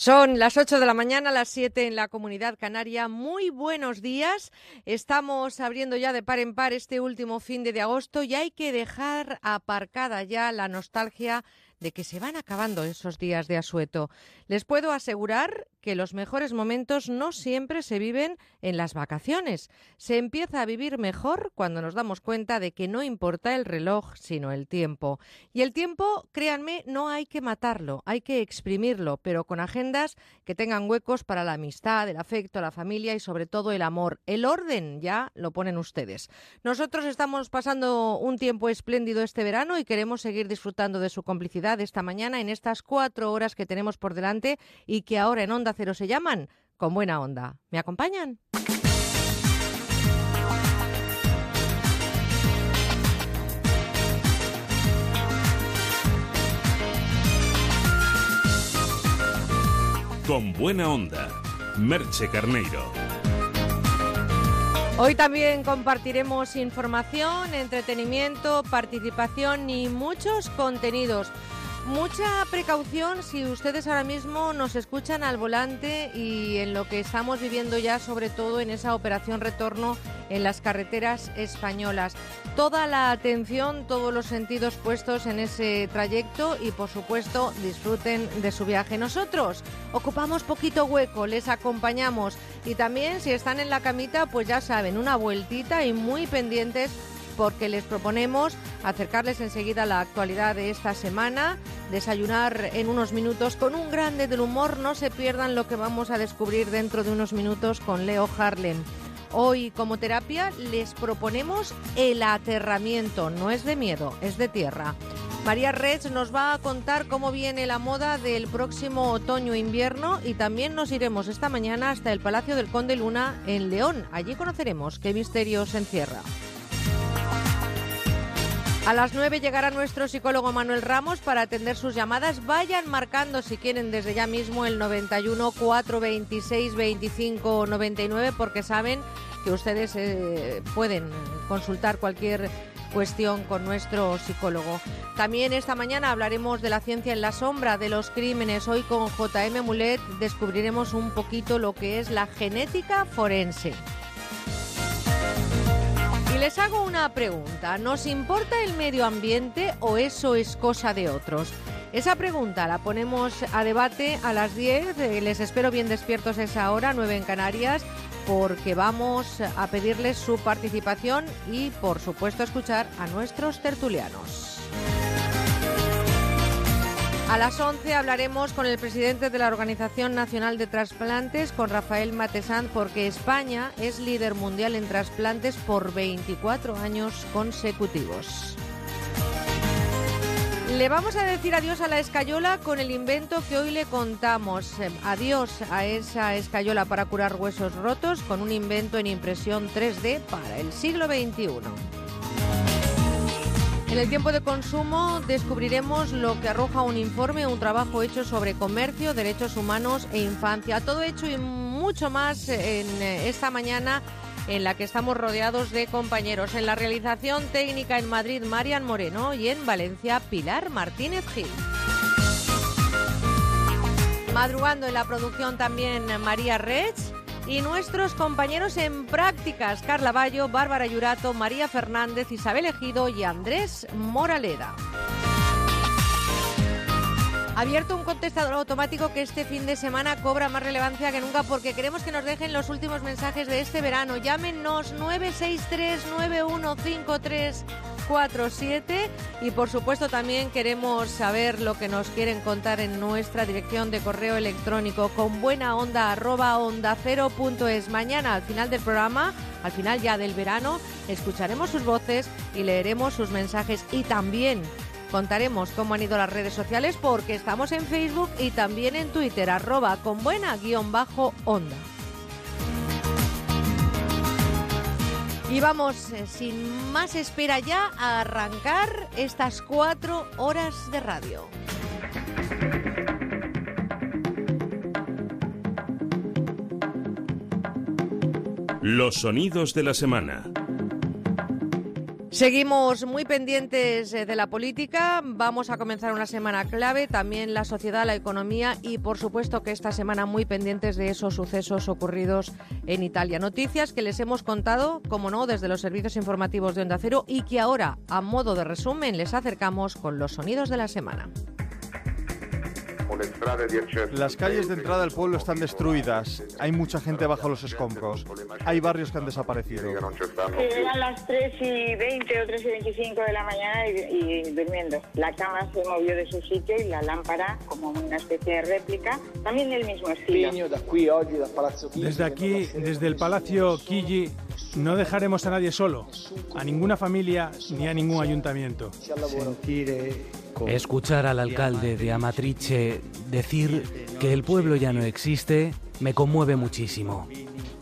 Son las 8 de la mañana, las 7 en la comunidad canaria. Muy buenos días. Estamos abriendo ya de par en par este último fin de agosto y hay que dejar aparcada ya la nostalgia de que se van acabando esos días de asueto. Les puedo asegurar que los mejores momentos no siempre se viven en las vacaciones. Se empieza a vivir mejor cuando nos damos cuenta de que no importa el reloj, sino el tiempo. Y el tiempo, créanme, no hay que matarlo, hay que exprimirlo, pero con agendas que tengan huecos para la amistad, el afecto, la familia y sobre todo el amor. El orden ya lo ponen ustedes. Nosotros estamos pasando un tiempo espléndido este verano y queremos seguir disfrutando de su complicidad esta mañana en estas cuatro horas que tenemos por delante y que ahora en Onda Cero se llaman Con Buena Onda. ¿Me acompañan? Con Buena Onda, Merche Carneiro. Hoy también compartiremos información, entretenimiento, participación y muchos contenidos. Mucha precaución si ustedes ahora mismo nos escuchan al volante y en lo que estamos viviendo ya, sobre todo en esa operación retorno en las carreteras españolas. Toda la atención, todos los sentidos puestos en ese trayecto y por supuesto disfruten de su viaje. Nosotros ocupamos poquito hueco, les acompañamos y también si están en la camita, pues ya saben, una vueltita y muy pendientes porque les proponemos acercarles enseguida la actualidad de esta semana, desayunar en unos minutos con un grande del humor. No se pierdan lo que vamos a descubrir dentro de unos minutos con Leo Harlem. Hoy como terapia les proponemos el aterramiento, no es de miedo, es de tierra. María Reds nos va a contar cómo viene la moda del próximo otoño-invierno y también nos iremos esta mañana hasta el Palacio del Conde Luna en León. Allí conoceremos qué misterios encierra. A las 9 llegará nuestro psicólogo Manuel Ramos para atender sus llamadas. Vayan marcando si quieren desde ya mismo el 91 426 25 99 porque saben que ustedes eh, pueden consultar cualquier cuestión con nuestro psicólogo. También esta mañana hablaremos de la ciencia en la sombra, de los crímenes. Hoy con JM Mulet descubriremos un poquito lo que es la genética forense les hago una pregunta. ¿Nos importa el medio ambiente o eso es cosa de otros? Esa pregunta la ponemos a debate a las 10. Eh, les espero bien despiertos esa hora, 9 en Canarias, porque vamos a pedirles su participación y, por supuesto, escuchar a nuestros tertulianos. A las 11 hablaremos con el presidente de la Organización Nacional de Trasplantes, con Rafael Matesán, porque España es líder mundial en trasplantes por 24 años consecutivos. Le vamos a decir adiós a la escayola con el invento que hoy le contamos. Adiós a esa escayola para curar huesos rotos con un invento en impresión 3D para el siglo XXI. En el tiempo de consumo descubriremos lo que arroja un informe, un trabajo hecho sobre comercio, derechos humanos e infancia. Todo hecho y mucho más en esta mañana en la que estamos rodeados de compañeros. En la realización técnica en Madrid, Marian Moreno y en Valencia, Pilar Martínez Gil. Madrugando en la producción también María Rech y nuestros compañeros en prácticas, Carla Bayo, Bárbara Yurato, María Fernández, Isabel Ejido y Andrés Moraleda. Abierto un contestador automático que este fin de semana cobra más relevancia que nunca porque queremos que nos dejen los últimos mensajes de este verano. Llámenos 963 9153 47 y por supuesto también queremos saber lo que nos quieren contar en nuestra dirección de correo electrónico con buena onda arroba onda cero punto es. Mañana al final del programa, al final ya del verano, escucharemos sus voces y leeremos sus mensajes y también contaremos cómo han ido las redes sociales porque estamos en Facebook y también en Twitter arroba con buena guion bajo onda. Y vamos, eh, sin más espera ya, a arrancar estas cuatro horas de radio. Los sonidos de la semana. Seguimos muy pendientes eh, de la política. Vamos a comenzar una semana clave, también la sociedad, la economía y, por supuesto, que esta semana muy pendientes de esos sucesos ocurridos en Italia. Noticias que les hemos contado, como no, desde los servicios informativos de Onda Cero y que ahora, a modo de resumen, les acercamos con los sonidos de la semana. Las calles de entrada al pueblo están destruidas. Hay mucha gente bajo los escombros. Hay barrios que han desaparecido. eran las 3 y 20 o 3 y 25 de la mañana y, durmiendo. La cama se movió de su sitio y la lámpara, como una especie de réplica, también del mismo estilo. Desde aquí, desde el Palacio Chigi, no dejaremos a nadie solo, a ninguna familia ni a ningún ayuntamiento. Escuchar al alcalde de Amatrice decir que el pueblo ya no existe me conmueve muchísimo.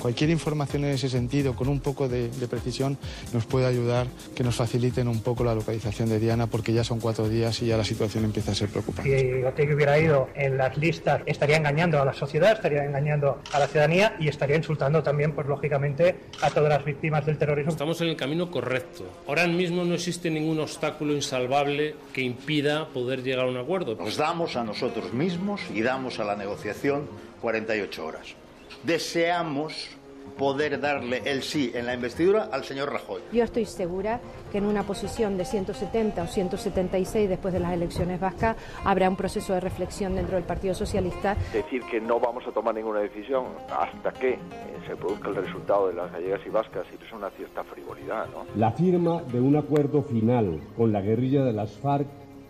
Cualquier información en ese sentido, con un poco de, precisión, nos puede ayudar, que nos faciliten un poco la localización de Diana, porque ya son cuatro días y ya la situación empieza a ser preocupante. Si Otegi hubiera ido en las listas, estaría engañando a la sociedad, estaría engañando a la ciudadanía y estaría insultando también, pues lógicamente, a todas las víctimas del terrorismo. Estamos en el camino correcto. Ahora mismo no existe ningún obstáculo insalvable que impida poder llegar a un acuerdo. Nos damos a nosotros mismos y damos a la negociación 48 horas deseamos poder darle el sí en la investidura al señor Rajoy. Yo estoy segura que en una posición de 170 o 176 después de las elecciones vascas habrá un proceso de reflexión dentro del Partido Socialista. Decir que no vamos a tomar ninguna decisión hasta que eh, se produzca el resultado de las gallegas y vascas y es una cierta frivolidad. ¿no? La firma de un acuerdo final con la guerrilla de las FARC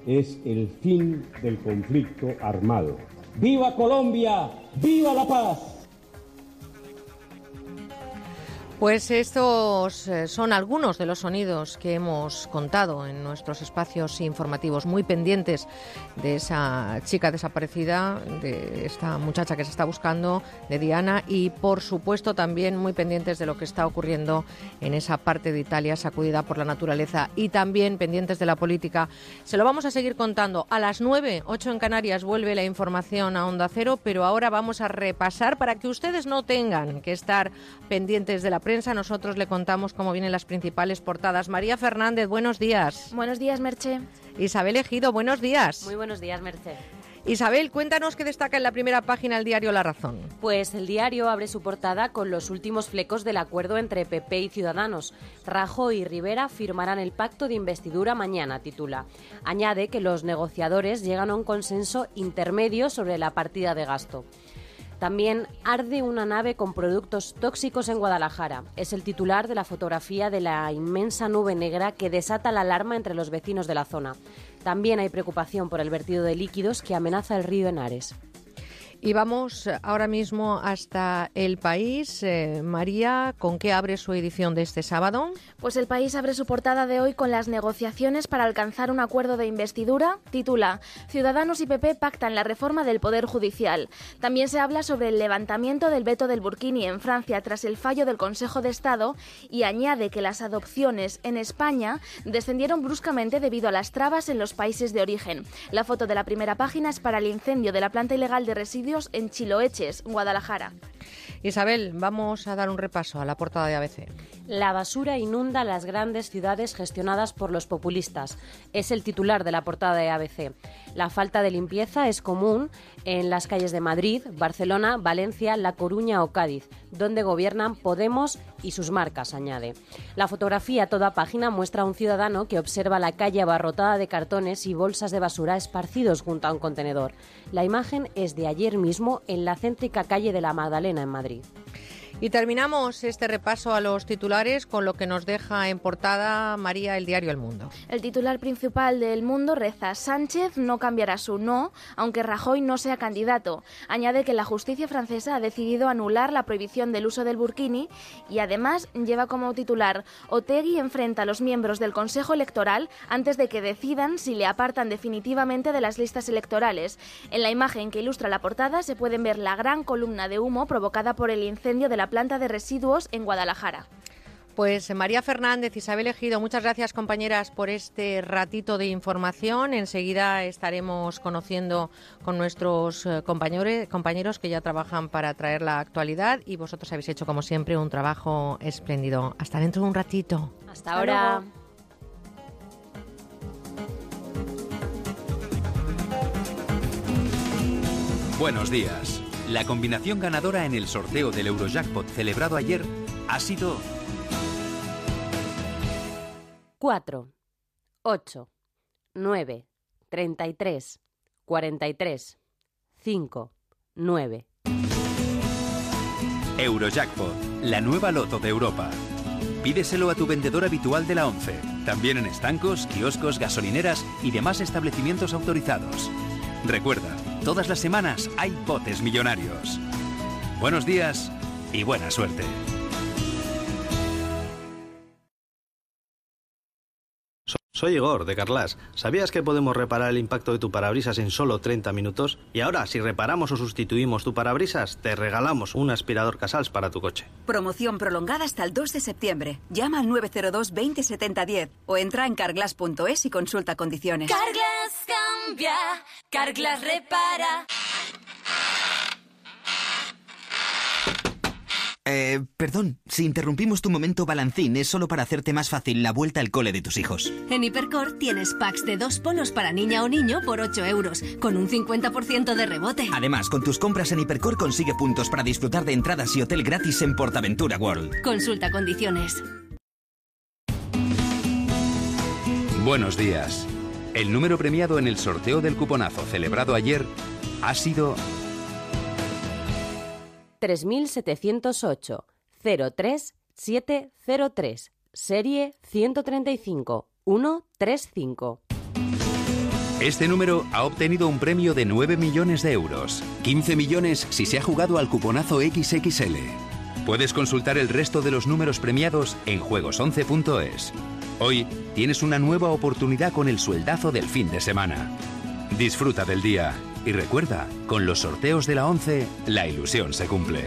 es el fin del conflicto armado. ¡Viva Colombia! ¡Viva la paz! Pues estos eh, son algunos de los sonidos que hemos contado en nuestros espacios informativos, muy pendientes de esa chica desaparecida, de esta muchacha que se está buscando, de Diana, y por supuesto también muy pendientes de lo que está ocurriendo en esa parte de Italia sacudida por la naturaleza y también pendientes de la política. Se lo vamos a seguir contando. A las 9, 8 en Canarias vuelve la información a Onda Cero, pero ahora vamos a repasar para que ustedes no tengan que estar pendientes de la prensa, nosotros le contamos cómo vienen las principales portadas. María Fernández, buenos días. Buenos días, Merche. Isabel Ejido, buenos días. Muy buenos días, Merche. Isabel, cuéntanos qué destaca en la primera página el diario La Razón. Pues el diario abre su portada con los últimos flecos del acuerdo entre PP y Ciudadanos. Rajoy y Rivera firmarán el pacto de investidura mañana, titula. Añade que los negociadores llegan a un consenso intermedio sobre la partida de gasto. También arde una nave con productos tóxicos en Guadalajara. Es el titular de la fotografía de la inmensa nube negra que desata la alarma entre los vecinos de la zona. También hay preocupación por el vertido de líquidos que amenaza el río Henares. Y vamos ahora mismo hasta el país. Eh, María, ¿con qué abre su edición de este sábado? Pues el país abre su portada de hoy con las negociaciones para alcanzar un acuerdo de investidura. Titula Ciudadanos y PP pactan la reforma del Poder Judicial. También se habla sobre el levantamiento del veto del Burkini en Francia tras el fallo del Consejo de Estado y añade que las adopciones en España descendieron bruscamente debido a las trabas en los países de origen. La foto de la primera página es para el incendio de la planta ilegal de residuos en Chiloeches, Guadalajara. Isabel, vamos a dar un repaso a la portada de ABC. La basura inunda las grandes ciudades gestionadas por los populistas. Es el titular de la portada de ABC. La falta de limpieza es común en las calles de Madrid, Barcelona, Valencia, La Coruña o Cádiz, donde gobiernan Podemos y sus marcas, añade. La fotografía toda página muestra a un ciudadano que observa la calle abarrotada de cartones y bolsas de basura esparcidos junto a un contenedor. La imagen es de ayer mismo en la céntrica calle de la Magdalena en Madrid. Y terminamos este repaso a los titulares con lo que nos deja en portada María el diario El Mundo. El titular principal del Mundo reza Sánchez no cambiará su no, aunque Rajoy no sea candidato. Añade que la justicia francesa ha decidido anular la prohibición del uso del burkini y además lleva como titular Otegui enfrenta a los miembros del Consejo Electoral antes de que decidan si le apartan definitivamente de las listas electorales. En la imagen que ilustra la portada se pueden ver la gran columna de humo provocada por el incendio de la planta de residuos en Guadalajara. Pues eh, María Fernández, Isabel Ejido, muchas gracias compañeras por este ratito de información. Enseguida estaremos conociendo con nuestros eh, compañeros, compañeros que ya trabajan para traer la actualidad y vosotros habéis hecho como siempre un trabajo espléndido. Hasta dentro de un ratito. Hasta, ahora. Buenos días. La combinación ganadora en el sorteo del Eurojackpot celebrado ayer ha sido 4, 8, 9, 33, 43, 5, 9. Eurojackpot, la nueva loto de Europa. Pídeselo a tu vendedor habitual de la 11, también en estancos, kioscos, gasolineras y demás establecimientos autorizados. Recuerda, todas las semanas hay botes millonarios. Buenos días y buena suerte. Soy Igor, de Carlas. ¿Sabías que podemos reparar el impacto de tu parabrisas en solo 30 minutos? Y ahora, si reparamos o sustituimos tu parabrisas, te regalamos un aspirador Casals para tu coche. Promoción prolongada hasta el 2 de septiembre. Llama al 902 20 70 10 o entra en carglass.es y consulta condiciones. Carglass cambia, Carglass repara. Eh, perdón, si interrumpimos tu momento balancín es solo para hacerte más fácil la vuelta al cole de tus hijos. En Hipercor tienes packs de dos polos para niña o niño por 8 euros, con un 50% de rebote. Además, con tus compras en Hipercor consigue puntos para disfrutar de entradas y hotel gratis en Portaventura World. Consulta condiciones. Buenos días. El número premiado en el sorteo del cuponazo celebrado ayer ha sido 3708 03703 serie 135 135. Este número ha obtenido un premio de 9 millones de euros. 15 millones si se ha jugado al cuponazo XXL. Puedes consultar el resto de los números premiados en juegos11.es. Hoy tienes una nueva oportunidad con el sueldazo del fin de semana. Disfruta del día y recuerda, con los sorteos de la 11, la ilusión se cumple.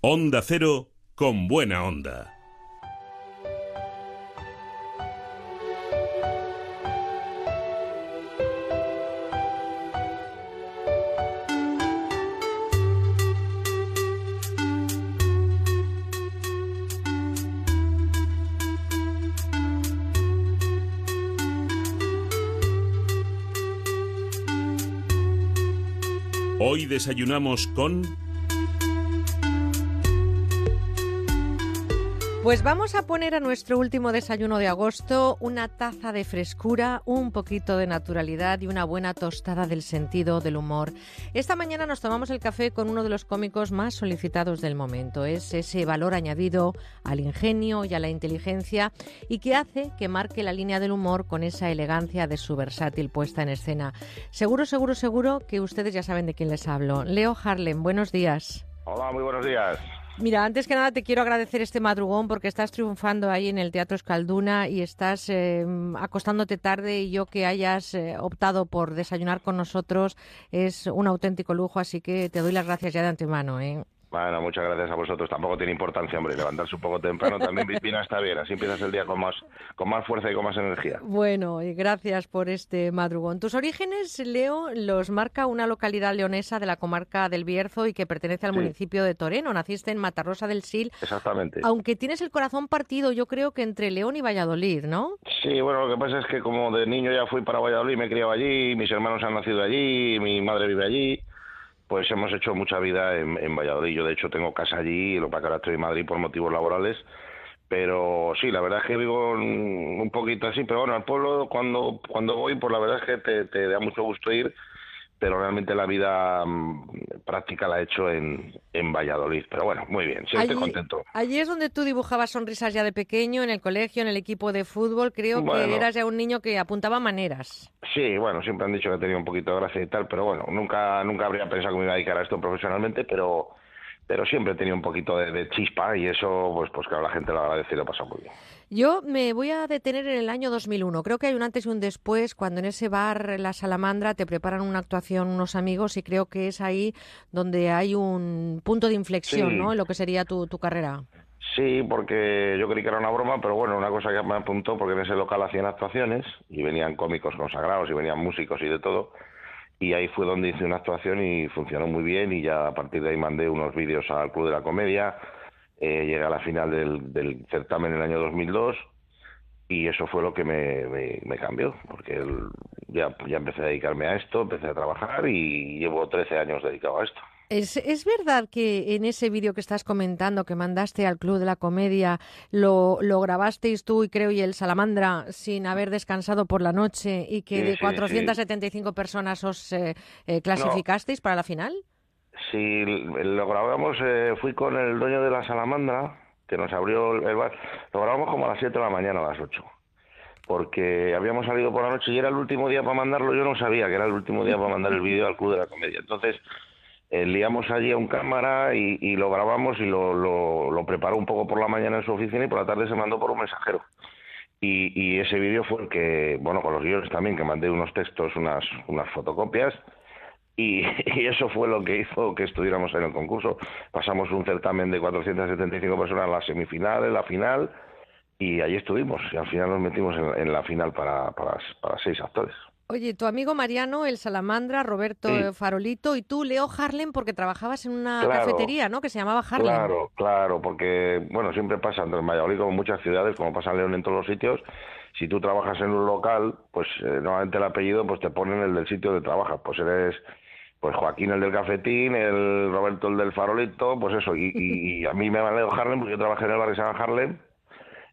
Onda Cero con buena onda. Hoy desayunamos con... Pues vamos a poner a nuestro último desayuno de agosto una taza de frescura, un poquito de naturalidad y una buena tostada del sentido del humor. Esta mañana nos tomamos el café con uno de los cómicos más solicitados del momento. Es ese valor añadido al ingenio y a la inteligencia y que hace que marque la línea del humor con esa elegancia de su versátil puesta en escena. Seguro, seguro, seguro que ustedes ya saben de quién les hablo. Leo Harlem, buenos días. Hola, muy buenos días. Mira, antes que nada te quiero agradecer este madrugón porque estás triunfando ahí en el Teatro Escalduna y estás eh, acostándote tarde y yo que hayas eh, optado por desayunar con nosotros es un auténtico lujo, así que te doy las gracias ya de antemano. ¿eh? Bueno, muchas gracias a vosotros. Tampoco tiene importancia, hombre. Levantarse un poco temprano también viene está bien. Así empiezas el día con más, con más fuerza y con más energía. Bueno, y gracias por este madrugón. Tus orígenes, Leo, los marca una localidad leonesa de la comarca del Bierzo y que pertenece al Sí. municipio de Toreno. Naciste en Matarrosa del Sil. Exactamente. Aunque tienes el corazón partido, yo creo que entre León y Valladolid, ¿no? Sí, bueno, lo que pasa es que como de niño ya fui para Valladolid, me he criado allí, mis hermanos han nacido allí, mi madre vive allí, pues hemos hecho mucha vida en, Valladolid. Yo de hecho tengo casa allí, lo para que estoy en Madrid por motivos laborales, pero sí, la verdad es que vivo un un poquito así, pero bueno, al pueblo cuando, cuando voy, pues la verdad es que te, te da mucho gusto ir, pero realmente la vida mm, práctica la he hecho en, en Valladolid. Pero bueno, muy bien, siempre Allí- contento. Allí es donde tú dibujabas sonrisas ya de pequeño, en el colegio, en el equipo de fútbol. Creo Bueno. que eras ya un niño que apuntaba maneras. Sí, bueno, siempre han dicho que tenía un poquito de gracia y tal, pero bueno, nunca nunca habría pensado que me iba a dedicar a esto profesionalmente, pero pero siempre he tenido un poquito de, de chispa y eso, pues pues claro, la gente lo agradece y lo pasa muy bien. Yo me voy a detener en el año 2001. Creo que hay un antes y un después cuando en ese bar La Salamandra te preparan una actuación unos amigos y creo que es ahí donde hay un punto de inflexión, Sí. ¿no? En lo que sería tu, tu carrera. Sí, porque yo creí que era una broma, pero bueno, una cosa que me apuntó, porque en ese local hacían actuaciones y venían cómicos consagrados y venían músicos y de todo. Y ahí fue donde hice una actuación y funcionó muy bien y ya a partir de ahí mandé unos vídeos al Club de la Comedia. Eh, llegué a la final del, del certamen en el año 2002 y eso fue lo que me, me, cambió, porque ya, ya empecé a dedicarme a esto, empecé a trabajar y llevo 13 años dedicado a esto. ¿Es, ¿Es, verdad que en ese vídeo que estás comentando, que mandaste al Club de la Comedia, lo, lo grabasteis tú y creo y el Salamandra sin haber descansado por la noche y que de 475 personas os eh, eh, clasificasteis para la final? Sí, lo grabamos, eh, fui con el dueño de la Salamandra, que nos abrió el bar, lo grabamos como a las 7 de la mañana, a las 8 porque habíamos salido por la noche y era el último día para mandarlo, yo no sabía que era el último día para mandar el vídeo al Club de la Comedia. Entonces, eh, liamos allí a un cámara y, lo grabamos y lo, lo, preparó un poco por la mañana en su oficina y por la tarde se mandó por un mensajero. Y, ese vídeo fue el que, bueno, con los guiones también, que mandé unos textos, unas, unas fotocopias, y, y, eso fue lo que hizo que estuviéramos en el concurso. Pasamos un certamen de 475 personas a la semifinal, en la final, y allí estuvimos. Y al final nos metimos en, la final para, para seis actores. Oye, tu amigo Mariano, el Salamandra, Roberto Farolito y tú, Leo Harlem, porque trabajabas en una cafetería, ¿no? Que se llamaba Harlem. Claro, claro, porque, bueno, siempre pasa en Valladolid como en muchas ciudades, como pasa en León en todos los sitios, si tú trabajas en un local, pues eh, normalmente el apellido pues te ponen el del sitio donde trabajas, pues eres pues Joaquín el del cafetín, el Roberto el del farolito, pues eso, y, y a mí me Leo Harlem porque yo trabajé en el barrio San Harlem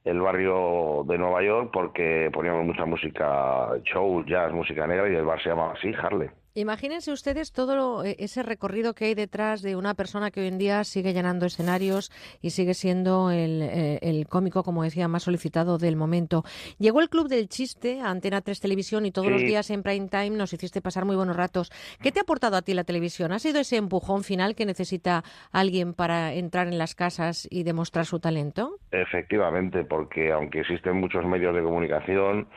el barrio de Nueva York porque poníamos mucha música, show, jazz, música negra y el bar se llamaba así, Harley. Imagínense ustedes todo e, ese recorrido que hay detrás de una persona que hoy en día sigue llenando escenarios y sigue siendo el, eh, el cómico, como decía, más solicitado del momento. Llegó el Club del Chiste a Antena 3 Televisión y todos los días en prime time nos hiciste pasar muy buenos ratos. ¿Qué te ha aportado a ti la televisión? ¿Ha sido ese empujón final que necesita alguien para entrar en las casas y demostrar su talento? Efectivamente, porque aunque existen muchos medios de comunicación,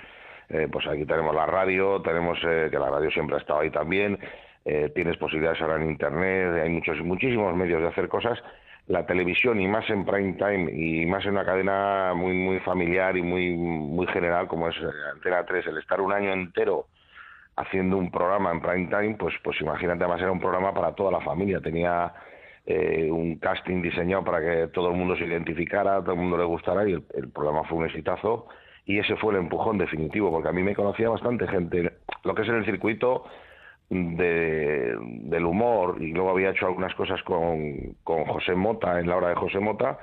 eh, pues aquí tenemos la radio, tenemos eh, que la radio siempre ha estado ahí también, eh, tienes posibilidades ahora en internet, hay muchos muchísimos medios de hacer cosas. La televisión y más en prime time y más en una cadena muy muy familiar y muy muy general como es Antena 3, el estar un año entero haciendo un programa en prime time, pues pues imagínate, además era un programa para toda la familia, tenía un casting diseñado para que todo el mundo se identificara, todo el mundo le gustara y el programa fue un exitazo y ese fue el empujón definitivo, porque a mí me conocía bastante gente, lo que es en el circuito de, del humor, y luego había hecho algunas cosas con, con José Mota, en la hora de José Mota,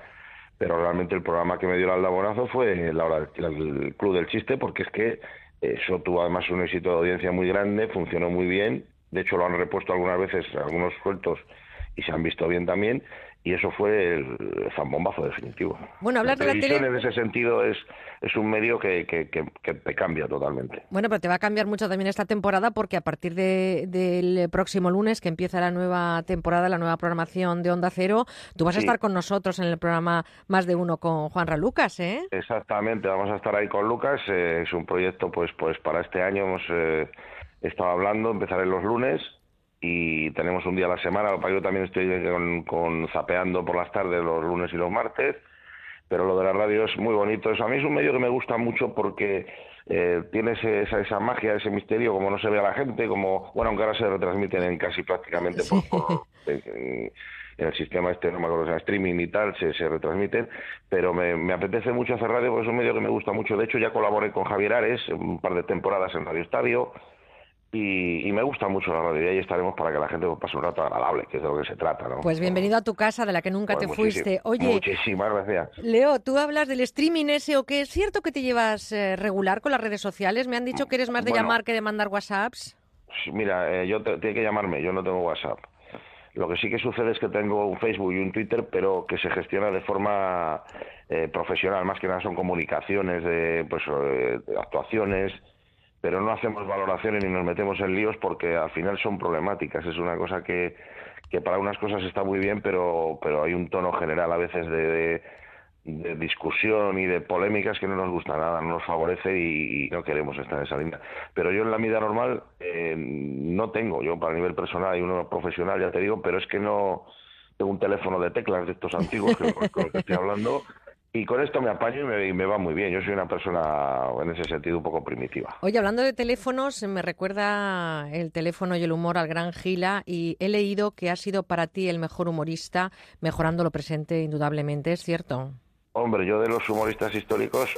pero realmente el programa que me dio el aldabonazo fue la hora del Club del Chiste, porque es que eso tuvo además un éxito de audiencia muy grande, funcionó muy bien, de hecho lo han repuesto algunas veces algunos sueltos y se han visto bien también, y eso fue el zambombazo definitivo. Bueno, hablar de la tele... en ese sentido es, es un medio que, que, que, te cambia totalmente. Bueno, pero te va a cambiar mucho también esta temporada porque a partir de, del próximo lunes que empieza la nueva temporada, la nueva programación de Onda Cero, tú vas a estar con nosotros en el programa Más de Uno con Juan Lucas, ¿eh? Exactamente, vamos a estar ahí con Lucas. Eh, es un proyecto pues, pues para este año hemos eh, estado hablando, empezaré los lunes y tenemos un día a la semana. Yo también estoy con, zapeando por las tardes los lunes y los martes, pero lo de la radio es muy bonito. Eso a mí es un medio que me gusta mucho porque eh, tiene esa, esa, magia, ese misterio, como no se ve a la gente, como, bueno, aunque ahora se retransmiten en casi prácticamente por, en, el sistema este, no me acuerdo, streaming y tal, se, se retransmiten, pero me, me, apetece mucho hacer radio porque es un medio que me gusta mucho. De hecho, ya colaboré con Javier Ares un par de temporadas en Radio Estadio, y, me gusta mucho la radio y ahí estaremos para que la gente pase un rato agradable, que es de lo que se trata, ¿no? Pues bienvenido a tu casa de la que nunca te fuiste. Oye, muchísimas gracias. Leo, tú hablas del streaming ese o qué es cierto que te llevas eh, regular con las redes sociales. Me han dicho que eres más de llamar que de mandar WhatsApps. Mira, eh, yo te, tiene que llamarme, yo no tengo WhatsApp. Lo que sí que sucede es que tengo un Facebook y un Twitter, pero que se gestiona de forma eh, profesional, más que nada son comunicaciones de, pues, de actuaciones, pero no hacemos valoraciones ni nos metemos en líos porque al final son problemáticas. Es una cosa que, que para unas cosas está muy bien, pero, pero hay un tono general a veces de, de, discusión y de polémicas que no nos gusta nada, no nos favorece y, no queremos estar en esa línea. Pero yo en la vida normal eh, no tengo, yo para nivel personal y uno profesional, ya te digo, pero es que no tengo un teléfono de teclas de estos antiguos con los que estoy hablando y con esto me apaño y me, va muy bien. Yo soy una persona en ese sentido un poco primitiva. Oye, hablando de teléfonos, me recuerda el teléfono y el humor al gran Gila y he leído que ha sido para ti el mejor humorista, mejorando lo presente indudablemente, ¿es cierto? Hombre, yo de los humoristas históricos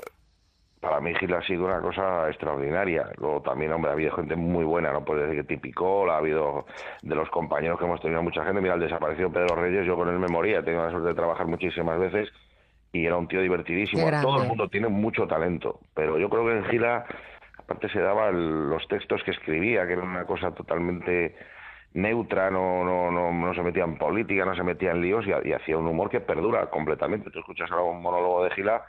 para mí Gil ha sido una cosa extraordinaria. Luego también, hombre, ha habido gente muy buena, no puedo decir que típico, ha habido de los compañeros que hemos tenido mucha gente. Mira, el desaparecido Pedro Reyes, yo con él me moría, he tenido la suerte de trabajar muchísimas veces y era un tío divertidísimo. Todo el mundo tiene mucho talento, pero yo creo que en Gila, aparte se daba los textos que escribía, que era una cosa totalmente neutra, no, no, no, no se metía en política, no se metía en líos y, y hacía un humor que perdura completamente. Tú escuchas ahora un monólogo de Gila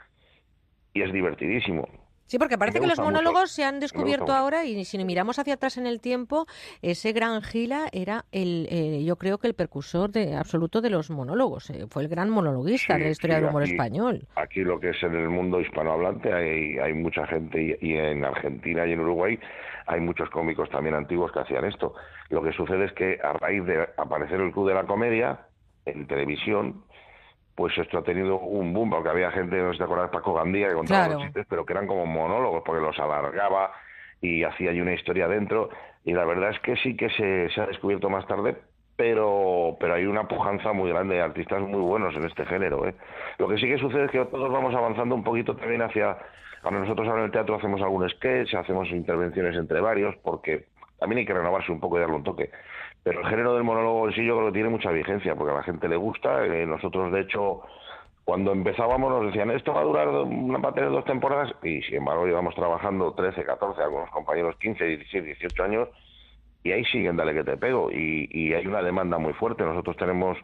y es divertidísimo. Sí, porque parece que los monólogos se han descubierto ahora y si miramos hacia atrás en el tiempo, ese gran Gila era el, eh, yo creo que el percursor de, absoluto de los monólogos. Eh, fue el gran monologuista de la historia del humor español. Aquí lo que es en el mundo hispanohablante hay, hay mucha gente y, en Argentina y en Uruguay hay muchos cómicos también antiguos que hacían esto. Lo que sucede es que a raíz de aparecer el Club de la Comedia en televisión, pues esto ha tenido un boom, porque había gente, no sé si te acuerdas, Paco Gandía, que contaba los chistes, pero que eran como monólogos, porque los alargaba y hacía ahí una historia dentro. Y la verdad es que sí que se, se ha descubierto más tarde, pero, pero hay una pujanza muy grande de artistas muy buenos en este género. ¿eh? Lo que sí que sucede es que todos vamos avanzando un poquito también hacia... Ahora nosotros ahora en el teatro hacemos algún sketch, hacemos intervenciones entre varios, porque también hay que renovarse un poco y darle un toque. Pero el género del monólogo en sí yo creo que tiene mucha vigencia, porque a la gente le gusta. Eh, nosotros, de hecho, cuando empezábamos nos decían, esto va a durar va a tener dos temporadas, y sin embargo llevamos trabajando 13, 14, algunos compañeros 15, 16, 18 años, y ahí siguen, dale que te pego. Y, y hay una demanda muy fuerte. Nosotros tenemos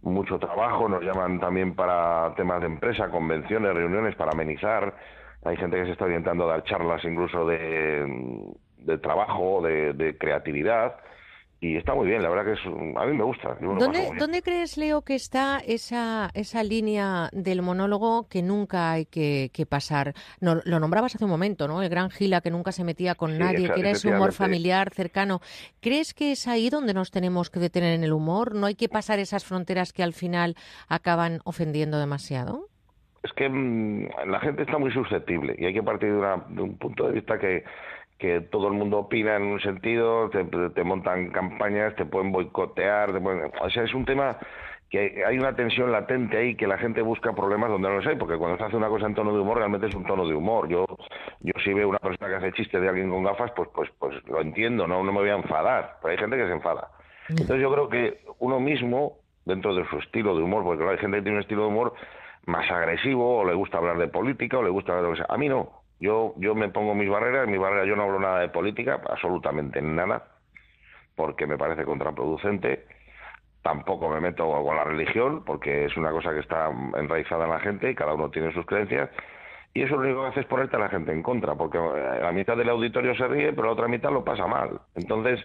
mucho trabajo, nos llaman también para temas de empresa, convenciones, reuniones, para amenizar. Hay gente que se está orientando a dar charlas incluso de, de trabajo, de, de creatividad y está muy bien, la verdad que es, a mí me gusta. ¿Dónde, ¿Dónde, crees, Leo, que está esa, esa línea del monólogo que nunca hay que, pasar? No, lo nombrabas hace un momento, ¿no? El gran Gila que nunca se metía con nadie, que era ese humor familiar, cercano. ¿Crees que es ahí donde nos tenemos que detener en el humor? ¿No hay que pasar esas fronteras que al final acaban ofendiendo demasiado? Es que mm, la gente está muy susceptible y hay que partir de un punto de vista que que todo el mundo opina en un sentido, te, montan campañas, te pueden boicotear, o sea, es un tema que hay una tensión latente ahí que la gente busca problemas donde no los hay, porque cuando se hace una cosa en tono de humor realmente es un tono de humor. Yo yo si veo una persona que hace chiste de alguien con gafas, pues pues pues lo entiendo, no no me voy a enfadar, pero hay gente que se enfada. Entonces yo creo que uno mismo dentro de su estilo de humor, porque hay gente que tiene un estilo de humor más agresivo o le gusta hablar de política o le gusta hablar de lo que sea. A mí no, yo, yo me pongo mis barreras, mi barrera yo no hablo nada de política, absolutamente nada, porque me parece contraproducente. Tampoco me meto con la religión, porque es una cosa que está enraizada en la gente y cada uno tiene sus creencias. Y eso lo único que hace es ponerte a la gente en contra, porque la mitad del auditorio se ríe, pero la otra mitad lo pasa mal. Entonces,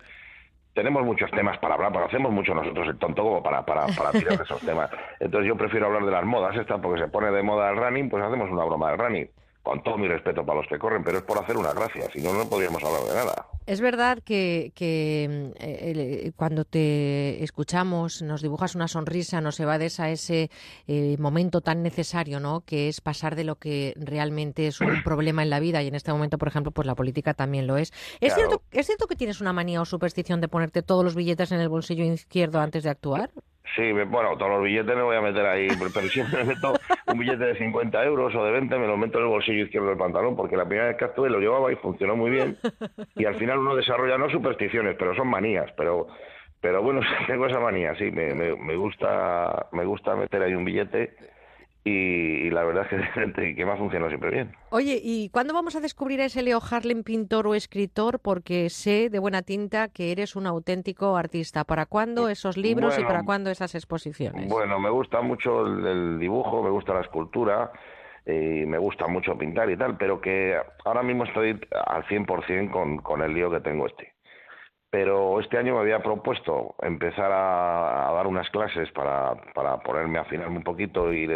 tenemos muchos temas para hablar, pero hacemos mucho nosotros el tonto como para, para, para tirar esos temas. Entonces yo prefiero hablar de las modas, esta porque se pone de moda el running, pues hacemos una broma del running con todo mi respeto para los que corren, pero es por hacer una gracia, si no, no podríamos hablar de nada. Es verdad que, que eh, cuando te escuchamos nos dibujas una sonrisa, nos evades a ese eh, momento tan necesario, ¿no? Que es pasar de lo que realmente es un problema en la vida y en este momento, por ejemplo, pues la política también lo es. ¿Es, cierto, ¿Es cierto que tienes una manía o superstición de ponerte todos los billetes en el bolsillo izquierdo antes de actuar? Sí, bueno, todos los billetes me voy a meter ahí, pero siempre me meto un billete de 50 euros o de 20, me lo meto en el bolsillo izquierdo del pantalón, porque la primera vez que actué lo llevaba y funcionó muy bien. Y al final uno desarrolla no supersticiones, pero son manías, pero pero bueno, tengo esa manía, sí, me, me, me gusta me gusta meter ahí un billete y, la verdad es que, que me ha funcionado siempre bien. Oye, ¿y cuándo vamos a descubrir a ese Leo Harlem pintor o escritor? Porque sé de buena tinta que eres un auténtico artista. ¿Para cuándo esos libros y para cuándo esas exposiciones? Bueno, me gusta mucho el, dibujo, me gusta la escultura, y me gusta mucho pintar y tal, pero que ahora mismo estoy al 100% con, con el lío que tengo este pero este año me había propuesto empezar a, dar unas clases para, para ponerme a afinarme un poquito y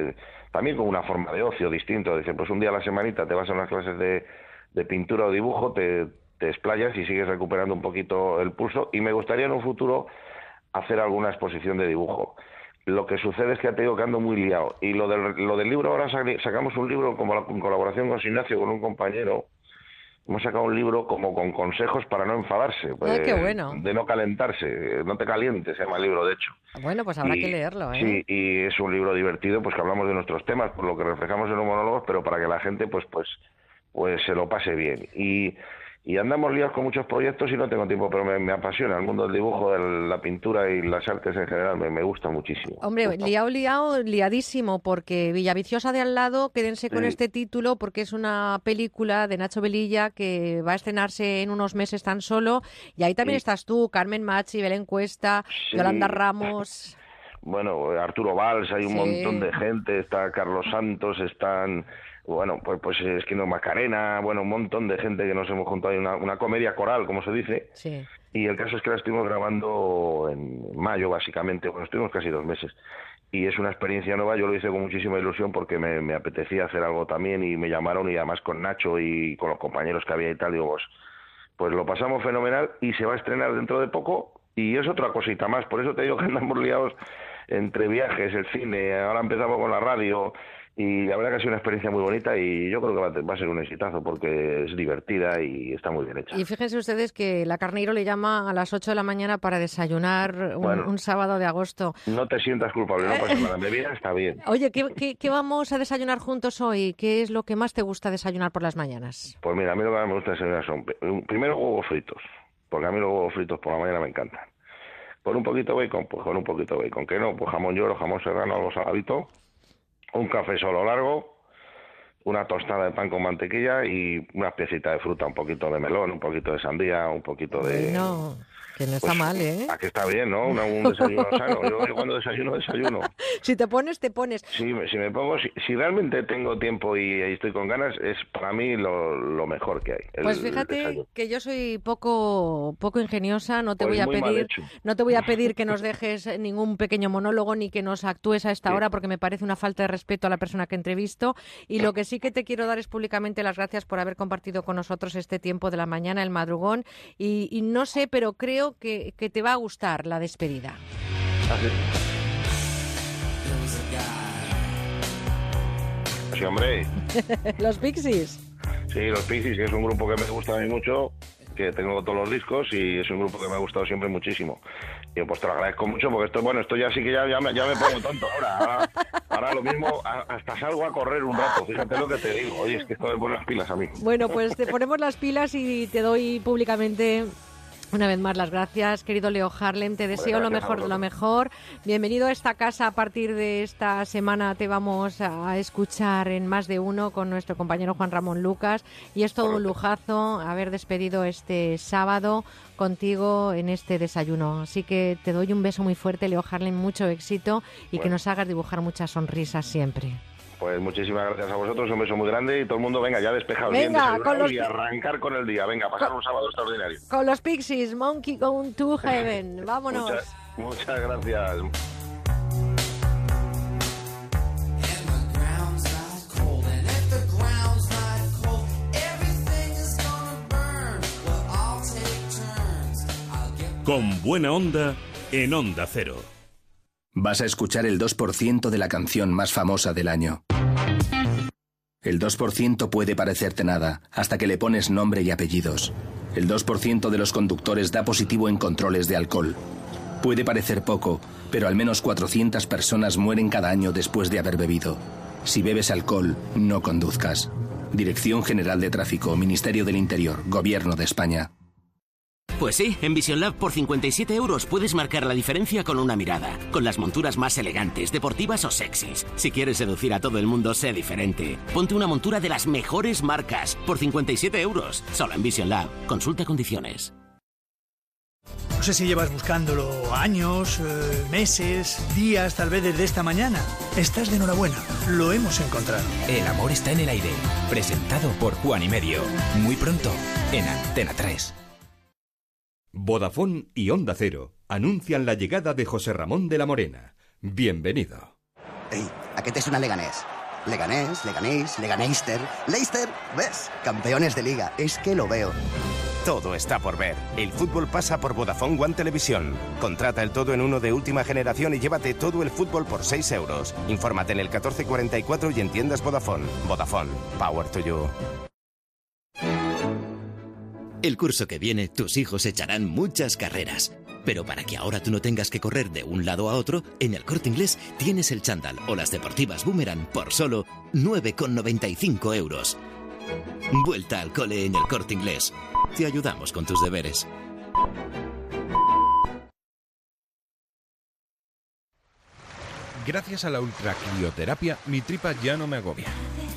también con una forma de ocio distinto. Dice, pues un día a la semanita te vas a unas clases de, pintura o dibujo, te, explayas y sigues recuperando un poquito el pulso. Y me gustaría en un futuro hacer alguna exposición de dibujo. Lo que sucede es que te digo que ando muy liado. Y lo del, lo del libro, ahora sacamos un libro como en colaboración con Ignacio, con un compañero, hemos sacado un libro como con consejos para no enfadarse, qué bueno. de no calentarse, no te calientes, se llama el libro de hecho. Bueno, pues habrá que leerlo, ¿eh? Sí, y es un libro divertido, pues que hablamos de nuestros temas, por lo que reflejamos en los monólogos, pero para que la gente pues pues pues se lo pase bien. Y, y andamos liados con muchos proyectos y no tengo tiempo, pero me, apasiona el mundo del dibujo, de la pintura y las artes en general, me, gusta muchísimo. Hombre, liado, liado, liadísimo, porque Villaviciosa de al lado, quédense con este título, porque es una película de Nacho Velilla que va a estrenarse en unos meses tan solo, y ahí también estás tú, Carmen Machi, Belén Cuesta, Yolanda Ramos... Bueno, Arturo Valls, hay un montón de gente, está Carlos Santos, están bueno, pues, pues es que no Macarena, bueno, un montón de gente que nos hemos juntado, una, una comedia coral, como se dice. Sí. Y el caso es que la estuvimos grabando en mayo, básicamente, bueno, estuvimos casi dos meses. Y es una experiencia nueva, yo lo hice con muchísima ilusión porque me, me apetecía hacer algo también y me llamaron y además con Nacho y con los compañeros que había y tal, digo, pues, pues lo pasamos fenomenal y se va a estrenar dentro de poco y es otra cosita más, por eso te digo que andamos liados entre viajes, el cine, ahora empezamos con la radio, y la verdad que ha sido una experiencia muy bonita y yo creo que va, a ser un exitazo porque es divertida y está muy bien hecha. Y fíjense ustedes que la Carneiro le llama a las 8 de la mañana para desayunar un, sábado de agosto. No te sientas culpable, no pasa nada, bebida está bien. Oye, ¿qué, ¿qué, vamos a desayunar juntos hoy? ¿Qué es lo que más te gusta desayunar por las mañanas? Pues mira, a mí lo que más me gusta desayunar son primero huevos fritos, porque a mí los huevos fritos por la mañana me encantan. Con un poquito de bacon, pues con un poquito de bacon. ¿Qué no? Pues jamón york, jamón serrano, algo saladito un café solo largo, una tostada de pan con mantequilla y una piecita de fruta, un poquito de melón, un poquito de sandía, un poquito de... No, que no está pues, mal, ¿eh? Aquí está bien, ¿no? un desayuno sano. Yo, cuando desayuno, desayuno. Si te pones, te pones. Si, si me pongo, si, realmente tengo tiempo y, estoy con ganas, es para mí lo, mejor que hay. pues fíjate que yo soy poco poco ingeniosa, no te pues voy a pedir no te voy a pedir que nos dejes ningún pequeño monólogo ni que nos actúes a esta hora porque me parece una falta de respeto a la persona que entrevisto y lo que sí que te quiero dar es públicamente las gracias por haber compartido con nosotros este tiempo de la mañana, el madrugón y, y no sé, pero creo que, que te va a gustar la despedida. Sí, hombre. los Pixies. Sí, los Pixies, que es un grupo que me gusta a mí mucho, que tengo todos los discos y es un grupo que me ha gustado siempre muchísimo. Y pues te lo agradezco mucho porque esto, bueno, esto ya sí que ya, ya, me, ya me pongo tonto ahora. ahora. lo mismo, hasta salgo a correr un rato, fíjate lo que te digo. Oye, es que esto me pone las pilas a mí. Bueno, pues te ponemos las pilas y te doy públicamente una vez más, las gracias, querido Leo Harlem. Te deseo lo mejor de lo mejor. Bienvenido a esta casa. A partir de esta semana te vamos a escuchar en más de uno con nuestro compañero Juan Ramón Lucas. Y es todo un lujazo haber despedido este sábado contigo en este desayuno. Así que te doy un beso muy fuerte, Leo Harlem. Mucho éxito y que nos hagas dibujar muchas sonrisas siempre. Pues muchísimas gracias a vosotros, un beso muy grande y todo el mundo, venga, ya despejado venga, y arrancar con el día. Venga, pasar un sábado extraordinario. Con los Pixies, Monkey Gone to Heaven. Vámonos. Muchas, gracias. Con buena onda en Onda Cero. Vas a escuchar el 2% de la canción más famosa del año. El 2% puede parecerte nada, hasta que le pones nombre y apellidos. El 2% de los conductores da positivo en controles de alcohol. Puede parecer poco, pero al menos 400 personas mueren cada año después de haber bebido. Si bebes alcohol, no conduzcas. Dirección General de Tráfico, Ministerio del Interior, Gobierno de España. Pues sí, en Vision Lab por 57 euros puedes marcar la diferencia con una mirada, con las monturas más elegantes, deportivas o sexys. Si quieres seducir a todo el mundo, sé diferente. Ponte una montura de las mejores marcas por 57 euros, solo en Vision Lab. Consulta condiciones. No sé si llevas buscándolo años, eh, meses, días, tal vez desde esta mañana. Estás de enhorabuena, lo hemos encontrado. El amor está en el aire, presentado por Juan y Medio. Muy pronto, en Antena 3. Vodafone y Onda Cero anuncian la llegada de José Ramón de la Morena. Bienvenido. Ey, ¿a qué te suena Leganés? Leganés, Leganés, Leganeister, Leicester, ¿ves? Campeones de liga, es que lo veo. Todo está por ver. El fútbol pasa por Vodafone One Televisión. Contrata el todo en uno de última generación y llévate todo el fútbol por 6 euros. Infórmate en el 1444 y entiendas Vodafone. Vodafone, power to you. El curso que viene, tus hijos echarán muchas carreras. Pero para que ahora tú no tengas que correr de un lado a otro, en el corte inglés tienes el chándal o las deportivas boomerang por solo 9,95 euros. Vuelta al cole en el corte inglés. Te ayudamos con tus deberes. Gracias a la ultracrioterapia, mi tripa ya no me agobia.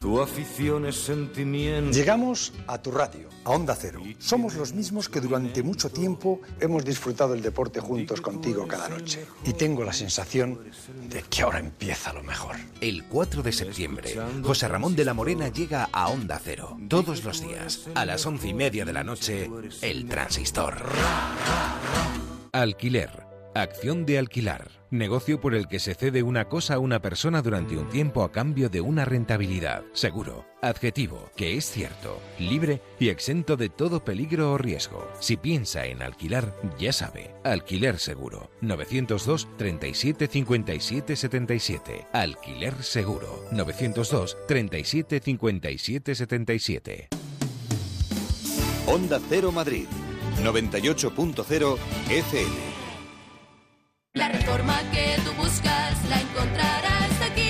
Tu afición es sentimiento. Llegamos a tu radio, a Onda Cero. Somos los mismos que durante mucho tiempo hemos disfrutado el deporte juntos contigo cada noche. Y tengo la sensación de que ahora empieza lo mejor. El 4 de septiembre, José Ramón de la Morena llega a Onda Cero. Todos los días, a las once y media de la noche, El Transistor. Alquiler. Acción de alquilar. Negocio por el que se cede una cosa a una persona durante un tiempo a cambio de una rentabilidad. Seguro. Adjetivo, que es cierto, libre y exento de todo peligro o riesgo. Si piensa en alquilar, ya sabe. Alquiler seguro. 902 37 57 77. Alquiler seguro. 902 37 57 77. Onda Cero Madrid. 98.0 FM. La reforma que tú buscas la encontrarás aquí.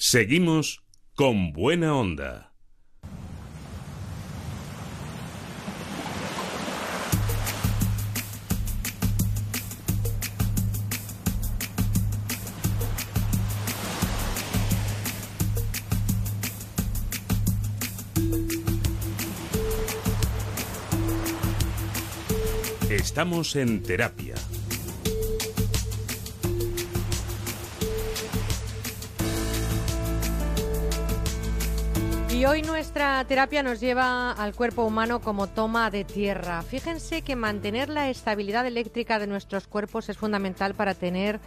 Seguimos con buena onda. Estamos en terapia. Y hoy nuestra terapia nos lleva al cuerpo humano como toma de tierra. Fíjense que mantener la estabilidad eléctrica de nuestros cuerpos es fundamental para tener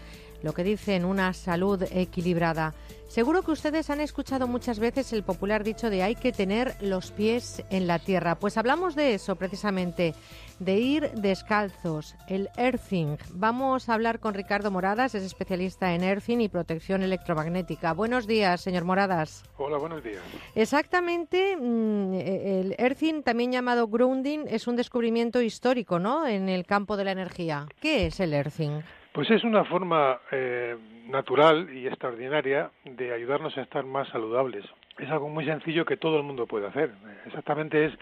lo que dicen una salud equilibrada. Seguro que ustedes han escuchado muchas veces el popular dicho de hay que tener los pies en la tierra. Pues hablamos de eso precisamente, de ir descalzos, el earthing. Vamos a hablar con Ricardo Moradas, es especialista en earthing y protección electromagnética. Buenos días, señor Moradas. Hola, buenos días. Exactamente, mm, el earthing, también llamado grounding, es un descubrimiento histórico, ¿no?, en el campo de la energía. ¿Qué es el earthing? Pues es una forma eh, natural y extraordinaria de ayudarnos a estar más saludables. Es algo muy sencillo que todo el mundo puede hacer. Exactamente es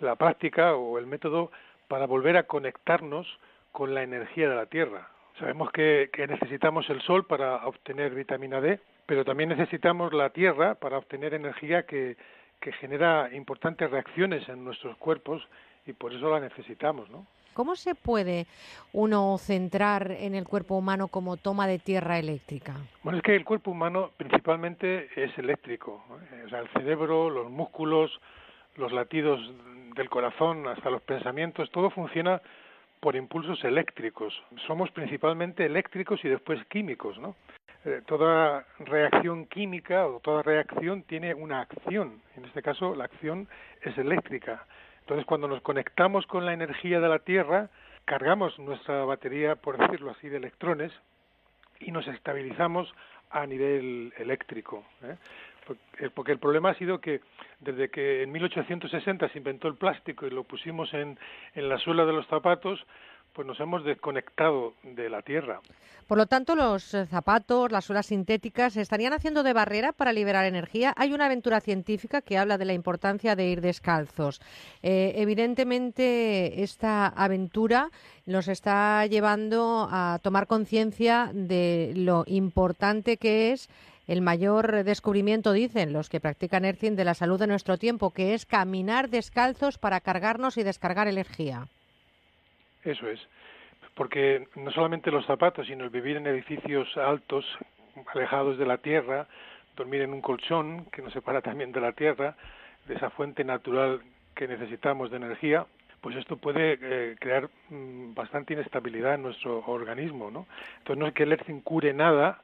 la práctica o el método para volver a conectarnos con la energía de la Tierra. Sabemos que, que necesitamos el Sol para obtener vitamina D, pero también necesitamos la Tierra para obtener energía que, que genera importantes reacciones en nuestros cuerpos y por eso la necesitamos, ¿no? ¿Cómo se puede uno centrar en el cuerpo humano como toma de tierra eléctrica? Bueno, es que el cuerpo humano principalmente es eléctrico. O sea, el cerebro, los músculos, los latidos del corazón hasta los pensamientos, todo funciona por impulsos eléctricos. Somos principalmente eléctricos y después químicos, ¿no? Eh, toda reacción química o toda reacción tiene una acción. En este caso, la acción es eléctrica. Entonces, cuando nos conectamos con la energía de la Tierra, cargamos nuestra batería, por decirlo así, de electrones y nos estabilizamos a nivel eléctrico. ¿eh? Porque el problema ha sido que desde que en 1860 se inventó el plástico y lo pusimos en, en la suela de los zapatos, pues nos hemos desconectado de la tierra. Por lo tanto, los eh, zapatos, las suelas sintéticas, estarían haciendo de barrera para liberar energía. Hay una aventura científica que habla de la importancia de ir descalzos. Eh, evidentemente, esta aventura nos está llevando a tomar conciencia de lo importante que es el mayor descubrimiento, dicen los que practican Earthing, de la salud de nuestro tiempo, que es caminar descalzos para cargarnos y descargar energía. Eso es, porque no solamente los zapatos, sino el vivir en edificios altos, alejados de la tierra, dormir en un colchón que nos separa también de la tierra, de esa fuente natural que necesitamos de energía, pues esto puede eh, crear mm, bastante inestabilidad en nuestro organismo, ¿no? Entonces no es que el Earthing cure nada,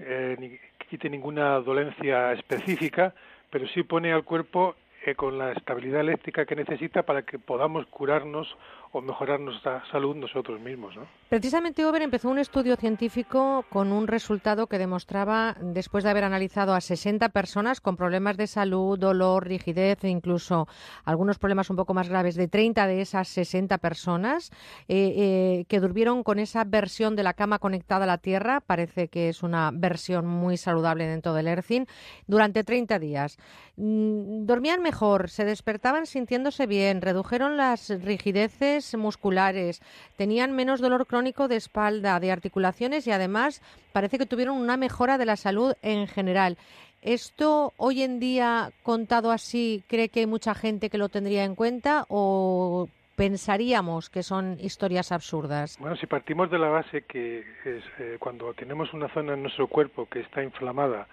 eh, ni quite ninguna dolencia específica, pero sí pone al cuerpo eh, con la estabilidad eléctrica que necesita para que podamos curarnos mejorar nuestra salud nosotros mismos. Precisamente Over empezó un estudio científico con un resultado que demostraba, después de haber analizado a 60 personas con problemas de salud, dolor, rigidez e incluso algunos problemas un poco más graves, de 30 de esas 60 personas eh, eh, que durmieron con esa versión de la cama conectada a la Tierra, parece que es una versión muy saludable dentro del ERCIN, durante 30 días. Mm, dormían mejor, se despertaban sintiéndose bien, redujeron las rigideces musculares, tenían menos dolor crónico de espalda, de articulaciones y además parece que tuvieron una mejora de la salud en general. ¿Esto hoy en día, contado así, cree que hay mucha gente que lo tendría en cuenta o pensaríamos que son historias absurdas? Bueno, si partimos de la base que es, eh, cuando tenemos una zona en nuestro cuerpo que está inflamada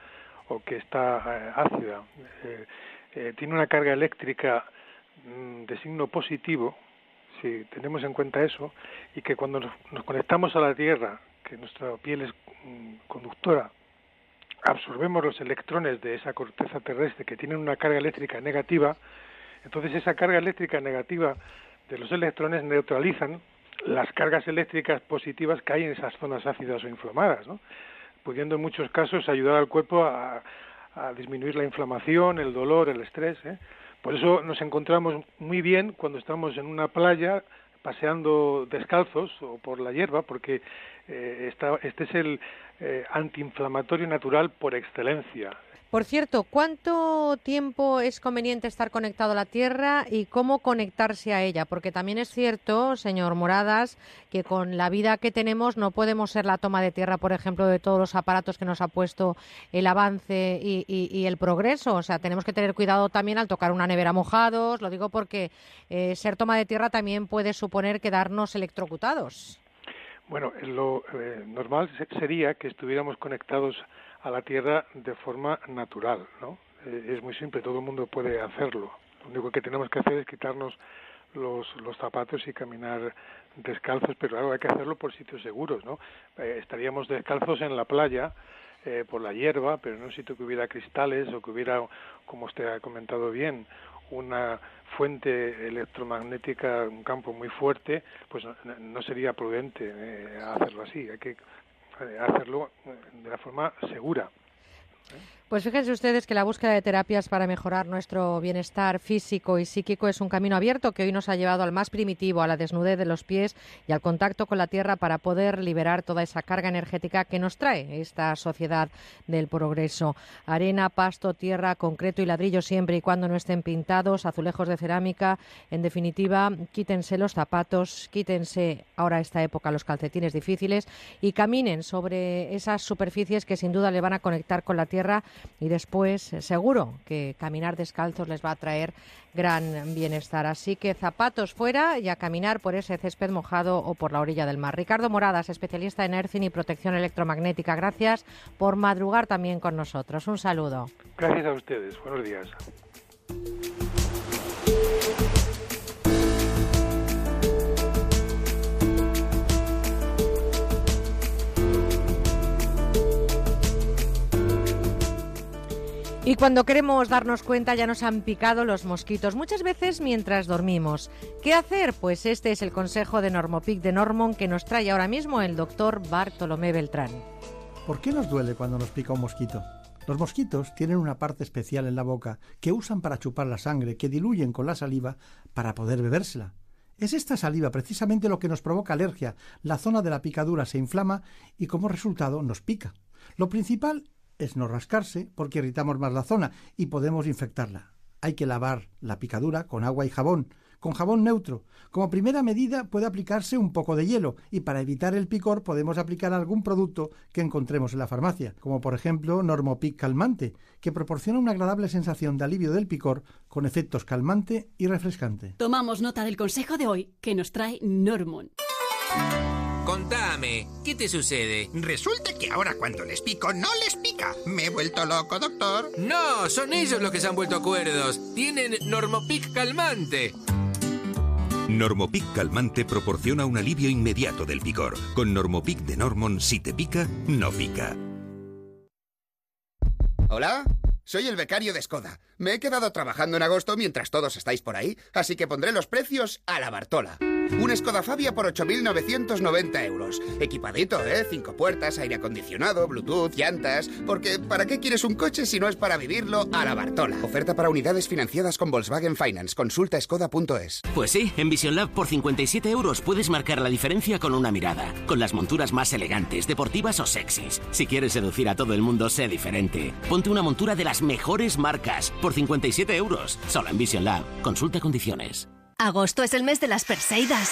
o que está eh, ácida, eh, tiene una carga eléctrica mm, de signo positivo, si tenemos en cuenta eso, y que cuando nos, conectamos a la Tierra, que nuestra piel es mm, conductora, absorbemos los electrones de esa corteza terrestre que tienen una carga eléctrica negativa, entonces esa carga eléctrica negativa de los electrones neutralizan las cargas eléctricas positivas que hay en esas zonas ácidas o inflamadas, ¿no? pudiendo en muchos casos ayudar al cuerpo a, a disminuir la inflamación, el dolor, el estrés. ¿eh? Por eso nos encontramos muy bien cuando estamos en una playa paseando descalzos o por la hierba, porque eh, este es el eh, antiinflamatorio natural por excelencia. Por cierto, ¿cuánto tiempo es conveniente estar conectado a la Tierra y cómo conectarse a ella? Porque también es cierto, señor Moradas, que con la vida que tenemos no podemos ser la toma de tierra, por ejemplo, de todos los aparatos que nos ha puesto el avance y, el progreso. O sea, tenemos que tener cuidado también al tocar una nevera mojados. Lo digo porque eh, ser toma de tierra también puede suponer quedarnos electrocutados. Bueno, lo eh, normal sería que estuviéramos conectados a la tierra de forma natural, ¿no? Eh, es muy simple, todo el mundo puede hacerlo. Lo único que tenemos que hacer es quitarnos los, los zapatos y caminar descalzos, pero claro, hay que hacerlo por sitios seguros, ¿no? Eh, estaríamos descalzos en la playa, eh, por la hierba, pero en un sitio que hubiera cristales o que hubiera, como usted ha comentado bien, una fuente electromagnética, un campo muy fuerte, pues no, sería prudente hacerlo así. Hay que hacerlo de la forma segura. Pues fíjense ustedes que la búsqueda de terapias para mejorar nuestro bienestar físico y psíquico es un camino abierto que hoy nos ha llevado al más primitivo, a la desnudez de los pies y al contacto con la tierra para poder liberar toda esa carga energética que nos trae esta sociedad del progreso. Arena, pasto, tierra, concreto y ladrillo siempre y cuando no estén pintados, azulejos de cerámica. En definitiva, quítense los zapatos, quítense ahora esta época los calcetines difíciles y caminen sobre esas superficies que sin duda le van a conectar con la tierra y después eh, seguro que caminar descalzos les va a traer gran bienestar. Así que zapatos fuera y a caminar por ese césped mojado o por la orilla del mar. Ricardo Moradas, especialista en ERCIN y protección electromagnética. Gracias por madrugar también con nosotros. Un saludo. Gracias a ustedes. Buenos días. Y cuando queremos darnos cuenta ya nos han picado los mosquitos, muchas veces mientras dormimos. ¿Qué hacer? Pues este es el consejo de Normopic de Normon que nos trae ahora mismo el doctor Bartolomé Beltrán. ¿Por qué nos duele cuando nos pica un mosquito? Los mosquitos tienen una parte especial en la boca que usan para chupar la sangre, que diluyen con la saliva para poder bebérsela. Es esta saliva precisamente lo que nos provoca alergia. La zona de la picadura se inflama y como resultado nos pica. Lo principal es no rascarse porque irritamos más la zona y podemos infectarla. Hay que lavar la picadura con agua y jabón, con jabón neutro. Como primera medida puede aplicarse un poco de hielo y para evitar el picor podemos aplicar algún producto que encontremos en la farmacia, como por ejemplo Normopic calmante, que proporciona una agradable sensación de alivio del picor con efectos calmante y refrescante. Tomamos nota del consejo de hoy que nos trae Normon. Contame, ¿qué te sucede? Resulta que ahora cuando les pico no les pica. Me he vuelto loco, doctor. No, son ellos los que se han vuelto acuerdos. Tienen Normopic calmante. Normopic calmante proporciona un alivio inmediato del picor. Con Normopic de Normon, si te pica, no pica. ¿Hola? Soy el becario de Skoda. Me he quedado trabajando en agosto mientras todos estáis por ahí, así que pondré los precios a la Bartola. Un Skoda Fabia por 8.990 euros. Equipadito, ¿eh? Cinco puertas, aire acondicionado, Bluetooth, llantas... Porque ¿para qué quieres un coche si no es para vivirlo a la Bartola? Oferta para unidades financiadas con Volkswagen Finance. Consulta skoda.es. Pues sí, en Vision Lab por 57 euros puedes marcar la diferencia con una mirada. Con las monturas más elegantes, deportivas o sexys. Si quieres seducir a todo el mundo, sé diferente. Ponte una montura de las mejores marcas por 57 euros. Solo en Vision Lab. Consulta condiciones. Agosto es el mes de las Perseidas.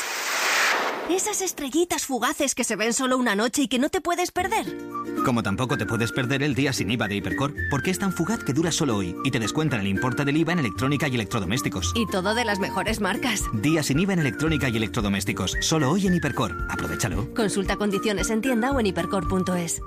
Esas estrellitas fugaces que se ven solo una noche y que no te puedes perder. Como tampoco te puedes perder el día sin IVA de Hipercor, porque es tan fugaz que dura solo hoy y te descuentan el importe del IVA en electrónica y electrodomésticos. Y todo de las mejores marcas. Día sin IVA en electrónica y electrodomésticos, solo hoy en Hipercor. Aprovechalo. Consulta condiciones en tienda o en hipercor.es.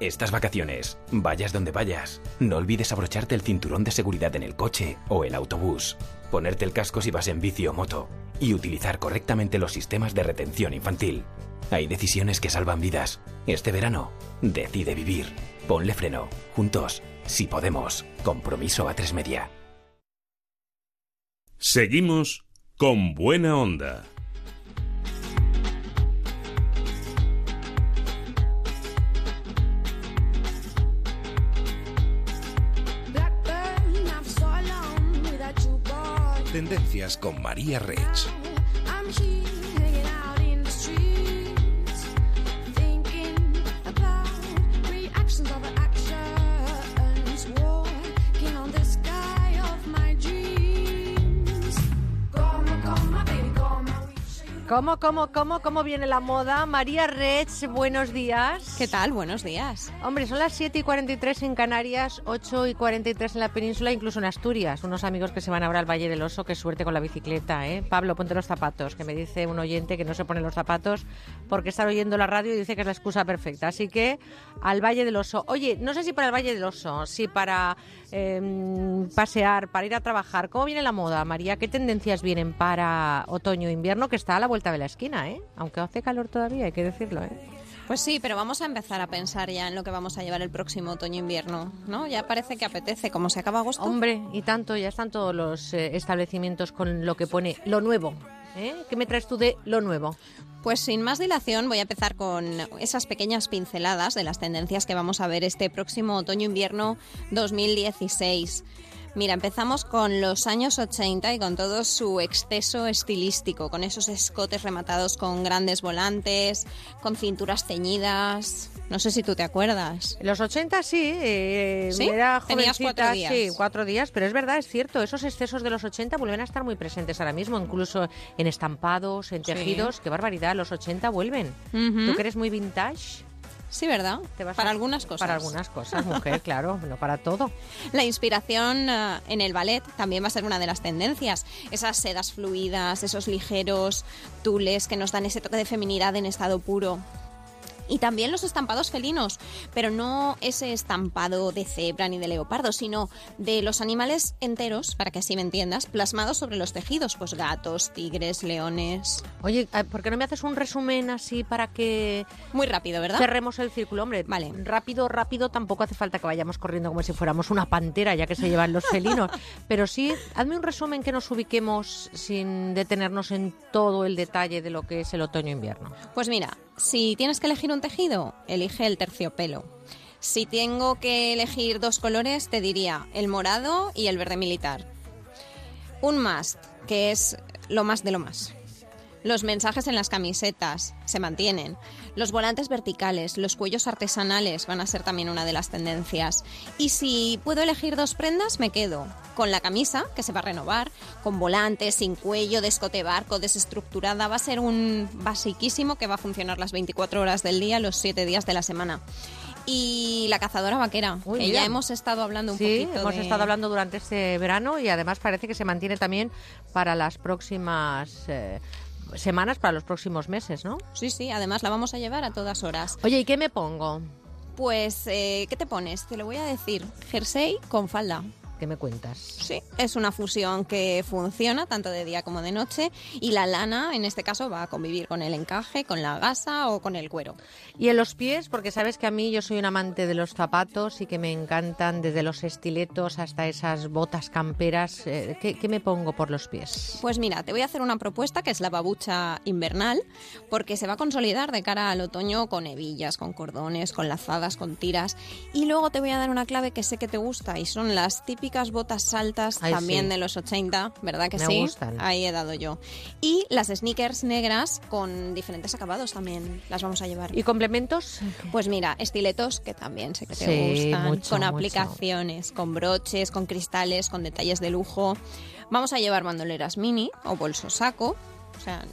Estas vacaciones, vayas donde vayas, no olvides abrocharte el cinturón de seguridad en el coche o el autobús, ponerte el casco si vas en bici o moto y utilizar correctamente los sistemas de retención infantil. Hay decisiones que salvan vidas. Este verano, decide vivir. Ponle freno. Juntos, si podemos. Compromiso a tres media. Seguimos con buena onda. Tendencias con María Reich. ¿Cómo, cómo, cómo, cómo viene la moda? María Rech, buenos días. ¿Qué tal? Buenos días. Hombre, son las 7 y 43 en Canarias, 8 y 43 en la península, incluso en Asturias. Unos amigos que se van ahora al Valle del Oso, qué suerte con la bicicleta, ¿eh? Pablo, ponte los zapatos, que me dice un oyente que no se pone los zapatos porque está oyendo la radio y dice que es la excusa perfecta. Así que al Valle del Oso. Oye, no sé si para el Valle del Oso, si para eh, pasear, para ir a trabajar. ¿Cómo viene la moda, María? ¿Qué tendencias vienen para otoño-invierno que está a la vuelta de la esquina, ¿eh? Aunque hace calor todavía, hay que decirlo, ¿eh? Pues sí, pero vamos a empezar a pensar ya en lo que vamos a llevar el próximo otoño-invierno, ¿no? Ya parece que apetece, como se acaba agosto. Hombre, y tanto, ya están todos los eh, establecimientos con lo que pone lo nuevo. ¿eh? ¿Qué me traes tú de lo nuevo? Pues sin más dilación voy a empezar con esas pequeñas pinceladas de las tendencias que vamos a ver este próximo otoño-invierno 2016. Mira, empezamos con los años 80 y con todo su exceso estilístico, con esos escotes rematados con grandes volantes, con cinturas ceñidas. No sé si tú te acuerdas. Los 80 sí, eh, ¿Sí? era Tenías jovencita, cuatro días. sí, cuatro días, pero es verdad, es cierto, esos excesos de los 80 vuelven a estar muy presentes ahora mismo, incluso en estampados, en Sí. tejidos, qué barbaridad, los 80 vuelven. Ujú. ¿Tú que eres muy vintage? Sí, ¿verdad? para algunas cosas. Para algunas cosas, mujer, claro, no para todo. La inspiración eh, en el ballet también va a ser una de las tendencias. Esas sedas fluidas, esos ligeros tules que nos dan ese toque de feminidad en estado puro. Y también los estampados felinos, pero no ese estampado de cebra ni de leopardo, sino de los animales enteros, para que así me entiendas, plasmados sobre los tejidos, pues gatos, tigres, leones. Oye, eh, ¿por qué no me haces un resumen así para que... Muy rápido, ¿verdad? Cerremos el círculo, hombre. Vale. Rápido, rápido, tampoco hace falta que vayamos corriendo como si fuéramos una pantera, ya que se llevan los felinos. Pero sí, hazme un resumen que nos ubiquemos sin detenernos en todo el detalle de lo que es el otoño-invierno. Pues mira, si tienes que elegir un tejido, elige el terciopelo. Si tengo que elegir dos colores, te diría el morado y el verde militar. Un must, que es lo más de lo más. Los mensajes en las camisetas se mantienen. Los volantes verticales, los cuellos artesanales van a ser también una de las tendencias. Y si puedo elegir dos prendas, me quedo con la camisa, que se va a renovar, con volantes, sin cuello, de escote barco, desestructurada. Va a ser un basiquísimo que va a funcionar las 24 horas del día, los 7 días de la semana. Y la cazadora vaquera, Uy, que mira. ya hemos estado hablando un Sí, poquito. hemos de- estado hablando durante este verano y además parece que se mantiene también para las próximas eh, semanas, para los próximos meses, ¿no? Sí, sí, además la vamos a llevar a todas horas. Oye, ¿y qué me pongo? Pues, eh, ¿qué te pones? Te lo voy a decir. Jersey con falda. ¿Qué me cuentas? Sí, es una fusión que funciona tanto de día como de noche y la lana, en este caso, va a convivir con el encaje, con la gasa o con el cuero. Y en los pies, porque sabes que a mí yo soy un amante de los zapatos y que me encantan desde los estiletos hasta esas botas camperas. eh, ¿qué, qué me pongo por los pies? Pues mira, te voy a hacer una propuesta que es la babucha invernal, porque se va a consolidar de cara al otoño con hebillas, con cordones, con lazadas, con tiras. Y luego te voy a dar una clave que sé que te gusta y son las típicas botas altas Ay, también sí. de los 80, ¿verdad que Me sí? gustan. Ahí he dado yo. Y las sneakers negras con diferentes acabados también las vamos a llevar. ¿Y complementos? Pues mira, estiletos que también sé que te Sí, gustan, mucho, con mucho. aplicaciones, con broches, con cristales, con detalles de lujo. Vamos a llevar bandoleras mini o bolso saco. O sea,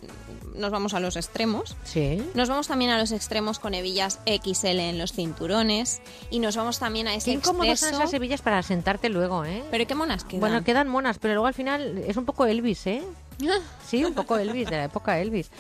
nos vamos a los extremos. Sí. Nos vamos también a los extremos con hebillas XL en los cinturones. Y nos vamos también a ese Qué incómodas son esas hebillas para sentarte luego, ¿eh? Pero qué monas quedan. Bueno, quedan monas, pero luego al final es un poco Elvis, ¿eh? Sí, un poco Elvis, de la época Elvis.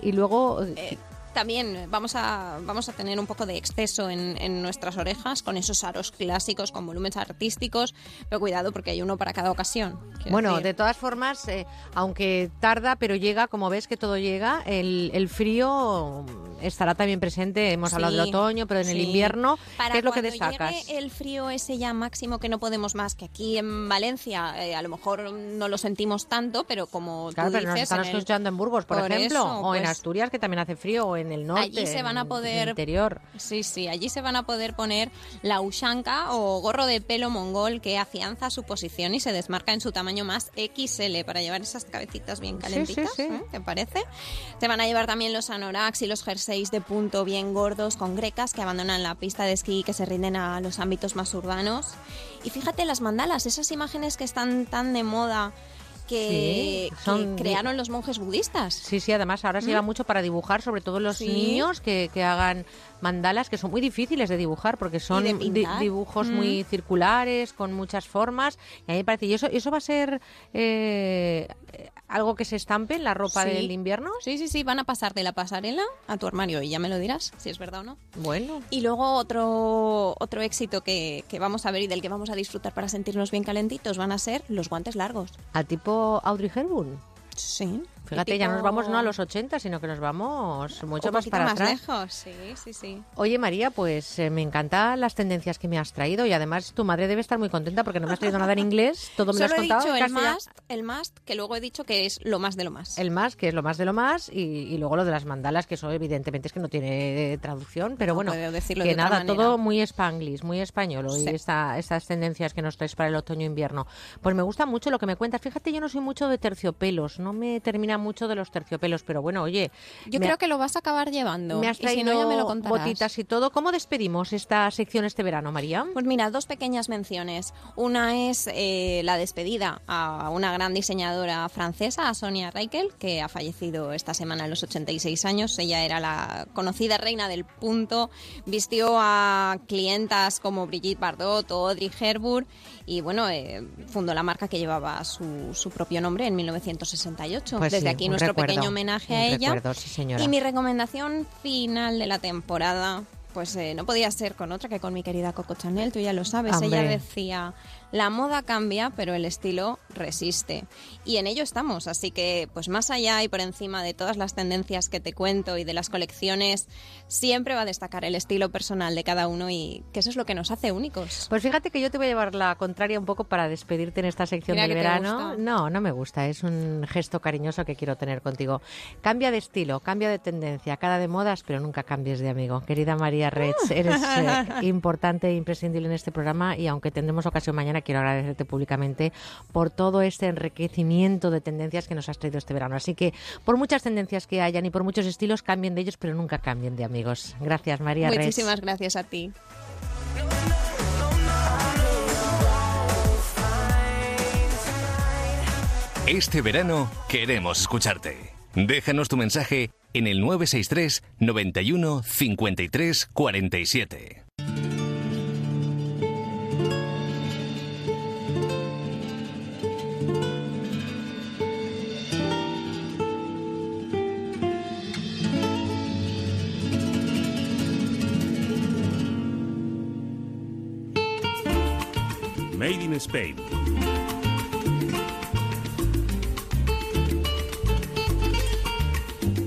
Y luego... Eh, también vamos a, vamos a tener un poco de exceso en, en nuestras orejas con esos aros clásicos, con volúmenes artísticos. Pero cuidado porque hay uno para cada ocasión. Bueno, decir. de todas formas, eh, aunque tarda, pero llega, como ves que todo llega, el, el frío estará también presente. Hemos hablado del otoño, pero en el invierno, Para ¿qué es lo que destacas? llegue el frío ese ya máximo que no podemos más, que aquí en Valencia eh, a lo mejor no lo sentimos tanto, pero como Claro, tú pero nos están en el- escuchando en Burgos, por, Por ejemplo, eso, o en pues, Asturias, que también hace frío, o en el norte. Allí se van a en poder- el interior. Sí, sí, allí se van a poder poner la ushanka o gorro de pelo mongol que afianza su posición y se desmarca en su tamaño más XL para llevar esas cabecitas bien Sí, calentitas, sí, sí. ¿eh? ¿te parece? Se van a llevar también los anoraks y los jerseys de punto bien gordos con grecas que abandonan la pista de esquí y que se rinden a los ámbitos más urbanos. Y fíjate las mandalas, esas imágenes que están tan de moda que, Sí, son que crearon los monjes budistas. Sí, sí, además ahora se lleva mucho para dibujar, sobre todo los Sí. niños que, que hagan mandalas que son muy difíciles de dibujar porque son di- dibujos Mm. muy circulares, con muchas formas. Y a mí me parece, ¿y eso, eso va a ser eh, algo que se estampe en la ropa Sí. del invierno? Sí, sí, sí, van a pasar de la pasarela a tu armario y ya me lo dirás si es verdad o no. Bueno. Y luego otro, otro éxito que, que vamos a ver y del que vamos a disfrutar para sentirnos bien calentitos van a ser los guantes largos. A tipo Audrey Hepburn. Sí. Fíjate, ya nos vamos no a los 80, sino que nos vamos mucho un más para más atrás. lejos, sí, sí, sí. Oye María, pues eh, me encantan las tendencias que me has traído y además tu madre debe estar muy contenta porque no me has traído nada en inglés, todo me lo has he contado dicho el must, el must, que luego he dicho que es lo más de lo más. El más, que es lo más de lo más, y, y luego lo de las mandalas, que eso evidentemente es que no tiene traducción, pero No bueno, decirlo que de nada, todo muy spanglish, muy español, Sí. esta- estas tendencias que nos traes para el otoño-invierno. Pues me gusta mucho lo que me cuentas. Fíjate, yo no soy mucho de terciopelos, no me termina mucho de los terciopelos, pero bueno, oye. Yo creo ha- que lo vas a acabar llevando. Me has y traído si no, ya me lo contarás. botitas y todo. ¿Cómo despedimos esta sección este verano, María? Pues mira, dos pequeñas menciones. Una es eh, la despedida a una gran diseñadora francesa, a Sonia Reichel, que ha fallecido esta semana a los 86 años. Ella era la conocida reina del punto. Vistió a clientas como Brigitte Bardot o Audrey Hepburn y bueno, eh, fundó la marca que llevaba su, su propio nombre en 1968. Pues Desde aquí nuestro recuerdo, pequeño homenaje a ella. recuerdo, sí, señora. Y mi recomendación final de la temporada, pues eh, no podía ser con otra que con mi querida Coco Chanel, tú ya lo sabes. Hombre. Ella decía, la moda cambia, pero el estilo resiste. Y en ello estamos, así que pues más allá y por encima de todas las tendencias que te cuento y de las colecciones, siempre va a destacar el estilo personal de cada uno y que eso es lo que nos hace únicos. Pues fíjate que yo te voy a llevar la contraria un poco para despedirte en esta sección Mira del verano. No, no me gusta, es un gesto cariñoso que quiero tener contigo. Cambia de estilo, cambia de tendencia, cada de modas, pero nunca cambies de amigo. Querida María Retz, eres eh, importante e imprescindible en este programa y aunque tendremos ocasión mañana, quiero agradecerte públicamente por todo este enriquecimiento de tendencias que nos has traído este verano. Así que por muchas tendencias que hayan y por muchos estilos, cambien de ellos, pero nunca cambien de amigos. Gracias, María. Muchísimas gracias a ti. Este verano queremos escucharte. Déjanos tu mensaje en el 963 91 53 47. Made in Spain.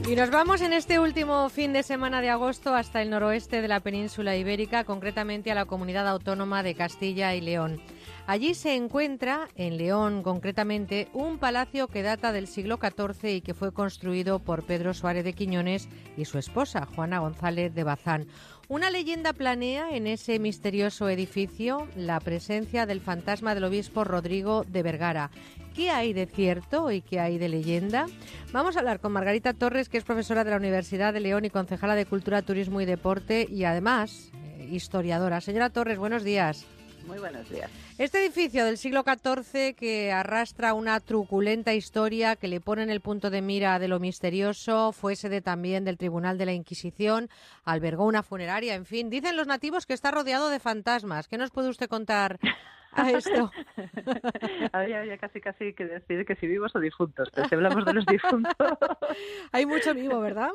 Y nos vamos en este último fin de semana de agosto hasta el noroeste de la península ibérica, concretamente a la comunidad autónoma de Castilla y León. Allí se encuentra, en León concretamente, un palacio que data del siglo XIV y que fue construido por Pedro Suárez de Quiñones y su esposa, Juana González de Bazán. Una leyenda planea en ese misterioso edificio la presencia del fantasma del obispo Rodrigo de Vergara. ¿Qué hay de cierto y qué hay de leyenda? Vamos a hablar con Margarita Torres, que es profesora de la Universidad de León y concejala de Cultura, Turismo y Deporte y además eh, historiadora. Señora Torres, buenos días. Muy buenos días. Este edificio del siglo XIV que arrastra una truculenta historia que le pone en el punto de mira de lo misterioso, fue sede también del Tribunal de la Inquisición, albergó una funeraria, en fin, dicen los nativos que está rodeado de fantasmas. ¿Qué nos puede usted contar a esto? habría, habría casi casi que decir que si vivos o difuntos, pero si hablamos de los difuntos. Hay mucho vivo, ¿verdad?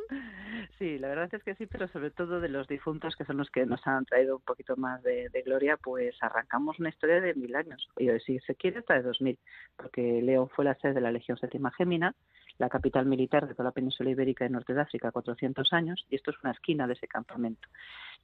Sí, la verdad es que sí, pero sobre todo de los difuntos, que son los que nos han traído un poquito más de, de gloria, pues arrancamos una historia de mil años, y si se quiere hasta de dos mil, porque León fue la sede de la Legión Séptima Gémina, la capital militar de toda la península ibérica y norte de África, 400 años, y esto es una esquina de ese campamento.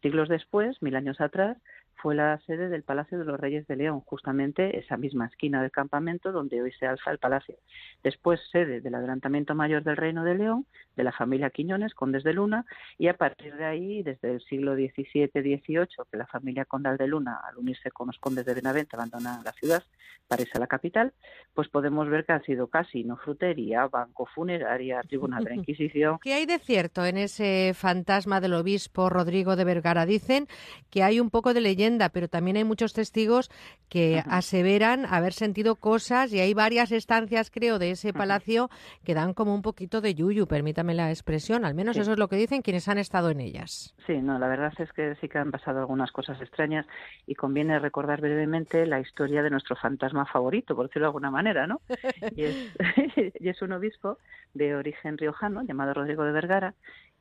Siglos después, mil años atrás, fue la sede del Palacio de los Reyes de León, justamente esa misma esquina del campamento donde hoy se alza el palacio. Después, sede del Adelantamiento Mayor del Reino de León, de la familia Quiñones, condes de Luna, y a partir de ahí, desde el siglo XVII-XVIII, que la familia condal de Luna, al unirse con los condes de Benavente, abandona la ciudad para irse a la capital, pues podemos ver que ha sido casino, frutería, banco, funeraria, tribunal de la Inquisición. ¿Qué hay de cierto en ese fantasma del obispo Rodrigo de Vergara? Dicen que hay un poco de leyenda, pero también hay muchos testigos que aseveran haber sentido cosas y hay varias estancias, creo, de ese palacio que dan como un poquito de yuyu, permítame la expresión, al menos Sí. eso es lo que dicen quienes han estado en ellas. Sí, no, la verdad es que sí que han pasado algunas cosas extrañas y conviene recordar brevemente la historia de nuestro fantasma favorito, por decirlo de alguna manera, ¿no? Y es, y es un obispo de origen riojano llamado Rodrigo de Vergara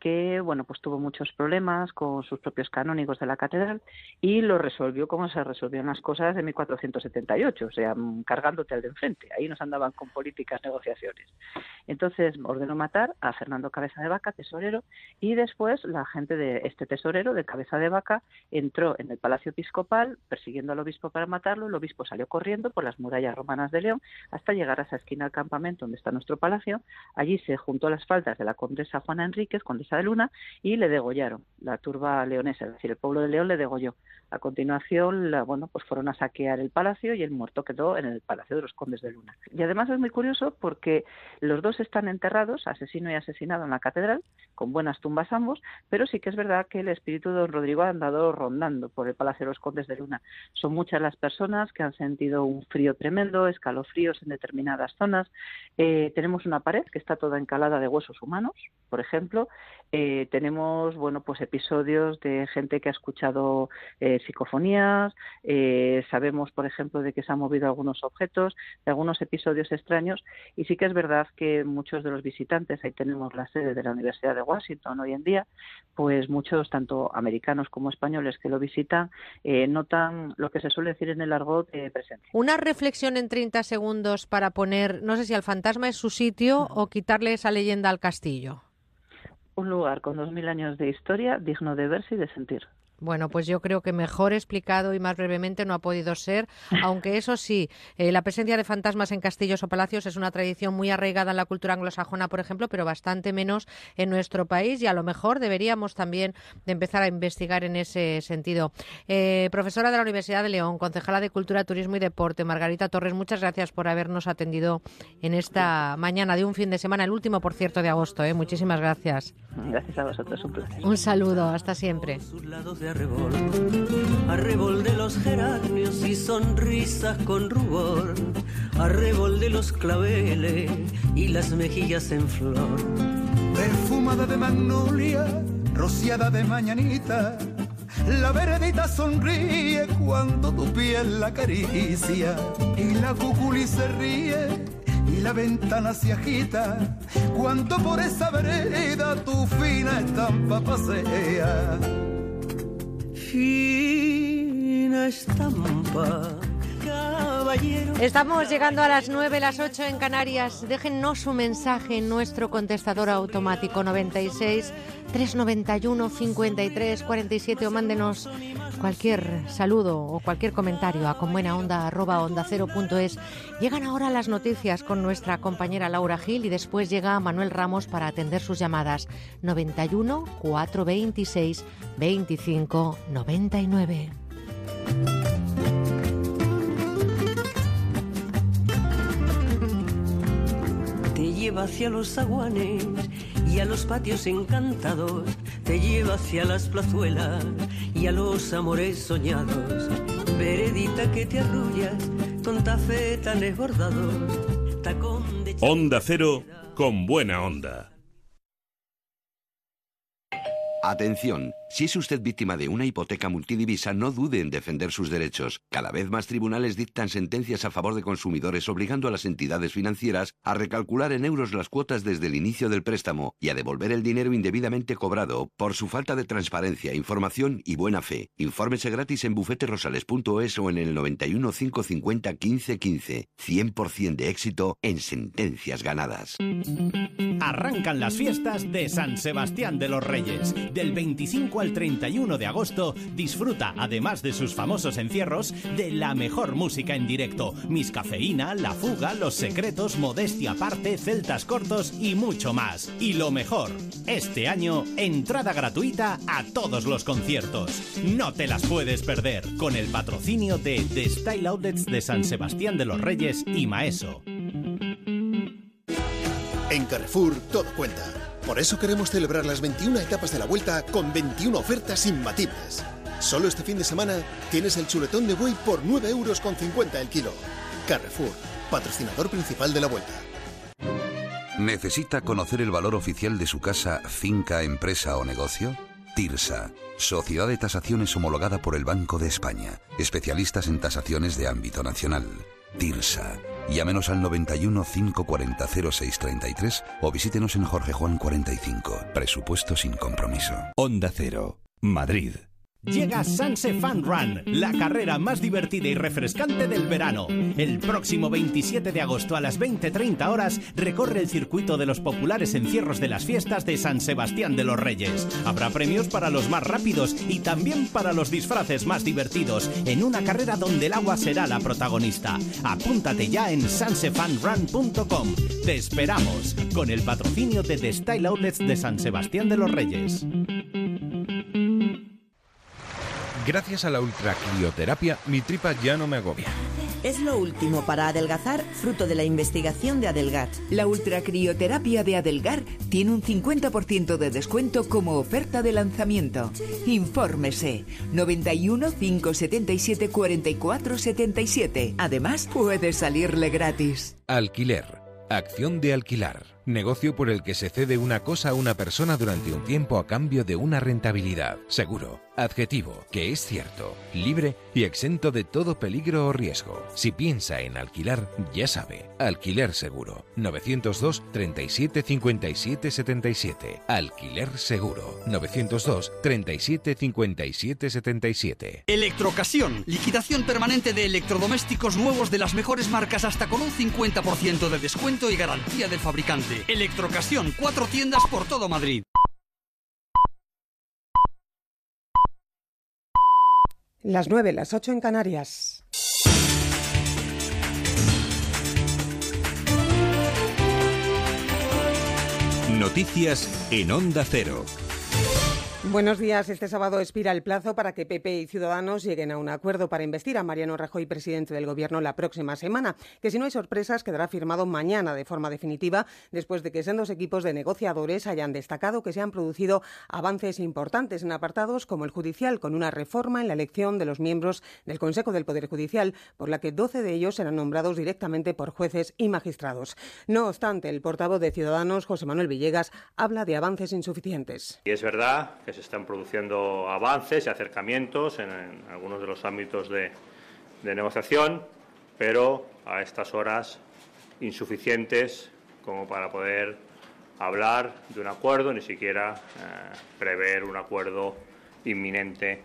que bueno pues tuvo muchos problemas con sus propios canónigos de la catedral y lo resolvió como se resolvían las cosas de 1478, o sea, mm, cargándote al de enfrente. Ahí nos andaban con políticas, negociaciones. Entonces ordenó matar a Fernando Cabeza de Vaca, tesorero, y después la gente de este tesorero, de Cabeza de Vaca, entró en el Palacio Episcopal persiguiendo al obispo para matarlo. El obispo salió corriendo por las murallas romanas de León hasta llegar a esa esquina del campamento donde está nuestro palacio. Allí se juntó a las faldas de la condesa Juana Enríquez, condesa de Luna, y le degollaron. La turba leonesa, es decir, el pueblo de León le degolló. A continuación, bueno, pues fueron a saquear el palacio y el muerto quedó en el palacio de los condes de Luna. Y además es muy curioso porque los dos están enterrados, asesino y asesinado, en la catedral, con buenas tumbas ambos, pero sí que es verdad que el espíritu de don Rodrigo ha andado rondando por el palacio de los condes de Luna. Son muchas las personas que han sentido un frío tremendo, escalofríos en determinadas zonas. Eh, tenemos una pared que está toda encalada de huesos humanos, por ejemplo. Eh, tenemos bueno pues episodios de gente que ha escuchado eh, psicofonías eh, sabemos por ejemplo de que se han movido algunos objetos de algunos episodios extraños y sí que es verdad que muchos de los visitantes ahí tenemos la sede de la Universidad de Washington hoy en día pues muchos tanto americanos como españoles que lo visitan notan lo que se suele decir en el argot de presencia. Una reflexión en 30 segundos para poner no sé si al fantasma es su sitio o quitarle esa leyenda al castillo un lugar con dos mil años de historia digno de verse y de sentir. Bueno, pues yo creo que mejor explicado y más brevemente no ha podido ser, aunque eso sí, eh, la presencia de fantasmas en castillos o palacios es una tradición muy arraigada en la cultura anglosajona, por ejemplo, pero bastante menos en nuestro país y a lo mejor deberíamos también de empezar a investigar en ese sentido. Eh, profesora de la Universidad de León, concejala de Cultura, Turismo y Deporte, Margarita Torres, muchas gracias por habernos atendido en esta mañana de un fin de semana, el último, por cierto, de agosto. ¿eh? Muchísimas gracias. Gracias a vosotros, un placer. Un saludo, hasta siempre arrebol, arrebol de los geranios y sonrisas con rubor, arrebol de los claveles y las mejillas en flor. Perfumada de magnolia, rociada de mañanita, la veredita sonríe cuando tu piel la acaricia y la cuculi se ríe y la ventana se agita cuando por esa vereda tu fina estampa pasea fina estampa. Estamos llegando a las 9, las 8 en Canarias. Déjennos su mensaje en nuestro contestador automático 96 391 53 47 o mándenos cualquier saludo o cualquier comentario a conbuenaonda. Llegan ahora las noticias con nuestra compañera Laura Gil y después llega Manuel Ramos para atender sus llamadas 91 426 25 99. Te lleva hacia los aguanes y a los patios encantados, te lleva hacia las plazuelas y a los amores soñados. Veredita que te arrullas con tafetanes bordados, tacón de... Onda Cero con buena onda. Atención, si es usted víctima de una hipoteca multidivisa, no dude en defender sus derechos. Cada vez más tribunales dictan sentencias a favor de consumidores obligando a las entidades financieras a recalcular en euros las cuotas desde el inicio del préstamo y a devolver el dinero indebidamente cobrado por su falta de transparencia, información y buena fe. Infórmese gratis en bufeterosales.es o en el 91 550 1515. 100% de éxito en sentencias ganadas. Arrancan las fiestas de San Sebastián de los Reyes. Del 25 al 31 de agosto, disfruta, además de sus famosos encierros, de la mejor música en directo. Miss Cafeína, La Fuga, Los Secretos, Modestia Aparte, Celtas Cortos y mucho más. Y lo mejor, este año, entrada gratuita a todos los conciertos. No te las puedes perder, con el patrocinio de The Style Outlets de San Sebastián de los Reyes y Maeso. En Carrefour todo cuenta. Por eso queremos celebrar las 21 etapas de la vuelta con 21 ofertas imbatibles. Solo este fin de semana tienes el chuletón de buey por 9 euros con 50 el kilo. Carrefour, patrocinador principal de la vuelta. ¿Necesita conocer el valor oficial de su casa, finca, empresa o negocio? TIRSA, Sociedad de Tasaciones homologada por el Banco de España, especialistas en tasaciones de ámbito nacional. TIRSA. Llámenos al 91 540 0633 o visítenos en Jorge Juan 45. Presupuesto sin compromiso. Onda Cero, Madrid. Llega Sanse Fun Run, la carrera más divertida y refrescante del verano. El próximo 27 de agosto a las 20.30 horas recorre el circuito de los populares encierros de las fiestas de San Sebastián de los Reyes. Habrá premios para los más rápidos y también para los disfraces más divertidos en una carrera donde el agua será la protagonista. Apúntate ya en sansefunrun.com. Te esperamos con el patrocinio de The Style Outlets de San Sebastián de los Reyes. Gracias a la ultracrioterapia, mi tripa ya no me agobia. Es lo último para adelgazar, fruto de la investigación de Adelgar. La ultracrioterapia de Adelgar tiene un 50% de descuento como oferta de lanzamiento. Infórmese 91 577 44 77. Además, puede salirle gratis. Alquiler. Acción de alquilar. Negocio por el que se cede una cosa a una persona durante un tiempo a cambio de una rentabilidad. Seguro, adjetivo, que es cierto, libre y exento de todo peligro o riesgo. Si piensa en alquilar, ya sabe, alquiler seguro. 902 37 57 77. Alquiler seguro. 902 37 57 77. Electrocasión, liquidación permanente de electrodomésticos nuevos de las mejores marcas hasta con un 50% de descuento y garantía del fabricante. Electrocasión, cuatro tiendas por todo Madrid. Las 9, las 8 en Canarias. Noticias en Onda Cero. Buenos días. Este sábado expira el plazo para que PP y Ciudadanos lleguen a un acuerdo para investir a Mariano Rajoy, presidente del Gobierno, la próxima semana, que si no hay sorpresas quedará firmado mañana de forma definitiva, después de que sendos equipos de negociadores hayan destacado que se han producido avances importantes en apartados como el judicial, con una reforma en la elección de los miembros del Consejo del Poder Judicial, por la que 12 de ellos serán nombrados directamente por jueces y magistrados. No obstante, el portavoz de Ciudadanos, José Manuel Villegas, habla de avances insuficientes. Y es verdad se están produciendo avances y acercamientos en, algunos de los ámbitos de, de, negociación, pero a estas horas insuficientes como para poder hablar de un acuerdo, ni siquiera eh, prever un acuerdo inminente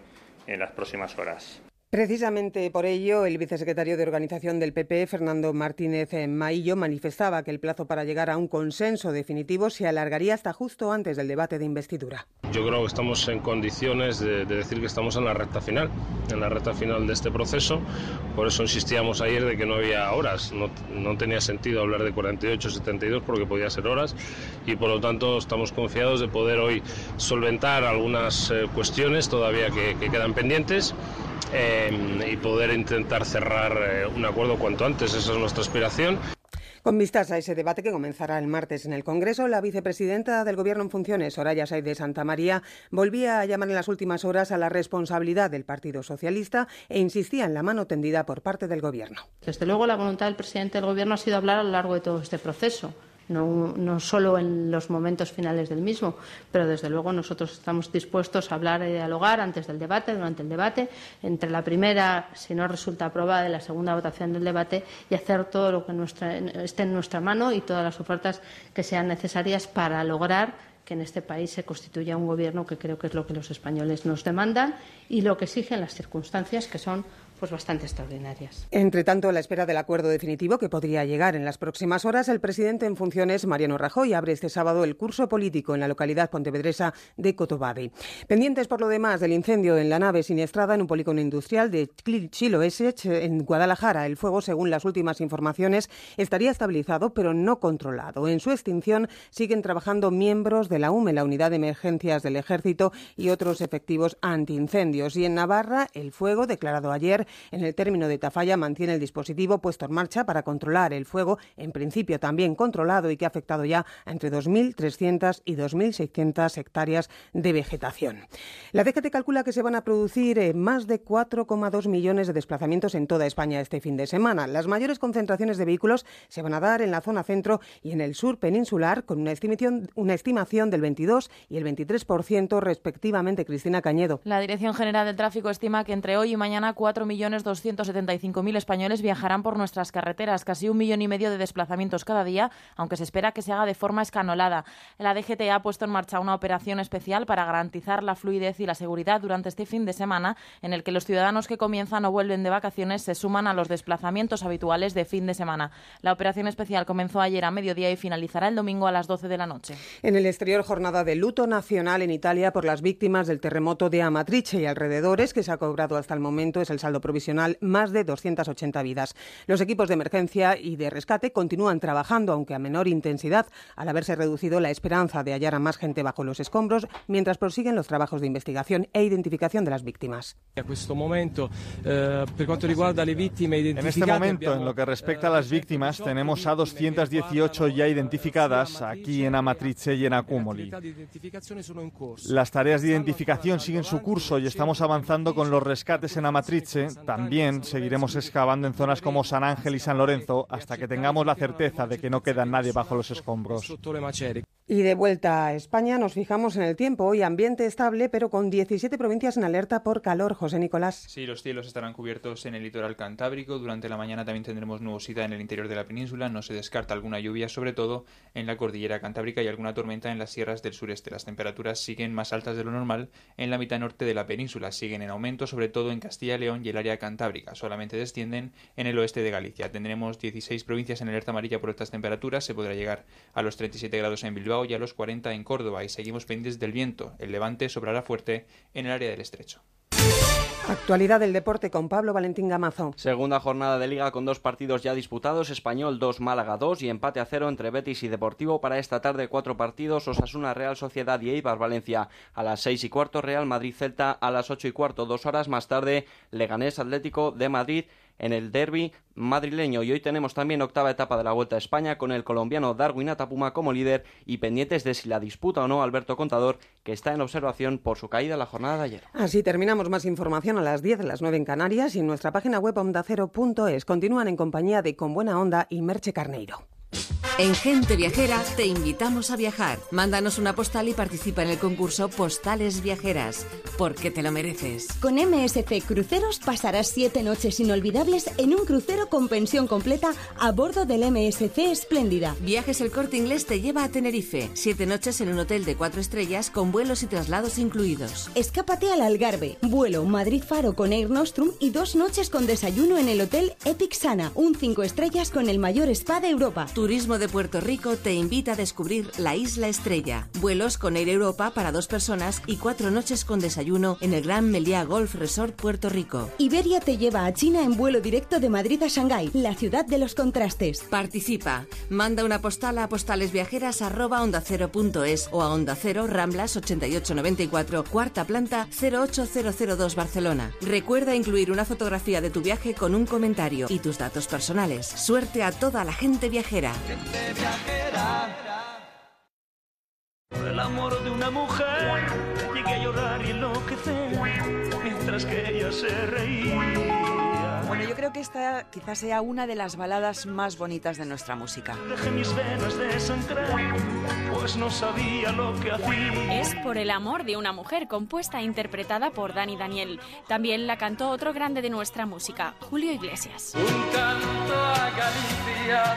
en las próximas horas. Precisamente por ello, el vicesecretario de Organización del PP, Fernando Martínez Maillo, manifestaba que el plazo para llegar a un consenso definitivo se alargaría hasta justo antes del debate de investidura. Yo creo que estamos en condiciones de, de decir que estamos en la recta final, en la recta final de este proceso. Por eso insistíamos ayer de que no había horas. No, no tenía sentido hablar de 48, 72 porque podía ser horas y por lo tanto estamos confiados de poder hoy solventar algunas eh, cuestiones todavía que, que quedan pendientes eh, y poder intentar cerrar eh, un acuerdo cuanto antes. Esa es nuestra aspiración. Con vistas a ese debate que comenzará el martes en el Congreso, la vicepresidenta del Gobierno en funciones, Soraya Sáez de Santa María, volvía a llamar en las últimas horas a la responsabilidad del Partido Socialista e insistía en la mano tendida por parte del Gobierno. Desde luego, la voluntad del presidente del Gobierno ha sido hablar a lo largo de todo este proceso no, no, solo en los momentos finales del mismo, pero desde luego nosotros estamos dispuestos a hablar y dialogar antes del debate, durante el debate, entre la primera, si no resulta aprobada, y la segunda votación del debate y hacer todo lo que nuestra, esté en nuestra mano y todas las ofertas que sean necesarias para lograr que en este país se constituya un gobierno que creo que es lo que los españoles nos demandan y lo que exigen las circunstancias que son pues bastante extraordinarias. Entre tanto, a la espera del acuerdo definitivo que podría llegar en las próximas horas, el presidente en funciones, Mariano Rajoy, abre este sábado el curso político en la localidad pontevedresa de Cotobade. Pendientes por lo demás del incendio en la nave siniestrada en un polígono industrial de Chiloesech, en Guadalajara, el fuego, según las últimas informaciones, estaría estabilizado pero no controlado. En su extinción siguen trabajando miembros de la UME, la Unidad de Emergencias del Ejército y otros efectivos antiincendios. Y en Navarra, el fuego, declarado ayer, en el término de Tafalla mantiene el dispositivo puesto en marcha para controlar el fuego, en principio también controlado y que ha afectado ya a entre 2.300 y 2.600 hectáreas de vegetación. La DGT calcula que se van a producir eh, más de 4,2 millones de desplazamientos en toda España este fin de semana. Las mayores concentraciones de vehículos se van a dar en la zona centro y en el sur peninsular, con una estimación, una estimación del 22 y el 23% respectivamente. Cristina Cañedo. La Dirección General del Tráfico estima que entre hoy y mañana 4 millones 275.000 españoles viajarán por nuestras carreteras, casi un millón y medio de desplazamientos cada día, aunque se espera que se haga de forma escanolada. La DGT ha puesto en marcha una operación especial para garantizar la fluidez y la seguridad durante este fin de semana, en el que los ciudadanos que comienzan o vuelven de vacaciones se suman a los desplazamientos habituales de fin de semana. La operación especial comenzó ayer a mediodía y finalizará el domingo a las 12 de la noche. En el exterior, jornada de luto nacional en Italia por las víctimas del terremoto de Amatrice y alrededores, que se ha cobrado hasta el momento es el saldo provisional más de 280 vidas. Los equipos de emergencia y de rescate continúan trabajando, aunque a menor intensidad, al haberse reducido la esperanza de hallar a más gente bajo los escombros, mientras prosiguen los trabajos de investigación e identificación de las víctimas. En este momento, en lo que respecta a las víctimas, tenemos a 218 ya identificadas aquí en Amatrice y en Accumoli. Las tareas de identificación siguen su curso y estamos avanzando con los rescates en Amatrice también seguiremos excavando en zonas como San Ángel y San Lorenzo hasta que tengamos la certeza de que no queda nadie bajo los escombros. Y de vuelta a España nos fijamos en el tiempo. Hoy ambiente estable, pero con 17 provincias en alerta por calor. José Nicolás. Sí, los cielos estarán cubiertos en el litoral cantábrico. Durante la mañana también tendremos nubosidad en el interior de la península. No se descarta alguna lluvia, sobre todo en la cordillera cantábrica y alguna tormenta en las sierras del sureste. Las temperaturas siguen más altas de lo normal en la mitad norte de la península. Siguen en aumento, sobre todo en Castilla y León y el área cantábrica. Solamente descienden en el oeste de Galicia. Tendremos 16 provincias en alerta amarilla por estas temperaturas. Se podrá llegar a los 37 grados en Bilbao y a los 40 en Córdoba y seguimos pendientes del viento. El levante sobrará fuerte en el área del estrecho. Actualidad del deporte con Pablo Valentín Gamazo. Segunda jornada de liga con dos partidos ya disputados, Español 2, Málaga 2 y empate a cero entre Betis y Deportivo para esta tarde cuatro partidos, Osasuna Real Sociedad y Eibar Valencia a las seis y cuarto, Real Madrid Celta a las ocho y cuarto, dos horas más tarde Leganés Atlético de Madrid en el derby madrileño. Y hoy tenemos también octava etapa de la Vuelta a España con el colombiano Darwin Atapuma como líder y pendientes de si la disputa o no Alberto Contador, que está en observación por su caída la jornada de ayer. Así terminamos más información a las 10, las 9 en Canarias y en nuestra página web ondacero.es. Continúan en compañía de Con Buena Onda y Merche Carneiro. En Gente Viajera te invitamos a viajar. Mándanos una postal y participa en el concurso Postales Viajeras, porque te lo mereces. Con MSC Cruceros pasarás siete noches inolvidables en un crucero con pensión completa a bordo del MSC Espléndida. Viajes El Corte Inglés te lleva a Tenerife. Siete noches en un hotel de cuatro estrellas con vuelos y traslados incluidos. Escápate al Algarve. Vuelo Madrid-Faro con Air Nostrum y dos noches con desayuno en el hotel Epic Sana, un cinco estrellas con el mayor spa de Europa. Turismo de Puerto Rico te invita a descubrir la Isla Estrella. Vuelos con Air Europa para dos personas y cuatro noches con desayuno en el Gran Meliá Golf Resort Puerto Rico. Iberia te lleva a China en vuelo directo de Madrid a Shanghái, la ciudad de los contrastes. Participa. Manda una postal a postalesviajeras@ondacero.es o a Onda Cero Ramblas 8894, cuarta planta 08002 Barcelona. Recuerda incluir una fotografía de tu viaje con un comentario y tus datos personales. Suerte a toda la gente viajera. Por el amor de una mujer llegué a llorar y enloquecer mientras que ella se reía. Bueno, yo creo que esta quizás sea una de las baladas más bonitas de nuestra música. Dejé mis venas pues no sabía lo que hacía. Es Por el amor de una mujer, compuesta e interpretada por Dani Daniel. También la cantó otro grande de nuestra música, Julio Iglesias. Un canto a Galicia,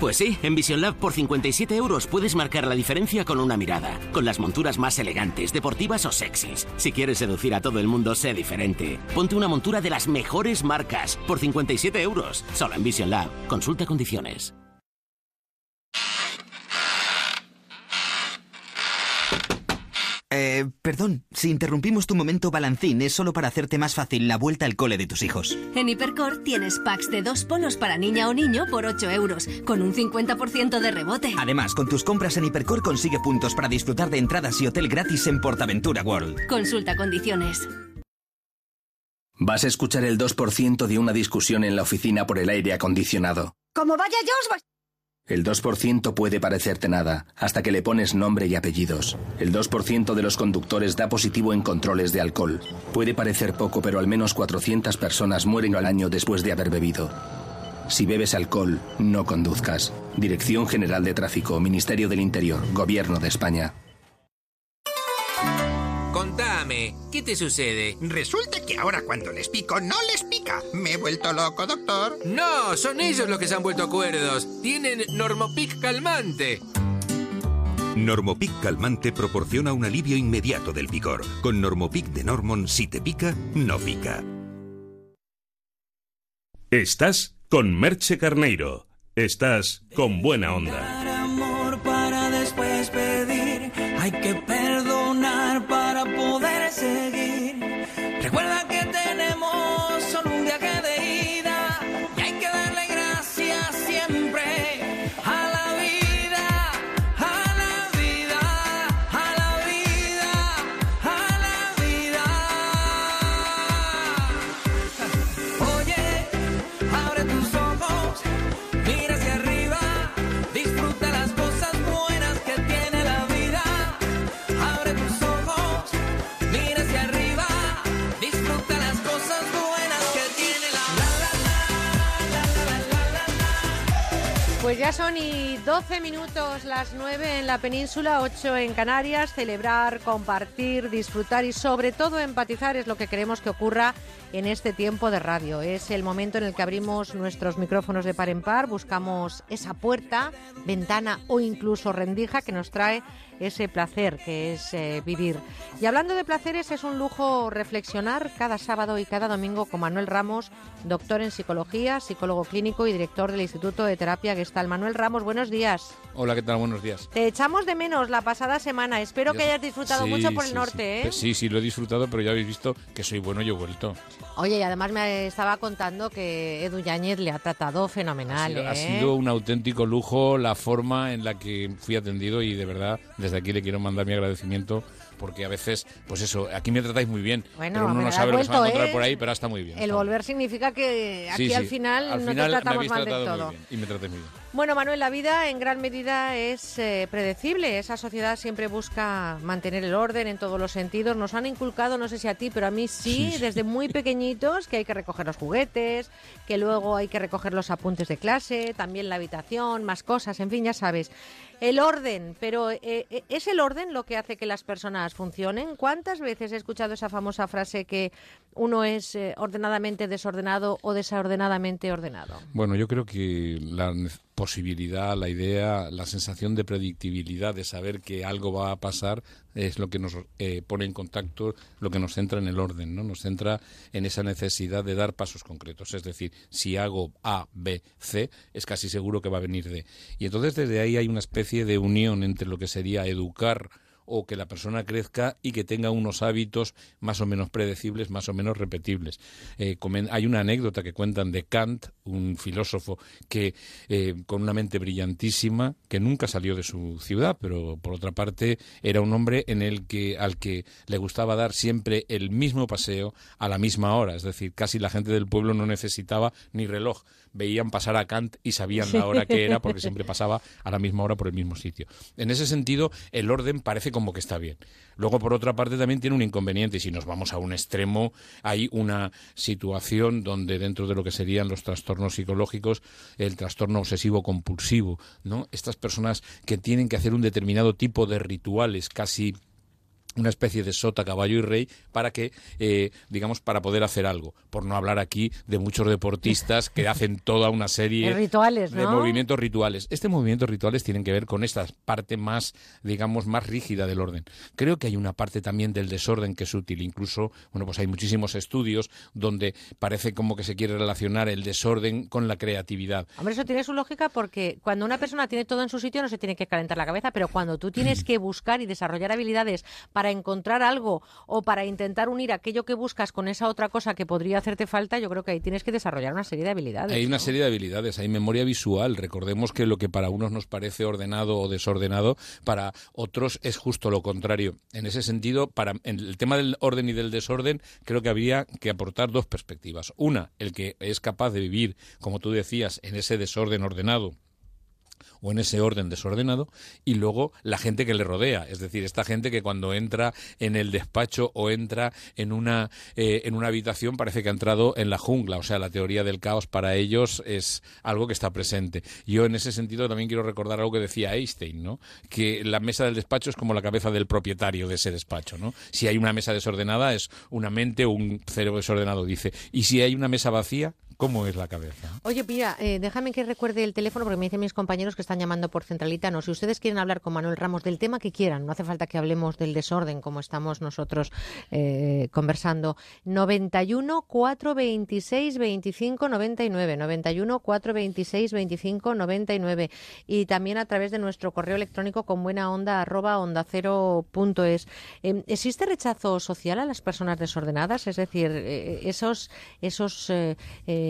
Pues sí, en Vision Lab por 57 euros puedes marcar la diferencia con una mirada, con las monturas más elegantes, deportivas o sexys. Si quieres seducir a todo el mundo, sé diferente. Ponte una montura de las mejores marcas por 57 euros, solo en Vision Lab. Consulta condiciones. Eh, perdón, si interrumpimos tu momento balancín es solo para hacerte más fácil la vuelta al cole de tus hijos. En Hipercor tienes packs de dos polos para niña o niño por 8 euros, con un 50% de rebote. Además, con tus compras en Hipercor consigue puntos para disfrutar de entradas y hotel gratis en Portaventura World. Consulta condiciones. Vas a escuchar el 2% de una discusión en la oficina por el aire acondicionado. Como vaya yo, os vais- El 2% puede parecerte nada, hasta que le pones nombre y apellidos. El 2% de los conductores da positivo en controles de alcohol. Puede parecer poco, pero al menos 400 personas mueren al año después de haber bebido. Si bebes alcohol, no conduzcas. Dirección General de Tráfico, Ministerio del Interior, Gobierno de España. ¿Qué te sucede? Resulta que ahora cuando les pico no les pica. Me he vuelto loco, doctor. No, son ellos los que se han vuelto cuerdos. Tienen Normopic calmante. Normopic calmante proporciona un alivio inmediato del picor. Con Normopic de Normon, si te pica, no pica. Estás con Merche Carneiro. Estás con buena onda. Pues ya son y 12 minutos las 9 en la península, 8 en Canarias. Celebrar, compartir, disfrutar y sobre todo empatizar es lo que queremos que ocurra en este tiempo de radio. Es el momento en el que abrimos nuestros micrófonos de par en par, buscamos esa puerta, ventana o incluso rendija que nos trae ese placer que es eh, vivir. Y hablando de placeres, es un lujo reflexionar cada sábado y cada domingo con Manuel Ramos, doctor en psicología, psicólogo clínico y director del Instituto de Terapia Gestal. Manuel Ramos, buenos días. Hola, ¿qué tal? Buenos días. Te echamos de menos la pasada semana. Espero que hayas disfrutado Sí, mucho por el sí, norte, sí. ¿eh? Pues sí, sí, lo he disfrutado, pero ya habéis visto que soy bueno y he vuelto. Oye, y además me estaba contando que Edu Yáñez le ha tratado fenomenal, Ha ¿eh? sido un auténtico lujo la forma en la que fui atendido y de verdad desde aquí le quiero mandar mi agradecimiento porque a veces, pues eso, aquí me tratáis muy bien, Bueno, pero uno no sabe lo que se va a encontrar ¿eh? por ahí, pero está muy bien. El volver significa que aquí Sí, al final Al no final te tratamos me habéis mal del tratado todo. muy bien y me tratáis muy bien. Bueno, Manuel, la vida en gran medida es eh, predecible. Esa sociedad siempre busca mantener el orden en todos los sentidos. Nos han inculcado, no sé si a ti, pero a mí sí, desde muy pequeñitos, que hay que recoger los juguetes, que luego hay que recoger los apuntes de clase, también la habitación, más cosas, en fin, ya sabes. El orden, pero eh, eh, ¿es el orden lo que hace que las personas funcionen? ¿Cuántas veces he escuchado esa famosa frase que uno es eh, ordenadamente desordenado o desordenadamente ordenado? Bueno, yo creo que la posibilidad, la idea, la sensación de predictibilidad, de saber que algo va a pasar, es lo que nos eh, pone en contacto, lo que nos centra en el orden, ¿no? Nos centra en esa necesidad de dar pasos concretos. Es decir, si hago A, B, C, es casi seguro que va a venir D. Y entonces desde ahí hay una especie de unión entre lo que sería educar o que la persona crezca y que tenga unos hábitos más o menos predecibles, más o menos repetibles. Eh, hay una anécdota que cuentan de Kant, un filósofo que eh, con una mente brillantísima, que nunca salió de su ciudad, pero por otra parte era un hombre en el que al que le gustaba dar siempre el mismo paseo a la misma hora, es decir, casi la gente del pueblo no necesitaba ni reloj, veían pasar a Kant y sabían la hora que era porque siempre pasaba a la misma hora por el mismo sitio. En ese sentido, el orden parece como que está bien. Luego, por otra parte, también tiene un inconveniente, y si nos vamos a un extremo, hay una situación donde dentro de lo que serían los trastornos psicológicos, el trastorno obsesivo compulsivo, ¿no? Estas personas que tienen que hacer un determinado tipo de rituales casi una especie de sota, caballo y rey para que, eh, digamos, para poder hacer algo. Por no hablar aquí de muchos deportistas que hacen toda una serie De rituales, de ¿no? movimientos rituales. Este movimientos rituales tienen que ver con esta parte más, digamos, más rígida del orden. Creo que hay una parte también del desorden que es útil. Incluso, bueno, pues hay muchísimos estudios donde parece como que se quiere relacionar el desorden con la creatividad. Hombre, eso tiene su lógica porque cuando una persona tiene todo en su sitio no se tiene que calentar la cabeza, pero cuando tú tienes que buscar y desarrollar habilidades para encontrar algo o para intentar unir aquello que buscas con esa otra cosa que podría hacerte falta, yo creo que ahí tienes que desarrollar una serie de habilidades. Hay una serie de habilidades, hay memoria visual. Recordemos que lo que para unos nos parece ordenado o desordenado, para otros es justo lo contrario. En ese sentido, para en el tema del orden y del desorden, creo que habría que aportar dos perspectivas. Una, el que es capaz de vivir, como tú decías, en ese desorden ordenado o en ese orden desordenado y luego la gente que le rodea, es decir, esta gente que cuando entra en el despacho o entra en una eh, en una habitación parece que ha entrado en la jungla, o sea, la teoría del caos para ellos es algo que está presente. Yo en ese sentido también quiero recordar algo que decía Einstein, ¿no? Que la mesa del despacho es como la cabeza del propietario de ese despacho, ¿no? Si hay una mesa desordenada es una mente o un cerebro desordenado, dice. Y si hay una mesa vacía, ¿cómo es la cabeza? Oye, mira, eh, déjame que recuerde el teléfono porque me dicen mis compañeros que están llamando por centralita. No, si ustedes quieren hablar con Manuel Ramos del tema que quieran, no hace falta que hablemos del desorden como estamos nosotros eh, conversando. 91 426 25 99. 91 426 25 99. Y también a través de nuestro correo electrónico con buena onda arroba onda cero punto es. Eh, ¿Existe rechazo social a las personas desordenadas? Es decir, eh, esos, esos eh,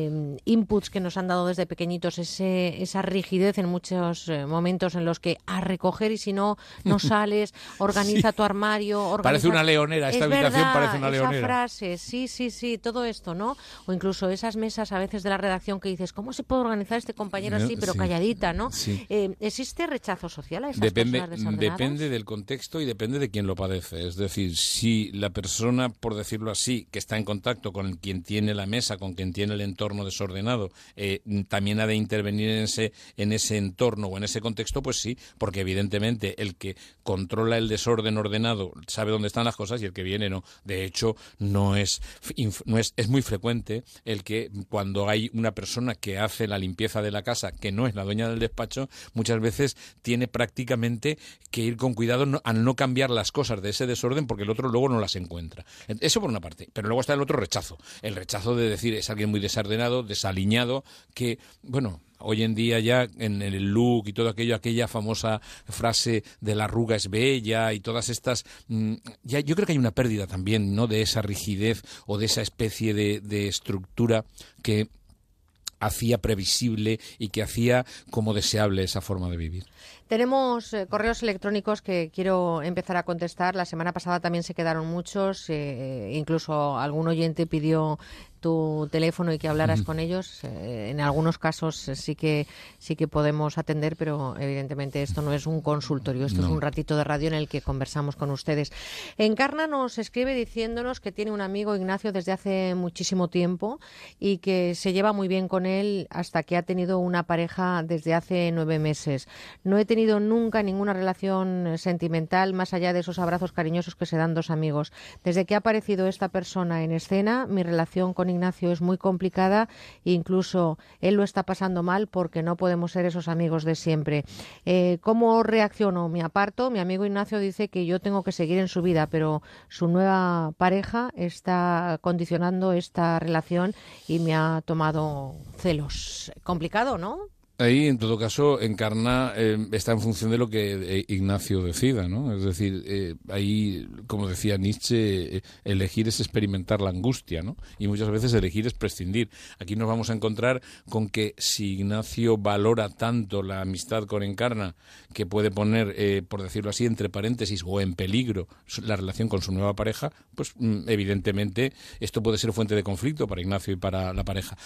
eh, inputs que nos han dado desde pequeñitos, ese, esa rigidez en muchos eh, momentos en los que a recoger y si no, no sales, organiza tu armario. Organiza... Parece una leonera, esta Es habitación verdad, parece una esa leonera. frase, sí, sí, sí, todo esto, ¿no? O incluso esas mesas a veces de la redacción que dices, ¿cómo se puede organizar este compañero así, pero Sí. calladita, ¿no? Sí. Eh, ¿Existe rechazo social a esas Depende, personas depende del contexto y depende de quién lo padece. Es decir, si la persona, por decirlo así, que está en contacto con quien tiene la mesa, con quien tiene el entorno desordenado, eh, también ha de intervenir en ese, en ese entorno o en ese contexto, pues sí, porque evidentemente el que controla el desorden ordenado sabe dónde están las cosas y el que viene no. De hecho, no es, no es, es muy frecuente el que cuando hay una persona que hace la limpieza de la casa, que no es la dueña del despacho, muchas veces tiene prácticamente que ir con cuidado no- a no cambiar las cosas de ese desorden porque el otro luego no las encuentra. Eso por una parte. Pero luego está el otro rechazo. El rechazo de decir es alguien muy desordenado, desaliñado, que, bueno, Hoy en día ya en el look y todo aquello, aquella famosa frase de la arruga es bella y todas estas, mm, ya yo creo que hay una pérdida también, ¿no? De esa rigidez o de esa especie de, estructura que hacía previsible y que hacía como deseable esa forma de vivir. Tenemos eh, correos electrónicos que quiero empezar a contestar. La semana pasada también se quedaron muchos. eh, incluso algún oyente pidió tu teléfono y que hablaras con ellos. Eh, en algunos casos eh, sí que sí que podemos atender, pero evidentemente esto no es un consultorio. Esto es No. un ratito de radio en el que conversamos con ustedes. Encarna nos escribe diciéndonos que tiene un amigo Ignacio desde hace muchísimo tiempo y que se lleva muy bien con él hasta que ha tenido una pareja desde hace nueve meses. No he tenido nunca ninguna relación eh, sentimental más allá de esos abrazos cariñosos que se dan dos amigos. Desde que ha aparecido esta persona en escena, mi relación con Ignacio es muy complicada incluso él lo está pasando mal porque no podemos ser esos amigos de siempre. Eh, ¿Cómo reacciono? Me aparto. Mi amigo Ignacio dice que yo tengo que seguir en su vida, pero su nueva pareja está condicionando esta relación y me ha tomado celos. Complicado, ¿no? Ahí, en todo caso, encarna, eh, está en función de lo que eh, Ignacio decida, ¿no? Es decir, eh, ahí, como decía Nietzsche, elegir es experimentar la angustia, ¿no? Y muchas veces elegir es prescindir. Aquí nos vamos a encontrar con que si Ignacio valora tanto la amistad con Encarna, que puede poner, por decirlo así, entre paréntesis o en peligro la relación con su nueva pareja, pues mm, evidentemente esto puede ser fuente de conflicto para Ignacio y para la pareja.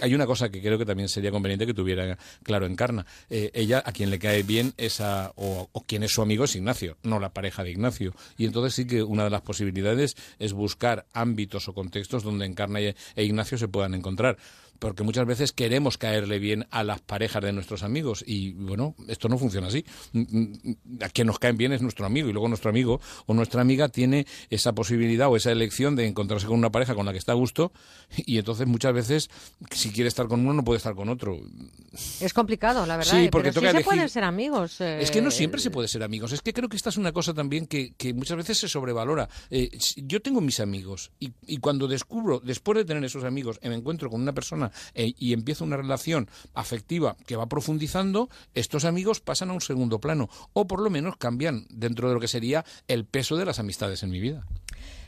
Hay una cosa que creo que también sería conveniente que tuviera claro, encarna. Eh, ella, a quien le cae bien, esa, o, o quien es su amigo es Ignacio, no la pareja de Ignacio. Y entonces sí que una de las posibilidades es buscar ámbitos o contextos donde Encarna e e Ignacio se puedan encontrar porque muchas veces queremos caerle bien a las parejas de nuestros amigos y bueno, esto no funciona así. A quien nos caen bien es nuestro amigo y luego nuestro amigo o nuestra amiga tiene esa posibilidad o esa elección de encontrarse con una pareja con la que está a gusto y entonces muchas veces si quiere estar con uno no puede estar con otro. Es complicado, la verdad. Sí, ¿eh? porque pero toca sí se elegir. pueden ser amigos. eh, Es que no siempre se puede ser amigos. Es que creo que esta es una cosa también que, que muchas veces se sobrevalora. Eh, yo tengo mis amigos y, y cuando descubro, después de tener esos amigos, me encuentro con una persona eh, y empieza una relación afectiva que va profundizando, estos amigos pasan a un segundo plano o por lo menos cambian dentro de lo que sería el peso de las amistades en mi vida.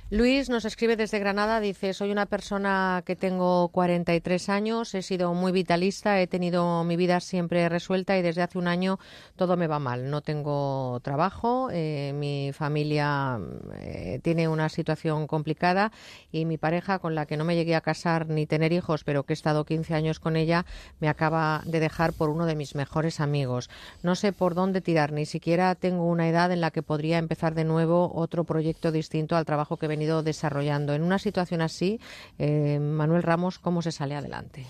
Luis nos escribe desde Granada, dice, soy una persona que tengo 43 años, he sido muy vitalista, he tenido mi vida siempre resuelta y desde hace un año todo me va mal. No tengo trabajo, eh, mi familia eh, tiene una situación complicada y mi pareja, con la que no me llegué a casar ni tener hijos, pero que he estado 15 años con ella, me acaba de dejar por uno de mis mejores amigos. No sé por dónde tirar, ni siquiera tengo una edad en la que podría empezar de nuevo otro proyecto distinto al trabajo que he venido desarrollando. En una situación así, eh, Manuel Ramos, ¿cómo se sale adelante?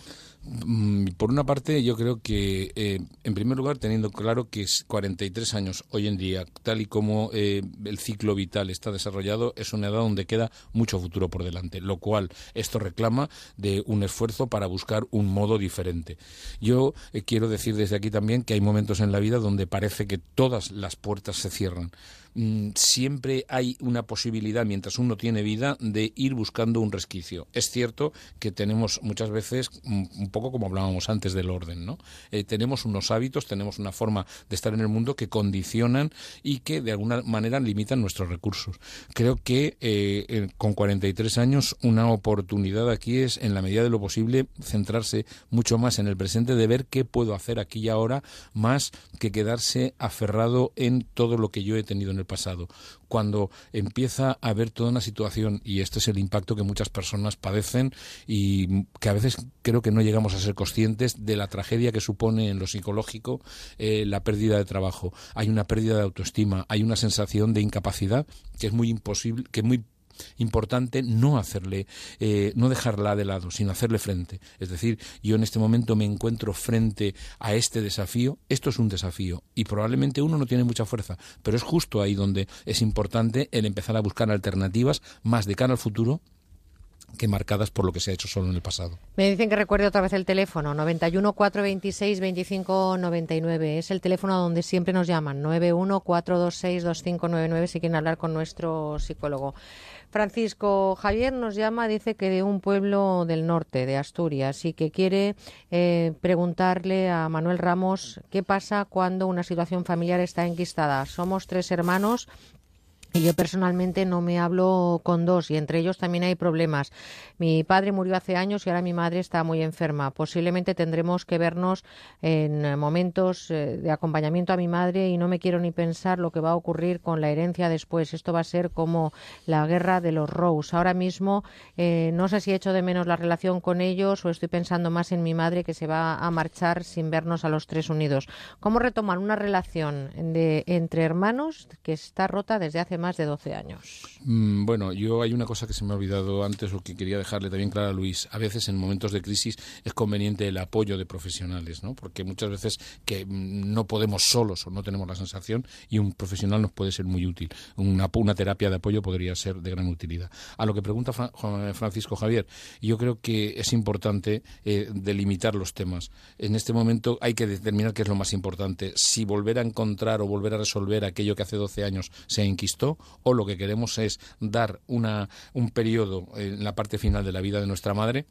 Mm, Por una parte, yo creo que, eh, en primer lugar, teniendo claro que es 43 años hoy en día, tal y como eh, el ciclo vital está desarrollado, es una edad donde queda mucho futuro por delante, lo cual esto reclama de un esfuerzo para buscar un modo diferente. Yo eh, quiero decir desde aquí también que hay momentos en la vida donde parece que todas las puertas se cierran. Mm, Siempre hay una posibilidad, mientras uno tiene vida, de ir buscando un resquicio. Es cierto que tenemos muchas veces, mm, un poco como hablábamos antes del orden, ¿no? Eh, tenemos unos hábitos, tenemos una forma de estar en el mundo que condicionan y que de alguna manera limitan nuestros recursos. Creo que eh, con 43 años una oportunidad aquí es, en la medida de lo posible, centrarse mucho más en el presente, de ver qué puedo hacer aquí y ahora, más que quedarse aferrado en todo lo que yo he tenido en el pasado. Cuando empieza a haber toda una situación, y este es el impacto que muchas personas padecen y que a veces creo que no llegamos a ser conscientes de la tragedia que supone en lo psicológico eh, la pérdida de trabajo. Hay una pérdida de autoestima, hay una sensación de incapacidad que es muy imposible, que es muy importante no hacerle, eh, no dejarla de lado, sino hacerle frente. Es decir, yo en este momento me encuentro frente a este desafío. Esto es un desafío y probablemente uno no tiene mucha fuerza, pero es justo ahí donde es importante el empezar a buscar alternativas más de cara al futuro que marcadas por lo que se ha hecho solo en el pasado. Me dicen que recuerde otra vez el teléfono, 91 426 25 99. Es el teléfono donde siempre nos llaman, 91 426 2599 si quieren hablar con nuestro psicólogo. Francisco Javier nos llama, dice que de un pueblo del norte, de Asturias, y que quiere eh, preguntarle a Manuel Ramos qué pasa cuando una situación familiar está enquistada. Somos tres hermanos y yo personalmente no me hablo con dos y entre ellos también hay problemas. Mi padre murió hace años y ahora mi madre está muy enferma. Posiblemente tendremos que vernos en momentos eh, de acompañamiento a mi madre y no me quiero ni pensar lo que va a ocurrir con la herencia después. Esto va a ser como la guerra de los Rose. Ahora mismo eh, no sé si echo de menos la relación con ellos o estoy pensando más en mi madre que se va a marchar sin vernos a los tres unidos. ¿Cómo retomar una relación de, entre hermanos que está rota desde hace más de 12 años? Mm, Bueno, yo hay una cosa que se me ha olvidado antes o que quería dejarle también clara a Luis. A veces en momentos de crisis es conveniente el apoyo de profesionales, ¿no? Porque muchas veces que mm, no podemos solos o no tenemos la sensación y un profesional nos puede ser muy útil. Una, una terapia de apoyo podría ser de gran utilidad. A lo que pregunta Juan- Francisco Javier, yo creo que es importante eh, delimitar los temas. En este momento hay que determinar qué es lo más importante. Si volver a encontrar o volver a resolver aquello que hace 12 años se enquistó o lo que queremos es dar una, un periodo en la parte final de la vida de nuestra madre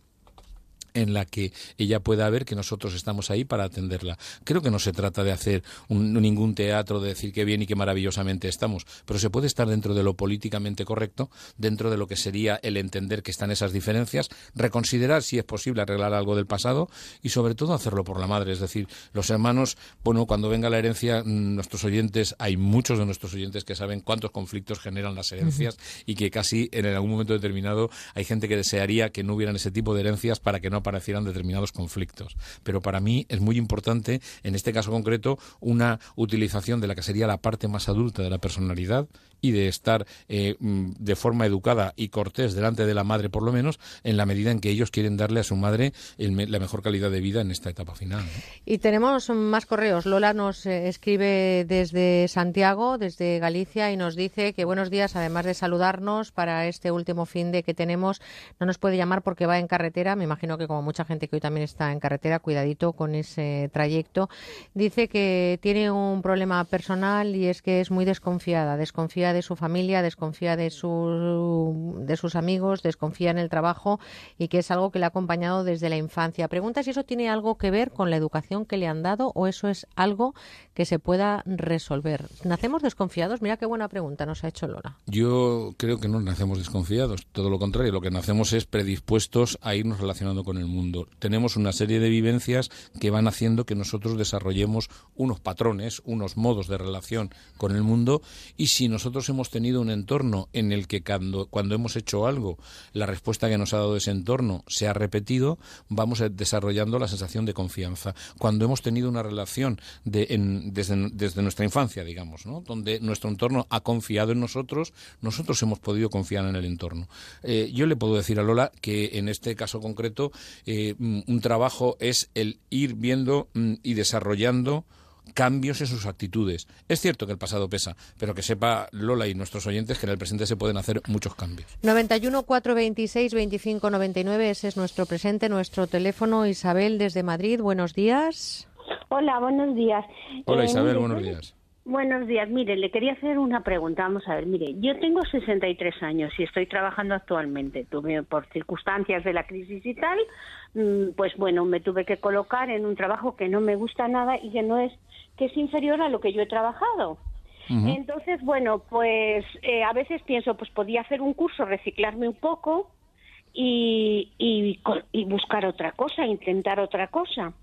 en la que ella pueda ver que nosotros estamos ahí para atenderla. Creo que no se trata de hacer un- ningún teatro, de decir qué bien y qué maravillosamente estamos, pero se puede estar dentro de lo políticamente correcto, dentro de lo que sería el entender que están esas diferencias, reconsiderar si es posible arreglar algo del pasado y sobre todo hacerlo por la madre. Es decir, los hermanos, bueno, cuando venga la herencia, mm, nuestros oyentes, hay muchos de nuestros oyentes que saben cuántos conflictos generan las herencias y que casi en algún momento determinado hay gente que desearía que no hubieran ese tipo de herencias para que no aparecieran determinados conflictos. Pero para mí es muy importante, en este caso concreto, una utilización de la que sería la parte más adulta de la personalidad y de estar eh, de forma educada y cortés delante de la madre, por lo menos, en la medida en que ellos quieren darle a su madre la mejor calidad de vida en esta etapa final. Y tenemos más correos. Lola nos eh, escribe desde Santiago, desde Galicia, y nos dice que buenos días, además de saludarnos para este último fin de que tenemos, no nos puede llamar porque va en carretera. Me imagino que mucha gente que hoy también está en carretera, cuidadito con ese trayecto. Dice que tiene un problema personal y es que es muy desconfiada, desconfía de su familia, desconfía de, su, de sus amigos, desconfía en el trabajo y que es algo que le ha acompañado desde la infancia. Pregunta si eso tiene algo que ver con la educación que le han dado o eso es algo que se pueda resolver. ¿Nacemos desconfiados? Mira qué buena pregunta nos ha hecho Lola. Yo creo que no nacemos desconfiados, todo lo contrario, lo que nacemos es predispuestos a irnos relacionando con el mundo. Tenemos una serie de vivencias que van haciendo que nosotros desarrollemos unos patrones, unos modos de relación con el mundo y si nosotros hemos tenido un entorno en el que cuando, cuando hemos hecho algo, la respuesta que nos ha dado ese entorno se ha repetido, vamos desarrollando la sensación de confianza. Cuando hemos tenido una relación de, desde, nuestra infancia, digamos, ¿no? donde nuestro entorno ha confiado en nosotros, nosotros hemos podido confiar en el entorno. Eh, yo le puedo decir a Lola que en este caso concreto eh, un trabajo es el ir viendo mm, y desarrollando cambios en sus actitudes. Es cierto que el pasado pesa, pero que sepa Lola y nuestros oyentes que en el presente se pueden hacer muchos cambios. 91 426 25 99, ese es nuestro presente, nuestro teléfono. Isabel desde Madrid, buenos días. Hola, buenos días. Hola eh, Isabel, buenos días. Buenos días. Mire, le quería hacer una pregunta. Vamos a ver, mire, yo tengo 63 años y estoy trabajando actualmente. Tuve, por circunstancias de la crisis y tal, mm, pues bueno, me tuve que colocar en un trabajo que no me gusta nada y que no es, que es inferior a lo que yo he trabajado. Entonces, bueno, pues eh, a veces pienso, pues podía hacer un curso, reciclarme un poco y, y, y buscar otra cosa, intentar otra cosa.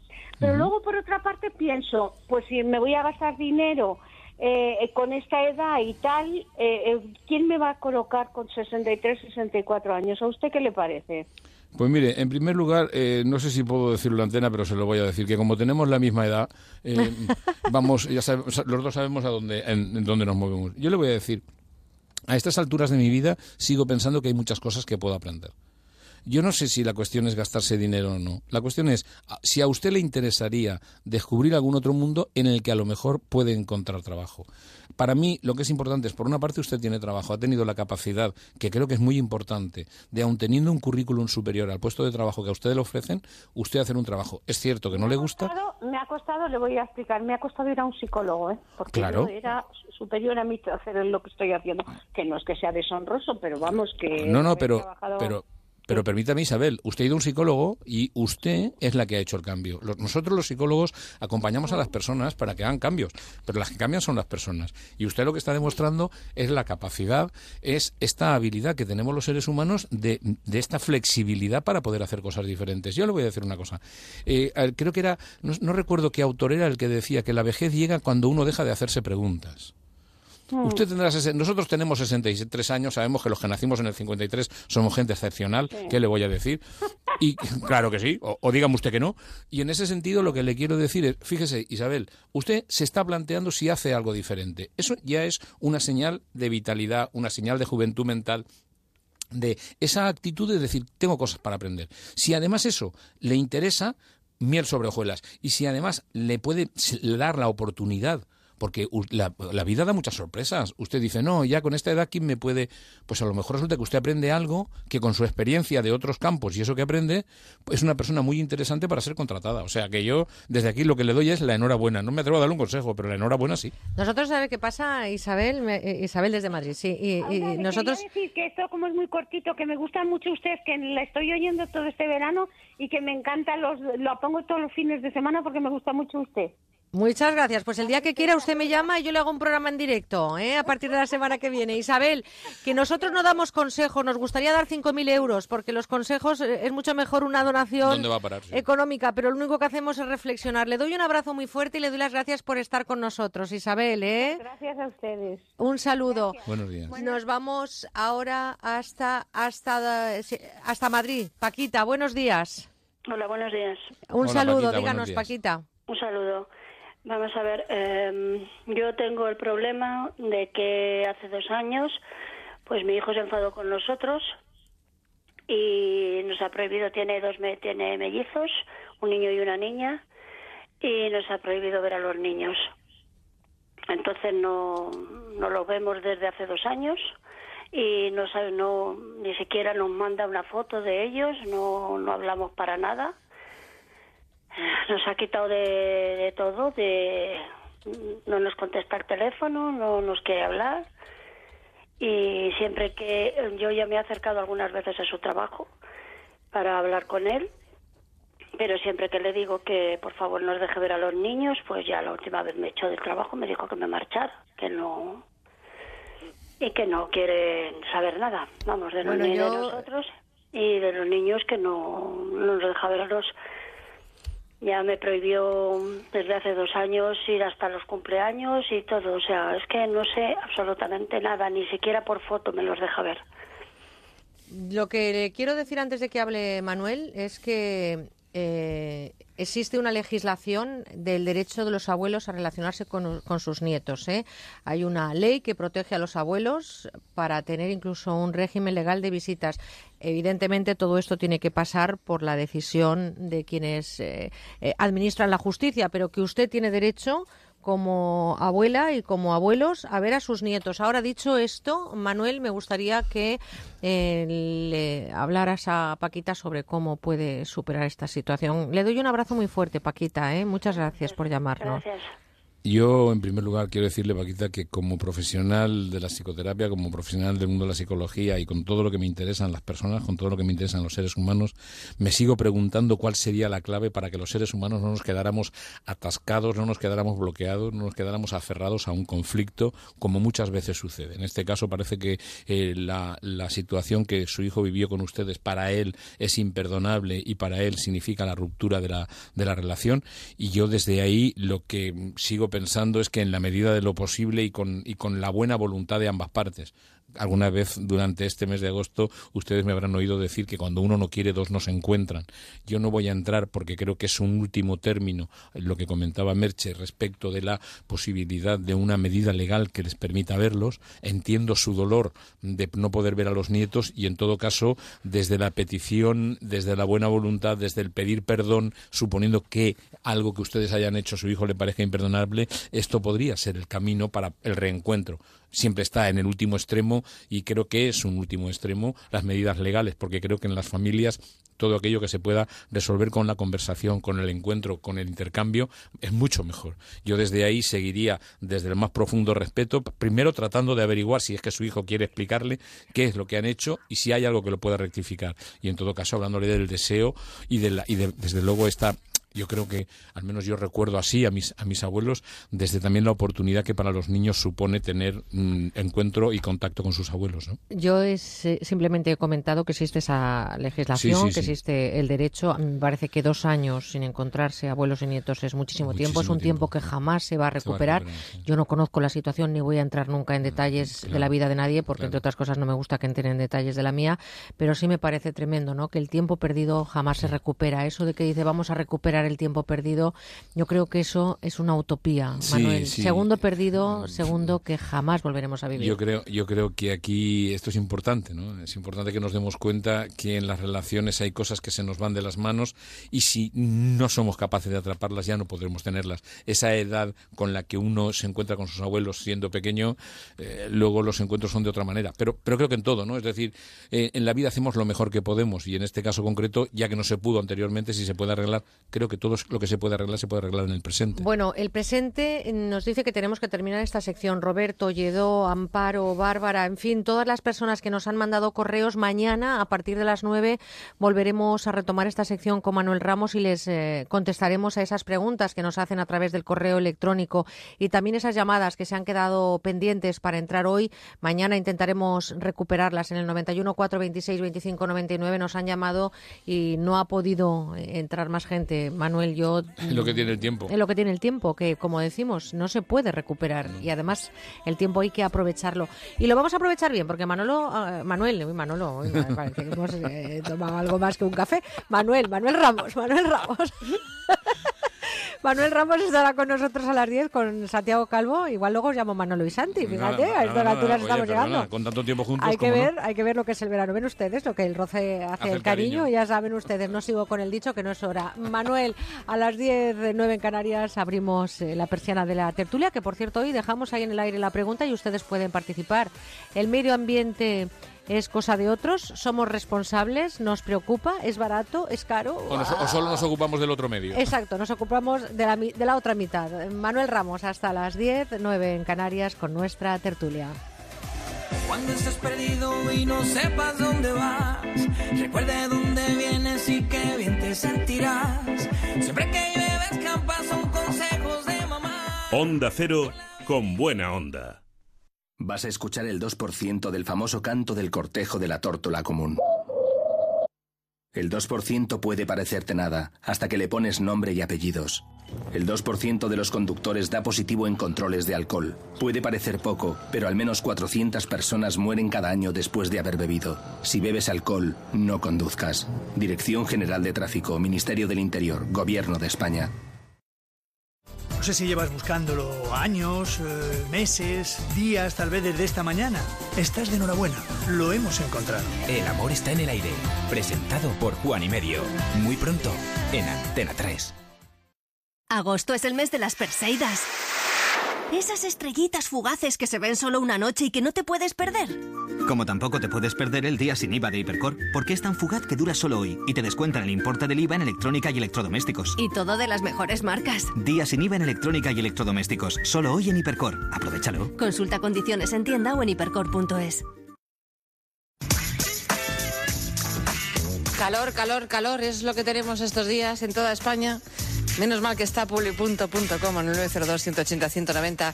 Pero luego, por otra parte, pienso, pues si me voy a gastar dinero eh, con esta edad y tal, eh, eh, ¿quién me va a colocar con 63, 64 años? ¿A usted qué le parece? Pues mire, en primer lugar, no sé si puedo decirlo en la antena, pero se lo voy a decir, que como tenemos la misma edad, vamos, ya sabemos, los dos sabemos a dónde, en dónde nos movemos. Yo le voy a decir, a estas alturas de mi vida sigo pensando que hay muchas cosas que puedo aprender. Yo no sé si la cuestión es gastarse dinero o no. La cuestión es si a usted le interesaría descubrir algún otro mundo en el que a lo mejor puede encontrar trabajo. Para mí lo que es importante es, por una parte, usted tiene trabajo, ha tenido la capacidad, que creo que es muy importante, de aun teniendo un currículum superior al puesto de trabajo que a usted le ofrecen, usted hacer un trabajo. Es cierto que no le gusta. me ha costado, le voy a explicar, me ha costado ir a un psicólogo, ¿eh? porque claro. era superior a mí hacer lo que estoy haciendo, que no es que sea deshonroso, pero vamos que... No, no, pero, pero pero permítame, Isabel, usted ha ido a un psicólogo y usted es la que ha hecho el cambio. nosotros los psicólogos acompañamos a las personas para que hagan cambios, pero las que cambian son las personas. Y usted lo que está demostrando es la capacidad, es esta habilidad que tenemos los seres humanos de, esta flexibilidad para poder hacer cosas diferentes. Yo le voy a decir una cosa. Eh, creo que era, no recuerdo qué autor era el que decía que la vejez llega cuando uno deja de hacerse preguntas. Mm. Usted tendrá nosotros tenemos 63 años, sabemos que los que nacimos en el 53 somos gente excepcional, ¿qué le voy a decir? Y claro que sí, o, o, dígame usted que no. Y en ese sentido lo que le quiero decir es, fíjese Isabel, usted se está planteando si hace algo diferente. Eso ya es una señal de vitalidad, una señal de juventud mental de esa actitud de decir, tengo cosas para aprender. Si además eso le interesa, miel sobre hojuelas. Y si además le puede dar la oportunidad porque la, vida da muchas sorpresas. Usted dice, no, ya con esta edad, ¿quién me puede...? Pues a lo mejor resulta que usted aprende algo que con su experiencia de otros campos y eso que aprende, es una persona muy interesante para ser contratada. O sea, que yo desde aquí lo que le doy es la enhorabuena. No me atrevo a darle un consejo, pero la enhorabuena sí. Nosotros, ¿sabe qué pasa, Isabel? Eh, Isabel desde Madrid, sí. Y, nosotros... decir que esto como es muy cortito, que me gusta mucho usted, que la estoy oyendo todo este verano y que me encanta, los, lo pongo todos los fines de semana porque me gusta mucho usted. Muchas gracias. Pues el día que quiera usted me llama y yo le hago un programa en directo ¿eh? a partir de la semana que viene. Isabel, que nosotros no damos consejos, nos gustaría dar 5.000 euros porque los consejos eh, es mucho mejor una donación económica, pero lo único que hacemos es reflexionar. Le doy un abrazo muy fuerte y le doy las gracias por estar con nosotros, Isabel. ¿eh? Gracias a ustedes. Un saludo. Buenos días. Nos vamos ahora hasta, hasta, hasta Madrid. Paquita, buenos días. Hola, buenos días. Un Hola, saludo, Paquita, díganos. Paquita. Un saludo. Vamos a ver, eh, yo tengo el problema de que hace dos años, pues mi hijo se enfadó con nosotros y nos ha prohibido, tiene dos, tiene mellizos, un niño y una niña, y nos ha prohibido ver a los niños. Entonces no, no los vemos desde hace dos años y no no ni siquiera nos manda una foto de ellos, no, no hablamos para nada. Nos ha quitado de, de todo, de no nos contesta el teléfono, no nos quiere hablar y siempre que yo ya me he acercado algunas veces a su trabajo para hablar con él, pero siempre que le digo que por favor nos deje ver a los niños, pues ya la última vez me echó del trabajo, me dijo que me marchara, que no y que no quieren saber nada, vamos, de, los ni de yo- nosotros y de los niños que no, no nos deja verlos. Ya me prohibió desde hace dos años ir hasta los cumpleaños y todo. O sea, es que no sé absolutamente nada, ni siquiera por foto me los deja ver. Lo que le quiero decir antes de que hable Manuel es que eh, existe una legislación del derecho de los abuelos a relacionarse con, sus nietos. ¿eh? Hay una ley que protege a los abuelos para tener incluso un régimen legal de visitas. Evidentemente, todo esto tiene que pasar por la decisión de quienes eh, eh, administran la justicia, pero que usted tiene derecho como abuela y como abuelos a ver a sus nietos. Ahora dicho esto, Manuel, me gustaría que eh, le hablaras a Paquita sobre cómo puede superar esta situación. Le doy un abrazo muy fuerte, Paquita. ¿eh? Muchas gracias por llamarnos. Gracias. Yo, en primer lugar, quiero decirle, Paquita, que como profesional de la psicoterapia, como profesional del mundo de la psicología y con todo lo que me interesan las personas, con todo lo que me interesan los seres humanos, me sigo preguntando cuál sería la clave para que los seres humanos no nos quedáramos atascados, no nos quedáramos bloqueados, no nos quedáramos aferrados a un conflicto, como muchas veces sucede. En este caso parece que eh, la, la situación que su hijo vivió con ustedes para él es imperdonable y para él significa la ruptura de la, de la relación. Y yo desde ahí lo que sigo pensando es que en la medida de lo posible y con, y con la buena voluntad de ambas partes, alguna vez durante este mes de agosto ustedes me habrán oído decir que cuando uno no quiere dos no se encuentran. Yo no voy a entrar porque creo que es un último término lo que comentaba Merche respecto de la posibilidad de una medida legal que les permita verlos. Entiendo su dolor de no poder ver a los nietos y en todo caso desde la petición, desde la buena voluntad, desde el pedir perdón, suponiendo que algo que ustedes hayan hecho a su hijo le parezca imperdonable, esto podría ser el camino para el reencuentro siempre está en el último extremo y creo que es un último extremo las medidas legales, porque creo que en las familias todo aquello que se pueda resolver con la conversación, con el encuentro, con el intercambio, es mucho mejor. Yo desde ahí seguiría desde el más profundo respeto, primero tratando de averiguar si es que su hijo quiere explicarle qué es lo que han hecho y si hay algo que lo pueda rectificar. Y en todo caso, hablándole del deseo y, de la, y de, desde luego esta yo creo que al menos yo recuerdo así a mis a mis abuelos desde también la oportunidad que para los niños supone tener mm, encuentro y contacto con sus abuelos ¿no? Yo es, eh, simplemente he comentado que existe esa legislación, Sí, sí, que existe el derecho. Me parece que dos años sin encontrarse abuelos y nietos es muchísimo, tiempo. Es un tiempo, que jamás se va a recuperar. Yo no conozco la situación ni voy a entrar nunca en detalles de la vida de nadie, porque entre otras cosas no me gusta que entren en detalles de la mía. Pero sí me parece tremendo, ¿no? Que el tiempo perdido jamás se recupera. Eso de que dice vamos a recuperar el tiempo perdido, yo creo que eso es una utopía, Sí, Manuel. sí. Segundo perdido, segundo que jamás volveremos a vivir. Yo creo, yo creo que aquí esto es importante, ¿no? Es importante que nos demos cuenta que en las relaciones hay cosas que se nos van de las manos y si no somos capaces de atraparlas ya no podremos tenerlas. Esa edad con la que uno se encuentra con sus abuelos siendo pequeño, eh, luego los encuentros son de otra manera. Pero, pero creo que en todo, ¿no? Es decir, eh, en la vida hacemos lo mejor que podemos y en este caso concreto, ya que no se pudo anteriormente, si se puede arreglar, creo que todo lo que se puede arreglar se puede arreglar en el presente. Bueno, el presente nos dice que tenemos que terminar esta sección. Roberto, Lledó, Amparo, Bárbara, en fin, todas las personas que nos han mandado correos, mañana a partir de las nueve volveremos a retomar esta sección con Manuel Ramos y les eh, contestaremos a esas preguntas que nos hacen a través del correo electrónico y también esas llamadas que se han quedado pendientes para entrar hoy. Mañana intentaremos recuperarlas en el 91 426 25 99. Nos han llamado y no ha podido eh, entrar más gente. Manuel, yo... Es lo que tiene el tiempo. Es lo que tiene el tiempo, que como decimos, no se puede recuperar y además el tiempo hay que aprovecharlo. Y lo vamos a aprovechar bien, porque Manolo, ah, Manuel, uy, Manolo, uy, parece que hemos eh, tomado algo más que un café. Manuel, Manuel Ramos, Manuel Ramos. Manuel Ramos estará con nosotros a las 10 con Santiago Calvo. Igual luego os llamo Manolo y Santi. Fíjate, Nada, a estas alturas estamos llegando. con tanto tiempo juntos, Hay que ver, hay que ver lo que es el verano. Ven ustedes lo que el roce hace, Hace el el cariño. cariño. Ya saben ustedes, no sigo con el dicho que no es hora. Manuel, a las 10, de 9 en Canarias, abrimos eh, la persiana de la tertulia, que por cierto hoy dejamos ahí en el aire la pregunta y ustedes pueden participar. El medio ambiente es cosa de otros, somos responsables, nos preocupa, es barato, es caro. O, nos- o solo nos ocupamos del otro medio. Exacto, nos ocupamos de la, mi- de la otra mitad. Manuel Ramos, hasta las 10, 9 en Canarias, con nuestra tertulia. Cuando estés perdido y no sepas dónde vas, recuerda de dónde vienes y qué bien te sentirás. Siempre que llueve escampa son consejos de mamá. Onda Cero con buena onda. Vas a escuchar el 2% del famoso canto del cortejo de la tórtola común. El 2% puede parecerte nada, hasta que le pones nombre y apellidos. El 2% de los conductores da positivo en controles de alcohol. Puede parecer poco, pero al menos 400 personas mueren cada año después de haber bebido. Si bebes alcohol, no conduzcas. Dirección General de Tráfico, Ministerio del Interior, Gobierno de España. No sé si llevas buscándolo años, eh, meses, días, tal vez desde esta mañana. Estás de enhorabuena. Lo hemos encontrado. El amor está en el aire. Presentado por Juan y Medio. Muy pronto, en Antena 3. Agosto es el mes de las Perseidas. Esas estrellitas fugaces que se ven solo una noche y que no te puedes perder. Como tampoco te puedes perder el día sin IVA de Hipercor, porque es tan fugaz que dura solo hoy y te descuentan el importe del IVA en electrónica y electrodomésticos. Y todo de las mejores marcas. Día sin IVA en electrónica y electrodomésticos, solo hoy en Hipercor. Aprovechalo. Consulta condiciones en tienda o en hipercor.es. Calor, calor, calor es lo que tenemos estos días en toda España. Menos mal que está publi.com en el 902-180-190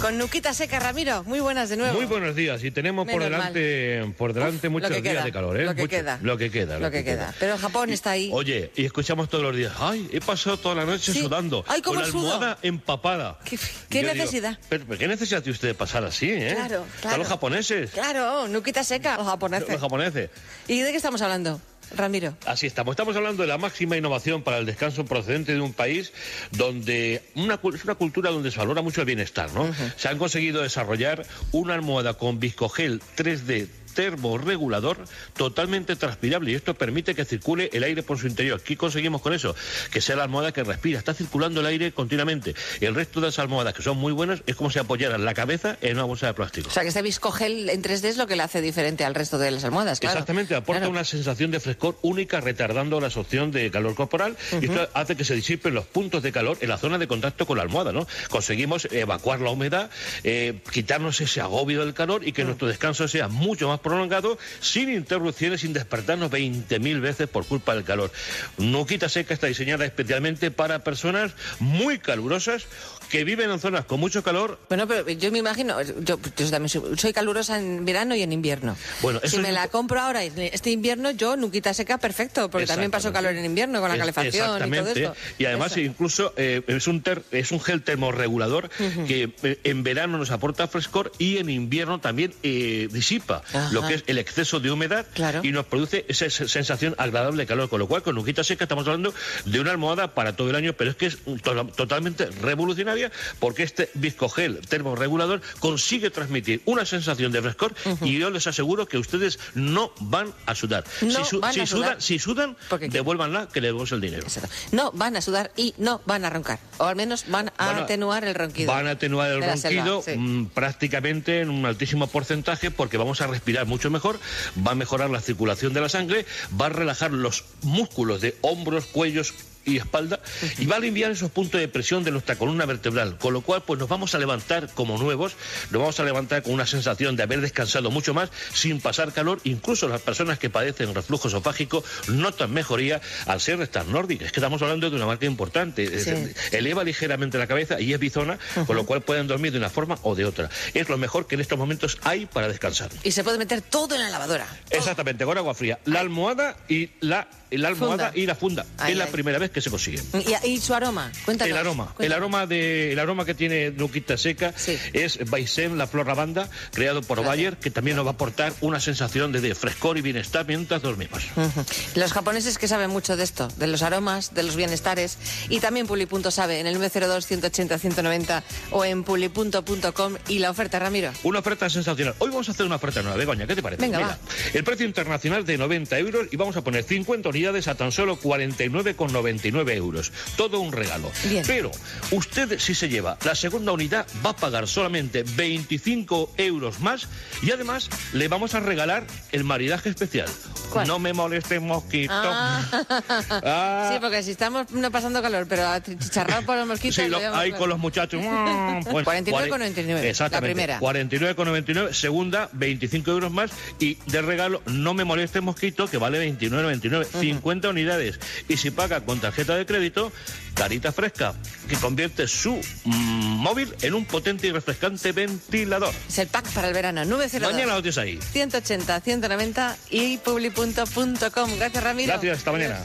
con Nuquita Seca. Ramiro, muy buenas de nuevo. Muy buenos días y tenemos por Menos delante, por delante muchos que días queda, de calor, ¿eh? lo que Mucho- queda. Lo que queda. Lo que queda. Pero Japón está ahí. Oye, y escuchamos todos los días, ay, he pasado toda la noche Sí. sudando, Ay, cómo con la almohada empapada. ¿Qué, Y qué yo digo, necesidad? pero, pero ¿qué necesidad tiene usted de pasar así, eh? Claro, claro. los japoneses. Claro, Nuquita Seca, los japoneses. Los japoneses. ¿Y de qué estamos hablando, Ramiro? Así estamos. Estamos hablando de la máxima innovación para el descanso procedente de un país donde una, es una cultura donde se valora mucho el bienestar, ¿no? Se han conseguido desarrollar una almohada con viscogel 3D termorregulador totalmente transpirable y esto permite que circule el aire por su interior. ¿Qué conseguimos con eso? Que sea la almohada que respira, está circulando el aire continuamente. El resto de las almohadas que son muy buenas es como si apoyaran la cabeza en una bolsa de plástico. O sea, que este viscogel en 3D es lo que le hace diferente al resto de las almohadas, claro. Exactamente, aporta una sensación de frescor única retardando la absorción de calor corporal y esto hace que se disipen los puntos de calor en la zona de contacto con la almohada, ¿no? Conseguimos evacuar la humedad, eh, quitarnos ese agobio del calor y que nuestro descanso sea mucho más prolongado, sin interrupciones, sin despertarnos 20.000 veces por culpa del calor. Nuquita Seca está diseñada especialmente para personas muy calurosas que viven en zonas con mucho calor Bueno, pero yo me imagino, yo, yo también soy, soy calurosa en verano y en invierno. Bueno, eso si me la compro ahora, este invierno, yo nuquita seca perfecto, porque también paso calor en invierno con la calefacción y todo esto. Y además Eso. incluso eh, es, un ter- es un gel termorregulador que eh, en verano nos aporta frescor y en invierno también eh, disipa Ajá. lo que es el exceso de humedad y nos produce esa se- sensación agradable de calor. Con lo cual, con Nuquita Seca estamos hablando de una almohada para todo el año, pero es que es to- totalmente revolucionaria porque este viscogel termorregulador consigue transmitir una sensación de frescor y yo les aseguro que ustedes no van a sudar. No si, van si a sudar. sudan, si sudan, devuélvanla que le demos el dinero. No van a sudar y no van a roncar. O al menos van a Van a- atenuar el ronquido. Van a atenuar el selva, ronquido sí. mm, prácticamente en un altísimo porcentaje porque vamos a respirar mucho mejor, va a mejorar la circulación de la sangre, va a relajar los músculos de hombros, cuellos y espalda y va a aliviar esos puntos de presión de nuestra columna vertebral, con lo cual pues nos vamos a levantar como nuevos, nos vamos a levantar con una sensación de haber descansado mucho más sin pasar calor, incluso las personas que padecen reflujo esofágico notan mejoría al ser estas nórdicas, es que estamos hablando de una marca importante, Sí. Eh, eleva ligeramente la cabeza y es bizona, con lo cual pueden dormir de una forma o de otra. Es lo mejor que en estos momentos hay para descansar. Y se puede meter todo en la lavadora. Exactamente, con agua fría. La almohada y la la almohada Funda. y la funda. Ay, es la primera vez que se consigue. ¿Y, y su aroma? Cuéntanos. El aroma, el aroma de, el aroma que tiene Nuquita Seca es Baisen, la flor lavanda, creado por Bayer, que también nos va a aportar una sensación de, de frescor y bienestar mientras dormimos. Los japoneses que saben mucho de esto, de los aromas, de los bienestares, y también Pulipunto sabe, en el 902 180 190 o en pulipunto.com y la oferta, Ramiro. Una oferta sensacional. Hoy vamos a hacer una oferta nueva, Begoña, ¿qué te parece? Venga, Mira, el precio internacional de 90 euros y vamos a poner 50 unidades a tan solo 49,99 euros. Todo un regalo. Pero usted si se lleva la segunda unidad va a pagar solamente 25 euros más y además le vamos a regalar el maridaje especial. No me moleste mosquito. Ah. Ah. Sí, porque si estamos no pasando calor, pero chicharrar por los mosquitos. Sí, lo ahí con los muchachos. mm, pues, 49,99, Exactamente. la primera. 49,99. Segunda, 25 euros más. Y de regalo, no me moleste mosquito, que vale 29,99. 50 unidades. Y si paga con tarjeta de crédito, carita fresca, que convierte su mm, móvil en un potente y refrescante ventilador. Es el pack para el verano. 902 Mañana lo tienes ahí. 180 190 y publi.com. Gracias, Ramiro. Gracias, hasta mañana.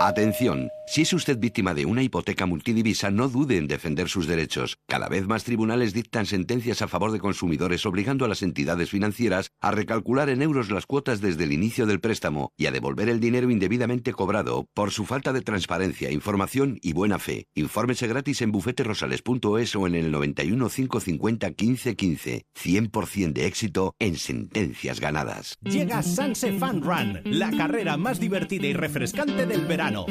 Atención, si es usted víctima de una hipoteca multidivisa, no dude en defender sus derechos. Cada vez más tribunales dictan sentencias a favor de consumidores obligando a las entidades financieras a recalcular en euros las cuotas desde el inicio del préstamo y a devolver el dinero indebidamente cobrado por su falta de transparencia, información y buena fe. Infórmese gratis en bufeterosales.es o en el 91 550 15 15. 100% de éxito en sentencias ganadas. Llega Sanse Fun Run, la carrera más divertida y refrescante del verano.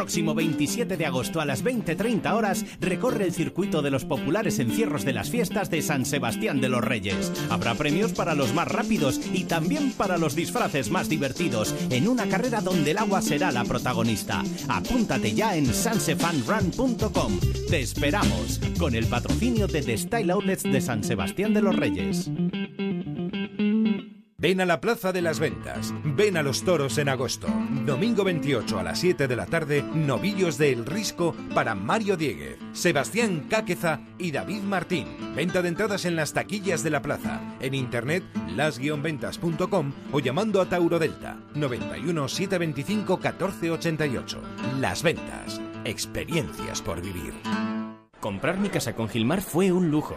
Próximo 27 de agosto a las 20.30 horas recorre el circuito de los populares encierros de las fiestas de San Sebastián de los Reyes. Habrá premios para los más rápidos y también para los disfraces más divertidos en una carrera donde el agua será la protagonista. Apúntate ya en sansefunrun.com. Te esperamos con el patrocinio de The Style Outlets de San Sebastián de los Reyes. Ven a la Plaza de las Ventas. Ven a los toros en agosto. Domingo 28 a las 7 de la tarde, novillos de El Risco para Mario Dieguez, Sebastián Cáqueza y David Martín. Venta de entradas en las taquillas de la plaza, en internet las-ventas.com o llamando a Tauro Delta 91 725 1488. Las Ventas. Experiencias por vivir. Comprar mi casa con Gilmar fue un lujo.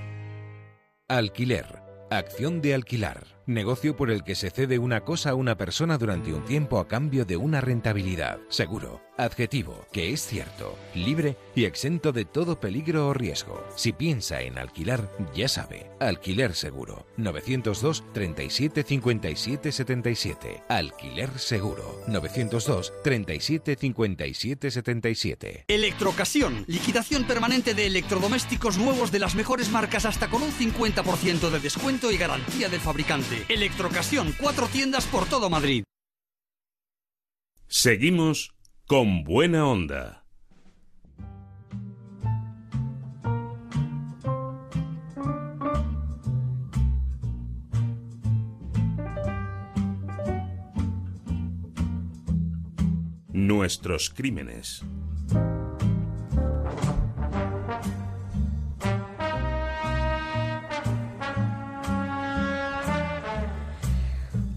Alquiler. Acción de alquilar. Negocio por el que se cede una cosa a una persona durante un tiempo a cambio de una rentabilidad. Seguro. Adjetivo. Que es cierto. Libre y exento de todo peligro o riesgo. Si piensa en alquilar, ya sabe. Alquiler seguro. 902 37 57 77. Alquiler seguro. 902 37 57 77. Electrocasión. Liquidación permanente de electrodomésticos nuevos de las mejores marcas hasta con un 50% de descuento y garantía del fabricante. Electrocasión. Cuatro tiendas por todo Madrid. Seguimos con buena onda. Nuestros crímenes.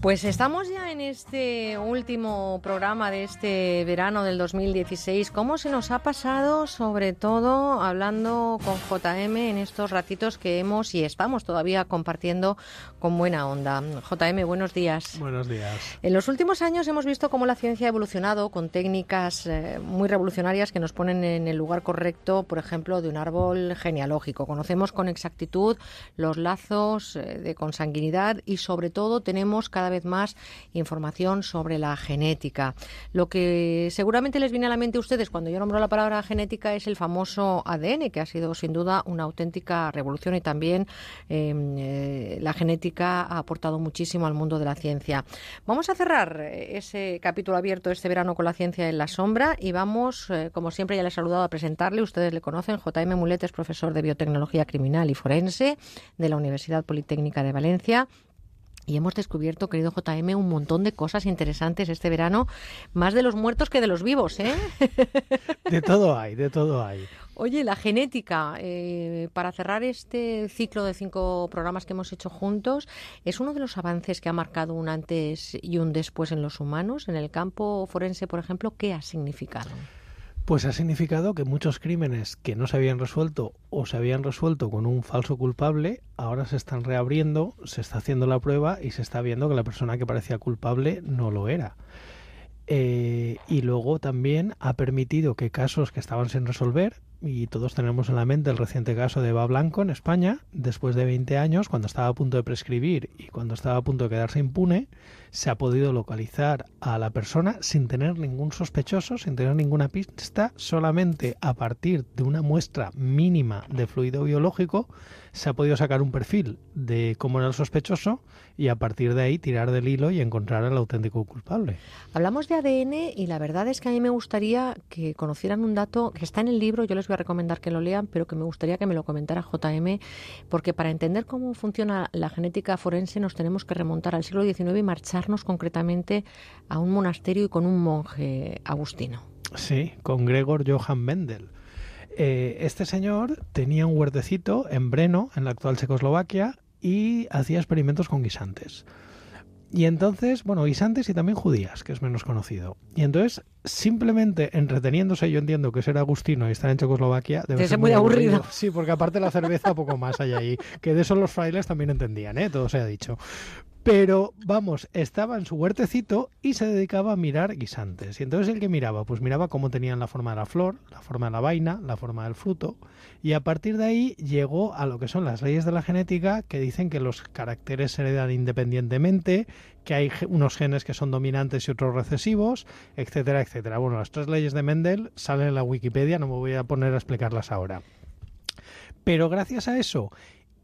Pues estamos ya en este último programa de este verano del 2016, ¿cómo se nos ha pasado, sobre todo hablando con JM en estos ratitos que hemos y estamos todavía compartiendo con buena onda? JM, buenos días. Buenos días. En los últimos años hemos visto cómo la ciencia ha evolucionado con técnicas eh, muy revolucionarias que nos ponen en el lugar correcto, por ejemplo, de un árbol genealógico. Conocemos con exactitud los lazos eh, de consanguinidad y, sobre todo, tenemos cada vez más información sobre la genética. Lo que seguramente les viene a la mente a ustedes cuando yo nombro la palabra genética es el famoso ADN, que ha sido sin duda una auténtica revolución y también em, eh, la genética ha aportado muchísimo al mundo de la ciencia. Vamos a cerrar eh, ese capítulo abierto este verano con la ciencia en la sombra y vamos, eh, como siempre ya les he saludado a presentarle, ustedes le conocen, JM Mulet es profesor de biotecnología criminal y forense de la Universidad Politécnica de Valencia. Y hemos descubierto, querido JM, un montón de cosas interesantes este verano, más de los muertos que de los vivos, ¿eh? De todo hay, de todo hay. Oye, la genética, eh, para cerrar este ciclo de cinco programas que hemos hecho juntos, es uno de los avances que ha marcado un antes y un después en los humanos. En el campo forense, por ejemplo, ¿qué ha significado? Pues ha significado que muchos crímenes que no se habían resuelto o se habían resuelto con un falso culpable, ahora se están reabriendo, se está haciendo la prueba y se está viendo que la persona que parecía culpable no lo era. Eh, y luego también ha permitido que casos que estaban sin resolver, y todos tenemos en la mente el reciente caso de Eva Blanco en España, después de 20 años, cuando estaba a punto de prescribir y cuando estaba a punto de quedarse impune, se ha podido localizar a la persona sin tener ningún sospechoso, sin tener ninguna pista, solamente a partir de una muestra mínima de fluido biológico se ha podido sacar un perfil de cómo era el sospechoso y a partir de ahí tirar del hilo y encontrar al auténtico culpable. Hablamos de ADN y la verdad es que a mí me gustaría que conocieran un dato que está en el libro, yo voy a recomendar que lo lean, pero que me gustaría que me lo comentara JM, porque para entender cómo funciona la genética forense nos tenemos que remontar al siglo XIX y marcharnos concretamente a un monasterio y con un monje agustino. Sí, con Gregor Johann Mendel. Eh, este señor tenía un huertecito en Breno, en la actual Checoslovaquia, y hacía experimentos con guisantes. Y entonces, bueno, guisantes y también judías, que es menos conocido. Y entonces, simplemente entreteniéndose, yo entiendo que ser agustino y estar en Checoslovaquia debe ser, muy aburrido. Sí, porque aparte la cerveza poco más hay ahí. Que de eso los frailes también entendían, ¿eh? Todo se ha dicho. Pero vamos, estaba en su huertecito y se dedicaba a mirar guisantes. Y entonces el que miraba, pues miraba cómo tenían la forma de la flor, la forma de la vaina, la forma del fruto. Y a partir de ahí llegó a lo que son las leyes de la genética que dicen que los caracteres se heredan independientemente, que hay unos genes que son dominantes y otros recesivos, etcétera, etcétera. Bueno, las tres leyes de Mendel salen en la Wikipedia, no me voy a poner a explicarlas ahora. Pero gracias a eso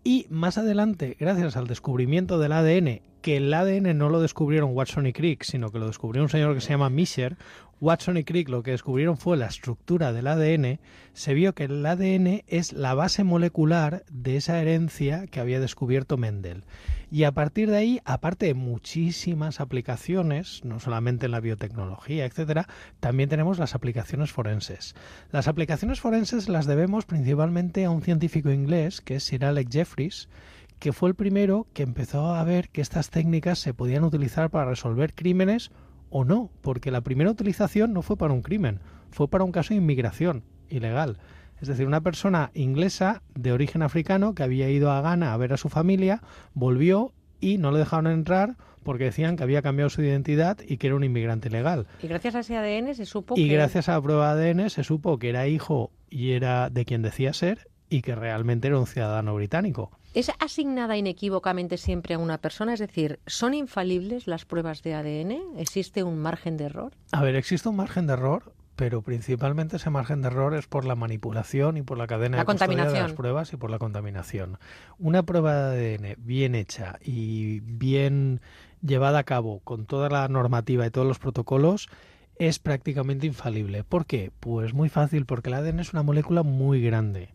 y más adelante, gracias al descubrimiento del ADN, que el ADN no lo descubrieron Watson y Crick, sino que lo descubrió un señor que se llama Mischer, Watson y Crick lo que descubrieron fue la estructura del ADN, se vio que el ADN es la base molecular de esa herencia que había descubierto Mendel. Y a partir de ahí, aparte de muchísimas aplicaciones, no solamente en la biotecnología, etcétera, también tenemos las aplicaciones forenses. Las aplicaciones forenses las debemos principalmente a un científico inglés que es Sir Alex Jeffries, que fue el primero que empezó a ver que estas técnicas se podían utilizar para resolver crímenes o no, porque la primera utilización no fue para un crimen, fue para un caso de inmigración ilegal. Es decir, una persona inglesa de origen africano que había ido a Ghana a ver a su familia, volvió y no le dejaron entrar porque decían que había cambiado su identidad y que era un inmigrante ilegal. Y gracias a ese ADN se supo y que... gracias a la prueba de ADN se supo que era hijo y era de quien decía ser y que realmente era un ciudadano británico. ¿Es asignada inequívocamente siempre a una persona? Es decir, ¿son infalibles las pruebas de ADN? ¿Existe un margen de error? A ver, existe un margen de error, pero principalmente ese margen de error es por la manipulación y por la cadena La de custodia de contaminación. las pruebas y por la contaminación. Una prueba de ADN bien hecha y bien llevada a cabo con toda la normativa y todos los protocolos es prácticamente infalible. ¿Por qué? Pues muy fácil, porque el ADN es una molécula muy grande.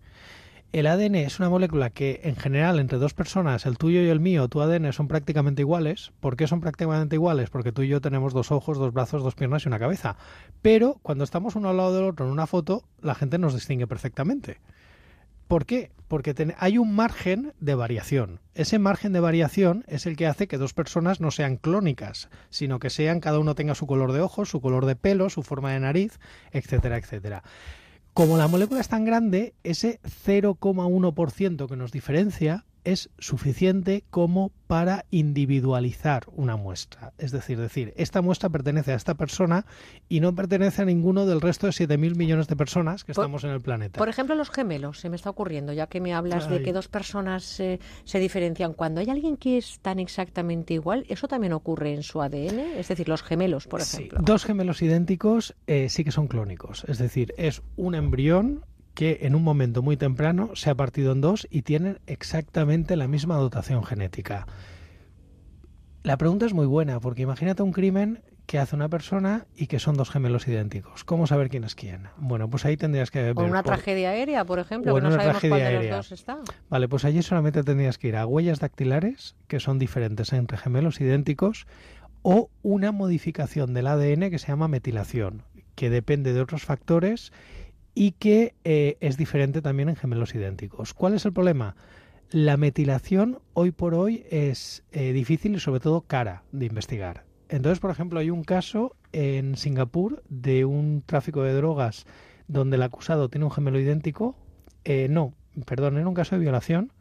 El ADN es una molécula que en general entre dos personas, el tuyo y el mío, tu ADN son prácticamente iguales. ¿Por qué son prácticamente iguales? Porque tú y yo tenemos dos ojos, dos brazos, dos piernas y una cabeza. Pero cuando estamos uno al lado del otro en una foto, la gente nos distingue perfectamente. ¿Por qué? Porque hay un margen de variación. Ese margen de variación es el que hace que dos personas no sean clónicas, sino que sean, cada uno tenga su color de ojos, su color de pelo, su forma de nariz, etcétera, etcétera. Como la molécula es tan grande, ese 0,1% que nos diferencia es suficiente como para individualizar una muestra. Es decir, decir, esta muestra pertenece a esta persona y no pertenece a ninguno del resto de 7.000 millones de personas que Por- estamos en el planeta. Por ejemplo, los gemelos, se me está ocurriendo, ya que me hablas de que dos personas eh, se diferencian. Cuando hay alguien que es tan exactamente igual, ¿eso también ocurre en su ADN? Es decir, los gemelos, por ejemplo. Dos gemelos idénticos eh, sí que son clónicos. Es decir, es un embrión que en un momento muy temprano se ha partido en dos y tienen exactamente la misma dotación genética. La pregunta es muy buena, porque imagínate un crimen que hace una persona y que son dos gemelos idénticos. ¿Cómo saber quién es quién? Bueno, pues ahí tendrías que ver. O una por- tragedia aérea, por ejemplo, O que no sabemos cuál tragedia de aérea. los dos está. Vale, pues allí solamente tendrías que ir a huellas dactilares, que son diferentes entre gemelos idénticos, o una modificación del ADN que se llama metilación, que depende de otros factores y que eh, es diferente también en gemelos idénticos. ¿Cuál es el problema? La metilación hoy por hoy es eh, difícil y sobre todo cara de investigar. Entonces, por ejemplo, hay un caso en Singapur de un tráfico de drogas donde el acusado tiene un gemelo idéntico. Eh, no, perdón, era un caso de violación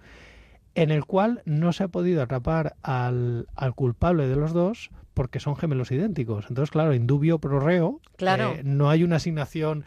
en el cual no se ha podido atrapar al, al culpable de los dos porque son gemelos idénticos. Entonces, claro, indubio pro reo, Claro. eh, no hay una asignación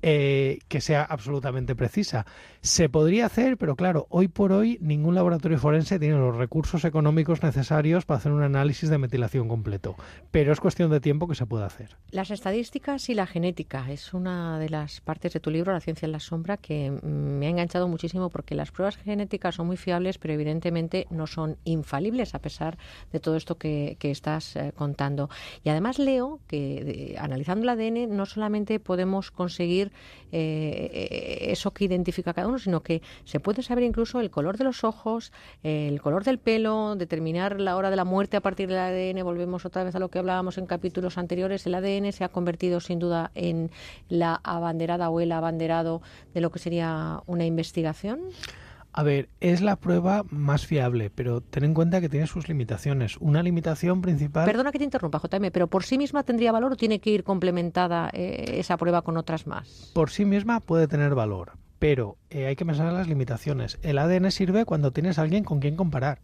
eh, que sea absolutamente precisa. Se podría hacer, pero claro, hoy por hoy ningún laboratorio forense tiene los recursos económicos necesarios para hacer un análisis de metilación completo. Pero es cuestión de tiempo que se pueda hacer. Las estadísticas y la genética es una de las partes de tu libro, La ciencia en la sombra, que mm, me ha enganchado muchísimo porque las pruebas genéticas son muy fiables, pero evidentemente no son infalibles a pesar de todo esto que, que estás eh, contando. Y además leo que analizando el ADN no solamente podemos conseguir eh, eso que identifica a cada uno, sino que se puede saber incluso el color de los ojos, el color del pelo, determinar la hora de la muerte a partir del ADN. Volvemos otra vez a lo que hablábamos en capítulos anteriores. El ADN se ha convertido sin duda en la abanderada o el abanderado de lo que sería una investigación. A ver, es la prueba más fiable, pero ten en cuenta que tiene sus limitaciones. Una limitación principal. Perdona que te interrumpa, JM, pero por sí misma tendría valor o tiene que ir complementada eh, esa prueba con otras más. por sí misma puede tener valor, pero eh, hay que pensar en las limitaciones. El ADN sirve cuando tienes a alguien con quien comparar.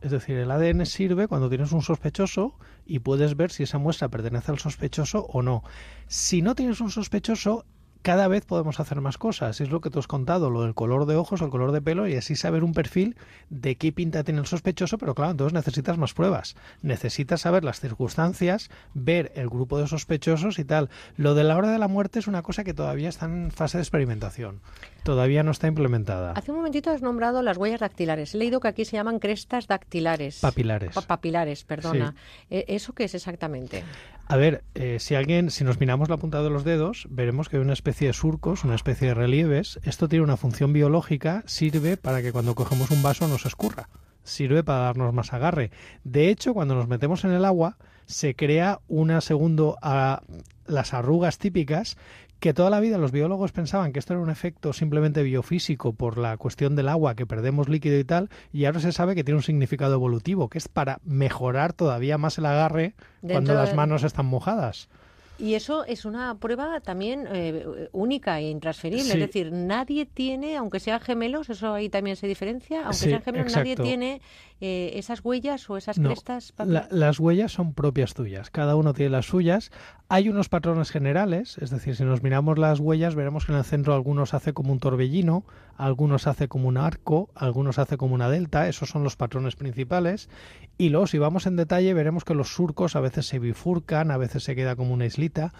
Es decir, el ADN sirve cuando tienes un sospechoso y puedes ver si esa muestra pertenece al sospechoso o no. Si no tienes un sospechoso, cada vez podemos hacer más cosas. Es lo que tú has contado, lo del color de ojos o el color de pelo y así saber un perfil de qué pinta tiene el sospechoso, pero claro, entonces necesitas más pruebas. Necesitas saber las circunstancias, ver el grupo de sospechosos y tal. Lo de la hora de la muerte es una cosa que todavía está en fase de experimentación. Todavía no está implementada. Hace un momentito has nombrado las huellas dactilares. He leído que aquí se llaman crestas dactilares. Papilares. Pa- papilares, perdona. Eh, ¿Eso qué es exactamente? A ver, eh, si alguien, si nos miramos la punta de los dedos, veremos que hay una especie de surcos, una especie de relieves. Esto tiene una función biológica, sirve para que cuando cogemos un vaso nos escurra. Sirve para darnos más agarre. De hecho, cuando nos metemos en el agua, se crea una segundo a las arrugas típicas que toda la vida los biólogos pensaban que esto era un efecto simplemente biofísico por la cuestión del agua, que perdemos líquido y tal, y ahora se sabe que tiene un significado evolutivo, que es para mejorar todavía más el agarre cuando las manos están mojadas. Y eso es una prueba también eh, única e intransferible. Sí. Es decir, nadie tiene, aunque sean gemelos, eso ahí también se diferencia, aunque Sí, sean gemelos, nadie tiene eh, esas huellas o esas No, crestas. la- las huellas son propias tuyas, cada uno tiene las suyas. Hay unos patrones generales, es decir, si nos miramos las huellas, veremos que en el centro algunos hace como un torbellino, algunos hace como un arco, algunos hace como una delta, esos son los patrones principales. Y luego, si vamos en detalle, veremos que los surcos a veces se bifurcan, a veces se queda como una islita.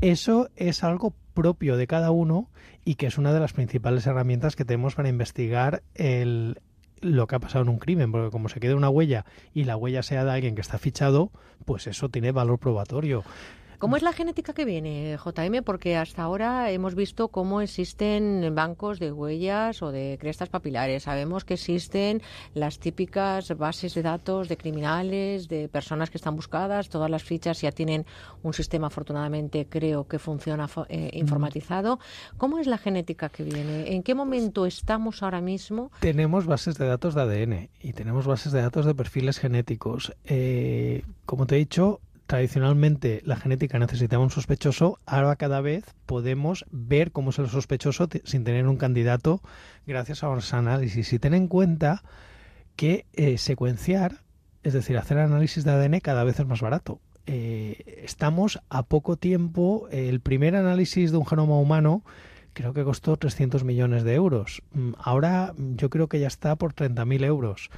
Eso es algo propio de cada uno y que es una de las principales herramientas que tenemos para investigar el, lo que ha pasado en un crimen, porque como se queda una huella y la huella sea de alguien que está fichado, pues eso tiene valor probatorio. ¿Cómo es la genética que viene, JM? Porque hasta ahora hemos visto cómo existen bancos de huellas o de crestas papilares. Sabemos que existen las típicas bases de datos de criminales, de personas que están buscadas. Todas las fichas ya tienen un sistema, afortunadamente, creo que funciona eh, informatizado. ¿Cómo es la genética que viene? ¿En qué momento estamos ahora mismo? Tenemos bases de datos de ADN y tenemos bases de datos de perfiles genéticos. Eh, como te he dicho, tradicionalmente la genética necesitaba un sospechoso, ahora cada vez podemos ver cómo es el sospechoso sin tener un candidato gracias a los análisis. Y ten en cuenta que eh, secuenciar, es decir, hacer análisis de ADN cada vez es más barato. Eh, estamos a poco tiempo, el primer análisis de un genoma humano creo que costó 300 millones de euros. Mm, ahora yo creo que ya está por 30.000 euros.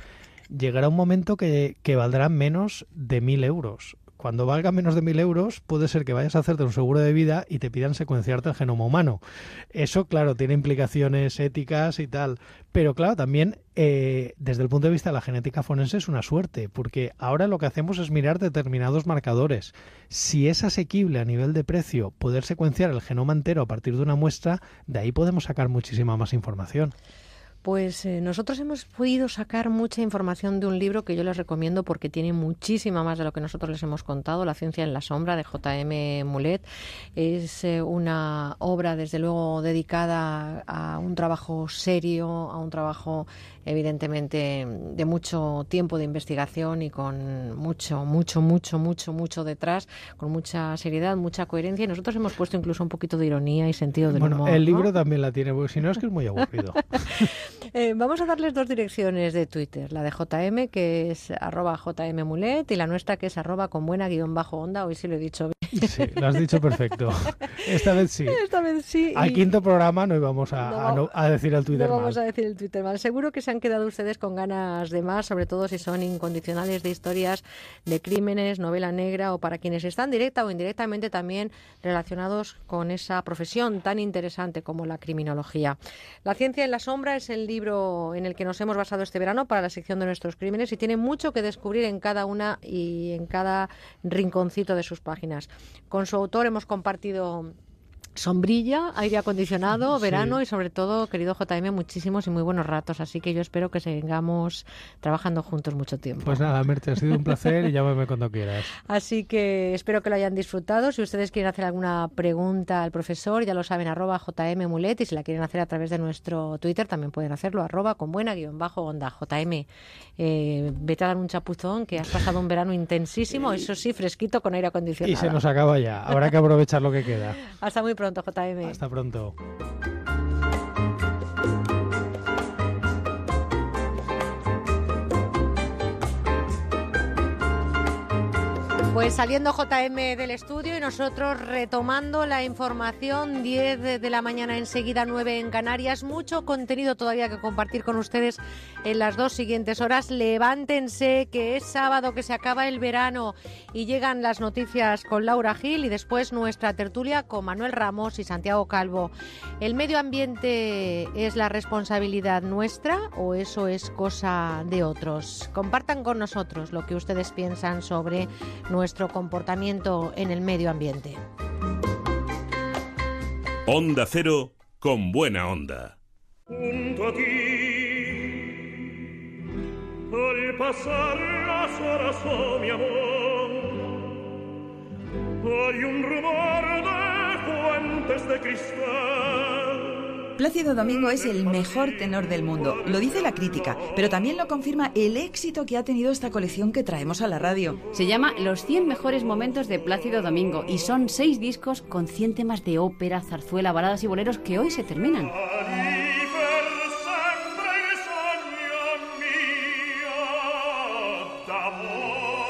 Llegará un momento que, que valdrá menos de 1.000 euros cuando valga menos de mil euros, puede ser que vayas a hacerte un seguro de vida y te pidan secuenciarte el genoma humano. Eso, claro, tiene implicaciones éticas y tal. Pero claro, también eh, desde el punto de vista de la genética forense es una suerte, porque ahora lo que hacemos es mirar determinados marcadores. Si es asequible a nivel de precio poder secuenciar el genoma entero a partir de una muestra, de ahí podemos sacar muchísima más información. Pues eh, nosotros hemos podido sacar mucha información de un libro que yo les recomiendo porque tiene muchísima más de lo que nosotros les hemos contado, La ciencia en la sombra de J.M. Mulet. Es eh, una obra, desde luego, dedicada a un trabajo serio, a un trabajo evidentemente de mucho tiempo de investigación y con mucho, mucho, mucho, mucho, mucho detrás, con mucha seriedad, mucha coherencia. Y nosotros hemos puesto incluso un poquito de ironía y sentido del bueno, humor. El libro también la tiene, porque si no es que es muy aburrido. eh, vamos a darles dos direcciones de Twitter, la de JM, que es arroba jmmulet, y la nuestra, que es arroba con buena guion bajo onda. Hoy sí lo he dicho bien. Sí, lo has dicho perfecto. Esta vez sí. Esta vez sí. Al quinto programa no íbamos a, no, a, no, a decir el Twitter no vamos mal. a decir el Twitter mal. Seguro que se han quedado ustedes con ganas de más, sobre todo si son incondicionales de historias de crímenes, novela negra o para quienes están directa o indirectamente también relacionados con esa profesión tan interesante como la criminología. La ciencia en la sombra es el libro en el que nos hemos basado este verano para la sección de nuestros crímenes y tiene mucho que descubrir en cada una y en cada rinconcito de sus páginas. Con su autor hemos compartido sombrilla, aire acondicionado, verano y sobre todo, querido JM, muchísimos y muy buenos ratos. Así que yo espero que sigamos trabajando juntos mucho tiempo. Pues nada, Merche, ha sido un placer y llámame cuando quieras. Así que espero que lo hayan disfrutado. Si ustedes quieren hacer alguna pregunta al profesor, ya lo saben, arroba JM Mulet y si la quieren hacer a través de nuestro Twitter también pueden hacerlo, arroba con buena guion bajo onda JM. Eh, vete a dar un chapuzón que has pasado un verano intensísimo, eso sí, fresquito con aire acondicionado. Y se nos acaba ya, habrá que aprovechar lo que queda. Hasta muy pronto, JM. Hasta pronto. Pues saliendo JM del estudio y nosotros retomando la información, 10 de la mañana enseguida, 9 en Canarias. Mucho contenido todavía que compartir con ustedes en las dos siguientes horas. Levántense, que es sábado, que se acaba el verano y llegan las noticias con Laura Gil y después nuestra tertulia con Manuel Ramos y Santiago Calvo. ¿El medio ambiente es la responsabilidad nuestra o eso es cosa de otros? Compartan con nosotros lo que ustedes piensan sobre nuestro nuestro comportamiento en el medio ambiente. Onda Cero con buena onda. Junto a ti, al pasar las horas, oh mi amor, hay un rumor de fuentes de cristal. Plácido Domingo es el mejor tenor del mundo, lo dice la crítica, pero también lo confirma el éxito que ha tenido esta colección que traemos a la radio. Se llama Los 100 mejores momentos de Plácido Domingo y son seis discos con 100 temas de ópera, zarzuela, baladas y boleros que hoy se terminan.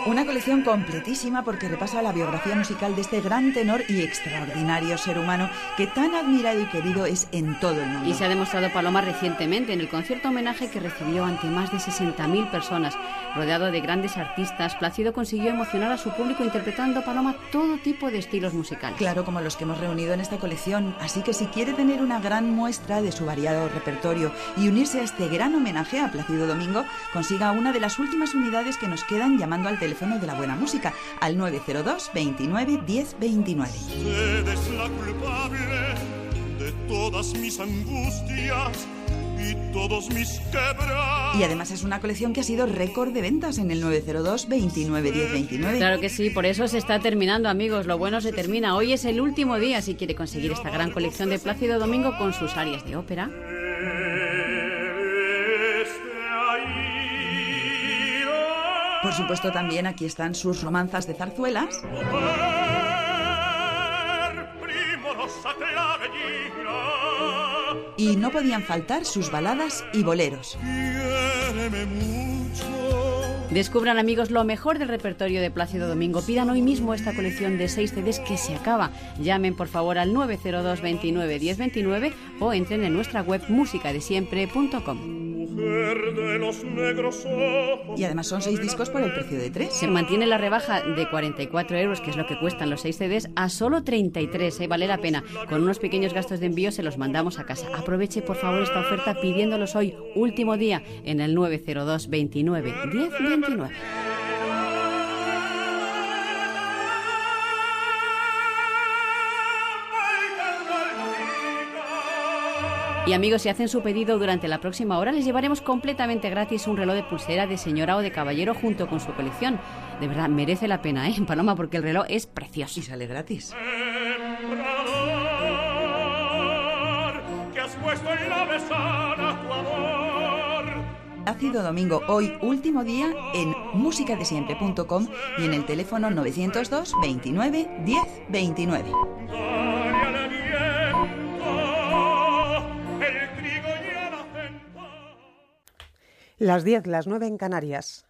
Una colección completísima porque repasa la biografía musical de este gran tenor y extraordinario ser humano que tan admirado y querido es en todo el mundo. Y se ha demostrado Paloma recientemente en el concierto homenaje que recibió ante más de 60.000 personas. Rodeado de grandes artistas, Plácido consiguió emocionar a su público interpretando Paloma todo tipo de estilos musicales. Claro, como los que hemos reunido en esta colección. Así que si quiere tener una gran muestra de su variado repertorio y unirse a este gran homenaje a Plácido Domingo, consiga una de las últimas unidades que nos quedan llamando al teléfono teléfono de la buena música, al 902 29 10 29. De todas mis angustias y todos mis quebrantos. Y además es una colección que ha sido récord de ventas en el 902 29 10 29. Claro que sí, por eso se está terminando, amigos. Lo bueno se termina. Hoy es el último día si quiere conseguir esta gran colección de Plácido Domingo con sus áreas de ópera. Por supuesto, también aquí están sus romanzas de zarzuelas. Y no podían faltar sus baladas y boleros. Descubran, amigos, lo mejor del repertorio de Plácido Domingo. Pidan hoy mismo esta colección de 6 CDs que se acaba. Llamen, por favor, al 902 29 1029 o entren en nuestra web musicadesiempre.com. Mujer de los negros ojos. Y además son seis discos por el precio de tres. Se mantiene la rebaja de 44 euros, que es lo que cuestan los 6 CDs, a solo 33. ¿eh? Vale la pena. Con unos pequeños gastos de envío se los mandamos a casa. Aproveche, por favor, esta oferta pidiéndolos hoy, último día, en el 902 29 1029. Y amigos, si hacen su pedido durante la próxima hora, les llevaremos completamente gratis un reloj de pulsera de señora o de caballero junto con su colección. De verdad, merece la pena, ¿eh, Paloma? Porque el reloj es precioso. Y sale gratis. Ácido Domingo, hoy último día en musicadesiempre.com y en el teléfono 902 29 10 29. Dale al viento el trigo y el acento. Las 10, las 9 en Canarias.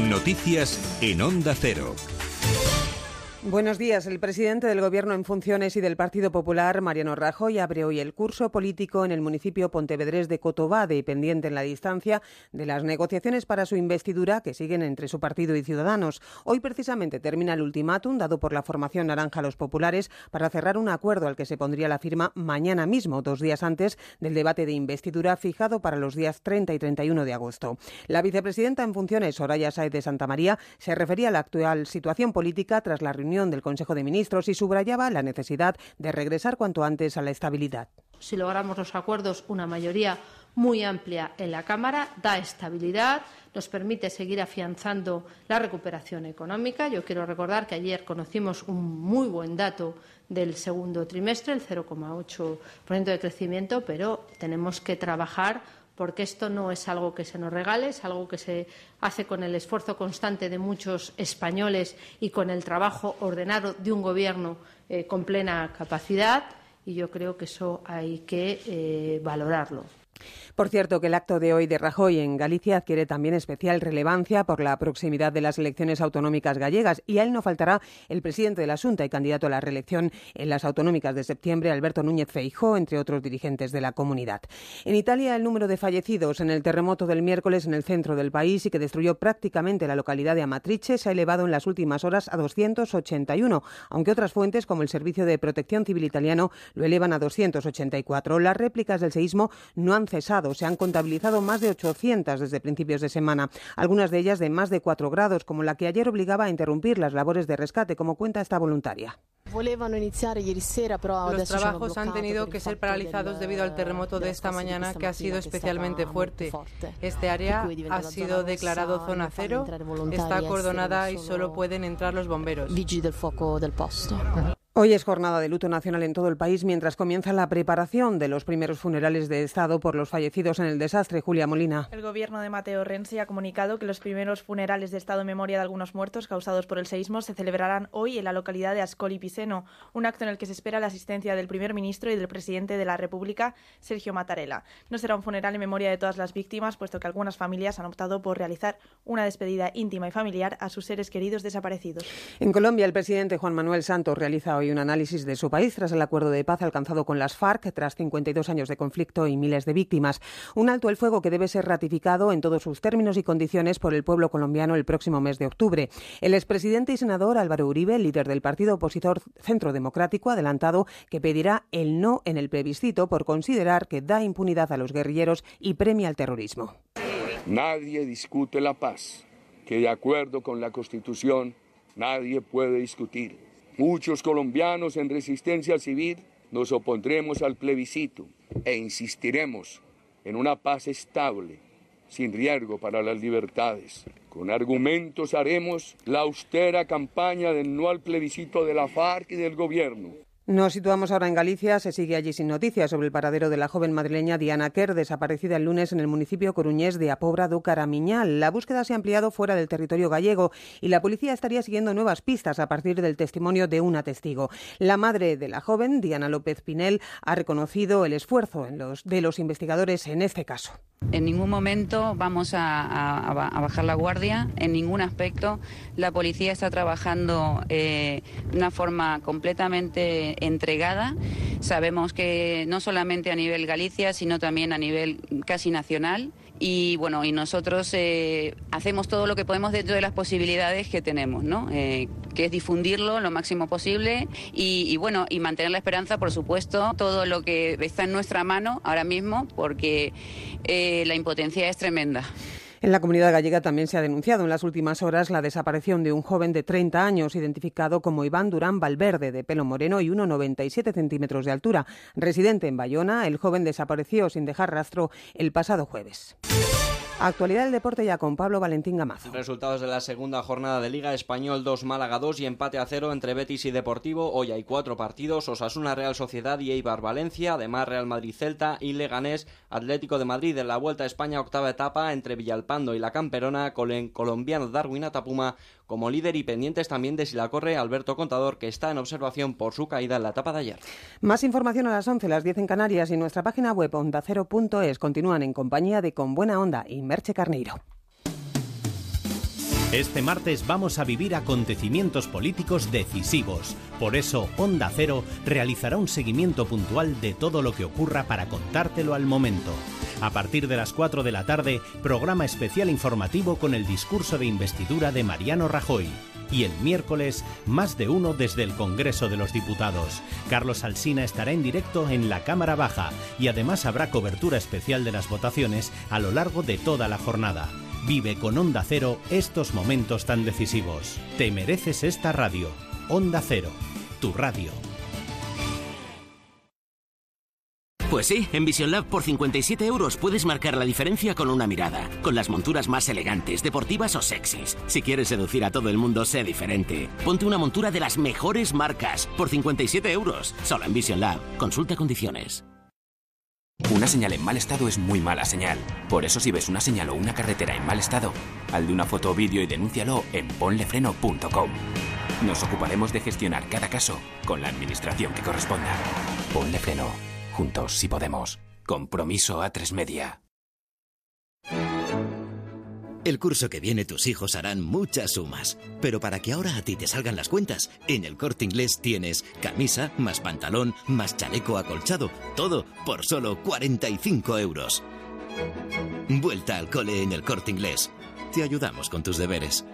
Noticias en Onda Cero. Buenos días. El presidente del Gobierno en funciones y del Partido Popular, Mariano Rajoy, abre hoy el curso político en el municipio pontevedrés de Cotobade, pendiente en la distancia de las negociaciones para su investidura que siguen entre su partido y Ciudadanos. Hoy precisamente termina el ultimátum dado por la formación naranja a los populares para cerrar un acuerdo al que se pondría la firma mañana mismo, dos días antes del debate de investidura fijado para los días 30 y 31 de agosto. La vicepresidenta en funciones, Soraya Sáez de Santa María, se refería a la actual situación política tras la reunión del Consejo de Ministros y subrayaba la necesidad de regresar cuanto antes a la estabilidad. Si logramos los acuerdos, una mayoría muy amplia en la Cámara da estabilidad, nos permite seguir afianzando la recuperación económica. Yo quiero recordar que ayer conocimos un muy buen dato del segundo trimestre, el 0,8% de crecimiento, pero tenemos que trabajar porque esto no es algo que se nos regale, es algo que se hace con el esfuerzo constante de muchos españoles y con el trabajo ordenado de un Gobierno eh, con plena capacidad, y yo creo que eso hay que eh, valorarlo. Por cierto, que el acto de hoy de Rajoy en Galicia adquiere también especial relevancia por la proximidad de las elecciones autonómicas gallegas y a él no faltará el presidente de la Junta y candidato a la reelección en las autonómicas de septiembre, Alberto Núñez Feijó, entre otros dirigentes de la comunidad. En Italia, el número de fallecidos en el terremoto del miércoles en el centro del país y que destruyó prácticamente la localidad de Amatrice se ha elevado en las últimas horas a 281, aunque otras fuentes, como el Servicio de Protección Civil italiano, lo elevan a 284. Las réplicas del seísmo no han cesado. Se han contabilizado más de 800 desde principios de semana, algunas de ellas de más de 4 grados, como la que ayer obligaba a interrumpir las labores de rescate, como cuenta esta voluntaria. Los trabajos han tenido que ser paralizados debido al terremoto de esta mañana que ha sido especialmente fuerte. Este área ha sido declarado zona cero, está acordonada y solo pueden entrar los bomberos. Hoy es jornada de luto nacional en todo el país mientras comienza la preparación de los primeros funerales de Estado por los fallecidos en el desastre. Julia Molina. El gobierno de Mateo Renzi ha comunicado que los primeros funerales de Estado en memoria de algunos muertos causados por el seísmo se celebrarán hoy en la localidad de Ascoli Piceno, un acto en el que se espera la asistencia del primer ministro y del presidente de la República, Sergio Mattarella. No será un funeral en memoria de todas las víctimas, puesto que algunas familias han optado por realizar una despedida íntima y familiar a sus seres queridos desaparecidos. En Colombia, el presidente Juan Manuel Santos realiza hoy hoy un análisis de su país tras el acuerdo de paz alcanzado con las FARC tras 52 años de conflicto y miles de víctimas. Un alto el fuego que debe ser ratificado en todos sus términos y condiciones por el pueblo colombiano el próximo mes de octubre. El expresidente y senador Álvaro Uribe, líder del partido opositor Centro Democrático, ha adelantado que pedirá el no en el plebiscito por considerar que da impunidad a los guerrilleros y premia el terrorismo. Nadie discute la paz, que de acuerdo con la Constitución nadie puede discutir. Muchos colombianos en resistencia civil nos opondremos al plebiscito e insistiremos en una paz estable, sin riesgo para las libertades. Con argumentos haremos la austera campaña del no al plebiscito de la FARC y del gobierno. Nos situamos ahora en Galicia. Se sigue allí sin noticias sobre el paradero de la joven madrileña Diana Kerr, desaparecida el lunes en el municipio coruñés de Apobra do Caramiñal. La búsqueda se ha ampliado fuera del territorio gallego y la policía estaría siguiendo nuevas pistas a partir del testimonio de una testigo. La madre de la joven, Diana López Pinel, ha reconocido el esfuerzo de los investigadores en este caso. En ningún momento vamos a, bajar la guardia, en ningún aspecto. La policía está trabajando eh, de una forma completamente entregada. Sabemos que no solamente a nivel Galicia, sino también a nivel casi nacional. Y bueno y nosotros eh, hacemos todo lo que podemos dentro de las posibilidades que tenemos no eh, que es difundirlo lo máximo posible y, bueno y mantener la esperanza por supuesto todo lo que está en nuestra mano ahora mismo porque eh, la impotencia es tremenda en la comunidad gallega también se ha denunciado en las últimas horas la desaparición de un joven de 30 años identificado como Iván Durán Valverde, de pelo moreno y 1,97 centímetros de altura. Residente en Bayona, el joven desapareció sin dejar rastro el pasado jueves. Actualidad del deporte ya con Pablo Valentín Gamazo. Resultados de la segunda jornada de Liga Español 2 Málaga 2 y empate a cero entre Betis y Deportivo. Hoy hay cuatro partidos, Osasuna Real Sociedad y Eibar Valencia, además Real Madrid Celta y Leganés Atlético de Madrid en la Vuelta a España octava etapa entre Villalpando y la Camperona colombiano Darwin Atapuma como líder y pendientes también de si la corre Alberto Contador que está en observación por su caída en la etapa de ayer. Más información a las 11, las 10 en Canarias y nuestra página web ondacero.es continúan en compañía de Con Buena Onda y Merche Carneiro. Este martes vamos a vivir acontecimientos políticos decisivos. Por eso, Onda Cero realizará un seguimiento puntual de todo lo que ocurra para contártelo al momento. A partir de las 4 de la tarde, programa especial informativo con el discurso de investidura de Mariano Rajoy. Y el miércoles, más de uno desde el Congreso de los Diputados. Carlos Alsina estará en directo en la Cámara Baja y además habrá cobertura especial de las votaciones a lo largo de toda la jornada. Vive con Onda Cero estos momentos tan decisivos. Te mereces esta radio. Onda Cero, tu radio. Pues sí, en Vision Lab por 57 euros puedes marcar la diferencia con una mirada, con las monturas más elegantes, deportivas o sexys. Si quieres seducir a todo el mundo, sé diferente. Ponte una montura de las mejores marcas por 57 euros, solo en Vision Lab. Consulta condiciones. Una señal en mal estado es muy mala señal. Por eso si ves una señal o una carretera en mal estado, al de una foto o vídeo y denúncialo en ponlefreno.com. Nos ocuparemos de gestionar cada caso con la administración que corresponda. Ponle freno. Juntos si podemos. Compromiso a tres media. El curso que viene tus hijos harán muchas sumas, pero para que ahora a ti te salgan las cuentas, en el corte inglés tienes camisa, más pantalón, más chaleco acolchado, todo por solo 45 euros. Vuelta al cole en el corte inglés. Te ayudamos con tus deberes.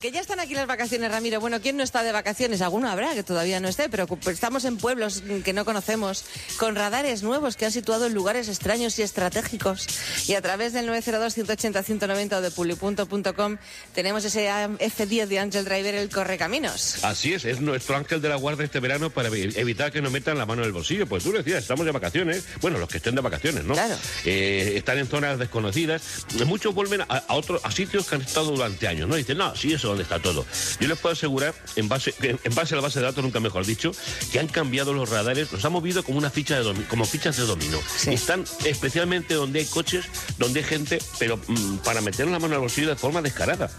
Que ya están aquí las vacaciones, Ramiro. Bueno, ¿quién no está de vacaciones? Alguno habrá que todavía no esté, pero estamos en pueblos que no conocemos, con radares nuevos que han situado en lugares extraños y estratégicos. Y a través del 902-180-190 o de publi.com tenemos ese F10 de Angel Driver, el correcaminos. Así es, es nuestro ángel de la guardia este verano para evitar que nos metan la mano en el bolsillo. Pues tú decías, estamos de vacaciones. Bueno, los que estén de vacaciones, ¿no? Claro. Eh, están en zonas desconocidas. Muchos vuelven a, otros a sitios que han estado durante años, ¿no? Dicen, no, sí, eso dónde está todo. Yo les puedo asegurar, en base, en base a la base de datos, nunca mejor dicho, que han cambiado los radares, los han movido como una ficha de como fichas de dominó. Están especialmente donde hay coches, donde hay gente, pero mm, para meter la mano al bolsillo de forma descarada.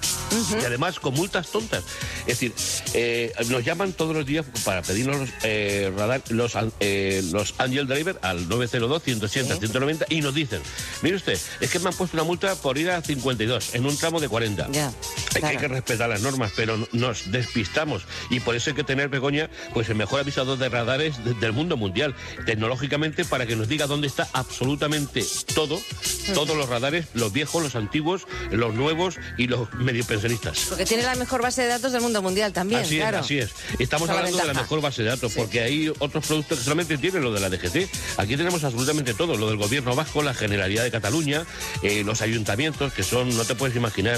Y además con multas tontas. Es decir, eh, nos llaman todos los días para pedirnos los eh, radar, los, eh, los Angel Driver al 902 180 190 y nos dicen, mire usted, es que me han puesto una multa por ir a 52 en un tramo de 40. Ya, hay que respetar da las normas, pero nos despistamos. Y por eso hay que tener, Begoña, pues el mejor avisador de radares del mundo mundial, tecnológicamente, para que nos diga dónde está absolutamente todo, todos los radares, los viejos, los antiguos, los nuevos y los medio pensionistas. Porque tiene la mejor base de datos del mundo mundial también, así claro. es, así es. Estamos hablando de la mejor base de datos, porque hay otros productos que solamente tienen lo de la DGT. Aquí tenemos absolutamente todo, lo del gobierno vasco, la Generalidad de Cataluña, eh, los ayuntamientos, que son, no te puedes imaginar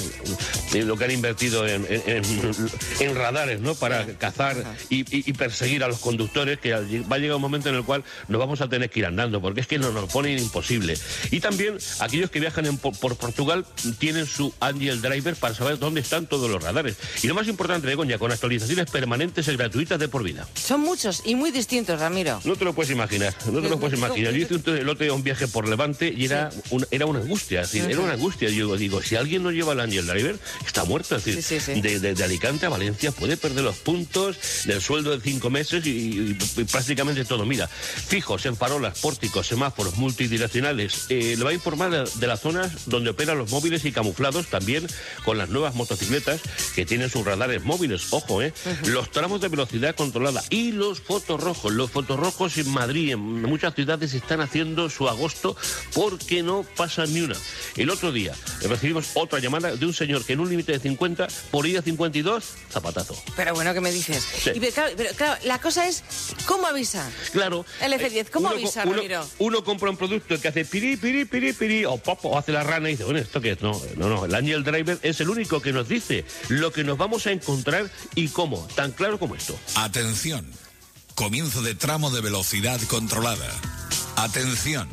eh, lo que han invertido en, en, radares, ¿no? Para cazar y, perseguir a los conductores, que va a llegar un momento en el cual nos vamos a tener que ir andando, porque es que nos, nos ponen imposible. Y también aquellos que viajan por, Portugal tienen su Angel Driver para saber dónde están todos los radares. Y lo más importante, Begoña, con actualizaciones permanentes y gratuitas de por vida. Son muchos y muy distintos, Ramiro. No te lo puedes imaginar, no te lo puedes imaginar. Yo hice un, el otro día un viaje por Levante y era, era una angustia, era una angustia. Yo digo, si alguien no lleva el Angel Driver, está muerto. Es decir, de, Alicante a Valencia puede perder los puntos del sueldo de cinco meses y, prácticamente todo. Mira, fijos en farolas, pórticos, semáforos multidireccionales. Eh, le va a informar de, las zonas donde operan los móviles y camuflados, también con las nuevas motocicletas que tienen sus radares móviles. Ojo, ¿eh? Los tramos de velocidad controlada y los fotorrojos. Los fotorrojos en Madrid, en muchas ciudades, están haciendo su agosto porque no pasa ni una. El otro día recibimos otra llamada de un señor que en un límite de 50 por ida 52, zapatazo. Pero bueno, ¿qué me dices? pero, claro, la cosa es, ¿cómo avisa? Claro. El F10, ¿cómo avisa, uno, Ramiro? Uno compra un producto que hace piri, piri, piri, piri, o pop, o hace la rana y dice, bueno, ¿esto qué es? No, no, no. El Angel Driver es el único que nos dice lo que nos vamos a encontrar y cómo. Tan claro como esto. Atención. Comienzo de tramo de velocidad controlada. Atención.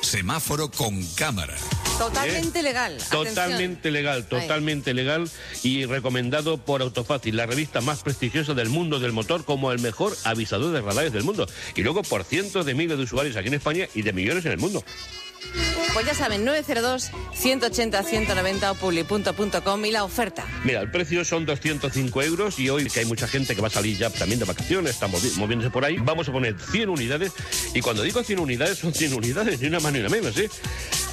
Semáforo con cámara. Totalmente legal. Totalmente legal, totalmente legal y recomendado por Autofácil, la revista más prestigiosa del mundo del motor como el mejor avisador de radares del mundo. Y luego por cientos de miles de usuarios aquí en España y de millones en el mundo. Pues ya saben, 902 180 190 o publi.com y la oferta. Mira, el precio son 205 euros y hoy que hay mucha gente que va a salir ya también de vacaciones, estamos moviéndose por ahí, vamos a poner 100 unidades y cuando digo 100 unidades son 100 unidades, ni una más ni una menos, ¿eh?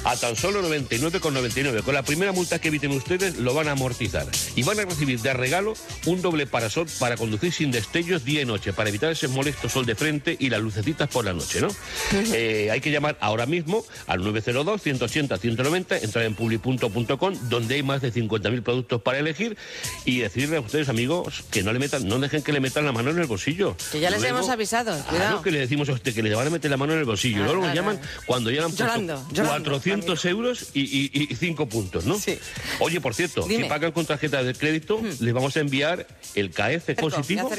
A tan solo 99,99. Con la primera multa que eviten ustedes lo van a amortizar y van a recibir de regalo un doble parasol para conducir sin destellos día y noche, para evitar ese molesto sol de frente y las lucecitas por la noche, ¿no? Eh, hay que llamar ahora mismo al 902 180 190, entrar en publi.com donde hay más de 50.000 productos para elegir y decirle a ustedes, amigos, que no le metan, no dejen que le metan la mano en el bolsillo. Que ya les hemos avisado, cuidado. que le decimos a usted que le van a meter la mano en el bolsillo. Ah, Luego lo llaman cuando ya han puesto 400 euros y, 5 puntos, ¿no? Sí. Oye, por cierto, si pagan con tarjeta de crédito, hmm. les vamos a enviar el KF positivo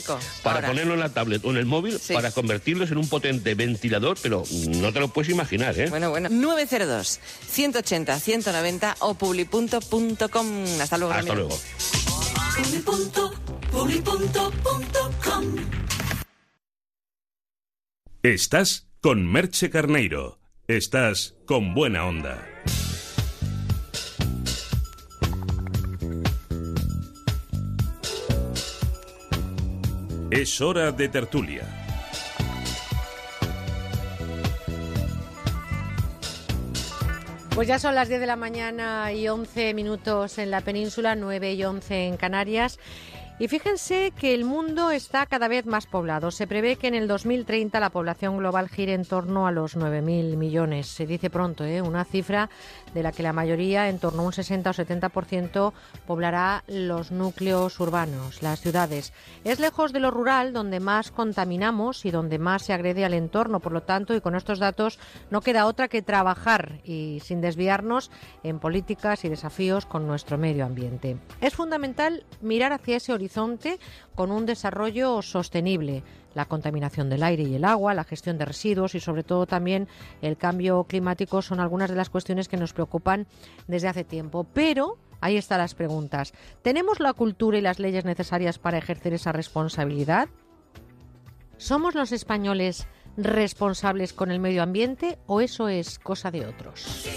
para ponerlo en la tablet o en el móvil para convertirlos en un potente ventilador, pero no te lo puedes imaginar, ¿eh? Bueno, bueno. 902 180 190 o publi.com. Hasta luego. Hasta luego. Estás con Merche Carneiro. Estás con buena onda. Es hora de tertulia. Pues ya son las 10 de la mañana y 11 minutos en la península, 9 y 11 en Canarias. Y fíjense que el mundo está cada vez más poblado. Se prevé que en el 2030 la población global gire en torno a los 9.000 millones. Se dice pronto, ¿eh? una cifra de la que la mayoría, en torno a un 60 o 70%, poblará los núcleos urbanos, las ciudades. Es lejos de lo rural donde más contaminamos y donde más se agrede al entorno. Por lo tanto, y con estos datos, no queda otra que trabajar y sin desviarnos en políticas y desafíos con nuestro medio ambiente. Es fundamental mirar hacia ese horizonte con un desarrollo sostenible. La contaminación del aire y el agua, la gestión de residuos y sobre todo también el cambio climático son algunas de las cuestiones que nos preocupan desde hace tiempo. Pero ahí están las preguntas. ¿Tenemos la cultura y las leyes necesarias para ejercer esa responsabilidad? ¿Somos los españoles responsables con el medio ambiente o eso es cosa de otros?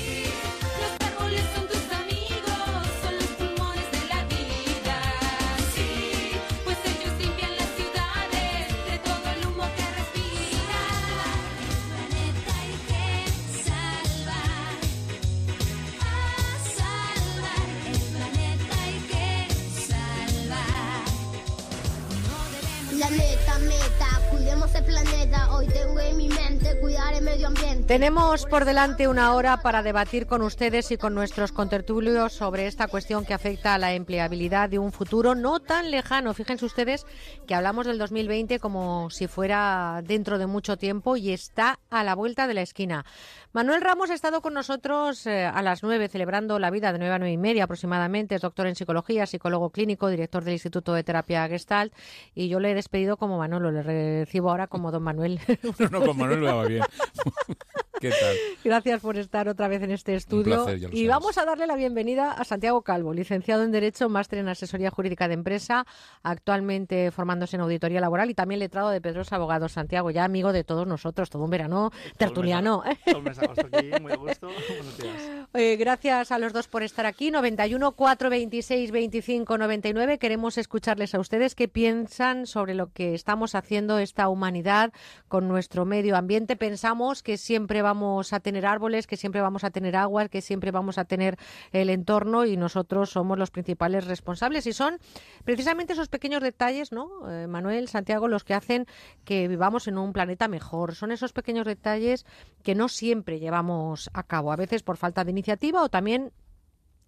El Hoy tengo en mi mente cuidar el medio ambiente. Tenemos por delante una hora para debatir con ustedes y con nuestros contertulios sobre esta cuestión que afecta a la empleabilidad de un futuro no tan lejano. Fíjense ustedes que hablamos del 2020 como si fuera dentro de mucho tiempo y está a la vuelta de la esquina. Manuel Ramos ha estado con nosotros eh, a las nueve celebrando la vida de nueve a nueve y media aproximadamente. Es doctor en psicología, psicólogo clínico, director del Instituto de Terapia Gestalt. Y yo le he despedido como Manolo, le recibo ahora como don Manuel. no, no, con Manuel va bien. ¿Qué tal? Gracias por estar otra vez en este estudio. y vamos a darle la bienvenida a Santiago Calvo, licenciado en Derecho, máster en Asesoría Jurídica de Empresa, actualmente formándose en Auditoría Laboral y también letrado de Pedros Abogados. Santiago, ya amigo de todos nosotros, todo un verano tertuliano. Eh, gracias a los dos por estar aquí. 91 426 25 99. Queremos escucharles a ustedes qué piensan sobre lo que estamos haciendo esta humanidad con nuestro medio ambiente. Pensamos que siempre vamos a tener árboles, que siempre vamos a tener agua, que siempre vamos a tener el entorno y nosotros somos los principales responsables. Y son precisamente esos pequeños detalles, ¿no, eh, Manuel, Santiago, los que hacen que vivamos en un planeta mejor. Son esos pequeños detalles que no siempre llevamos a cabo, a veces por falta de iniciativa o también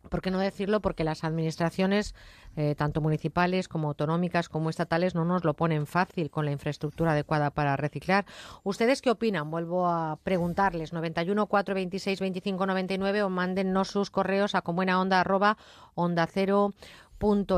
¿Por qué no decirlo? Porque las administraciones, eh, tanto municipales como autonómicas como estatales, no nos lo ponen fácil con la infraestructura adecuada para reciclar. ¿Ustedes qué opinan? Vuelvo a preguntarles. 91 426 25 99 o mándennos sus correos a onda arroba onda cero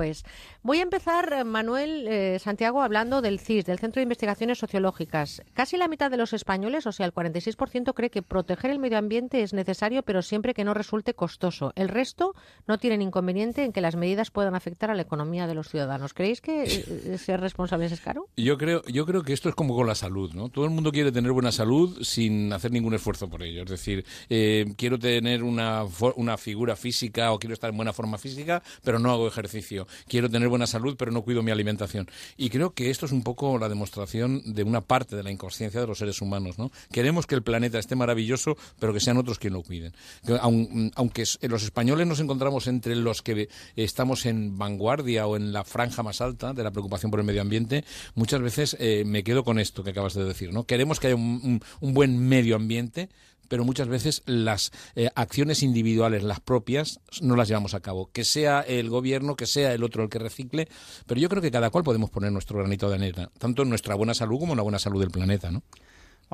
es. Voy a empezar, eh, Manuel eh, Santiago, hablando del CIS, del Centro de Investigaciones Sociológicas. Casi la mitad de los españoles, o sea, el 46%, cree que proteger el medio ambiente es necesario, pero siempre que no resulte costoso. El resto no tienen inconveniente en que las medidas puedan afectar a la economía de los ciudadanos. ¿Creéis que eh, ser responsables es caro? Yo creo, yo creo que esto es como con la salud, ¿no? Todo el mundo quiere tener buena salud sin hacer ningún esfuerzo por ello. Es decir, quiero tener una, una figura física o quiero estar en buena forma física, pero no hago ejercicio quiero tener buena salud, pero no cuido mi alimentación. Y creo que esto es un poco la demostración de una parte de la inconsciencia de los seres humanos. ¿no? Queremos que el planeta esté maravilloso, pero que sean otros quienes lo cuiden. Aunque los españoles nos encontramos entre los que estamos en vanguardia o en la franja más alta de la preocupación por el medio ambiente, muchas veces eh, me quedo con esto que acabas de decir. ¿no? Queremos que haya un buen medio ambiente, pero muchas veces las eh, acciones individuales, las propias, no las llevamos a cabo. Que sea el gobierno, que sea el otro el que recicle, pero yo creo que cada cual podemos poner nuestro granito de arena, tanto en nuestra buena salud como en la buena salud del planeta, ¿no?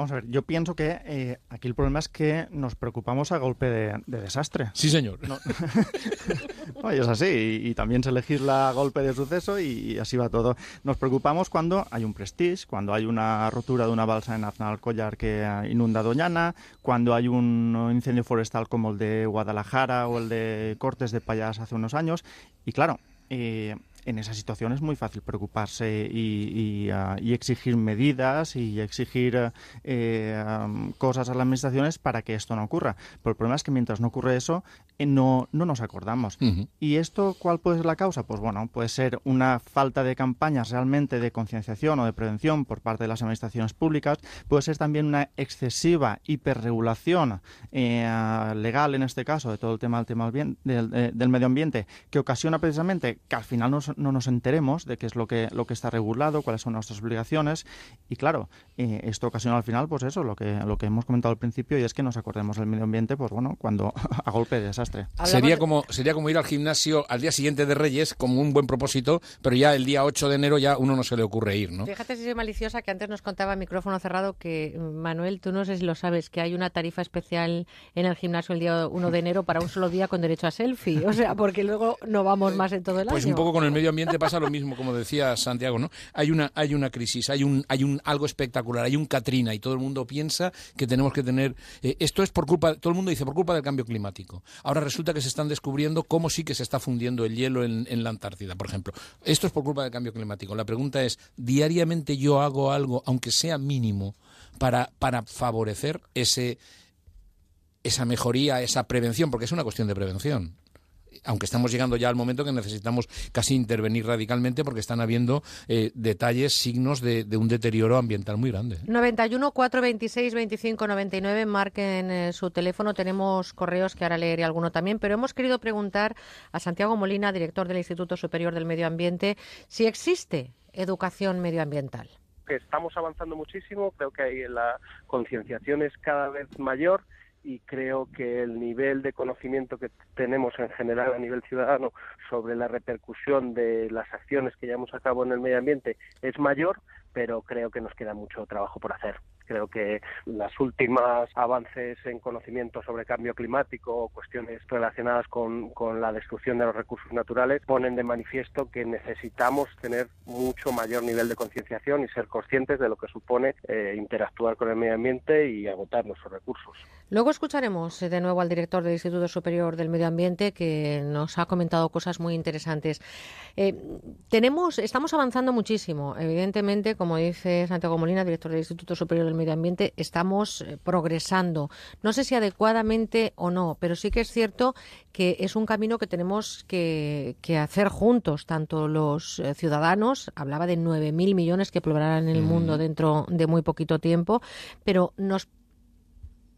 Vamos a ver, yo pienso que eh, aquí el problema es que nos preocupamos a golpe de, desastre. Sí, señor. No, es así, y, también se legisla a golpe de suceso y, así va todo. Nos preocupamos cuando hay un prestige, cuando hay una rotura de una balsa en Collar que inunda Doñana, cuando hay un incendio forestal como el de Guadalajara o el de Cortes de Payas hace unos años. Y claro, eh, en esa situación es muy fácil preocuparse y, ah, exigir medidas y exigir eh, cosas a las administraciones para que esto no ocurra. Pero el problema es que mientras no ocurre eso, eh, no, no nos acordamos. ¿Y esto cuál puede ser la causa? Pues bueno, puede ser una falta de campañas realmente de concienciación o de prevención por parte de las administraciones públicas, puede ser también una excesiva hiperregulación eh, legal, en este caso, de todo el tema, del, tema del, del medio ambiente, que ocasiona precisamente que al final nos no nos enteremos de qué es lo que, lo que está regulado, cuáles son nuestras obligaciones. Y claro, eh, esto ocasiona al final, pues eso, lo que, lo que hemos comentado al principio, y es que nos acordemos del medio ambiente, pues bueno, cuando a golpe de desastre. Sería como, sería como ir al gimnasio al día siguiente de Reyes, como un buen propósito, pero ya el día 8 de enero ya uno no se le ocurre ir, ¿no? Fíjate si soy maliciosa, que antes nos contaba micrófono cerrado que, Manuel, tú no sé si lo sabes, que hay una tarifa especial en el gimnasio el día 1 de enero para un solo día con derecho a selfie. O sea, porque luego no vamos más en todo el año. Pues un poco con el medio ambiente pasa lo mismo, como decía Santiago, ¿no? Hay una, hay una crisis, hay un, hay un algo espectacular, hay un Katrina y todo el mundo piensa que tenemos que tener. Eh, esto es por culpa, todo el mundo dice por culpa del cambio climático. Ahora resulta que se están descubriendo cómo sí que se está fundiendo el hielo en, en la Antártida, por ejemplo. Esto es por culpa del cambio climático. La pregunta es, ¿diariamente yo hago algo, aunque sea mínimo, para, para favorecer ese esa mejoría, esa prevención, porque es una cuestión de prevención aunque estamos llegando ya al momento que necesitamos casi intervenir radicalmente porque están habiendo eh, detalles, signos de, un deterioro ambiental muy grande. 91 426 25 99, marquen eh, su teléfono. Tenemos correos que ahora leeré alguno también, pero hemos querido preguntar a Santiago Molina, director del Instituto Superior del Medio Ambiente, si existe educación medioambiental? Que estamos avanzando muchísimo, creo que hay la concienciación es cada vez mayor y creo que el nivel de conocimiento que tenemos en general a nivel ciudadano sobre la repercusión de las acciones que llevamos a cabo en el medio ambiente es mayor, pero creo que nos queda mucho trabajo por hacer. Creo que las últimas avances en conocimiento sobre cambio climático o cuestiones relacionadas con, con, la destrucción de los recursos naturales ponen de manifiesto que necesitamos tener mucho mayor nivel de concienciación y ser conscientes de lo que supone eh, interactuar con el medio ambiente y agotar nuestros recursos. Luego escucharemos eh, de nuevo al director del Instituto Superior del Medio Ambiente que nos ha comentado cosas muy interesantes. Eh, tenemos, estamos avanzando muchísimo. Evidentemente, como dice Santiago Molina, director del Instituto Superior del Medio Ambiente, estamos eh, progresando. No sé si adecuadamente o no, pero sí que es cierto que es un camino que tenemos que, que hacer juntos, tanto los ciudadanos, hablaba de 9.000 millones que probarán en el mundo dentro de muy poquito tiempo, pero nos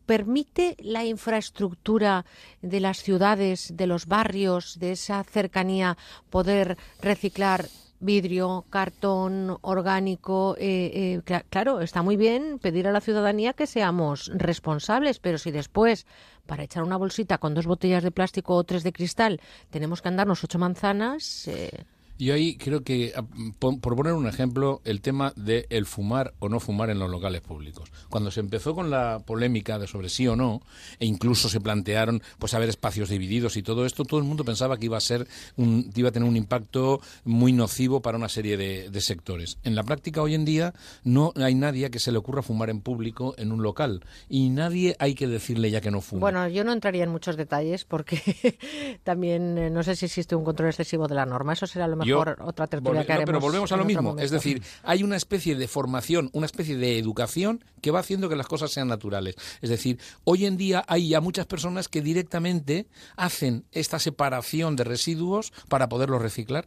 ¿Permite la infraestructura de las ciudades, de los barrios, de esa cercanía, poder reciclar vidrio, cartón, orgánico. Eh, eh, claro, está muy bien pedir a la ciudadanía que seamos responsables, pero si después, para echar una bolsita con dos botellas de plástico o tres de cristal, tenemos que andarnos ocho manzanas. Eh, yo ahí creo que, ah, por poner un ejemplo, el tema de el fumar o no fumar en los locales públicos. Cuando se empezó con la polémica de sobre sí o no, e incluso se plantearon pues haber espacios divididos y todo esto, todo el mundo pensaba que iba a ser un, iba a tener un impacto muy nocivo para una serie de, sectores. En la práctica hoy en día no hay nadie que se le ocurra fumar en público en un local y nadie hay que decirle ya que no fuma. Bueno, yo no entraría en muchos detalles porque también eh, no sé si existe un control excesivo de la norma. Eso será lo mejor otra tertulia que haremos. pero volvemos a lo mismo. Es decir, hay una especie de formación, una especie de educación que va haciendo que las cosas sean naturales. Es decir, hoy en día hay ya muchas personas que directamente hacen esta separación de residuos para poderlos reciclar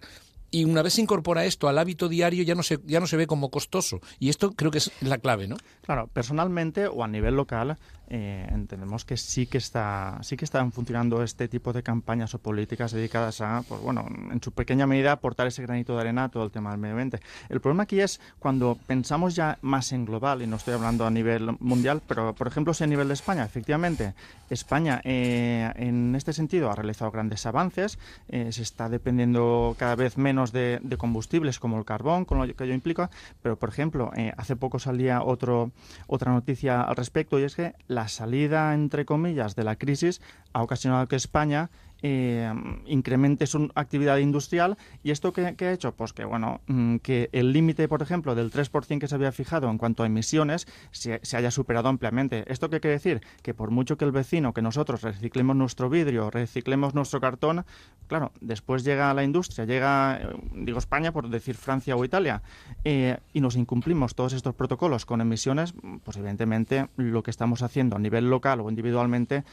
y una vez se incorpora esto al hábito diario ya no se ya no se ve como costoso. Y esto creo que es la clave no claro personalmente o a nivel local eh, entendemos que sí que está sí que están funcionando este tipo de campañas o políticas dedicadas a pues bueno en su pequeña medida aportar ese granito de arena a todo el tema del medio ambiente. El problema aquí es cuando pensamos ya más en global y no estoy hablando a nivel mundial pero por ejemplo si a nivel de España efectivamente España eh, en este sentido ha realizado grandes avances eh, se está dependiendo cada vez menos de, combustibles como el carbón con lo que ello implica pero por ejemplo hace poco salía otro otra noticia al respecto y es que la salida, entre comillas, de la crisis ha ocasionado que España eh, incremente su actividad industrial. ¿Y esto qué, ha hecho? Pues que, bueno, mm, que el límite, por ejemplo, del 3% que se había fijado en cuanto a emisiones se, haya superado ampliamente. ¿Esto qué quiere decir? Que por mucho que el vecino, que nosotros reciclemos nuestro vidrio, reciclemos nuestro cartón, claro, después llega la industria, llega, eh, digo España, por decir Francia o Italia, eh, y nos incumplimos todos estos protocolos con emisiones, pues evidentemente lo que estamos haciendo a nivel local o individualmente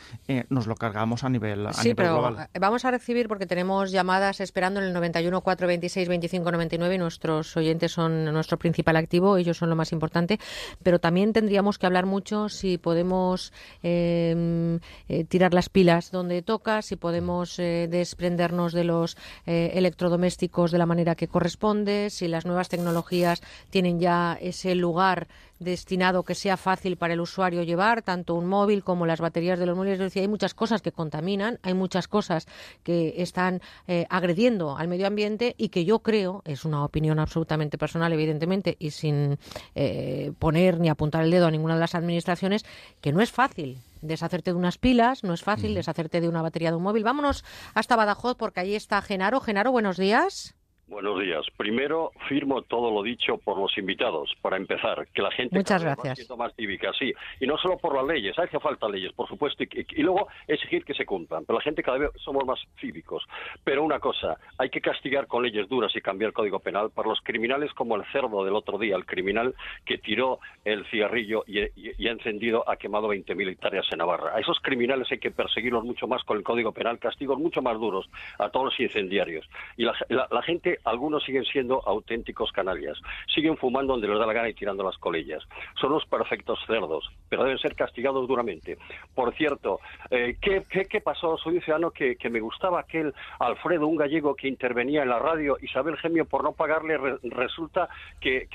nos lo cargamos a nivel, a nivel global. Vamos a recibir, porque tenemos llamadas esperando en el 91 426 25 99 y nuestros oyentes son nuestro principal activo, ellos son lo más importante, pero también tendríamos que hablar mucho si podemos em, eh, tirar las pilas donde toca, si podemos eh, desprendernos de los eh, electrodomésticos de la manera que corresponde, si las nuevas tecnologías tienen ya ese lugar destinado que sea fácil para el usuario llevar, tanto un móvil como las baterías de los móviles. Es decir, hay muchas cosas que contaminan, hay muchas cosas que están eh, agrediendo al medio ambiente y que yo creo, es una opinión absolutamente personal, evidentemente, y sin eh, poner ni apuntar el dedo a ninguna de las administraciones, que no es fácil deshacerte de unas pilas, no es fácil deshacerte de una batería de un móvil. Vámonos hasta Badajoz porque ahí está Genaro. Genaro, buenos días. Buenos días. Primero, firmo todo lo dicho por los invitados, para empezar, que la gente Muchas gracias. más cívica, sí. Y no solo por las leyes, hace falta leyes, por supuesto, y, luego exigir que se cumplan. Pero la gente cada vez somos más cívicos. Pero una cosa, hay que castigar con leyes duras y cambiar el Código Penal para los criminales como el cerdo del otro día, el criminal que tiró el cigarrillo y, ha encendido, ha quemado 20.000 hectáreas en Navarra. A esos criminales hay que perseguirlos mucho más con el Código Penal, castigos mucho más duros a todos los incendiarios. Y la gente algunos siguen siendo auténticos canallas. Siguen fumando donde les da la gana y tirando las colillas. Son unos perfectos cerdos, pero deben ser castigados duramente. Por cierto, eh, ¿qué, qué, pasó? Soy un ciudadano que, me gustaba aquel Alfredo, un gallego que intervenía en la radio, Isabel Gemio, por no pagarle, resulta que,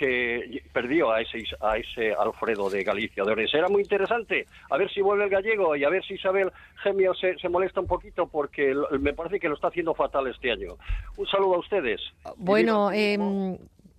perdió a ese, a ese Alfredo de Galicia, de. Era muy interesante. A ver si vuelve el gallego y a ver si Isabel Gemio se, se molesta un poquito porque me parece que lo está haciendo fatal este año. Un saludo a ustedes. Bueno, eh,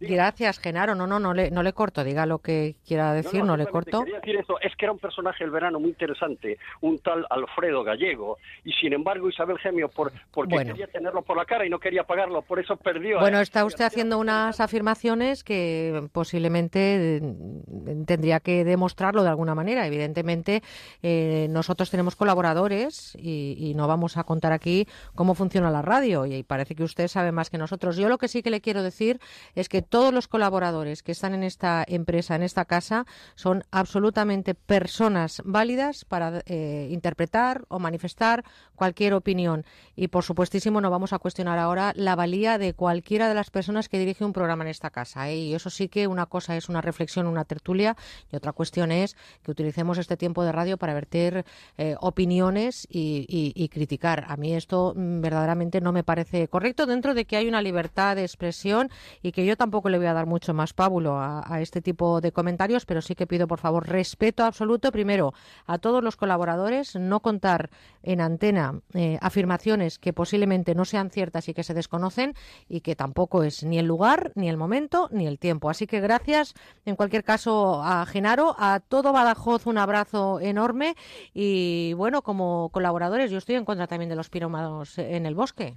Gracias, Genaro. No, no, no le, no le corto. Diga lo que quiera decir, no, le corto. Quería decir eso. Es que era un personaje del verano muy interesante, un tal Alfredo Gallego, y sin embargo Isabel Gemio, por, porque quería tenerlo por la cara y no quería pagarlo, por eso perdió. Bueno, está usted haciendo unas afirmaciones que posiblemente mm, tendría que demostrarlo de alguna manera. Evidentemente, eh, nosotros tenemos colaboradores y, y, no vamos a contar aquí cómo funciona la radio, y parece que usted sabe más que nosotros. Yo lo que sí que le quiero decir es que todos los colaboradores que están en esta empresa, en esta casa, son absolutamente personas válidas para eh, interpretar o manifestar cualquier opinión. Y, por supuestísimo, no vamos a cuestionar ahora la valía de cualquiera de las personas que dirige un programa en esta casa. ¿eh? Y eso sí que una cosa es una reflexión, una tertulia, y otra cuestión es que utilicemos este tiempo de radio para verter eh, opiniones y, y criticar. A mí esto mm, verdaderamente no me parece correcto dentro de que hay una libertad de expresión y que yo tampoco le voy a dar mucho más pábulo a, este tipo de comentarios, pero sí que pido, por favor, respeto absoluto, primero, a todos los colaboradores, no contar en antena eh, afirmaciones que posiblemente no sean ciertas y que se desconocen y que tampoco es ni el lugar, ni el momento, ni el tiempo. Así que gracias, en cualquier caso, a Genaro, a todo Badajoz, un abrazo enorme y, bueno, como colaboradores, yo estoy en contra también de los piromados en el bosque.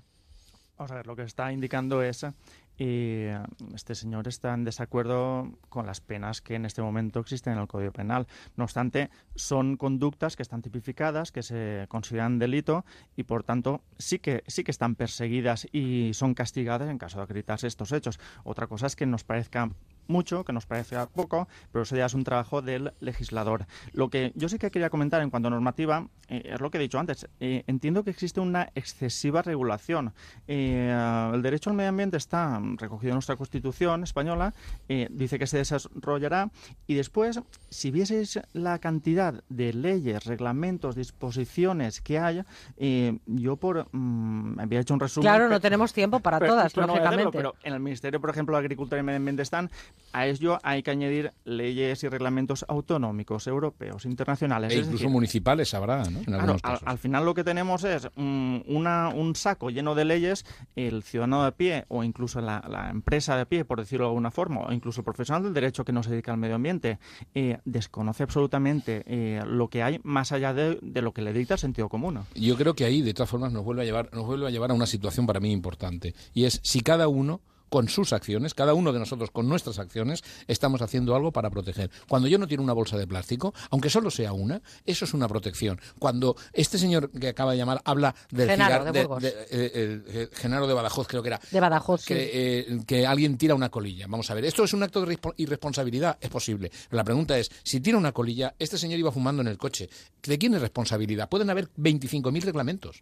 Vamos a ver, lo que está indicando es y este señor está en desacuerdo con las penas que en este momento existen en el Código Penal. No obstante, son conductas que están tipificadas, que se consideran delito y, por tanto, sí que, sí que están perseguidas y son castigadas en caso de acreditarse estos hechos. Otra cosa es que nos parezca mucho, que nos parece poco, pero eso ya es un trabajo del legislador. Lo que yo sí que quería comentar en cuanto a normativa eh, es lo que he dicho antes. Eh, entiendo que existe una excesiva regulación. Eh, el derecho al medio ambiente está recogido en nuestra Constitución española, dice que se desarrollará y después, si vieseis la cantidad de leyes, reglamentos, disposiciones que haya, yo por mm, había hecho un resumen. Claro, no tenemos tiempo para todas, lógicamente. pero en el Ministerio, por ejemplo, de Agricultura y Medio Ambiente están a ello hay que añadir leyes y reglamentos autonómicos, europeos, internacionales. E incluso municipales habrá, ¿no? al, final lo que tenemos es una, un saco lleno de leyes, el ciudadano de pie o incluso la, empresa de pie, por decirlo de alguna forma, o incluso el profesional del derecho que no se dedica al medio ambiente, eh, desconoce absolutamente eh, lo que hay más allá de, de, lo que le dicta el sentido común. Yo creo que ahí, de todas formas, nos vuelve a llevar, nos vuelve a llevar a una situación para mí importante, y es si cada uno con sus acciones, cada uno de nosotros con nuestras acciones, estamos haciendo algo para proteger. Cuando yo no tiene una bolsa de plástico, aunque solo sea una, eso es una protección. Cuando este señor que acaba de llamar habla del Genaro de, eh, Genaro de Badajoz, creo que era. De Badajoz, que, eh, que alguien tira una colilla. Vamos a ver, ¿esto es un acto de irresponsabilidad? Es posible. La pregunta es, si tira una colilla, este señor iba fumando en el coche. ¿De quién es responsabilidad? Pueden haber 25.000 reglamentos.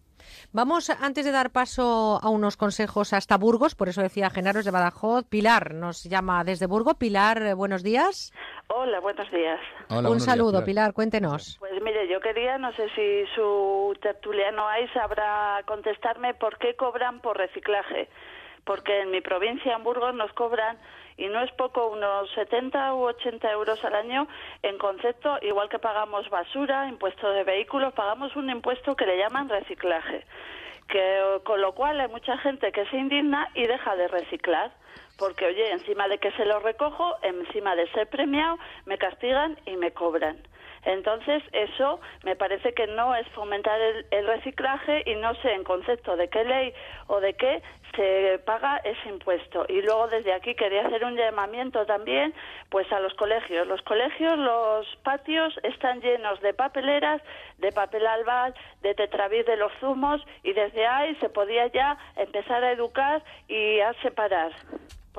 Vamos, antes de dar paso a unos consejos hasta Burgos, por eso decía Genaro de Badajoz. Pilar nos llama desde Burgos. Pilar, eh, buenos días. Hola, buenos días. Un saludo, Pilar. cuéntenos. Pues mire, yo quería, no sé si su tertuliano ahí sabrá contestarme por qué cobran por reciclaje. Porque en mi provincia, en Burgos, nos cobran y no es poco, unos 70 u 80 euros al año en concepto, igual que pagamos basura, impuesto de vehículos, pagamos un impuesto que le llaman reciclaje que con lo cual hay mucha gente que se indigna y deja de reciclar porque oye encima de que se lo recojo encima de ser premiado me castigan y me cobran entonces eso me parece que no es fomentar el, reciclaje y no sé en concepto de qué ley o de qué se paga ese impuesto. Y luego desde aquí quería hacer un llamamiento también pues a los colegios. Los colegios, los patios están llenos de papeleras, de papel albal, de tetravis de los zumos y desde ahí se podía ya empezar a educar y a separar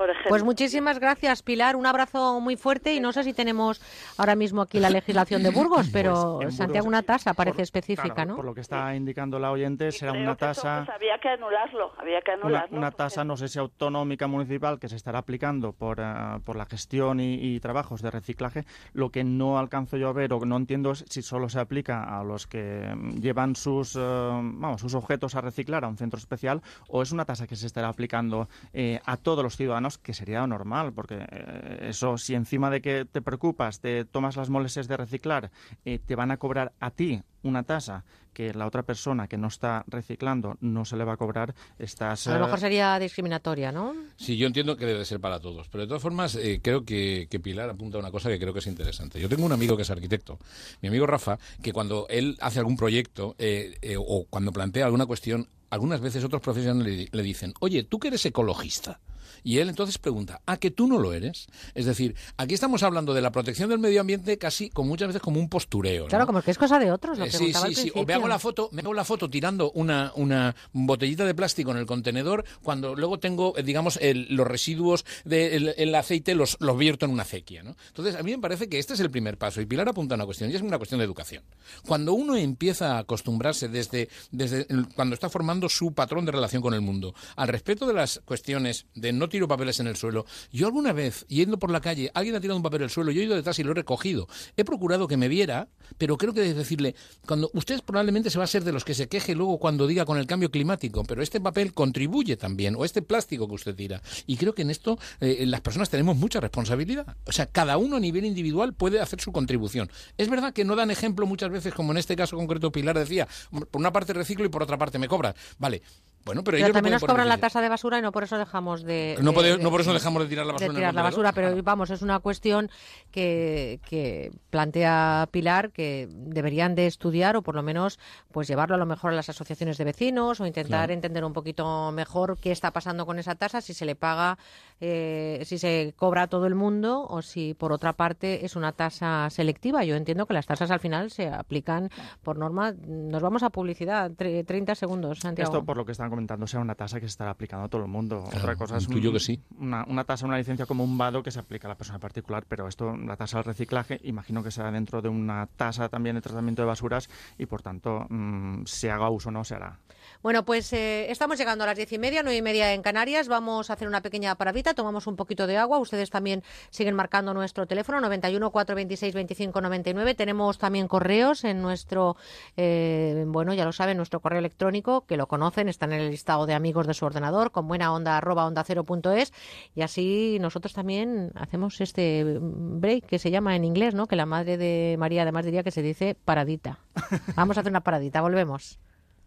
por ejemplo. Pues muchísimas gracias, Pilar. Un abrazo muy fuerte y no sé si tenemos ahora mismo aquí la legislación de Burgos, pero Pues Santiago, Burgos, una tasa parece específica, Claro, ¿no? Por lo que está indicando la oyente, será una tasa... pues, había que anularlo, había que anularlo. una tasa, no sé si autonómica municipal, que se estará aplicando por, eh, por la gestión y, y trabajos de reciclaje. Lo que no alcanzo yo a ver o no entiendo es si solo se aplica a los que mm, llevan sus, eh, vamos, sus objetos a reciclar a un centro especial o es una tasa que se estará aplicando eh, a todos los ciudadanos, que sería normal, porque eh, eso, si encima de que te preocupas, te tomas las molestias de reciclar, eh, te van a cobrar a ti una tasa que la otra persona que no está reciclando no se le va a cobrar, estás... A lo eh, mejor sería discriminatoria, ¿no? Sí, yo entiendo que debe ser para todos, pero de todas formas eh, creo que, que Pilar apunta a una cosa que creo que es interesante. Yo tengo un amigo que es arquitecto, mi amigo Rafa, que cuando él hace algún proyecto eh, eh, o cuando plantea alguna cuestión, algunas veces otros profesionales le, le dicen, oye, tú que eres ecologista. Y él entonces pregunta, ¿a que tú no lo eres? Es decir, aquí estamos hablando de la protección del medio ambiente casi con muchas veces como un postureo. ¿no? Claro, como que es cosa de otros, lo Eh, sí, sí, al sí. O me hago la foto, me hago la foto tirando una, una botellita de plástico en el contenedor cuando luego tengo, eh, digamos, el- los residuos del el aceite los, los vierto en una acequia, ¿no? Entonces, a mí me parece que este es el primer paso. Y Pilar apunta a una cuestión, y es una cuestión de educación. Cuando uno empieza a acostumbrarse desde, desde cuando está formando su patrón de relación con el mundo al respeto de las cuestiones de no tiro papeles en el suelo, yo alguna vez, yendo por la calle, alguien ha tirado un papel al suelo, yo he ido detrás y lo he recogido. He procurado que me viera, pero creo que decirle, cuando usted probablemente se va a ser de los que se queje luego cuando diga con el cambio climático, pero este papel contribuye también, o este plástico que usted tira. Y creo que en esto eh, las personas tenemos mucha responsabilidad. O sea, cada uno a nivel individual puede hacer su contribución. Es verdad que no dan ejemplo muchas veces, como en este caso concreto Pilar decía, por una parte reciclo y por otra parte me cobran. Vale. Bueno, pero, Pero ellos lo también nos cobran la tasa de basura y no por eso dejamos de... No de- puede- de- no por eso dejamos de tirar la basura en el tirar la contenedor. basura, pero vamos, es una cuestión que, que plantea Pilar que deberían de estudiar o por lo menos pues llevarlo a lo mejor a las asociaciones de vecinos o intentar Claro. entender un poquito mejor qué está pasando con esa tasa, si se le paga, eh, si se cobra a todo el mundo o si por otra parte es una tasa selectiva. Yo entiendo que las tasas al final se aplican por norma. Nos vamos a publicidad, tre- 30 segundos, Santiago. Esto, por lo que están comentando, será una tasa que se estará aplicando a todo el mundo. Claro, Otra cosa es un- que sí. una, una tasa, una licencia como un vado que se aplica a la persona particular, pero esto, la tasa al reciclaje, imagino que será dentro de una tasa también de tratamiento de basuras y, por tanto, mm, se haga uso o no, se hará. Bueno, pues eh, estamos llegando a las diez y media, nueve y media en Canarias. Vamos a hacer una pequeña paradita, tomamos un poquito de agua. Ustedes también siguen marcando nuestro teléfono, 91 426 25 99. Tenemos también correos en nuestro, eh, bueno, ya lo saben, nuestro correo electrónico, que lo conocen, está en el listado de amigos de su ordenador, con buena onda arroba onda cero punto es. Y así nosotros también hacemos este break que se llama en inglés, ¿no? Que la madre de María además diría que se dice paradita. Vamos a hacer una paradita, volvemos.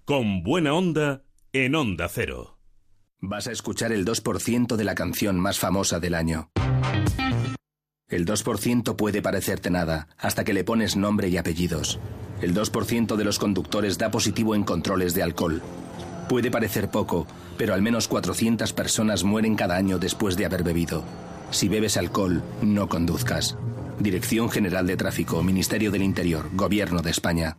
Con buena onda en Onda Cero. Vas a escuchar el 2% de la canción más famosa del año. El 2% puede parecerte nada, hasta que le pones nombre y apellidos. El 2% de los conductores da positivo en controles de alcohol. Puede parecer poco, pero al menos 400 personas mueren cada año después de haber bebido. Si bebes alcohol, no conduzcas. Dirección General de Tráfico, Ministerio del Interior, Gobierno de España.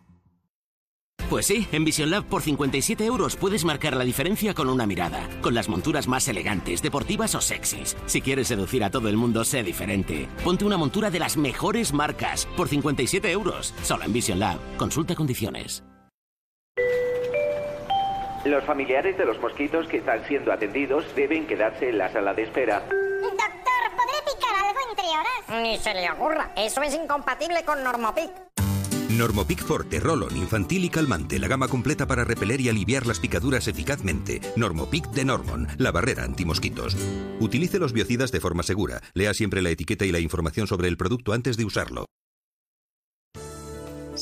Pues sí, en Vision Lab por 57 euros puedes marcar la diferencia con una mirada, con las monturas más elegantes, deportivas o sexys. Si quieres seducir a todo el mundo, sé diferente. Ponte una montura de las mejores marcas por 57 euros, solo en Vision Lab. Consulta condiciones. Los familiares de los mosquitos que están siendo atendidos deben quedarse en la sala de espera. Doctor, ¿podré picar algo entre horas? Ni se le ocurra, eso es incompatible con Normopic. Normopic Forte, Rolon, infantil y calmante. La gama completa para repeler y aliviar las picaduras eficazmente. Normopic de Normon, la barrera antimosquitos. Utilice los biocidas de forma segura. Lea siempre la etiqueta y la información sobre el producto antes de usarlo.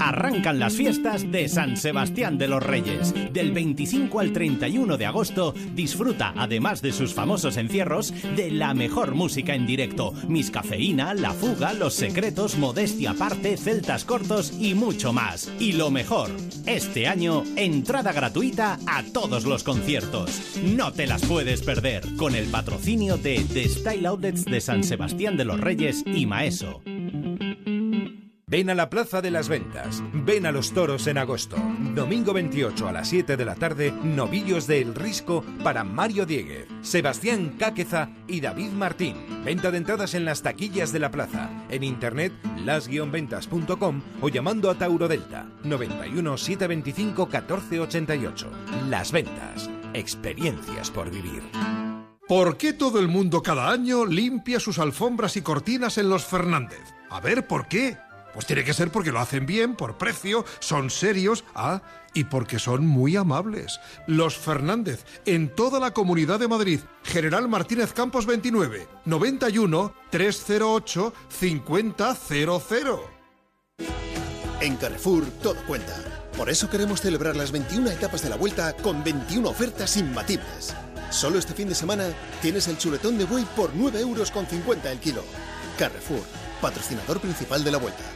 Arrancan las fiestas de San Sebastián de los Reyes. Del 25 al 31 de agosto, disfruta, además de sus famosos encierros, de la mejor música en directo. Miss Cafeína, La Fuga, Los Secretos, Modestia Aparte, Celtas Cortos y mucho más. Y lo mejor, este año, entrada gratuita a todos los conciertos. No te las puedes perder, con el patrocinio de The Style Outlets de San Sebastián de los Reyes y Maeso. Ven a la Plaza de las Ventas. Ven a los toros en agosto. Domingo 28 a las 7 de la tarde, novillos de El Risco para Mario Dieguez, Sebastián Cáqueza y David Martín. Venta de entradas en las taquillas de la plaza. En internet, las-ventas.com o llamando a Tauro Delta 91 725 1488. Las Ventas. Experiencias por vivir. ¿Por qué todo el mundo cada año limpia sus alfombras y cortinas en los Fernández? A ver, ¿por qué? Pues tiene que ser porque lo hacen bien, por precio, son serios, ah, y porque son muy amables. Los Fernández, en toda la comunidad de Madrid. General Martínez Campos 29, 91 308 5000. En Carrefour todo cuenta. Por eso queremos celebrar las 21 etapas de la vuelta con 21 ofertas imbatibles. Solo este fin de semana tienes el chuletón de buey por 9 euros con 50 el kilo. Carrefour, patrocinador principal de la vuelta.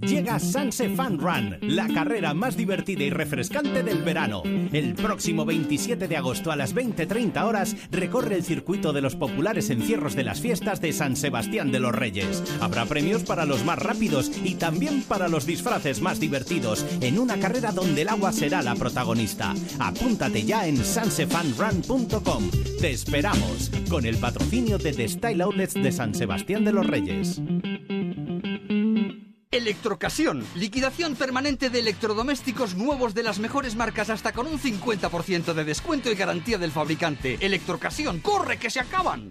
Llega Sanse Fun Run, la carrera más divertida y refrescante del verano. El próximo 27 de agosto a las 20.30 horas recorre el circuito de los populares encierros de las fiestas de San Sebastián de los Reyes. Habrá premios para los más rápidos y también para los disfraces más divertidos en una carrera donde el agua será la protagonista. Apúntate ya en sansefunrun.com. Te esperamos con el patrocinio de The Style Outlets de San Sebastián de los Reyes. Electrocasión, liquidación permanente de electrodomésticos nuevos de las mejores marcas hasta con un 50% de descuento y garantía del fabricante. Electrocasión, corre que se acaban.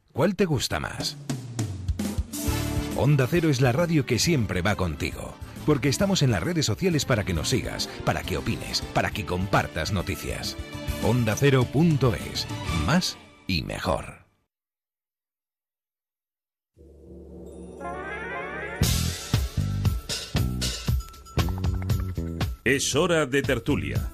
¿Cuál te gusta más? Onda Cero es la radio que siempre va contigo. Porque estamos en las redes sociales para que nos sigas, para que opines, para que compartas noticias. OndaCero.es. Más y mejor. Es hora de tertulia.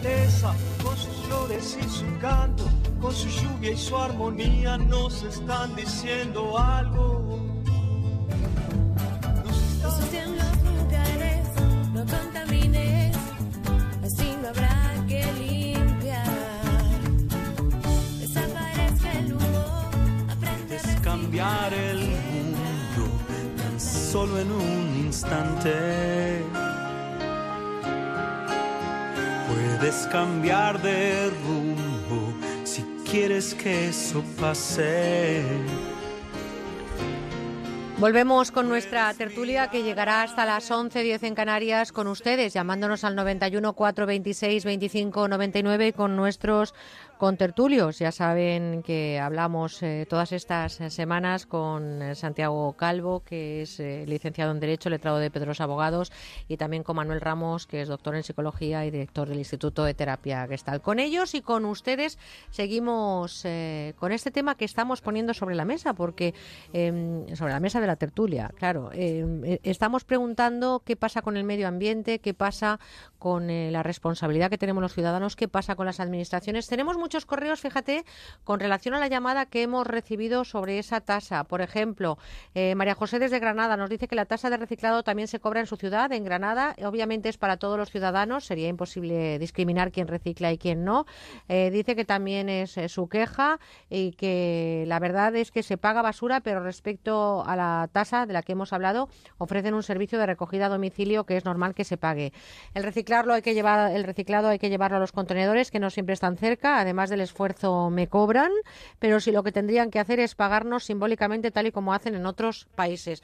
Naturaleza, con sus flores y su canto, con su lluvia y su armonía, nos están diciendo algo. Ensucian los lugares, no contamines, así no habrá que limpiar. Desaparezca el humo, aprende a cambiar el mundo tan solo en un instante. Puedes cambiar de rumbo si quieres que eso pase. Volvemos con nuestra tertulia que llegará hasta las 11.10 en Canarias con ustedes, llamándonos al 91 426 25 99 y con nuestros contertulios. Ya saben que hablamos eh, todas estas eh, semanas con eh, Santiago Calvo, que es eh, licenciado en Derecho, letrado de Pedros Abogados, y también con Manuel Ramos, que es doctor en Psicología y director del Instituto de Terapia Gestal. Con ellos y con ustedes seguimos eh, con este tema que estamos poniendo sobre la mesa, porque eh, sobre la mesa de la tertulia, claro, eh, eh, estamos preguntando qué pasa con el medio ambiente, qué pasa con la responsabilidad que tenemos los ciudadanos, qué pasa con las administraciones. Tenemos muchos correos, fíjate, con relación a la llamada que hemos recibido sobre esa tasa. Por ejemplo, eh, María José desde Granada nos dice que la tasa de reciclado también se cobra en su ciudad, en Granada. Obviamente es para todos los ciudadanos, sería imposible discriminar quién recicla y quién no. Eh, dice que también es eh, su queja y que la verdad es que se paga basura, pero respecto a la tasa de la que hemos hablado, ofrecen un servicio de recogida a domicilio que es normal que se pague. El reciclarlo hay que llevar, el reciclado hay que llevarlo a los contenedores que no siempre están cerca, además del esfuerzo me cobran, pero si lo que tendrían que hacer es pagarnos simbólicamente tal y como hacen en otros países.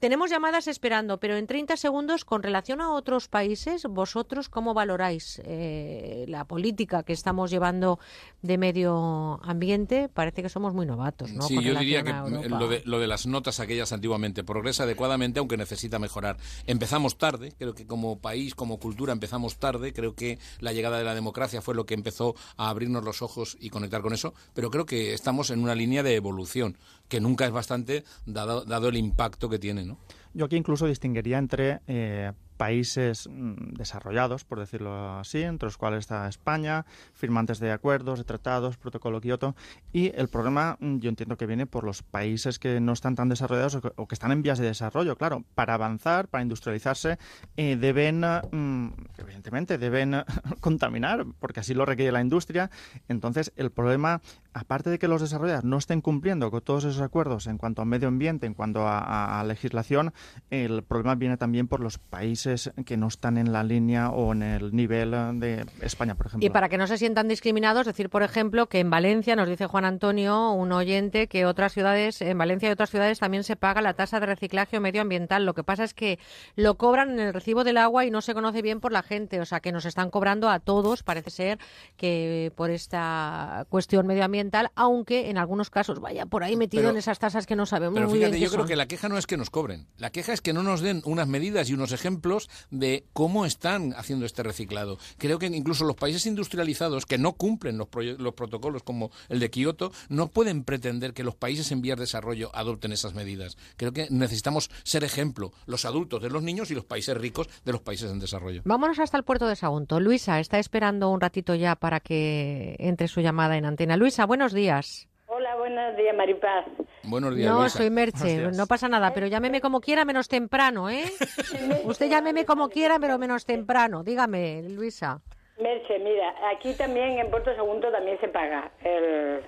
Tenemos llamadas esperando, pero en 30 segundos, con relación a otros países, ¿vosotros cómo valoráis eh, la política que estamos llevando de medio ambiente? Parece que somos muy novatos, ¿no? Sí, Con yo diría que Europa. lo de, lo de las notas aquellas antiguamente progresa adecuadamente, aunque necesita mejorar. Empezamos tarde, creo que como país, como cultura empezamos tarde, creo que la llegada de la democracia fue lo que empezó a abrirnos los ojos y conectar con eso, pero creo que estamos en una línea de evolución, que nunca es bastante dado, dado el impacto que tiene, ¿no? Yo aquí incluso distinguiría entre eh, países mm, desarrollados, por decirlo así, entre los cuales está España, firmantes de acuerdos, de tratados, protocolo Kioto, y el problema mm, yo entiendo que viene por los países que no están tan desarrollados o que, están en vías de desarrollo. Claro, para avanzar, para industrializarse, eh, deben, mm, evidentemente, deben contaminar, porque así lo requiere la industria. Entonces, el problema aparte de que los desarrollados no estén cumpliendo con todos esos acuerdos en cuanto a medio ambiente, en cuanto a legislación, el problema viene también por los países que no están en la línea o en el nivel eh, de España, por ejemplo. Y para que no se sientan discriminados, decir, por ejemplo, que en Valencia, nos dice Juan Antonio, un oyente, que otras ciudades, en Valencia y otras ciudades también se paga la tasa de reciclaje medioambiental. Lo que pasa es que lo cobran en el recibo del agua y no se conoce bien por la gente. O sea, que nos están cobrando a todos, parece ser, que por esta cuestión medioambiental, aunque en algunos casos vaya por ahí metido Pero- en esas tasas que no sabemos Pero muy fíjate, bien yo qué creo son. que la queja no es que nos cobren. La queja es que no nos den unas medidas y unos ejemplos de cómo están haciendo este reciclado. Creo que incluso los países industrializados que no cumplen los, los protocolos como el de Kioto no pueden pretender que los países en vías de desarrollo adopten esas medidas. Creo que necesitamos ser ejemplo, los adultos de los niños y los países ricos de los países en desarrollo. Vámonos hasta el puerto de Sagunto. Luisa está esperando un ratito ya para que entre su llamada en antena. Luisa, buenos días. Hola, buenos días, Maripaz. Buenos días, No, Luisa. soy Merche, no pasa nada, pero llámeme como quiera menos temprano, ¿eh? Usted llámeme como quiera, pero menos temprano. Dígame, Luisa. Merche, mira, aquí también en Puerto Segundo también se paga el,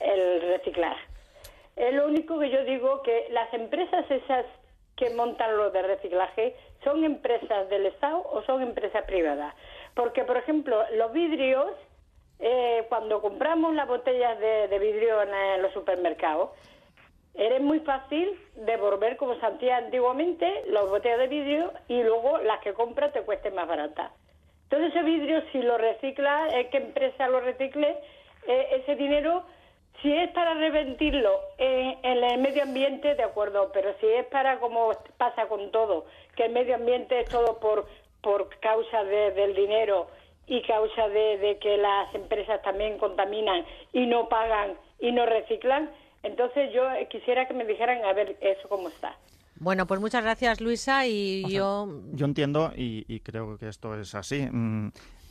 el reciclar. Es lo único que yo digo que las empresas esas que montan lo de reciclaje son empresas del Estado o son empresas privadas. Porque, por ejemplo, los vidrios, eh, cuando compramos las botellas de, vidrio en, los supermercados, era muy fácil devolver, como se hacía antiguamente, las botellas de vidrio y luego las que compras te cuesten más baratas. Entonces ese vidrio, si lo recicla, eh, ¿qué empresa lo recicle? Eh, ese dinero, si es para reventirlo en, en el medio ambiente, de acuerdo, pero si es para, como pasa con todo, que el medio ambiente es todo por, por causa de- del dinero y causa de, de que las empresas también contaminan y no pagan y no reciclan, entonces yo quisiera que me dijeran a ver eso cómo está. Bueno, pues muchas gracias, Luisa, y O sea, yo... Yo entiendo y, y creo que esto es así.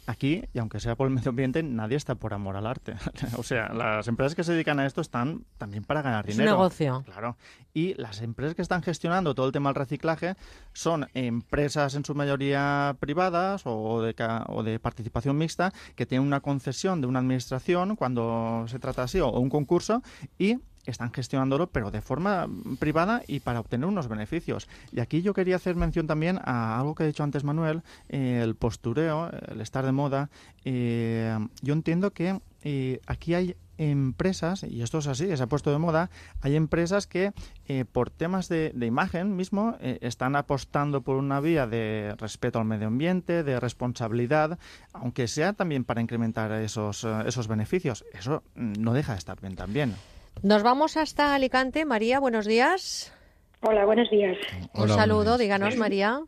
Aquí, y aunque sea por el medio ambiente, nadie está por amor al arte. o sea, las empresas que se dedican a esto están también para ganar Es un dinero. negocio. Claro. Y las empresas que están gestionando todo el tema del reciclaje son empresas en su mayoría privadas o de, ca- o de participación mixta que tienen una concesión de una administración cuando se trata así o un concurso y están gestionándolo pero de forma privada y para obtener unos beneficios. Y aquí yo quería hacer mención también a algo que ha dicho antes Manuel, eh, el postureo, el estar de moda. Eh, yo entiendo que eh, aquí hay empresas, y esto es así, se ha puesto de moda, hay empresas que eh, por temas de, de imagen mismo eh, están apostando por una vía de respeto al medio ambiente, de responsabilidad, aunque sea también para incrementar esos, eh, esos beneficios. Eso mm, no deja de estar bien también. Nos vamos hasta Alicante. María, buenos días. Hola, buenos días. Un saludo, díganos, María.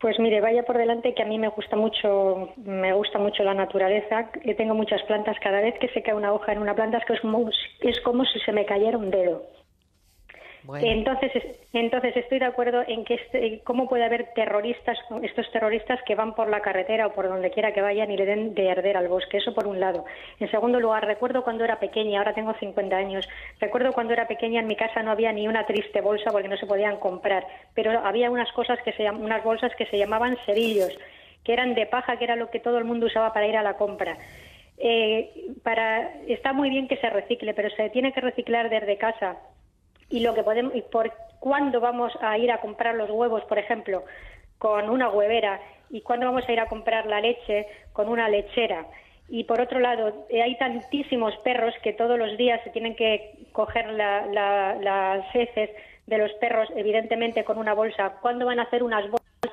Pues mire, vaya por delante que a mí me gusta mucho, me gusta mucho la naturaleza. Yo tengo muchas plantas. Cada vez que se cae una hoja en una planta es que es como, es como si se me cayera un dedo. Entonces, es- entonces estoy de acuerdo en que este- cómo puede haber terroristas, estos terroristas que van por la carretera o por donde quiera que vayan y le den de arder al bosque. Eso por un lado. En segundo lugar, recuerdo cuando era pequeña, ahora tengo 50 años. Recuerdo cuando era pequeña en mi casa no había ni una triste bolsa porque no se podían comprar, pero había unas cosas que se unas bolsas que se llamaban cerillos, que eran de paja, que era lo que todo el mundo usaba para ir a la compra. Eh, para está muy bien que se recicle, pero se tiene que reciclar desde casa y lo que podemos y por cuándo vamos a ir a comprar los huevos, por ejemplo, con una huevera y cuándo vamos a ir a comprar la leche con una lechera. Y por otro lado, eh, hay tantísimos perros que todos los días se tienen que coger la- la- las heces de los perros, evidentemente con una bolsa. ¿Cuándo van a hacer unas bolsas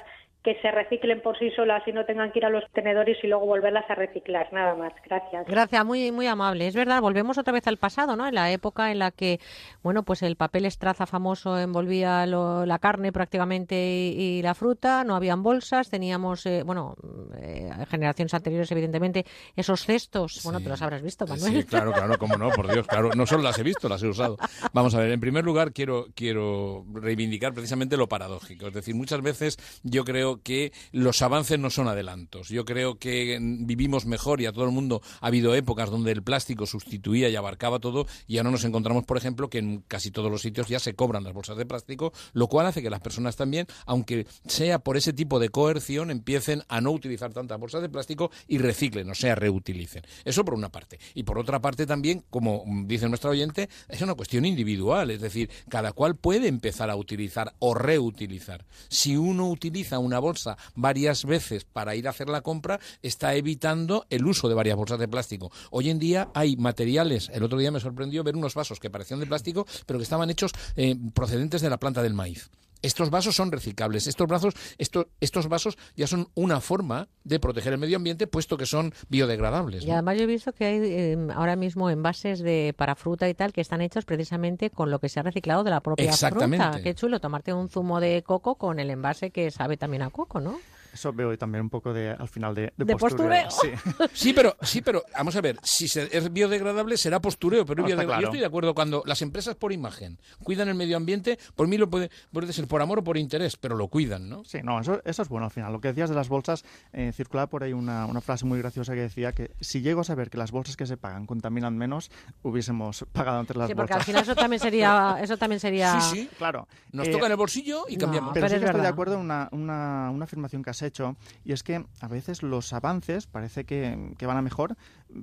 que se reciclen por sí solas y no tengan que ir a los tenedores y luego volverlas a reciclar? Nada más. Gracias. Gracias, muy muy amable. Es verdad, volvemos otra vez al pasado, ¿no? En la época en la que, bueno, pues el papel estraza famoso envolvía lo- la carne prácticamente y, y la fruta, no habían bolsas, teníamos, eh, bueno, eh, generaciones anteriores, evidentemente, esos cestos. Bueno, te los habrás visto, Manuel. Sí, claro, claro, cómo no, por Dios, claro. No solo las he visto, las he usado. Vamos a ver, en primer lugar quiero, quiero reivindicar precisamente lo paradójico. Es decir, muchas veces yo creo que los avances no son adelantos. Yo creo que vivimos mejor y a todo el mundo ha habido épocas donde el plástico sustituía y abarcaba todo y ahora nos encontramos, por ejemplo, que en casi todos los sitios ya se cobran las bolsas de plástico, lo cual hace que las personas también, aunque sea por ese tipo de coerción, empiecen a no utilizar tantas bolsas de plástico y reciclen, o sea, reutilicen. Eso por una parte. Y por otra parte también, como dice nuestra oyente, es una cuestión individual, es decir, cada cual puede empezar a utilizar o reutilizar. Si uno utiliza una bolsa varias veces para ir a hacer la compra, está evitando el uso de varias bolsas de plástico. Hoy en día hay materiales, el otro día me sorprendió ver unos vasos que parecían de plástico, pero que estaban hechos eh, procedentes de la planta del maíz. Estos vasos son reciclables. Estos, vasos, estos, estos vasos ya son una forma de proteger el medio ambiente, puesto que son biodegradables. Y además yo he visto que hay eh, ahora mismo envases de para fruta y tal que están hechos precisamente con lo que se ha reciclado de la propia Exactamente. fruta. Qué chulo tomarte un zumo de coco con el envase que sabe también a coco, ¿no? Eso veo también un poco de, al final de, De postureo. Sí. Sí, pero, sí, pero vamos a ver, si es biodegradable será postureo, pero No, biodegradable. Yo estoy de acuerdo cuando las empresas por imagen cuidan el medio ambiente, por mí lo puede, puede ser por amor o por interés, pero lo cuidan, ¿no? Sí, no, eso, eso es bueno al final. Lo que decías de las bolsas, eh, circulaba por ahí una, una frase muy graciosa que decía que si llego a saber que las bolsas que se pagan contaminan menos, hubiésemos pagado antes las Sí, porque al final eso también sería eso también sería Sí, sí. Claro. Nos Eh, toca en el bolsillo y no, cambiamos. Pero, Pero sí es que estoy de acuerdo en una, una, una afirmación que has hecho, y es que a veces los avances parece que, que van a mejor,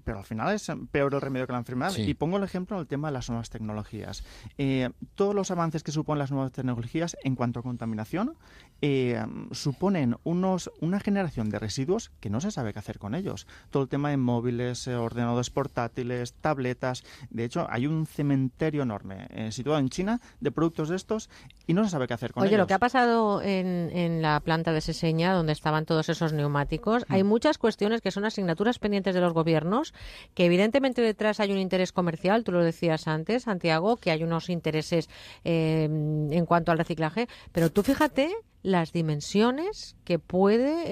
pero al final es peor el remedio que la enfermedad. Sí. Y pongo el ejemplo en el tema de las nuevas tecnologías. Eh, todos los avances que suponen las nuevas tecnologías en cuanto a contaminación eh, suponen unos, una generación de residuos que no se sabe qué hacer con ellos. Todo el tema de móviles, eh, ordenadores portátiles, tabletas. De hecho, hay un cementerio enorme eh, situado en China de productos de estos y no se sabe qué hacer con Oye, ellos. lo que ha pasado en, en la planta de Seseña, donde estaban todos esos neumáticos, Mm. hay muchas cuestiones que son asignaturas pendientes de los gobiernos, que evidentemente detrás hay un interés comercial, tú lo decías antes, Santiago, que hay unos intereses eh, en cuanto al reciclaje, pero tú fíjate las dimensiones que puede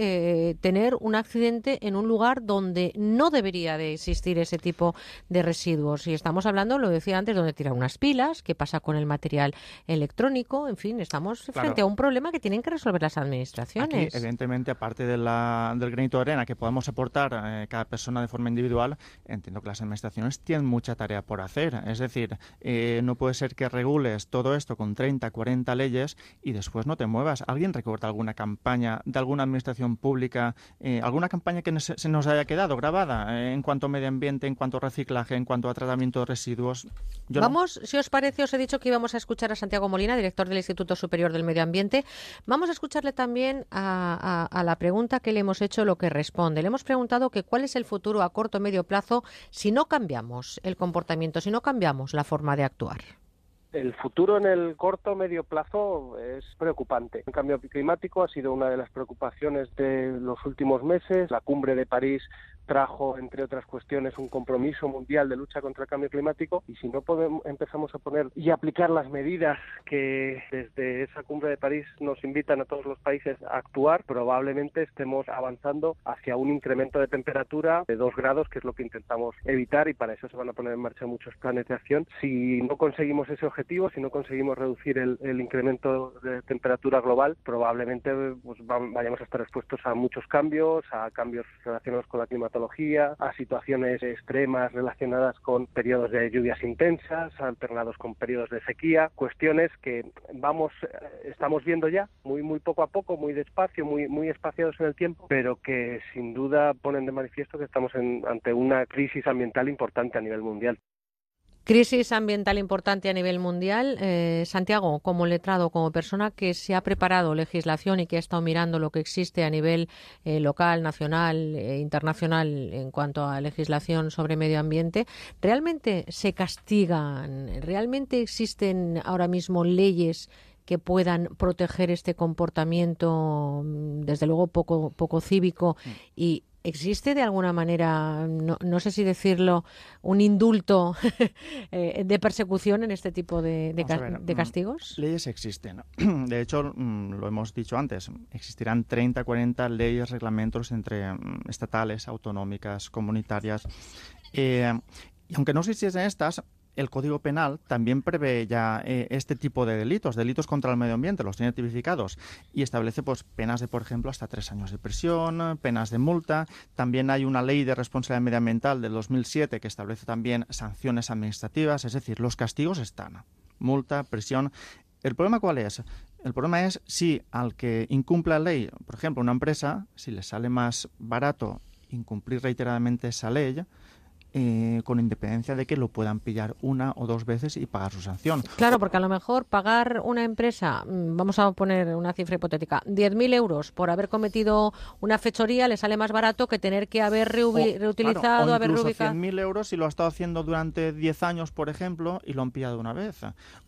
eh, tener un accidente en un lugar donde no debería de existir ese tipo de residuos. Y estamos hablando, lo decía antes, donde tirar unas pilas, qué pasa con el material electrónico, en fin, estamos Claro. frente a un problema que tienen que resolver las Aquí, administraciones. evidentemente, aparte de la- del granito de arena que podamos aportar eh, cada persona de forma individual, entiendo que las administraciones tienen mucha tarea por hacer. Es decir, eh, no puede ser que regules todo esto con 30, 40 leyes y después no te muevas. ¿Alguien recuerda alguna campaña de alguna administración pública, eh, alguna campaña que nos- se nos haya quedado grabada eh, en cuanto a medio ambiente, en cuanto a reciclaje, en cuanto a tratamiento de residuos? Vamos, si os parece, os he dicho que íbamos a escuchar a Santiago Molina, director del Instituto Superior del Medio Ambiente. Vamos a escucharle también a la pregunta que le hemos hecho, lo que responde. Le hemos preguntado que cuál es el futuro a corto o medio plazo si no cambiamos el comportamiento, si no cambiamos la forma de actuar. El futuro en el corto medio plazo es preocupante. El cambio climático ha sido una de las preocupaciones de los últimos meses. La cumbre de París trajo, entre otras cuestiones, un compromiso mundial de lucha contra el cambio climático y si no podemos, empezamos a poner y aplicar las medidas que desde esa cumbre de París nos invitan a todos los países a actuar, probablemente estemos avanzando hacia un incremento de temperatura de dos grados, que es lo que intentamos evitar y para eso se van a poner en marcha muchos planes de acción. Si no conseguimos ese objetivo, si no conseguimos reducir el, incremento de temperatura global, probablemente pues, va- vayamos a estar expuestos a muchos cambios, a cambios relacionados con la climatología, a situaciones extremas relacionadas con periodos de lluvias intensas, alternados con periodos de sequía, cuestiones que vamos, estamos viendo ya muy, muy poco a poco, muy despacio, muy, muy espaciados en el tiempo, pero que sin duda ponen de manifiesto que estamos en- ante una crisis ambiental importante a nivel mundial. Crisis ambiental importante a nivel mundial. Eh, Santiago, como letrado, como persona que se ha preparado legislación y que ha estado mirando lo que existe a nivel eh, local, nacional e internacional en cuanto a legislación sobre medio ambiente, ¿realmente se castigan? ¿Realmente existen ahora mismo leyes que puedan proteger este comportamiento, mm, desde luego poco, poco cívico y ¿Existe de alguna manera, no, no sé si decirlo, un indulto eh, de persecución en este tipo de, de ver, de mm, castigos? Leyes existen. De hecho, mm, lo hemos dicho antes, existirán 30, 40 leyes, reglamentos entre mm, estatales, autonómicas, comunitarias. Eh, y aunque no existiesen estas, el Código Penal también prevé ya eh, este tipo de delitos, delitos contra el medio ambiente, los tiene tipificados y establece pues penas de, por ejemplo, hasta tres años de prisión, penas de multa. También hay una ley de responsabilidad medioambiental del 2007 que establece también sanciones administrativas, es decir, los castigos están. Multa, prisión. ¿El problema cuál es? El problema es si al que incumple la ley, por ejemplo, una empresa, si le sale más barato incumplir reiteradamente esa ley, eh, con independencia de que lo puedan pillar una o dos veces y pagar su sanción. Claro, porque a lo mejor pagar una empresa, mm, vamos a poner una cifra hipotética, 10.000 euros por haber cometido una fechoría le sale más barato que tener que haber O, reutilizado, claro, o haber reubicado. 100.000 euros si lo ha estado haciendo durante 10 años, por ejemplo, y lo han pillado una vez.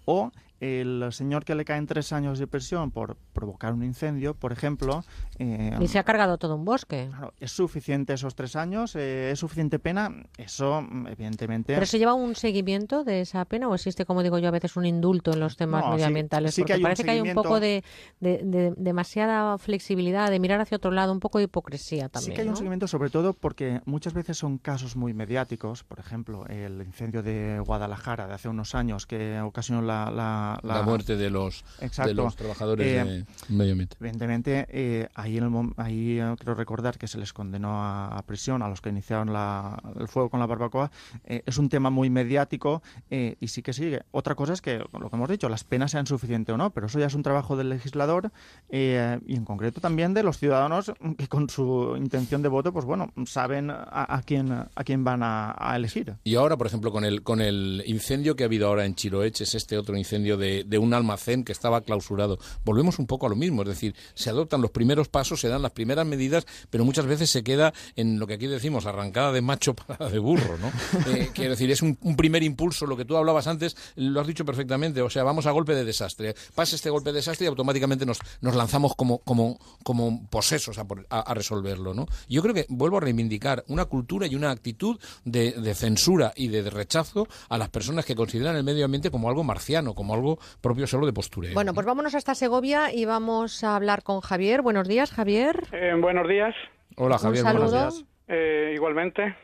O el señor que le caen tres años de prisión por provocar un incendio, por ejemplo. eh, Y se ha cargado todo un bosque. claro, ¿Es suficiente esos tres años? Eh, ¿Es suficiente pena? Eso, mm, evidentemente. ¿Pero se lleva un seguimiento de esa pena o existe, como digo yo, a veces un indulto en los temas No, sí- medioambientales? sí que Porque parece que hay un poco de, seguimiento. de- de demasiada flexibilidad, de mirar hacia otro lado, un poco de hipocresía también. Sí que hay un seguimiento, sobre todo porque muchas veces son casos muy mediáticos. Por ejemplo, el incendio de Guadalajara de hace unos años que ocasionó la, la la, La muerte de los, de los trabajadores Eh, de medio ambiente. Evidentemente, eh, ahí, en el ahí eh, creo recordar que se les condenó a, a prisión a los que iniciaron la- el fuego con la barbacoa. Eh, es un tema muy mediático eh, y sí que sigue. Otra cosa es que, lo que hemos dicho, las penas sean suficientes o no, pero eso ya es un trabajo del legislador eh, y en concreto también de los ciudadanos que con su intención de voto, pues bueno, saben a, a quién, a quién van a, a elegir. Y ahora, por ejemplo, con el, con el incendio que ha habido ahora en Chiroech, es este otro incendio de, un almacén que estaba clausurado. Volvemos un poco a lo mismo, es decir, se adoptan los primeros pasos, se dan las primeras medidas, pero muchas veces se queda en lo que aquí decimos, arrancada de macho para de burro, ¿no? Eh, quiero decir, es un, primer impulso, lo que tú hablabas antes, lo has dicho perfectamente, o sea, vamos a golpe de desastre. Pasa este golpe de desastre y automáticamente nos, nos lanzamos como, como, como posesos a, resolverlo, ¿no? Yo creo que vuelvo a reivindicar una cultura y una actitud de, censura y de rechazo a las personas que consideran el medio ambiente como algo marciano, como algo propio solo de postureo. Bueno, pues vámonos hasta Segovia y vamos a hablar con Javier. Buenos días, Javier. Eh, buenos días. Hola, Javier, Un buenos días. Eh, igualmente.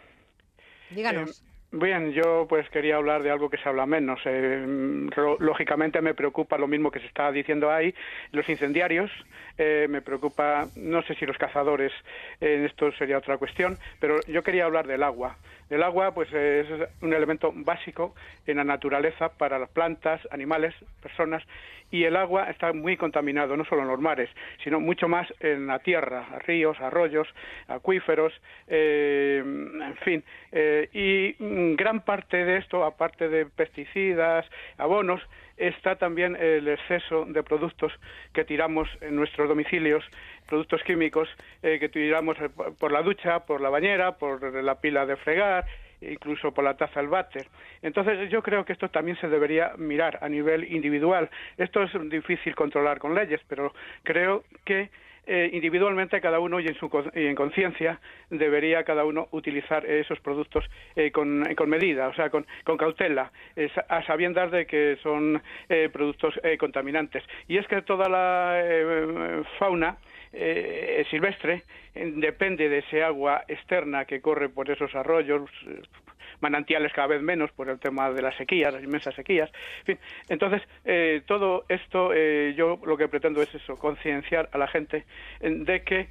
Díganos. Eh, bien, yo pues quería hablar de algo que se habla menos. Eh, lógicamente me preocupa lo mismo que se está diciendo ahí, los incendiarios. Eh, me preocupa, no sé si los cazadores, eh, esto sería otra cuestión, pero yo quería hablar del agua. El agua pues es un elemento básico en la naturaleza para las plantas, animales, personas y el agua está muy contaminado, no solo en los mares, sino mucho más en la tierra, ríos, arroyos, acuíferos, eh, en fin. eh, y gran parte de esto, aparte de pesticidas, abonos, está también el exceso de productos que tiramos en nuestros domicilios, productos químicos eh, que tiramos eh, por la ducha, por la bañera, por la pila de fregar, incluso por la taza del váter. Entonces yo creo que esto también se debería mirar a nivel individual. Esto es difícil controlar con leyes, pero creo que eh, individualmente cada uno y en su y en conciencia debería cada uno utilizar esos productos eh, con, con medida, o sea, con, con cautela, eh, a sabiendas de que son eh, productos contaminantes. Y es que toda la fauna eh, silvestre depende de ese agua externa que corre por esos arroyos, eh, manantiales cada vez menos por el tema de las sequías, las inmensas sequías. Fin, entonces, eh, todo esto eh, yo lo que pretendo es eso, concienciar a la gente eh, de que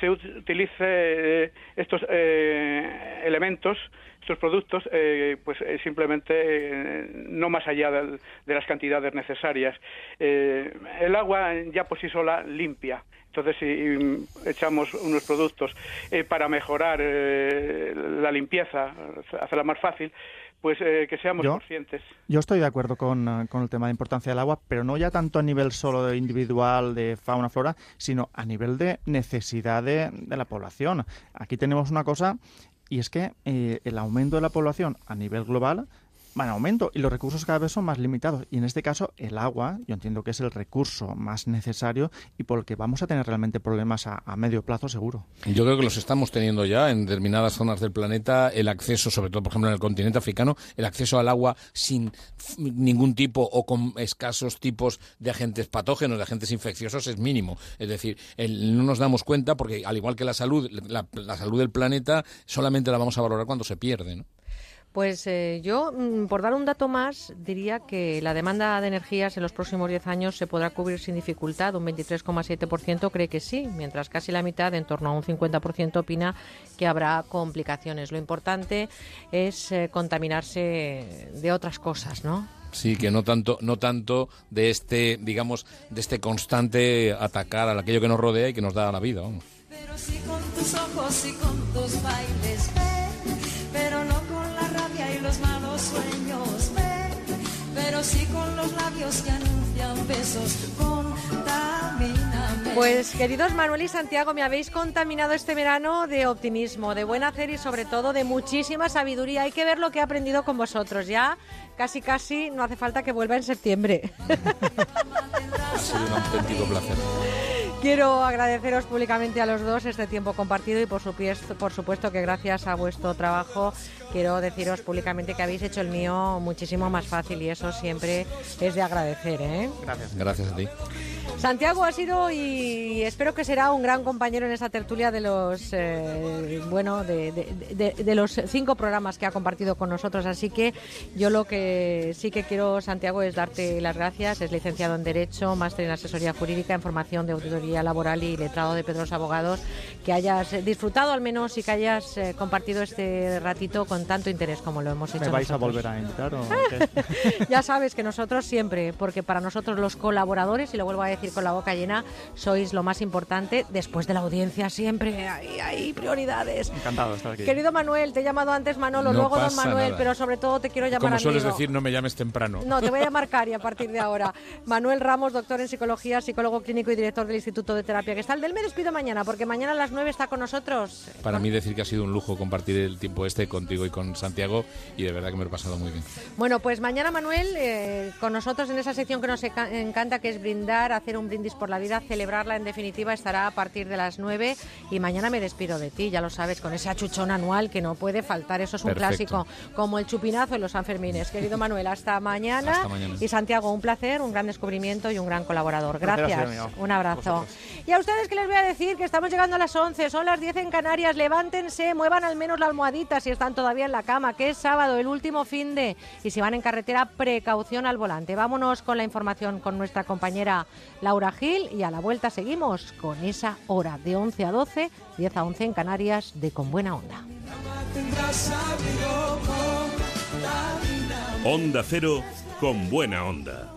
se ut- utilice estos eh, elementos estos productos eh, pues simplemente no más allá de las cantidades necesarias el agua ya por sí sola limpia entonces, si echamos unos productos eh, para mejorar eh, la limpieza, hacerla más fácil, pues eh, que seamos Yo- conscientes. Yo estoy de acuerdo con, eh, con el tema de importancia del agua, pero no ya tanto a nivel solo de individual de fauna, flora, sino a nivel de necesidad de, de la población. Aquí tenemos una cosa, y es que eh, el aumento de la población a nivel global va en aumento y los recursos cada vez son más limitados. Y en este caso, el agua, yo entiendo que es el recurso más necesario y por el que vamos a tener realmente problemas a, medio plazo seguro. Yo creo que los estamos teniendo ya en determinadas zonas del planeta, el acceso, sobre todo, por ejemplo, en el continente africano, el acceso al agua sin ningún tipo o con escasos tipos de agentes patógenos, de agentes infecciosos, es mínimo. Es decir, el- no nos damos cuenta porque, al igual que la salud, la, la salud del planeta solamente la vamos a valorar cuando se pierde, ¿no? Pues eh, yo, mm, por dar un dato más, diría que la demanda de energías en los próximos 10 años se podrá cubrir sin dificultad. Un 23,7% cree que sí, mientras casi la mitad, en torno a un 50%, opina que habrá complicaciones. Lo importante es eh, contaminarse de otras cosas, ¿no? Sí, que no tanto, no tanto de este, digamos, de este constante atacar a aquello que nos rodea y que nos da la vida. vamos. Pero sí con tus ojos y con tus bailes, los sueños, ven, pero sí con los labios que anuncian besos, contamíname. Pues queridos Manuel y Santiago, me habéis contaminado este verano de optimismo, de buen hacer y sobre todo de muchísima sabiduría. Hay que ver lo que he aprendido con vosotros. Ya casi casi no hace falta que vuelva en septiembre. Ha sido un auténtico placer. Quiero agradeceros públicamente a los dos este tiempo compartido y por supuesto, por supuesto que gracias a vuestro trabajo quiero deciros públicamente que habéis hecho el mío muchísimo más fácil y eso siempre es de agradecer. ¿eh? Gracias. Gracias a ti. Santiago ha sido y espero que será un gran compañero en esa tertulia de los eh, bueno de, de- de- de los cinco programas que ha compartido con nosotros. Así que yo lo que sí que quiero, Santiago, es darte las gracias. Es licenciado en Derecho, máster en Asesoría Jurídica, en Formación de Auditoría Laboral y letrado de Pedros Abogados. Que hayas disfrutado al menos y que hayas eh, compartido este ratito con tanto interés como lo hemos hecho. ¿Me vais a volver a invitar o qué? Ya sabes que nosotros siempre, porque para nosotros los colaboradores, y lo vuelvo a decir con la boca llena, sois lo más importante después de la audiencia. Siempre hay, hay prioridades. Encantado de estar aquí. Querido Manuel, te he llamado antes Manolo, No luego Don Manuel, nada. pero sobre todo te quiero llamar Como sueles amigo. decir, no me llames temprano. No, te voy a llamar Cari a partir de ahora. Manuel Ramos, doctor en psicología, psicólogo clínico y director del Instituto de Terapia Gestal. Del me despido mañana, porque mañana a las 9 está con nosotros. Para mí decir que ha sido un lujo compartir el tiempo este contigo y con Santiago y de verdad que me lo he pasado muy bien. Bueno, pues mañana Manuel, eh, con nosotros en esa sección que nos encanta, que es brindar, hacer un brindis por la vida, celebrarla en definitiva, estará a partir de las 9 y mañana me despido de ti, ya lo sabes, con ese achuchón anual que no puede faltar, eso es un Perfecto. clásico, como el chupinazo en los Sanfermines. Querido Manuel, hasta mañana. Hasta mañana. Y Santiago, un placer, un gran descubrimiento y un gran colaborador. Gracias, mío. un abrazo. Y a ustedes que les voy a decir que estamos llegando a las 11, son las 10 en Canarias, levántense, muevan al menos la almohadita si están todavía en la cama, que es sábado, el último fin de, y si van en carretera, precaución al volante. Vámonos con la información con nuestra compañera Laura Gil y a la vuelta seguimos con esa hora de 11 a 12, 10 a 11 en Canarias de Con Buena Onda. Onda Cero con buena onda.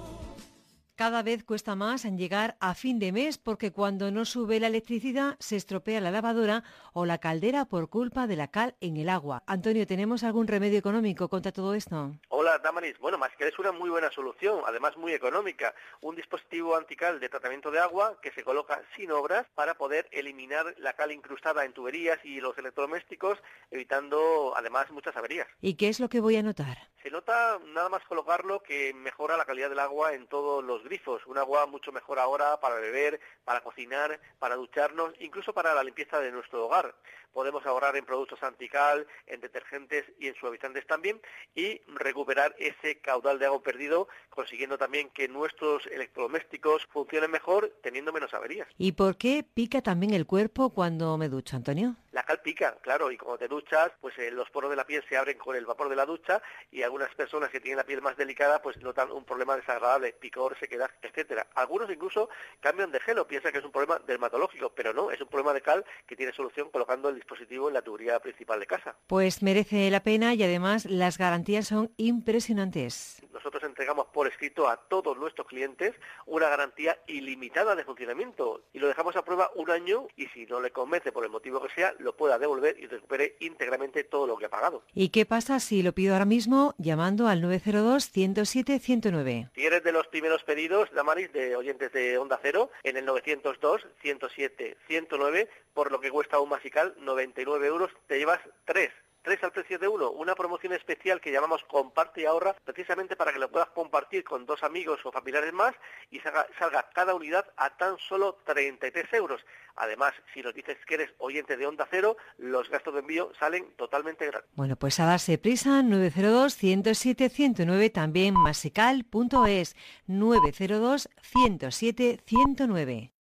Cada vez cuesta más en llegar a fin de mes porque cuando no sube la electricidad se estropea la lavadora o la caldera por culpa de la cal en el agua. Antonio, ¿tenemos algún remedio económico contra todo esto? Hola, Damaris. Bueno, más que es una muy buena solución, además muy económica. Un dispositivo antical de tratamiento de agua que se coloca sin obras para poder eliminar la cal incrustada en tuberías y los electrodomésticos, evitando además muchas averías. ¿Y qué es lo que voy a notar? Se nota nada más colocarlo que mejora la calidad del agua en todos los grifos. Un agua mucho mejor ahora para beber, para cocinar, para ducharnos, incluso para la limpieza de nuestro hogar. Podemos ahorrar en productos antical, en detergentes y en suavizantes también y recuperar ese caudal de agua perdido, consiguiendo también que nuestros electrodomésticos funcionen mejor teniendo menos averías. ¿Y por qué pica también el cuerpo cuando me ducho, Antonio? La cal pica, claro, y cuando te duchas, pues eh, los poros de la piel se abren con el vapor de la ducha y algunas personas que tienen la piel más delicada pues notan un problema desagradable, picor, sequedad, etcétera. Algunos incluso cambian de gel o piensan que es un problema dermatológico, pero no, es un problema de cal que tiene solución colocando el dispositivo en la tubería principal de casa. Pues merece la pena y además las garantías son impresionantes. Nosotros entregamos por escrito a todos nuestros clientes una garantía ilimitada de funcionamiento y lo dejamos a prueba un año y si no le convence por el motivo que sea, lo pueda devolver y recupere íntegramente todo lo que ha pagado. ¿Y qué pasa si lo pido ahora mismo llamando al 902-107-109? Si eres de los primeros pedidos, Damaris, de oyentes de Onda Cero, en el 902-107-109, por lo que cuesta un masical 99 euros, te llevas tres. Tres al precio de uno, una promoción especial que llamamos Comparte y Ahorra, precisamente para que lo puedas compartir con dos amigos o familiares más y salga, salga cada unidad a tan solo 33 euros. Además, si nos dices que eres oyente de Onda Cero, los gastos de envío salen totalmente gratis. Bueno, pues a darse prisa, 902-107-109, también masical.es, 902-107-109.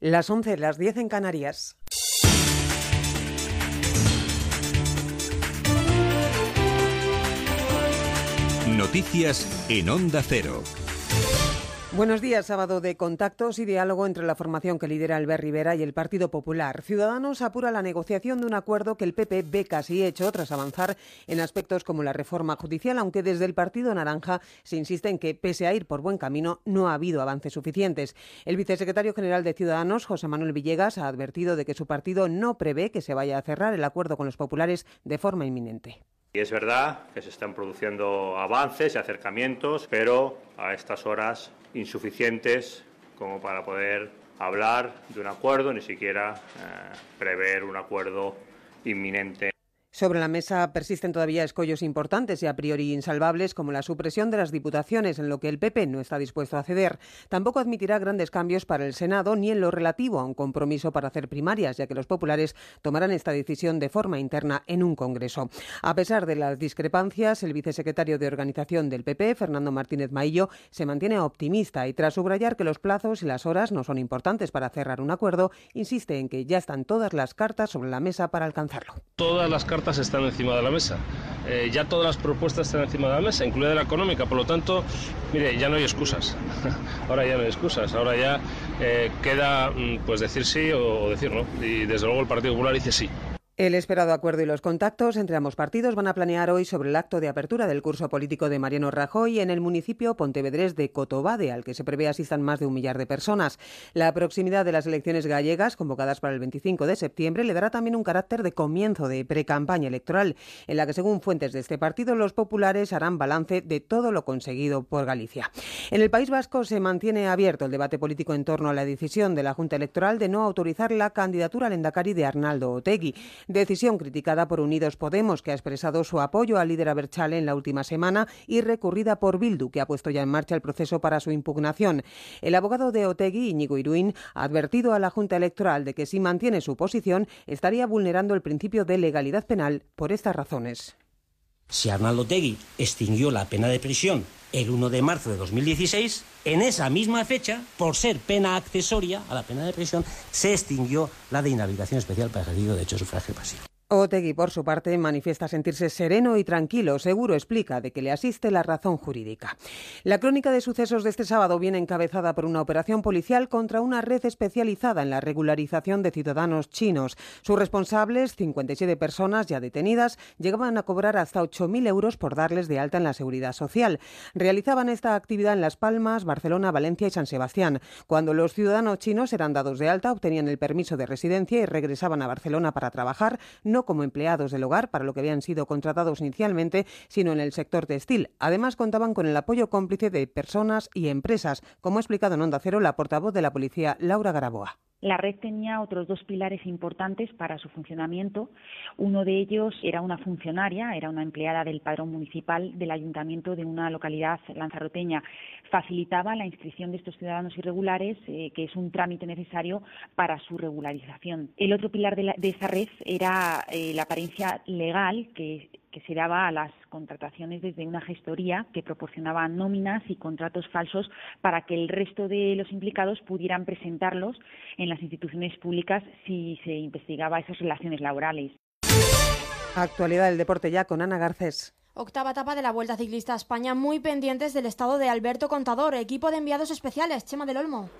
Las 11, las 10 en Canarias. Noticias en Onda Cero. Buenos días, sábado de contactos y diálogo entre la formación que lidera Albert Rivera y el Partido Popular. Ciudadanos apura la negociación de un acuerdo que el PP ve casi hecho tras avanzar en aspectos como la reforma judicial, aunque desde el Partido Naranja se insiste en que, pese a ir por buen camino, no ha habido avances suficientes. El vicesecretario general de Ciudadanos, José Manuel Villegas, ha advertido de que su partido no prevé que se vaya a cerrar el acuerdo con los populares de forma inminente. Y es verdad que se están produciendo avances y acercamientos, pero a estas horas insuficientes como para poder hablar de un acuerdo, ni siquiera eh, prever un acuerdo inminente. Sobre la mesa persisten todavía escollos importantes y a priori insalvables, como la supresión de las diputaciones, en lo que el PP no está dispuesto a ceder. Tampoco admitirá grandes cambios para el Senado ni en lo relativo a un compromiso para hacer primarias, ya que los populares tomarán esta decisión de forma interna en un Congreso. A pesar de las discrepancias, el vicesecretario de Organización del PP, Fernando Martínez Maillo, se mantiene optimista y tras subrayar que los plazos y las horas no son importantes para cerrar un acuerdo, insiste en que ya están todas las cartas sobre la mesa para alcanzarlo. Están encima de la mesa. Eh, ya todas las propuestas están encima de la mesa, incluida la económica. Por lo tanto, mire, ya no hay excusas. ahora ya no hay excusas. Ahora ya eh, queda mm, pues decir sí o, o decir no. Y desde luego el Partido Popular dice sí. El esperado acuerdo y los contactos entre ambos partidos van a planear hoy sobre el acto de apertura del curso político de Mariano Rajoy en el municipio pontevedrés de Cotobade, al que se prevé asistan más de un millar de personas. La proximidad de las elecciones gallegas, convocadas para el 25 de septiembre, le dará también un carácter de comienzo de precampaña electoral, en la que, según fuentes de este partido, los populares harán balance de todo lo conseguido por Galicia. En el País Vasco se mantiene abierto el debate político en torno a la decisión de la Junta Electoral de no autorizar la candidatura al Endacari de Arnaldo Otegui. Decisión criticada por Unidos Podemos, que ha expresado su apoyo al líder Aberchale en la última semana y recurrida por Bildu, que ha puesto ya en marcha el proceso para su impugnación. El abogado de Otegui, Íñigo Iruín, ha advertido a la Junta Electoral de que si mantiene su posición estaría vulnerando el principio de legalidad penal por estas razones. Si Arnaldo Tegui extinguió la pena de prisión el 1 de marzo de 2016, en esa misma fecha, por ser pena accesoria a la pena de prisión, se extinguió la de inhabilitación especial para ejercicio de de sufragio pasivo. Otegui, por su parte, manifiesta sentirse sereno y tranquilo. Seguro explica de que le asiste la razón jurídica. La crónica de sucesos de este sábado viene encabezada por una operación policial contra una red especializada en la regularización de ciudadanos chinos. Sus responsables, 57 personas ya detenidas, llegaban a cobrar hasta 8.000 euros por darles de alta en la seguridad social. Realizaban esta actividad en Las Palmas, Barcelona, Valencia y San Sebastián. Cuando los ciudadanos chinos eran dados de alta, obtenían el permiso de residencia y regresaban a Barcelona para trabajar, no como empleados del hogar, para lo que habían sido contratados inicialmente, sino en el sector textil. Además, contaban con el apoyo cómplice de personas y empresas, como ha explicado en Onda Cero la portavoz de la policía, Laura Garaboa. La red tenía otros dos pilares importantes para su funcionamiento. Uno de ellos era una funcionaria, era una empleada del padrón municipal del ayuntamiento de una localidad lanzaroteña. Facilitaba la inscripción de estos ciudadanos irregulares, eh, que es un trámite necesario para su regularización. El otro pilar de, la, de esa red era eh, la apariencia legal que que se daba a las contrataciones desde una gestoría que proporcionaba nóminas y contratos falsos para que el resto de los implicados pudieran presentarlos en las instituciones públicas si se investigaba esas relaciones laborales. Actualidad del deporte ya con Ana Garcés. Octava etapa de la Vuelta Ciclista a España, muy pendientes del estado de Alberto Contador, equipo de enviados especiales, Chema del Olmo.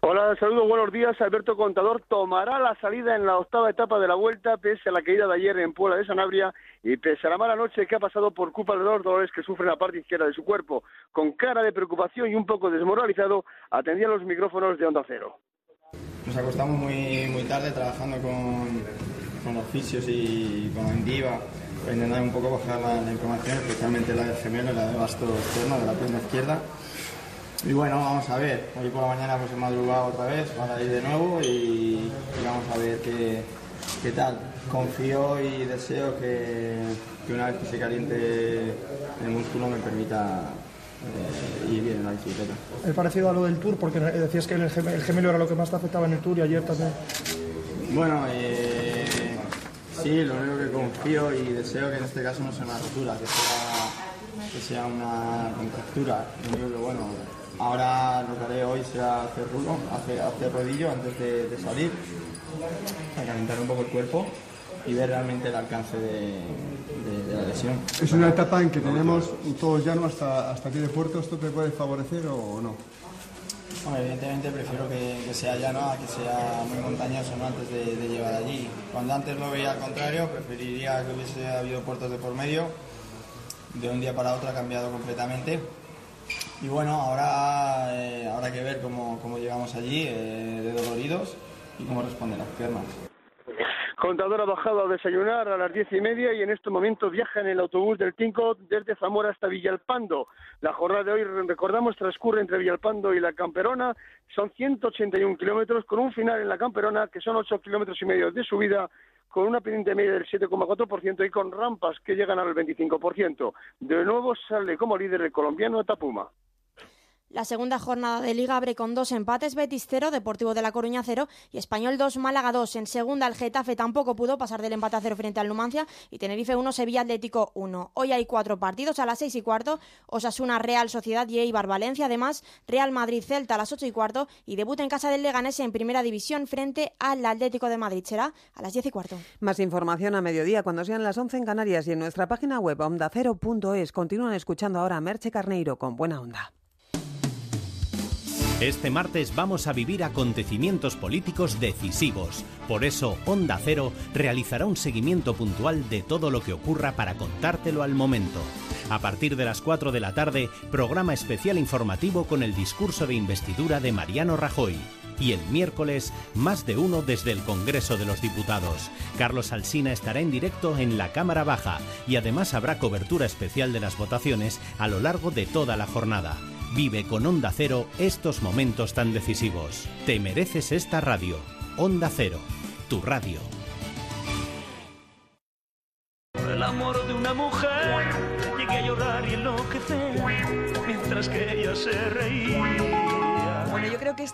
Hola, saludos, buenos días. Alberto Contador tomará la salida en la octava etapa de la Vuelta, pese a la caída de ayer en Puebla de Sanabria y pese a la mala noche que ha pasado por culpa de los dolores que sufre en la parte izquierda de su cuerpo. Con cara de preocupación y un poco desmoralizado, atendía los micrófonos de Onda Cero. Nos acostamos muy, muy tarde trabajando con, con oficios y con Endiva intentar un poco bajar la, la información, especialmente la del gemelo y la del vasto externo de la pierna izquierda. Y bueno, vamos a ver, hoy por la mañana pues he madrugado otra vez para ir de nuevo y, y vamos a ver qué, qué tal. Confío y deseo que, que, una vez que se caliente el músculo me permita eh, ir bien en la bicicleta. Es parecido a lo del Tour, porque decías que el gemelo, el gemelo era lo que más te afectaba en el Tour y ayer también. Bueno, eh, sí, lo único que confío y deseo que en este caso no sea una rotura, que sea, una contractura. Lo único que bueno, ahora lo que haré hoy será hacer, rulo, hacer, hacer rodillo antes de, salir, a calentar un poco el cuerpo y ver realmente el alcance de, la lesión. Es una etapa en que tenemos todos llano hasta, hasta aquí de puerto. ¿Esto te puede favorecer o no? Bueno, evidentemente prefiero que, que, sea llano a que sea muy montañoso ¿no? antes de, de, llegar allí. Cuando antes lo veía al contrario, preferiría que hubiese habido puertos de por medio. De un día para otro ha cambiado completamente. Y bueno, ahora eh, habrá que ver cómo, cómo llegamos allí, eh, de doloridos, y cómo responden las piernas. Contador ha bajado a desayunar a las diez y media y en este momento viaja en el autobús del Tinco desde Zamora hasta Villalpando. La jornada de hoy, recordamos, transcurre entre Villalpando y la Camperona. Son 181 kilómetros con un final en la Camperona que son 8 kilómetros y medio de subida con una pendiente media del 7,4% y con rampas que llegan al 25%. De nuevo sale como líder el colombiano Tapuma. La segunda jornada de Liga abre con dos empates, Betis 0, Deportivo de La Coruña 0 y Español 2, Málaga 2. En segunda, el Getafe tampoco pudo pasar del empate a 0 frente al Numancia y Tenerife 1, Sevilla Atlético 1. Hoy hay cuatro partidos a las 6 y cuarto, Osasuna Real Sociedad y Eibar Valencia. Además, Real Madrid Celta a las 8 y cuarto y debuta en casa del Leganés en primera división frente al Atlético de Madrid. Será a las 10 y cuarto. Más información a mediodía cuando sean las 11 en Canarias y en nuestra página web ondacero.es. Continúan escuchando ahora Merche Carneiro con Buena Onda. Este martes vamos a vivir acontecimientos políticos decisivos. Por eso, Onda Cero realizará un seguimiento puntual de todo lo que ocurra para contártelo al momento. A partir de las 4 de la tarde, programa especial informativo con el discurso de investidura de Mariano Rajoy. Y el miércoles, más de uno desde el Congreso de los Diputados. Carlos Alsina estará en directo en la Cámara Baja y además habrá cobertura especial de las votaciones a lo largo de toda la jornada. Vive con Onda Cero estos momentos tan decisivos. Te mereces esta radio. Onda Cero, tu radio.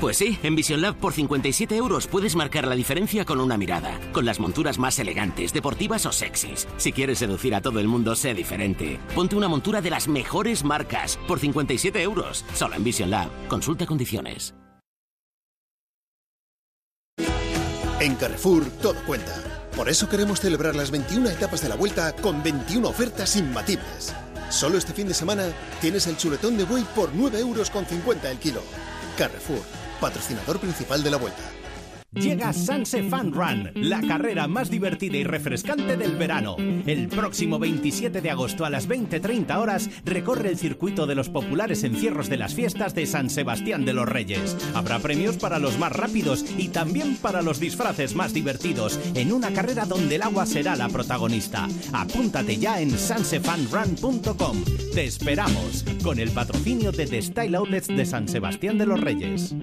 Pues sí, en Vision Lab por 57 euros puedes marcar la diferencia con una mirada, con las monturas más elegantes, deportivas o sexys. Si quieres seducir a todo el mundo, sé diferente. Ponte una montura de las mejores marcas por 57 euros, solo en Vision Lab. Consulta condiciones. En Carrefour todo cuenta. Por eso queremos celebrar las 21 etapas de la vuelta con 21 ofertas imbatibles. Solo este fin de semana tienes el chuletón de buey por 9,50 euros el kilo. Carrefour, patrocinador principal de la vuelta. Llega Sanse Fun Run, la carrera más divertida y refrescante del verano. El próximo 27 de agosto a las 20.30 horas recorre el circuito de los populares encierros de las fiestas de San Sebastián de los Reyes. Habrá premios para los más rápidos y también para los disfraces más divertidos en una carrera donde el agua será la protagonista. Apúntate ya en sansefunrun.com. Te esperamos con el patrocinio de The Style Outlets de San Sebastián de los Reyes.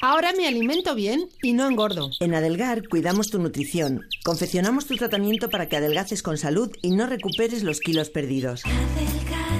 Ahora me alimento bien y no engordo. En Adelgar cuidamos tu nutrición. Confeccionamos tu tratamiento para que adelgaces con salud y no recuperes los kilos perdidos.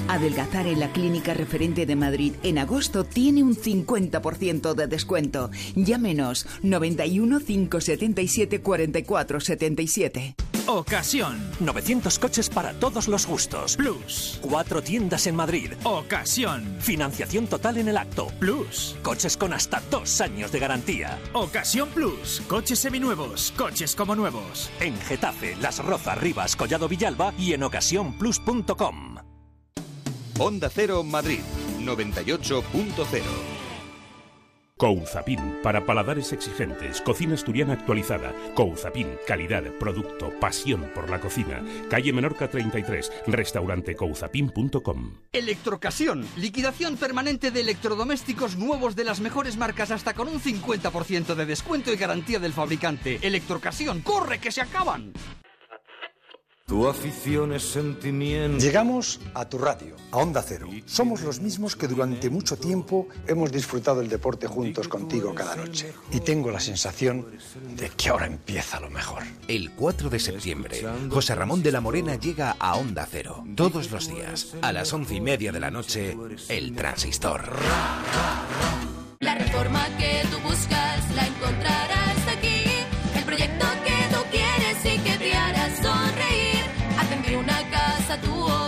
Adelgazar en la clínica referente de Madrid en agosto tiene un 50% de descuento. Llámenos 91 577 44 77. Ocasión. 900 coches para todos los gustos. Plus. Cuatro tiendas en Madrid. Ocasión. Financiación total en el acto. Plus. Coches con hasta dos años de garantía. Ocasión Plus. Coches seminuevos. Coches como nuevos. En Getafe, Las Rozas, Rivas, Collado Villalba y en ocasiónplus.com. Onda Cero Madrid 98.0 Couzapin, para paladares exigentes, cocina asturiana actualizada. Couzapin, calidad, producto, pasión por la cocina. Calle Menorca 33, restaurante couzapin.com. Electrocasión, liquidación permanente de electrodomésticos nuevos de las mejores marcas hasta con un 50% de descuento y garantía del fabricante. Electrocasión, corre que se acaban. Tu afición es sentimiento. Llegamos a tu radio, a Onda Cero. Somos los mismos que durante mucho tiempo hemos disfrutado el deporte juntos contigo cada noche. Y tengo la sensación de que ahora empieza lo mejor. El 4 de septiembre, José Ramón de la Morena llega a Onda Cero. Todos los días, a las once y media de la noche, El Transistor. La reforma que tú buscas la encontrarás tu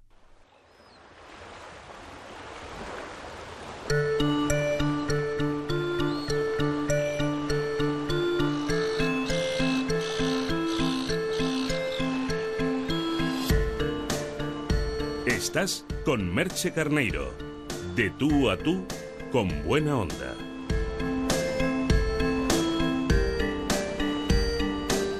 Estás con Merche Carneiro. De tú a tú, con buena onda.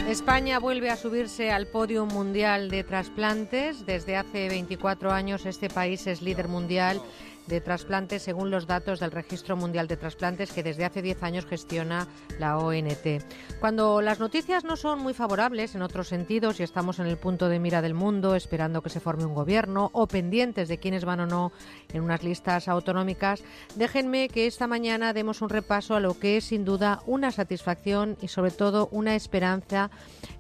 España vuelve a subirse al podio mundial de trasplantes. Desde hace 24 años este país es líder mundial de trasplantes según los datos del Registro Mundial de Trasplantes que desde hace 10 años gestiona la ONT. Cuando las noticias no son muy favorables en otros sentidos y estamos en el punto de mira del mundo esperando que se forme un gobierno o pendientes de quiénes van o no en unas listas autonómicas, déjenme que esta mañana demos un repaso a lo que es sin duda una satisfacción y sobre todo una esperanza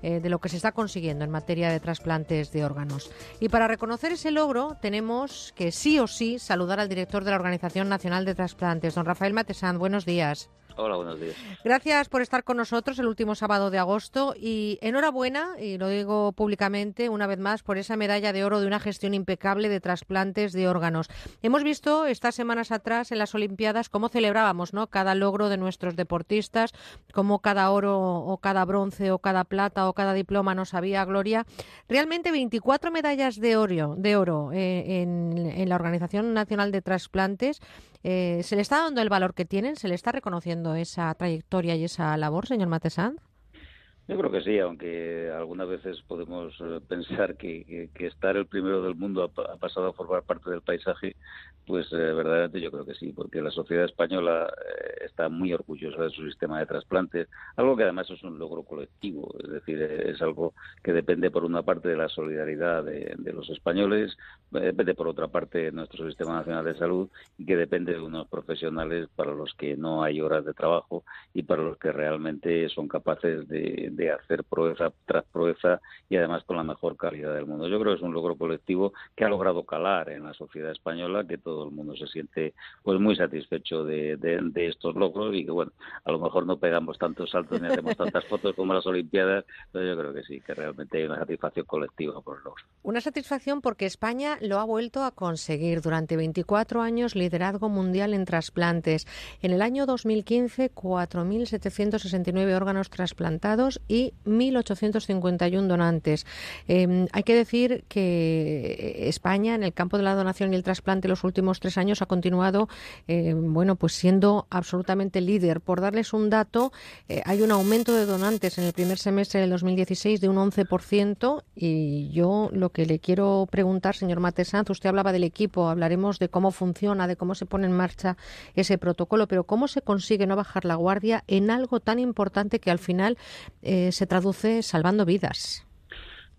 eh, de lo que se está consiguiendo en materia de trasplantes de órganos. Y para reconocer ese logro tenemos que sí o sí saludar al director de la Organización Nacional de Trasplantes, don Rafael Matesán. Buenos días. Hola, buenos días. Gracias por estar con nosotros el último sábado de agosto y enhorabuena, y lo digo públicamente una vez más, por esa medalla de oro de una gestión impecable de trasplantes de órganos. Hemos visto estas semanas atrás en las Olimpiadas cómo celebrábamos ¿no? cada logro de nuestros deportistas, cómo cada oro o cada bronce o cada plata o cada diploma nos había gloria. Realmente 24 medallas de oro, de oro eh, en, en la Organización Nacional de Trasplantes. Eh, ¿Se le está dando el valor que tienen? ¿Se le está reconociendo esa trayectoria y esa labor, señor Matesán? Yo creo que sí, aunque algunas veces podemos eh, pensar que, estar el primero del mundo ha, pasado a formar parte del paisaje, pues eh, verdaderamente yo creo que sí, porque la sociedad española eh, está muy orgullosa de su sistema de trasplantes, algo que además es un logro colectivo, es decir, es algo que depende por una parte de la solidaridad de, los españoles, depende por otra parte de nuestro sistema nacional de salud y que depende de unos profesionales para los que no hay horas de trabajo y para los que realmente son capaces de de hacer proeza tras proeza y además con la mejor calidad del mundo. Yo creo que es un logro colectivo que ha logrado calar en la sociedad española, que todo el mundo se siente pues muy satisfecho de, de, estos logros y que bueno, a lo mejor no pegamos tantos saltos ni hacemos tantas fotos como las Olimpiadas, pero yo creo que sí, que realmente hay una satisfacción colectiva por el logro. Una satisfacción porque España lo ha vuelto a conseguir durante 24 años liderazgo mundial en trasplantes. En el año 2015, 4.769 órganos trasplantados y 1.851 donantes. Em, hay que decir que España, en el campo de la donación y el trasplante, los últimos tres años ha continuado, em, bueno, pues siendo absolutamente líder. Por darles un dato, eh, hay un aumento de donantes en el primer semestre del 2016 de un 11% y yo lo que le quiero preguntar, señor Matesanz, usted hablaba del equipo, hablaremos de cómo funciona, de cómo se pone en marcha ese protocolo, pero cómo se consigue no bajar la guardia en algo tan importante que al final eh, se traduce salvando vidas.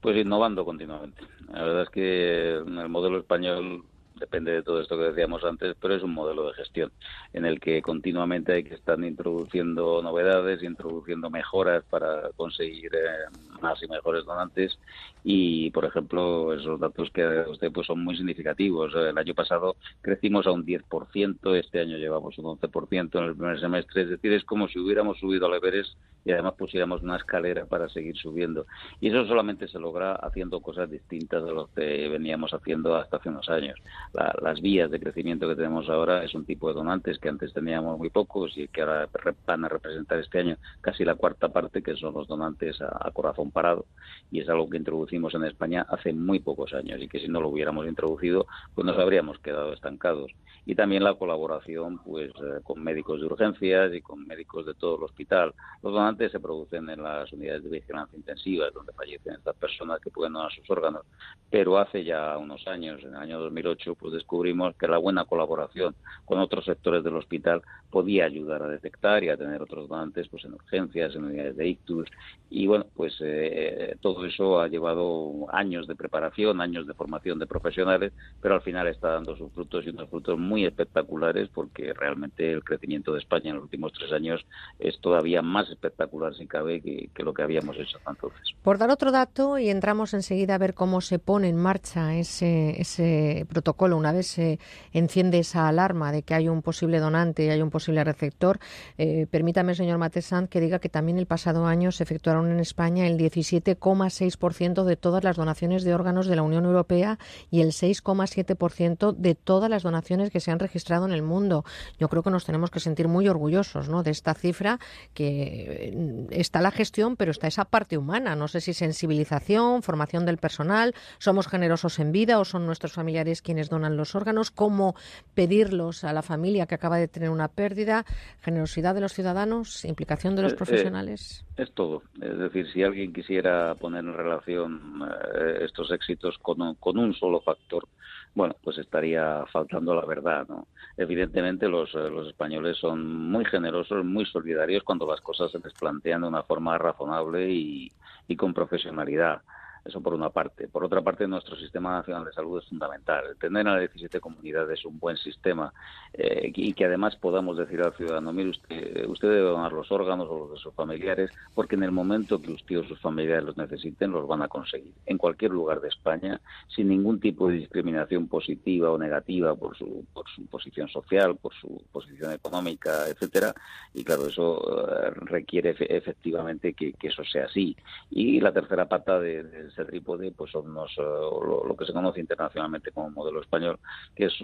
Pues innovando continuamente. La verdad es que el modelo español depende de todo esto que decíamos antes, pero es un modelo de gestión en el que continuamente hay que estar introduciendo novedades, introduciendo mejoras para conseguir eh, más y mejores donantes y, por ejemplo, esos datos que usted pues son muy significativos. El año pasado crecimos a un 10%, este año llevamos un 11% en el primer semestre, es decir, es como si hubiéramos subido al Everest y además pusiéramos una escalera para seguir subiendo. Y eso solamente se logra haciendo cosas distintas de lo que veníamos haciendo hasta hace unos años las vías de crecimiento que tenemos ahora es un tipo de donantes que antes teníamos muy pocos y que ahora van a representar este año casi la cuarta parte, que son los donantes a, corazón parado. Y es algo que introducimos en España hace muy pocos años y que si no lo hubiéramos introducido, pues nos habríamos quedado estancados. Y también la colaboración pues eh, con médicos de urgencias y con médicos de todo el hospital. Los donantes se producen en las unidades de vigilancia intensiva, donde fallecen estas personas que pueden donar sus órganos. Pero hace ya unos años, en el año 2008, pues descubrimos que la buena colaboración con otros sectores del hospital podía ayudar a detectar y a tener otros donantes pues en urgencias, en unidades de ictus y bueno, pues eh, todo eso ha llevado años de preparación, años de formación de profesionales, pero al final está dando sus frutos y unos frutos muy espectaculares porque realmente el crecimiento de España en los últimos tres años es todavía más espectacular si cabe que, que lo que habíamos hecho entonces. Por dar otro dato y entramos enseguida a ver cómo se pone en marcha ese, ese protocolo una vez se enciende esa alarma de que hay un posible donante y hay un posible receptor, eh, permítame, señor Matesan, que diga que también el pasado año se efectuaron en España el 17,6% de todas las donaciones de órganos de la Unión Europea y el 6,7% de todas las donaciones que se han registrado en el mundo. Yo creo que nos tenemos que sentir muy orgullosos ¿no? de esta cifra, que eh, está la gestión, pero está esa parte humana. No sé si sensibilización, formación del personal, somos generosos en vida o son nuestros familiares quienes donan los órganos, cómo pedirlos a la familia que acaba de tener una pérdida, generosidad de los ciudadanos, implicación de los eh, eh, profesionales. es todo. Es decir, si alguien quisiera poner en relación eh, estos éxitos con un, con un solo factor, bueno, pues estaría faltando la verdad, ¿no? Evidentemente los, los españoles son muy generosos, muy solidarios cuando las cosas se les plantean de una forma razonable y, y con profesionalidad. Eso por una parte. Por otra parte, nuestro sistema nacional de salud es fundamental. Tener a las 17 comunidades un buen sistema eh, y que además podamos decir al ciudadano, mire, usted, usted debe donar los órganos o los de sus familiares, porque en el momento que usted o sus familiares los necesiten, los van a conseguir. En cualquier lugar de España, sin ningún tipo de discriminación positiva o negativa por su, por su posición social, por su posición económica, etcétera. Y claro, eso eh, requiere efectivamente que, eso sea así. Y la tercera pata de ese trípode pues son eh, lo, que se conoce internacionalmente como modelo español, que es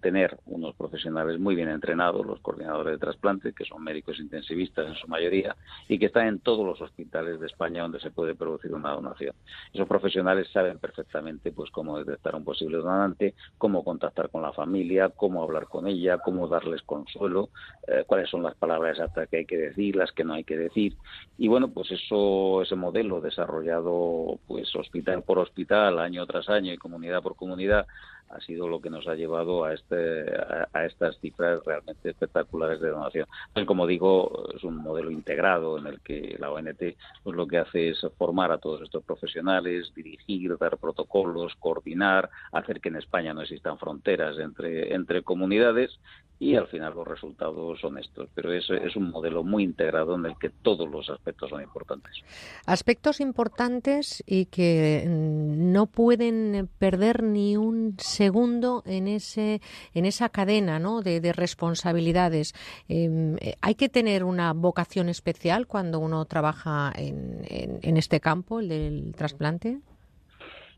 tener unos profesionales muy bien entrenados, los coordinadores de trasplante, que son médicos intensivistas en su mayoría, y que están en todos los hospitales de España donde se puede producir una donación. Esos profesionales saben perfectamente pues cómo detectar un posible donante, cómo contactar con la familia, cómo hablar con ella, cómo darles consuelo, eh, cuáles son las palabras exactas que hay que decir, las que no hay que decir. Y bueno, pues eso, ese modelo desarrollado pues hospital por hospital, año tras año y comunidad por comunidad, ha sido lo que nos ha llevado a, este, a, estas cifras realmente espectaculares de donación. Como digo, es un modelo integrado en el que la ONT pues lo que hace es formar a todos estos profesionales, dirigir, dar protocolos, coordinar, hacer que en España no existan fronteras entre, entre comunidades y al final los resultados son estos. Pero es, es un modelo muy integrado en el que todos los aspectos son importantes. Aspectos importantes y que mm, no pueden perder ni un segundo en ese en esa cadena ¿no? de, responsabilidades. Em, eh, hay que tener una vocación especial cuando uno trabaja en, en este campo, el del trasplante.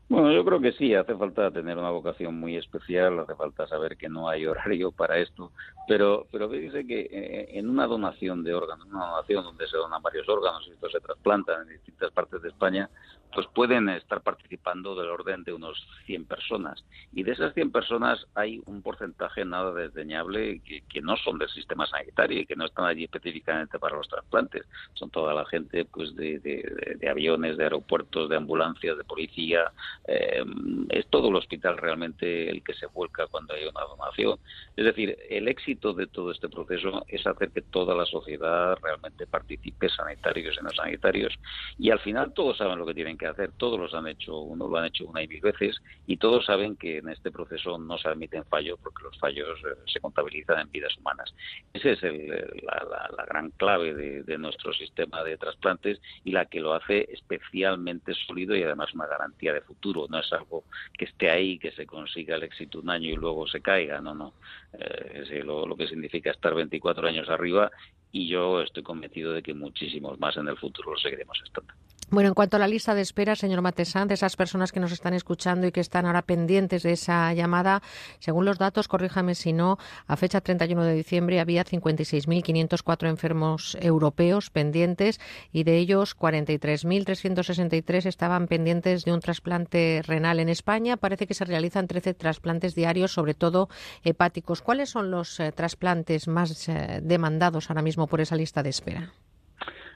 Bueno, yo creo que sí, hace falta tener una vocación muy especial, hace falta saber que no hay horario para esto, pero pero fíjese que eh, en una donación de órganos, una donación donde se donan varios órganos y estos se trasplantan en distintas partes de España, pues pueden estar participando del orden de unos 100 personas. Y de esas 100 personas hay un porcentaje nada desdeñable que, no son del sistema sanitario y que no están allí específicamente para los trasplantes. Son toda la gente pues de, de, aviones, de aeropuertos, de ambulancias, de policía. Eh, es todo el hospital realmente el que se vuelca cuando hay una donación. Es decir, el éxito de todo este proceso es hacer que toda la sociedad realmente participe, sanitarios y no sanitarios. Y al final todos saben lo que tienen que hacer, todos los han hecho, uno lo han hecho una y mil veces y todos saben que en este proceso no se admiten fallos porque los fallos eh, se contabilizan en vidas humanas. Esa es la, gran clave de, nuestro sistema de trasplantes y la que lo hace especialmente sólido y además una garantía de futuro. No es algo que esté ahí, que se consiga el éxito un año y luego se caiga, no, no. Eh, es lo que significa estar 24 años arriba y yo estoy convencido de que muchísimos más en el futuro lo seguiremos estando. Bueno, en cuanto a la lista de espera, señor Matesán, de esas personas que nos están escuchando y que están ahora pendientes de esa llamada, según los datos, corríjame si no, a fecha 31 de diciembre había 56.504 enfermos europeos pendientes y de ellos 43.363 estaban pendientes de un trasplante renal en España. Parece que se realizan 13 trasplantes diarios, sobre todo hepáticos. ¿Cuáles son los eh, trasplantes más eh, demandados ahora mismo por esa lista de espera?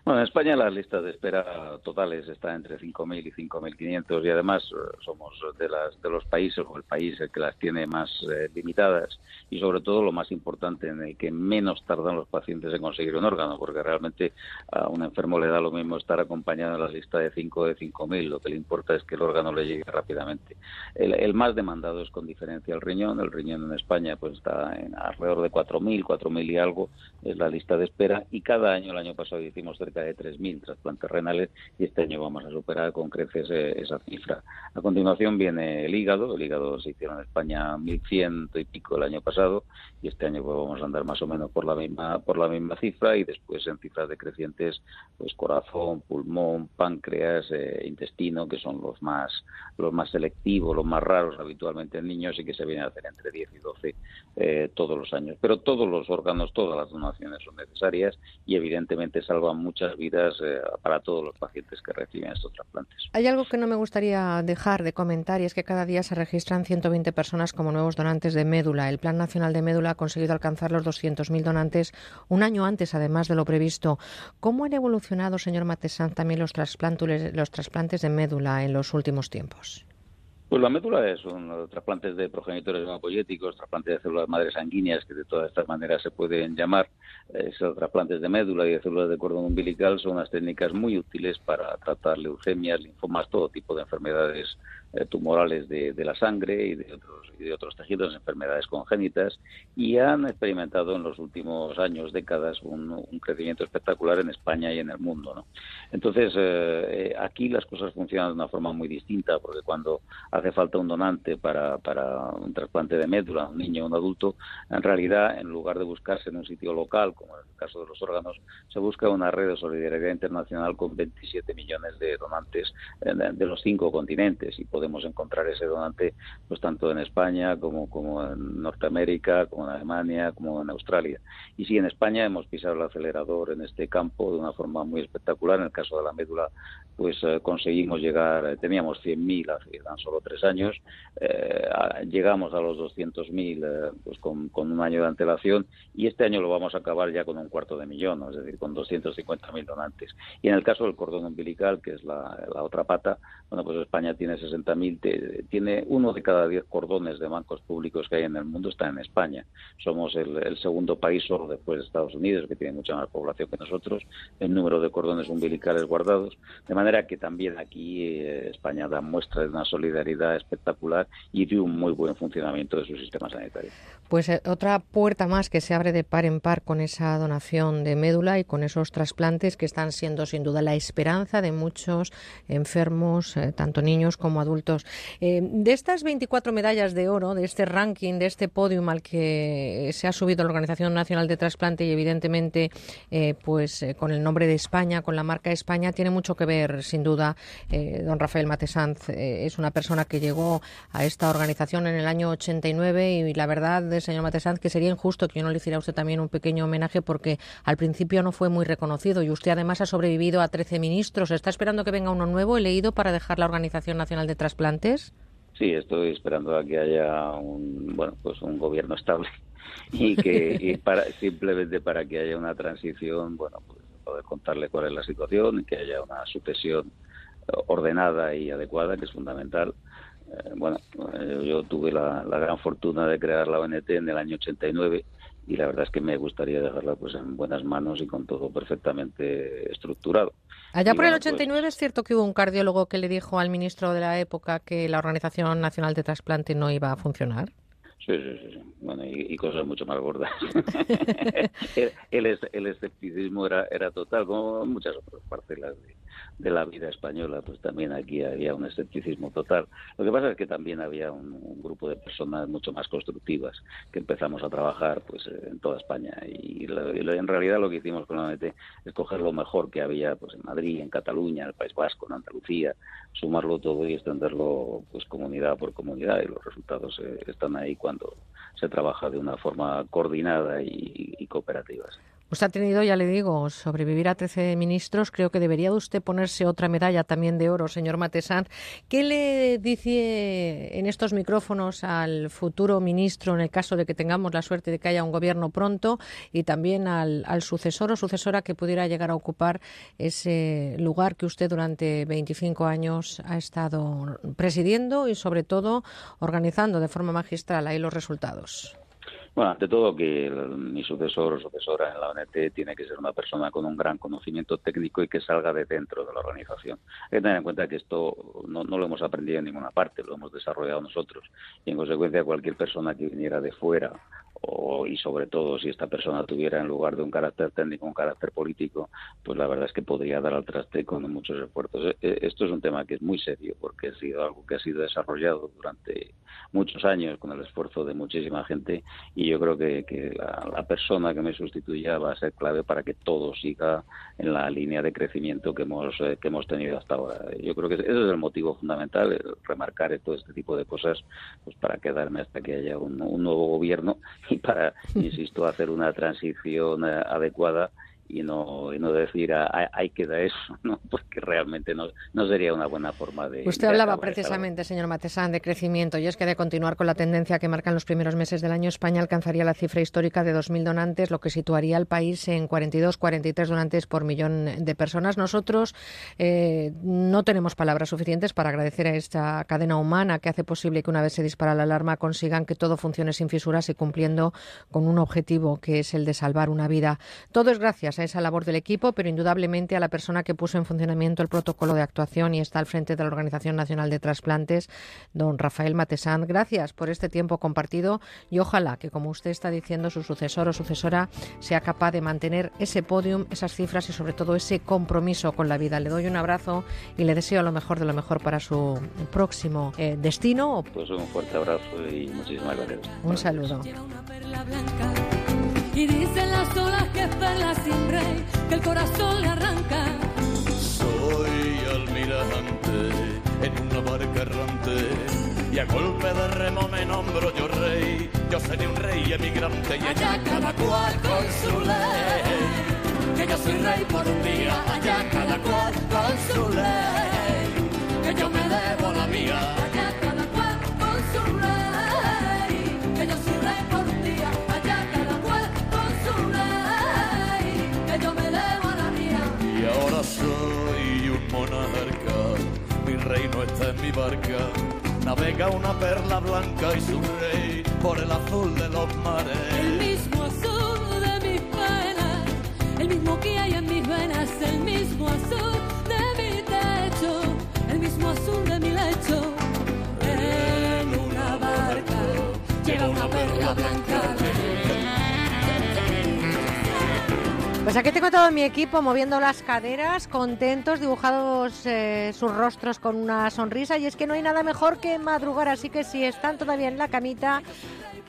Bueno, en España las listas de espera totales están entre 5.000 y 5.500 y además eh, somos de, las, de los países o el país el que las tiene más eh, limitadas y sobre todo lo más importante en el que menos tardan los pacientes en conseguir un órgano porque realmente a un enfermo le da lo mismo estar acompañado en la lista de 5 de 5.000, lo que le importa es que el órgano le llegue rápidamente. El, más demandado es con diferencia el riñón, el riñón en España pues está en alrededor de 4.000, 4.000 y algo es la lista de espera y cada año, el año pasado hicimos cerca de 3.000 trasplantes renales y este año vamos a superar con creces eh, esa cifra. A continuación viene el hígado, el hígado se hicieron en España 1.100 y pico el año pasado y este año pues, vamos a andar más o menos por la misma por la misma cifra y después en cifras decrecientes pues corazón, pulmón, páncreas, eh, intestino que son los más los más selectivos, los más raros habitualmente en niños y que se vienen a hacer entre 10 y 12 eh, todos los años. Pero todos los órganos, todas las donaciones son necesarias y evidentemente salvan muchas vidas eh, para todos los pacientes que reciben estos trasplantes. Hay algo que no me gustaría dejar de comentar y es que cada día se registran 120 personas como nuevos donantes de médula. El Plan Nacional de Médula ha conseguido alcanzar los 200.000 donantes un año antes, además de lo previsto. ¿Cómo han evolucionado, señor Matesán, también los los trasplantes de médula en los últimos tiempos? Pues la médula es un trasplantes de progenitores hemopoyéticos, trasplantes de células madres sanguíneas, que de todas estas maneras se pueden llamar. Esos trasplantes de médula y de células de cordón umbilical son unas técnicas muy útiles para tratar leucemias, linfomas, todo tipo de enfermedades eh, tumorales de, la sangre y de otros, y de otros tejidos, enfermedades congénitas, y han experimentado en los últimos años, décadas, un, crecimiento espectacular en España y en el mundo. ¿no? Entonces, eh, eh, aquí las cosas funcionan de una forma muy distinta, porque cuando hace falta un donante para, para un trasplante de médula, un niño o un adulto, en realidad, en lugar de buscarse en un sitio local, como en el caso de los órganos, se busca una red de solidaridad internacional con 27 millones de donantes de los cinco continentes y podemos podemos encontrar ese donante pues tanto en España como, como en Norteamérica, como en Alemania, como en Australia. Y sí, en España hemos pisado el acelerador en este campo de una forma muy espectacular. En el caso de la médula, pues eh, conseguimos llegar, eh, teníamos 100.000 hace tan solo tres años, eh, llegamos a los 200.000 pues con, con, un año de antelación y este año lo vamos a acabar ya con un cuarto de millón, es decir, con 250.000 donantes. Y en el caso del cordón umbilical, que es la, la otra pata, bueno, pues España tiene 60 50.000, te- tiene uno de cada diez cordones de bancos públicos que hay en el mundo está en España. Somos el, el segundo país solo después de Estados Unidos, que tiene mucha más población que nosotros, el número de cordones umbilicales guardados, de manera que también aquí eh, España da muestra de una solidaridad espectacular y de un muy buen funcionamiento de su sistema sanitario. Pues eh, otra puerta más que se abre de par en par con esa donación de médula y con esos trasplantes que están siendo sin duda la esperanza de muchos enfermos, eh, tanto niños como adultos. Eh, de estas 24 medallas de oro, de este ranking, de este podium al que se ha subido la Organización Nacional de Trasplante y evidentemente eh, pues eh, con el nombre de España, con la marca España, tiene mucho que ver sin duda don Rafael Matesanz. es una persona que llegó a esta organización en el año 89 y la verdad, señor Matesanz, que sería injusto que yo no le hiciera a usted también un pequeño homenaje porque al principio no fue muy reconocido y usted además ha sobrevivido a 13 ministros. ¿Está esperando que venga uno nuevo? He leído para dejar la Organización Nacional de Trasplantes. Sí, estoy esperando a que haya un bueno, pues un gobierno estable y que y para simplemente para que haya una transición, bueno, pues poder contarle cuál es la situación y que haya una sucesión ordenada y adecuada, que es fundamental. Eh, bueno, eh, yo tuve la, la gran fortuna de crear la ONT en el año 89 y la verdad es que me gustaría dejarla pues en buenas manos y con todo perfectamente estructurado. Allá Y por el bueno, pues, 89 es cierto que hubo un cardiólogo que le dijo al ministro de la época que la Organización Nacional de Trasplante no iba a funcionar. Sí, sí, sí. Bueno, y, y cosas mucho más gordas. el, el el escepticismo era, era total, como muchas otras parcelas de, de la vida española, pues también aquí había un escepticismo total. Lo que pasa es que también había un, grupo de personas mucho más constructivas que empezamos a trabajar pues eh, en toda España y, en realidad lo que hicimos con la ONT es coger lo mejor que había pues en Madrid, en Cataluña, en el País Vasco, en Andalucía, sumarlo todo y extenderlo pues comunidad por comunidad y los resultados eh, están ahí cuando se trabaja de una forma coordinada y cooperativa. Usted ha tenido, ya le digo, sobrevivir a 13 ministros. Creo que debería usted ponerse otra medalla también de oro, señor Matesanz. ¿Qué le dice en estos micrófonos al futuro ministro en el caso de que tengamos la suerte de que haya un gobierno pronto y también al, al sucesor o sucesora que pudiera llegar a ocupar ese lugar que usted durante 25 años ha estado presidiendo y sobre todo organizando de forma magistral ahí los resultados? Bueno, ante todo que mi sucesor o sucesora en la ONT tiene que ser una persona con un gran conocimiento técnico y que salga de dentro de la organización. Hay que tener en cuenta que esto no, lo hemos aprendido en ninguna parte, lo hemos desarrollado nosotros. Y en consecuencia cualquier persona que viniera de fuera o, y sobre todo si esta persona tuviera en lugar de un carácter técnico un carácter político, pues la verdad es que podría dar al traste con muchos esfuerzos. Eh, eh, Esto es un tema que es muy serio porque ha sido algo que ha sido desarrollado durante muchos años con el esfuerzo de muchísima gente y yo creo que, que la, la persona que me sustituya va a ser clave para que todo siga en la línea de crecimiento que hemos eh, que hemos tenido hasta ahora. Yo creo que ese es el motivo fundamental, el remarcar todo este tipo de cosas, pues para quedarme hasta que haya un, un nuevo gobierno y para, insisto, hacer una transición eh, adecuada y no, y no decir "Ah, ah, ahí queda eso, ¿no? porque realmente no, no sería una buena forma de... Usted de hablaba precisamente, señor Matesán, de crecimiento y es que de continuar con la tendencia que marcan los primeros meses del año, España alcanzaría la cifra histórica de 2.000 donantes, lo que situaría al país en 42, 43 donantes por millón de personas. Nosotros eh, no tenemos palabras suficientes para agradecer a esta cadena humana que hace posible que una vez se dispara la alarma consigan que todo funcione sin fisuras y cumpliendo con un objetivo que es el de salvar una vida. Todo es gracias a esa labor del equipo, pero indudablemente a la persona que puso en funcionamiento el protocolo de actuación y está al frente de la Organización Nacional de Trasplantes, don Rafael Matesán. Gracias por este tiempo compartido y ojalá que, como usted está diciendo, su sucesor o sucesora sea capaz de mantener ese podium, esas cifras y sobre todo ese compromiso con la vida. Le doy un abrazo y le deseo lo mejor de lo mejor para su próximo eh, destino. Pues un fuerte abrazo y muchísimas gracias. Un saludo. Y dicen las olas que es perla sin rey, que el corazón le arranca. Soy almirante en una barca errante y a golpe de remo me nombro yo rey. Yo seré un rey emigrante y allá cada cual con su ley. Que yo soy rey por un día, allá cada cual con su ley. Que yo me debo la mía. Reino está en mi barca navega una perla blanca y su rey por el azul de los mares. El mismo azul de mis penas, el mismo que hay en mis venas, el mismo azul de mi techo, el mismo azul de mi lecho. En una barca lleva una perla blanca. Pues aquí tengo todo mi equipo moviendo las caderas, contentos, dibujados eh, sus rostros con una sonrisa. Y es que no hay nada mejor que madrugar, así que si están todavía en la camita,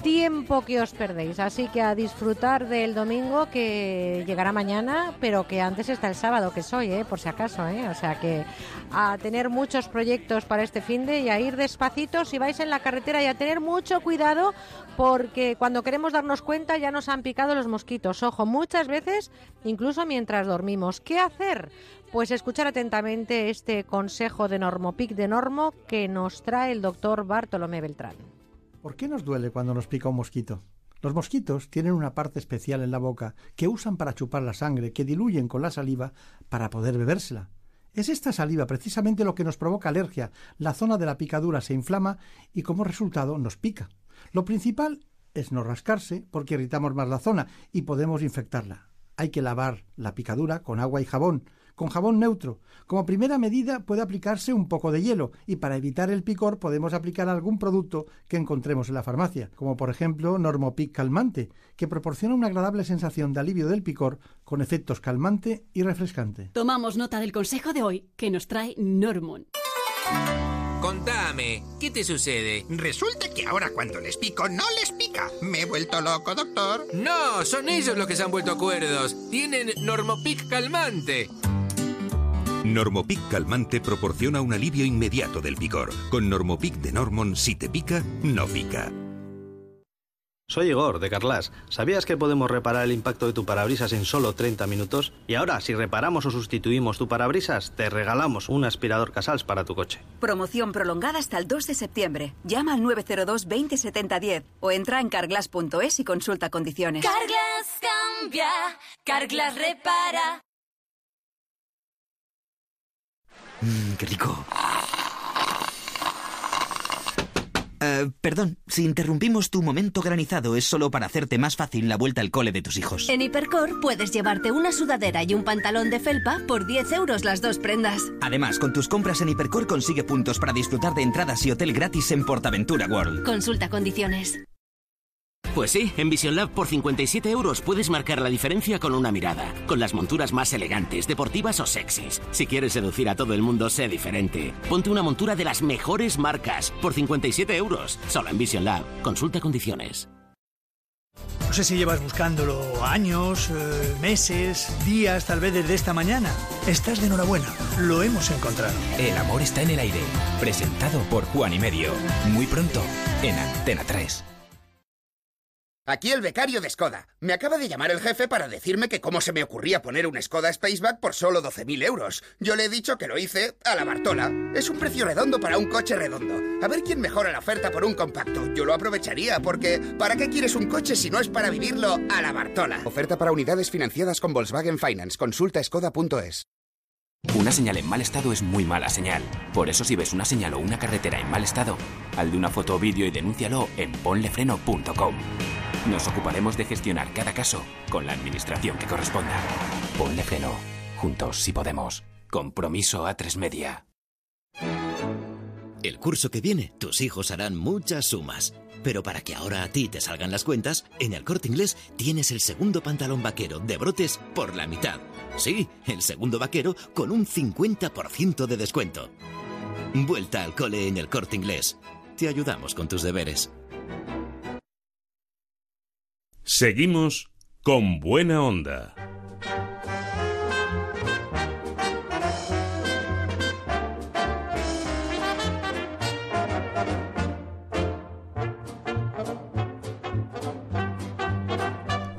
tiempo que os perdéis. Así que a disfrutar del domingo que llegará mañana, pero que antes está el sábado, que soy, eh, por si acaso. Eh. O sea que a tener muchos proyectos para este fin de y a ir despacito si vais en la carretera y a tener mucho cuidado porque cuando queremos darnos cuenta ya nos han picado los mosquitos. Ojo, muchas veces incluso mientras dormimos. ¿Qué hacer? Pues escuchar atentamente este consejo de Normopic de Normo que nos trae el doctor Bartolomé Beltrán. ¿Por qué nos duele cuando nos pica un mosquito? Los mosquitos tienen una parte especial en la boca que usan para chupar la sangre, que diluyen con la saliva para poder bebérsela. Es esta saliva precisamente lo que nos provoca alergia. La zona de la picadura se inflama y como resultado nos pica. Lo principal es no rascarse porque irritamos más la zona y podemos infectarla. Hay que lavar la picadura con agua y jabón, con jabón neutro. Como primera medida puede aplicarse un poco de hielo y para evitar el picor podemos aplicar algún producto que encontremos en la farmacia, como por ejemplo Normopic calmante, que proporciona una agradable sensación de alivio del picor con efectos calmante y refrescante. Tomamos nota del consejo de hoy que nos trae Normon. Contame, ¿qué te sucede? Resulta que ahora cuando les pico no les pica. Me he vuelto loco, doctor. No, son ellos los que se han vuelto acuerdos. Tienen Normopic calmante. Normopic calmante proporciona un alivio inmediato del picor. Con Normopic de Normon, si te pica, no pica. Soy Igor, de Carlas. ¿Sabías que podemos reparar el impacto de tu parabrisas en solo 30 minutos? Y ahora, si reparamos o sustituimos tu parabrisas, te regalamos un aspirador Casals para tu coche. Promoción prolongada hasta el 2 de septiembre. Llama al 902 20 70 10 o entra en carglass.es y consulta condiciones. Carglass cambia, Carglass repara. Mmm, qué rico. Eh, perdón, si interrumpimos tu momento granizado es solo para hacerte más fácil la vuelta al cole de tus hijos. En Hipercor puedes llevarte una sudadera y un pantalón de felpa por 10 euros las dos prendas. Además, con tus compras en Hipercor consigue puntos para disfrutar de entradas y hotel gratis en Portaventura World. Consulta condiciones. Pues sí, en Vision Lab por 57 euros puedes marcar la diferencia con una mirada, con las monturas más elegantes, deportivas o sexys. Si quieres seducir a todo el mundo, sé diferente. Ponte una montura de las mejores marcas por 57 euros, solo en Vision Lab. Consulta condiciones. No sé si llevas buscándolo años, eh, meses, días, tal vez desde esta mañana. Estás de enhorabuena, lo hemos encontrado. El amor está en el aire. Presentado por Juan y Medio. Muy pronto, en Antena 3. Aquí el becario de Skoda. Me acaba de llamar el jefe para decirme que cómo se me ocurría poner un Skoda Spaceback por solo 12.000 euros. Yo le he dicho que lo hice a la Bartola. Es un precio redondo para un coche redondo. A ver quién mejora la oferta por un compacto. Yo lo aprovecharía porque ¿para qué quieres un coche si no es para vivirlo a la Bartola? Oferta para unidades financiadas con Volkswagen Finance. Consulta skoda.es. Una señal en mal estado es muy mala señal. Por eso si ves una señal o una carretera en mal estado, al de una foto o vídeo y denúncialo en ponlefreno.com. Nos ocuparemos de gestionar cada caso con la administración que corresponda. Ponle freno. Juntos si podemos. Compromiso a tres media. El curso que viene, tus hijos harán muchas sumas. Pero para que ahora a ti te salgan las cuentas, en el corte inglés tienes el segundo pantalón vaquero de brotes por la mitad. Sí, el segundo vaquero con un 50% de descuento. Vuelta al cole en el corte inglés. Te ayudamos con tus deberes. Seguimos con buena onda.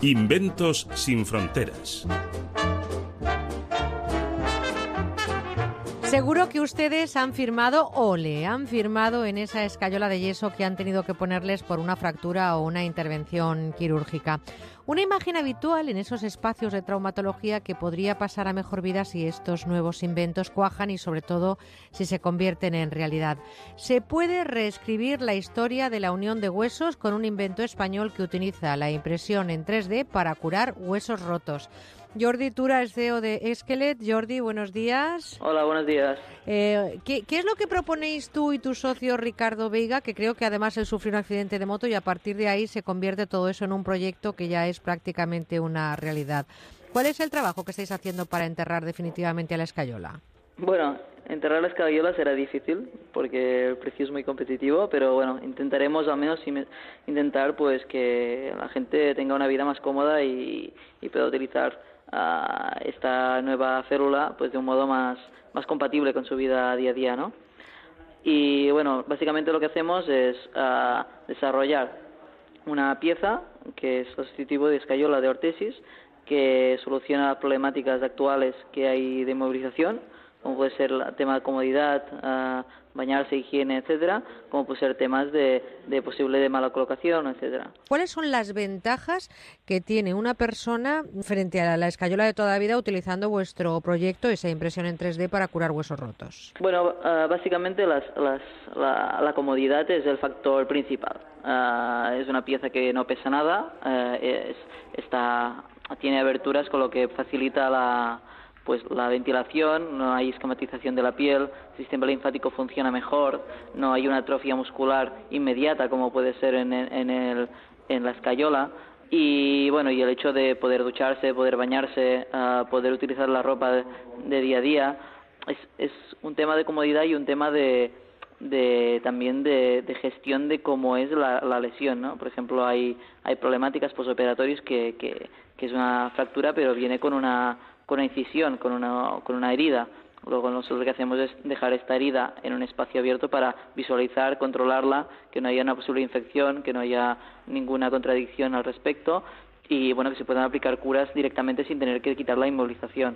Inventos sin fronteras. Seguro que ustedes han firmado o le han firmado en esa escayola de yeso que han tenido que ponerles por una fractura o una intervención quirúrgica. Una imagen habitual en esos espacios de traumatología que podría pasar a mejor vida si estos nuevos inventos cuajan y sobre todo si se convierten en realidad. Se puede reescribir la historia de la unión de huesos con un invento español que utiliza la impresión en 3D para curar huesos rotos. Jordi Tura es CEO de Esquelet. Jordi, buenos días. Hola, buenos días. Eh, ¿qué, qué es lo que proponéis tú y tu socio Ricardo Veiga? Que creo que además él sufrió un accidente de moto y a partir de ahí se convierte todo eso en un proyecto que ya es prácticamente una realidad. ¿Cuál es el trabajo que estáis haciendo para enterrar definitivamente a la escayola? Bueno, enterrar la escayola será difícil porque el precio es muy competitivo, pero bueno, intentaremos al menos intentar pues que la gente tenga una vida más cómoda y, y pueda utilizar ah, esta nueva célula pues de un modo más, más compatible con su vida día a día, ¿no? Y bueno, básicamente lo que hacemos es ah, desarrollar una pieza que es sustitutivo de escayola de ortesis que soluciona problemáticas actuales que hay de movilización, como puede ser el tema de comodidad, ah, bañarse, higiene, etcétera, como puede ser temas de, de posible de mala colocación, etcétera. ¿Cuáles son las ventajas que tiene una persona frente a la escayola de toda la vida utilizando vuestro proyecto, esa impresión en 3D para curar huesos rotos? Bueno, ah, básicamente las, las, la, la comodidad es el factor principal. Ah, es una pieza que no pesa nada, ah, es, está, tiene aberturas con lo que facilita la, pues la ventilación, no hay esquematización de la piel, el sistema linfático funciona mejor, no hay una atrofia muscular inmediata como puede ser en, en, el, en la escayola. Y bueno, y el hecho de poder ducharse, poder bañarse, ah, poder utilizar la ropa de, de día a día, es, es un tema de comodidad y un tema de, de también de, de gestión de cómo es la, la lesión, ¿no? Por ejemplo, hay, hay problemáticas posoperatorias que, que, que es una fractura, pero viene con una, con una incisión, con una, con una herida. Luego nosotros lo que hacemos es dejar esta herida en un espacio abierto para visualizar, controlarla, que no haya una posible infección, que no haya ninguna contradicción al respecto y bueno que se puedan aplicar curas directamente sin tener que quitar la inmovilización.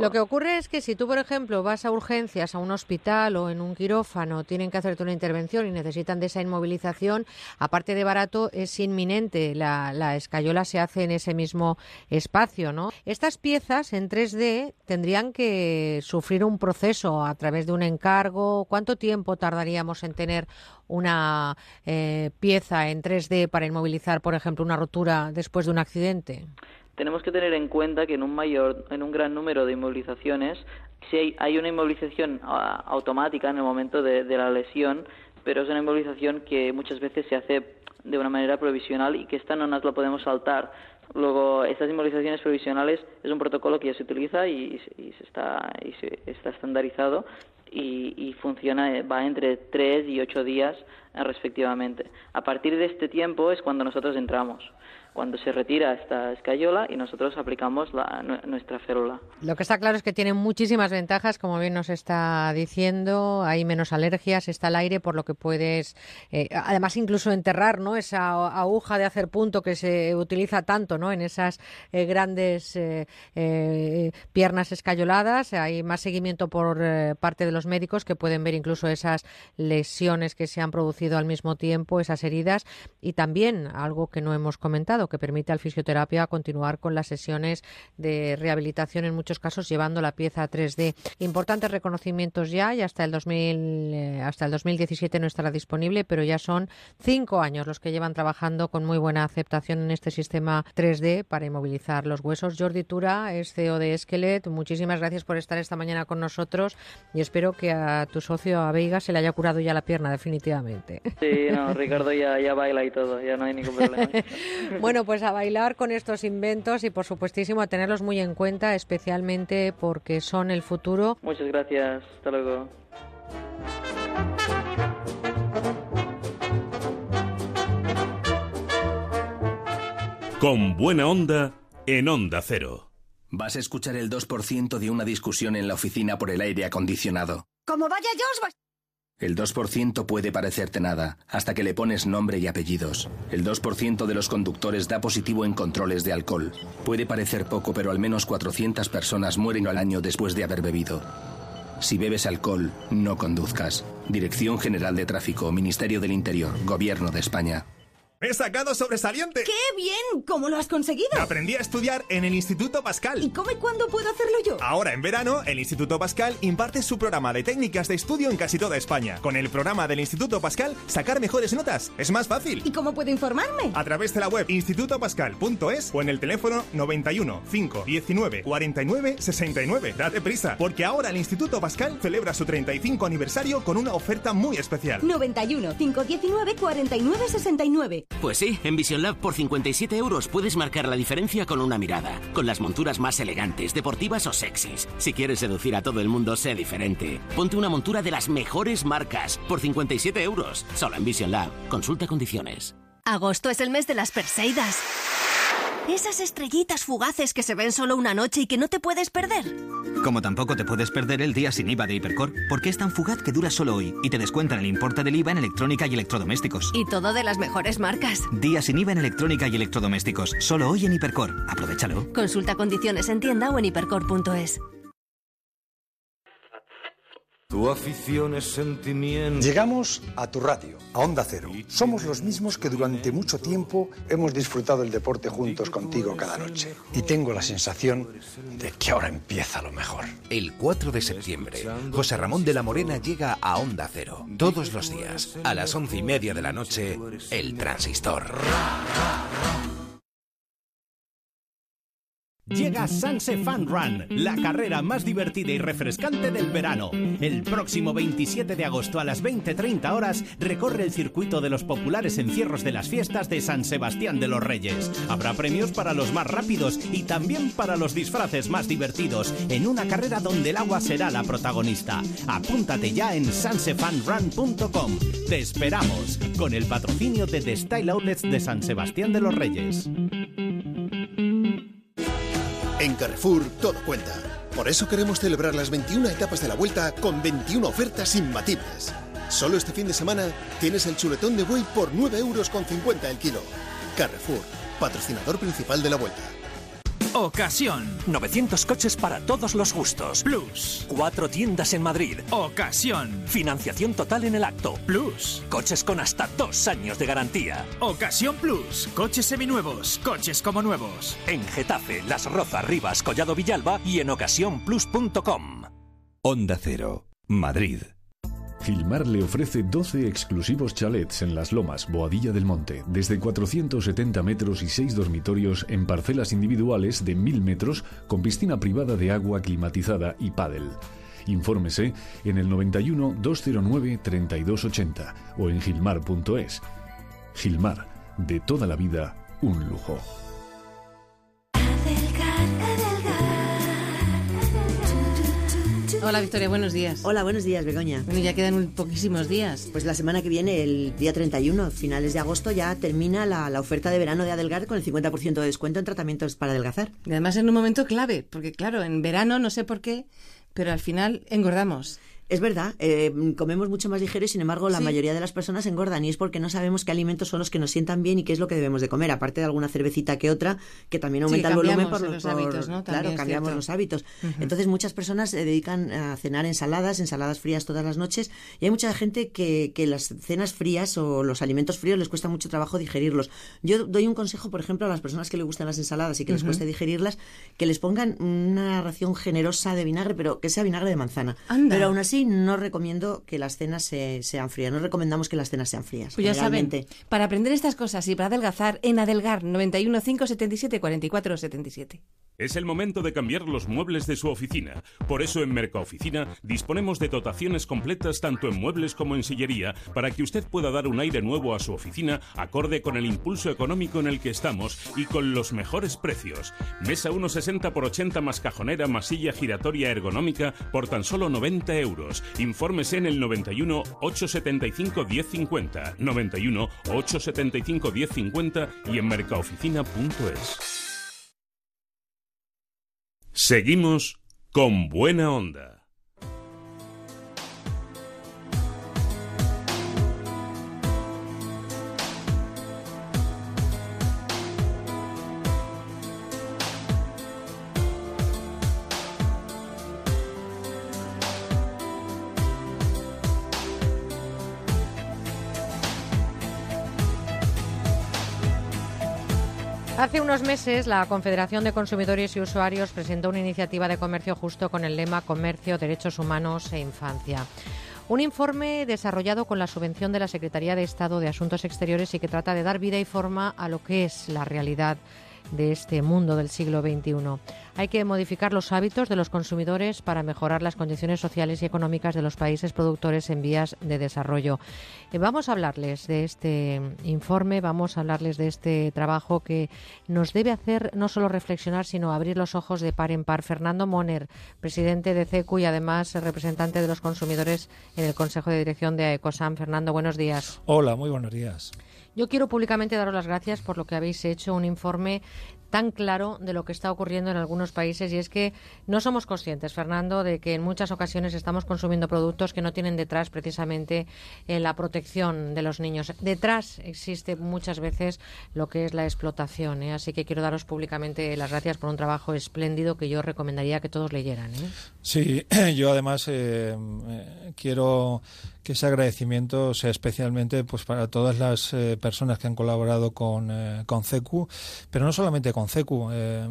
Lo que ocurre es que si tú, por ejemplo, vas a urgencias, a un hospital o en un quirófano, tienen que hacerte una intervención y necesitan de esa inmovilización, aparte de barato, es inminente. La, la escayola se hace en ese mismo espacio, ¿no? Estas piezas en 3D tendrían que sufrir un proceso a través de un encargo. ¿Cuánto tiempo tardaríamos en tener una eh, pieza en 3D para inmovilizar, por ejemplo, una rotura después de un accidente? tenemos que tener en cuenta que en un mayor, en un gran número de inmovilizaciones, si hay, hay una inmovilización automática en el momento de, de la lesión, pero es una inmovilización que muchas veces se hace de una manera provisional y que esta no nos la podemos saltar. Luego, estas inmovilizaciones provisionales es un protocolo que ya se utiliza y, y se está, y se está estandarizado y, y funciona, eh, va entre 3 y 8 días eh, respectivamente. A partir de este tiempo es cuando nosotros entramos cuando se retira esta escayola y nosotros aplicamos la, nu- nuestra célula. Lo que está claro es que tienen muchísimas ventajas, como bien nos está diciendo. Hay menos alergias, está el aire, por lo que puedes, eh, además, incluso enterrar, ¿no? Esa aguja de hacer punto que se utiliza tanto, ¿no? En esas eh, grandes eh, eh, piernas escayoladas. Hay más seguimiento por parte de los médicos que pueden ver incluso esas lesiones que se han producido al mismo tiempo, esas heridas, y también algo que no hemos comentado, que permite al fisioterapia continuar con las sesiones de rehabilitación, en muchos casos llevando la pieza a 3D. Importantes reconocimientos ya, y hasta el, 2000, eh, hasta el 2017 no estará disponible, pero ya son cinco años los que llevan trabajando con muy buena aceptación en este sistema 3D para inmovilizar los huesos. Jordi Tura es CEO de Esquelet. Muchísimas gracias por estar esta mañana con nosotros y espero que a tu socio, a Veiga, se le haya curado ya la pierna definitivamente. Sí, no, Ricardo ya, ya baila y todo, ya no hay ningún problema. Bueno, pues a bailar con estos inventos y por supuestísimo a tenerlos muy en cuenta, especialmente porque son el futuro. Muchas gracias, hasta luego. Con buena onda en Onda Cero. Vas a escuchar el 2% de una discusión en la oficina por el aire acondicionado. Como vaya yo, os El 2% puede parecerte nada, hasta que le pones nombre y apellidos. El 2% de los conductores da positivo en controles de alcohol. Puede parecer poco, pero al menos 400 personas mueren al año después de haber bebido. Si bebes alcohol, no conduzcas. Dirección General de Tráfico, Ministerio del Interior, Gobierno de España. ¡He sacado sobresaliente! ¡Qué bien! ¿Cómo lo has conseguido? Aprendí a estudiar en el Instituto Pascal. ¿Y cómo y cuándo puedo hacerlo yo? Ahora, en verano, el Instituto Pascal imparte su programa de técnicas de estudio en casi toda España. Con el programa del Instituto Pascal, sacar mejores notas es más fácil. ¿Y cómo puedo informarme? A través de la web institutopascal.es o en el teléfono 91 5 19 49 69. Date prisa, porque ahora el Instituto Pascal celebra su 35 aniversario con una oferta muy especial. 91 519 49 69. Pues sí, en Vision Lab por 57 euros puedes marcar la diferencia con una mirada, con las monturas más elegantes, deportivas o sexys. Si quieres seducir a todo el mundo, sé diferente. Ponte una montura de las mejores marcas por 57 euros, solo en Vision Lab. Consulta condiciones. Agosto es el mes de las Perseidas. Esas estrellitas fugaces que se ven solo una noche y que no te puedes perder. Como tampoco te puedes perder el día sin IVA de Hipercor, porque es tan fugaz que dura solo hoy y te descuentan el importe del IVA en electrónica y electrodomésticos. Y todo de las mejores marcas. Día sin IVA en electrónica y electrodomésticos, solo hoy en Hipercor. Aprovechalo. Consulta condiciones en tienda o en hipercor.es. Tu afición es sentimiento. Llegamos a tu radio, a Onda Cero. Somos los mismos que durante mucho tiempo hemos disfrutado el deporte juntos contigo cada noche. Y tengo la sensación de que ahora empieza lo mejor. El 4 de septiembre, José Ramón de la Morena llega a Onda Cero. Todos los días, a las once y media de la noche, El Transistor. Llega Sanse Fun Run, la carrera más divertida y refrescante del verano. El próximo 27 de agosto a las 20.30 horas recorre el circuito de los populares encierros de las fiestas de San Sebastián de los Reyes. Habrá premios para los más rápidos y también para los disfraces más divertidos en una carrera donde el agua será la protagonista. Apúntate ya en sansefunrun.com. Te esperamos con el patrocinio de The Style Outlets de San Sebastián de los Reyes. En Carrefour todo cuenta. Por eso queremos celebrar las 21 etapas de la vuelta con 21 ofertas imbatibles. Solo este fin de semana tienes el chuletón de buey por 9 euros con 50 el kilo. Carrefour, patrocinador principal de la vuelta. Ocasión. 900 coches para todos los gustos. Plus. Cuatro tiendas en Madrid. Ocasión. Financiación total en el acto. Plus. Coches con hasta dos años de garantía. Ocasión Plus. Coches seminuevos. Coches como nuevos. En Getafe, Las Rozas, Rivas, Collado Villalba y en ocasiónplus.com. Onda Cero, Madrid. Gilmar le ofrece 12 exclusivos chalets en Las Lomas, Boadilla del Monte, desde 470 metros y 6 dormitorios en parcelas individuales de 1000 metros con piscina privada de agua climatizada y pádel. Infórmese en el 91 209 3280 o en gilmar.es. Gilmar, de toda la vida, un lujo. Hola Victoria, buenos días. Hola, buenos días, Begoña. Bueno, ya quedan poquísimos días. Pues la semana que viene, el día 31, finales de agosto, ya termina la, la oferta de verano de Adelgar con el 50% de descuento en tratamientos para adelgazar. Y además en un momento clave, porque claro, en verano no sé por qué, pero al final engordamos. Es verdad, eh, comemos mucho más ligero y sin embargo la Sí. mayoría de las personas engordan y es porque no sabemos qué alimentos son los que nos sientan bien y qué es lo que debemos de comer, aparte de alguna cervecita que otra que también Sí, aumenta el volumen por cambiamos los hábitos, ¿no? También Claro, cambiamos los hábitos. Entonces muchas personas se dedican a cenar ensaladas, ensaladas frías todas las noches y hay mucha gente que, que las cenas frías o los alimentos fríos les cuesta mucho trabajo digerirlos. Yo doy un consejo, por ejemplo, a las personas que les gustan las ensaladas y que les Ujú. cueste digerirlas, que les pongan una ración generosa de vinagre, pero que sea vinagre de manzana. Anda. Pero aún así no recomiendo que las cenas se- sean frías, no recomendamos que las cenas sean frías. Pues ya saben, generalmente. para aprender estas cosas y para adelgazar, en Adelgar 91 577 44 77. Es el momento de cambiar los muebles de su oficina. Por eso en Mercaoficina disponemos de dotaciones completas tanto en muebles como en sillería para que usted pueda dar un aire nuevo a su oficina acorde con el impulso económico en el que estamos y con los mejores precios. Mesa 1,60 por 80 más cajonera más silla giratoria ergonómica por tan solo 90 euros. Infórmese en el 91 875 1050, 91 875 1050 y en mercaoficina.es. Seguimos con buena onda. Hace unos meses, la Confederación de Consumidores y Usuarios presentó una iniciativa de comercio justo con el lema Comercio, Derechos Humanos e Infancia. Un informe desarrollado con la subvención de la Secretaría de Estado de Asuntos Exteriores y que trata de dar vida y forma a lo que es la realidad de este mundo del siglo XXI. Hay que modificar los hábitos de los consumidores para mejorar las condiciones sociales y económicas de los países productores en vías de desarrollo. Eh, vamos a hablarles de este informe, vamos a hablarles de este trabajo que nos debe hacer no solo reflexionar, sino abrir los ojos de par en par. Fernando Moner, presidente de CECU y además representante de los consumidores en el Consejo de Dirección de Ecosam. Fernando, buenos días. Hola, muy buenos días. Yo quiero públicamente daros las gracias por lo que habéis hecho, un informe tan claro de lo que está ocurriendo en algunos países y es que no somos conscientes, Fernando, de que en muchas ocasiones estamos consumiendo productos que no tienen detrás precisamente eh, la protección de los niños. Detrás existe muchas veces lo que es la explotación. ¿eh? Así que quiero daros públicamente las gracias por un trabajo espléndido que yo recomendaría que todos leyeran. ¿eh? Sí, yo además quiero que ese agradecimiento sea especialmente pues para todas las personas que han colaborado con, con CECU, pero no solamente con CECU. Eh,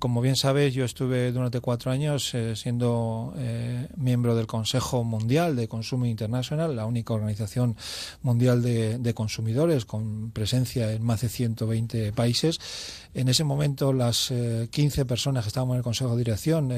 como bien sabes, yo estuve durante cuatro años eh, siendo eh, miembro del Consejo Mundial de Consumo Internacional, la única organización mundial de, consumidores con presencia en más de 120 países. En ese momento, las 15 personas que estábamos en el Consejo de Dirección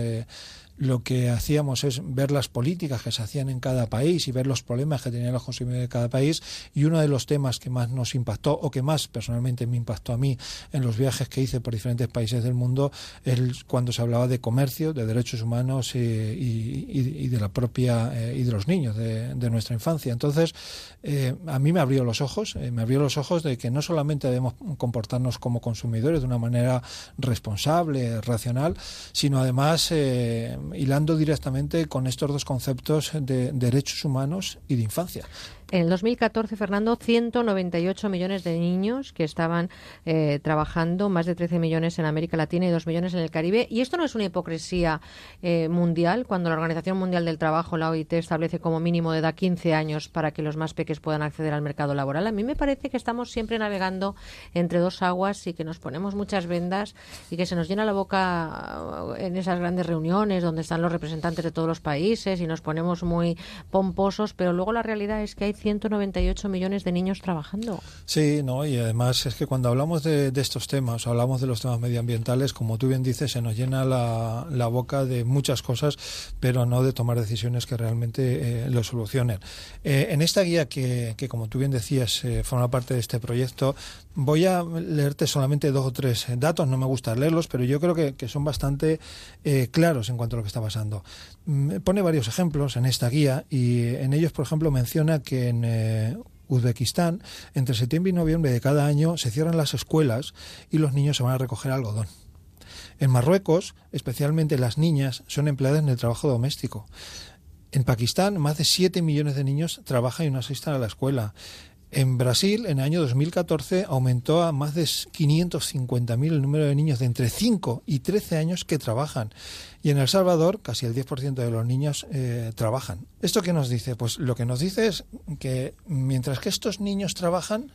lo que hacíamos es ver las políticas que se hacían en cada país y ver los problemas que tenían los consumidores de cada país. Y uno de los temas que más nos impactó o que más personalmente me impactó a mí en los viajes que hice por diferentes países del mundo es cuando se hablaba de comercio, de derechos humanos y, de la propia eh, y de los niños de, nuestra infancia. Entonces, eh, a mí me abrió los ojos, eh, me abrió los ojos de que no solamente debemos comportarnos como consumidores de una manera responsable, racional, sino además hilando directamente con estos dos conceptos de derechos humanos y de infancia. En el 2014, Fernando, 198 millones de niños que estaban eh, trabajando, más de 13 millones en América Latina y 2 millones en el Caribe. Y esto no es una hipocresía eh, mundial, cuando la Organización Mundial del Trabajo, la OIT, establece como mínimo de edad 15 años para que los más pequeños puedan acceder al mercado laboral. A mí me parece que estamos siempre navegando entre dos aguas y que nos ponemos muchas vendas y que se nos llena la boca en esas grandes reuniones donde están los representantes de todos los países y nos ponemos muy pomposos, pero luego la realidad es que hay 198 millones de niños trabajando. Sí, no, y además es que cuando hablamos de, estos temas, hablamos de los temas medioambientales, como tú bien dices, se nos llena la, boca de muchas cosas, pero no de tomar decisiones que realmente eh, lo solucionen. Eh, en esta guía que, que, como tú bien decías, eh, forma parte de este proyecto, voy a leerte solamente dos o tres datos, no me gusta leerlos, pero yo creo que, que son bastante claros en cuanto a lo que está pasando. Mm, pone varios ejemplos en esta guía y en ellos, por ejemplo, menciona que en eh, Uzbekistán, entre septiembre y noviembre de cada año se cierran las escuelas y los niños se van a recoger algodón. En Marruecos, especialmente las niñas, son empleadas en el trabajo doméstico. En Pakistán, más de 7 millones de niños trabajan y no asisten a la escuela. En Brasil, en el año 2014, aumentó a más de 550.000 el número de niños de entre 5 y 13 años que trabajan. Y en El Salvador, casi el 10% de los niños eh, trabajan. ¿Esto qué nos dice? Pues lo que nos dice es que mientras que estos niños trabajan,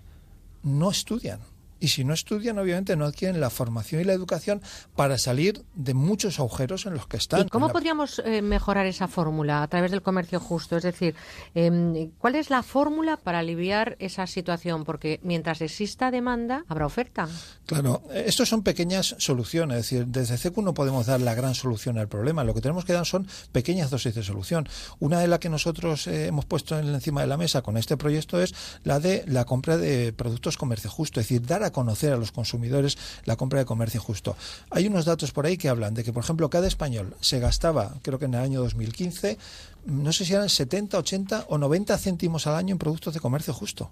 no estudian y si no estudian, obviamente no adquieren la formación y la educación para salir de muchos agujeros en los que están. ¿Y cómo podríamos eh, mejorar esa fórmula a través del comercio justo? Es decir, em, ¿cuál es la fórmula para aliviar esa situación? Porque mientras exista demanda, habrá oferta. Claro, estos son pequeñas soluciones. Es decir, desde CECU no podemos dar la gran solución al problema. Lo que tenemos que dar son pequeñas dosis de solución. Una de las que nosotros eh, hemos puesto encima de la mesa con este proyecto es la de la compra de productos comercio justo. Es decir, dar conocer a los consumidores la compra de comercio justo. Hay unos datos por ahí que hablan de que, por ejemplo, cada español se gastaba, creo que en el año 2015, no sé si eran 70, 80 o 90 céntimos al año en productos de comercio justo.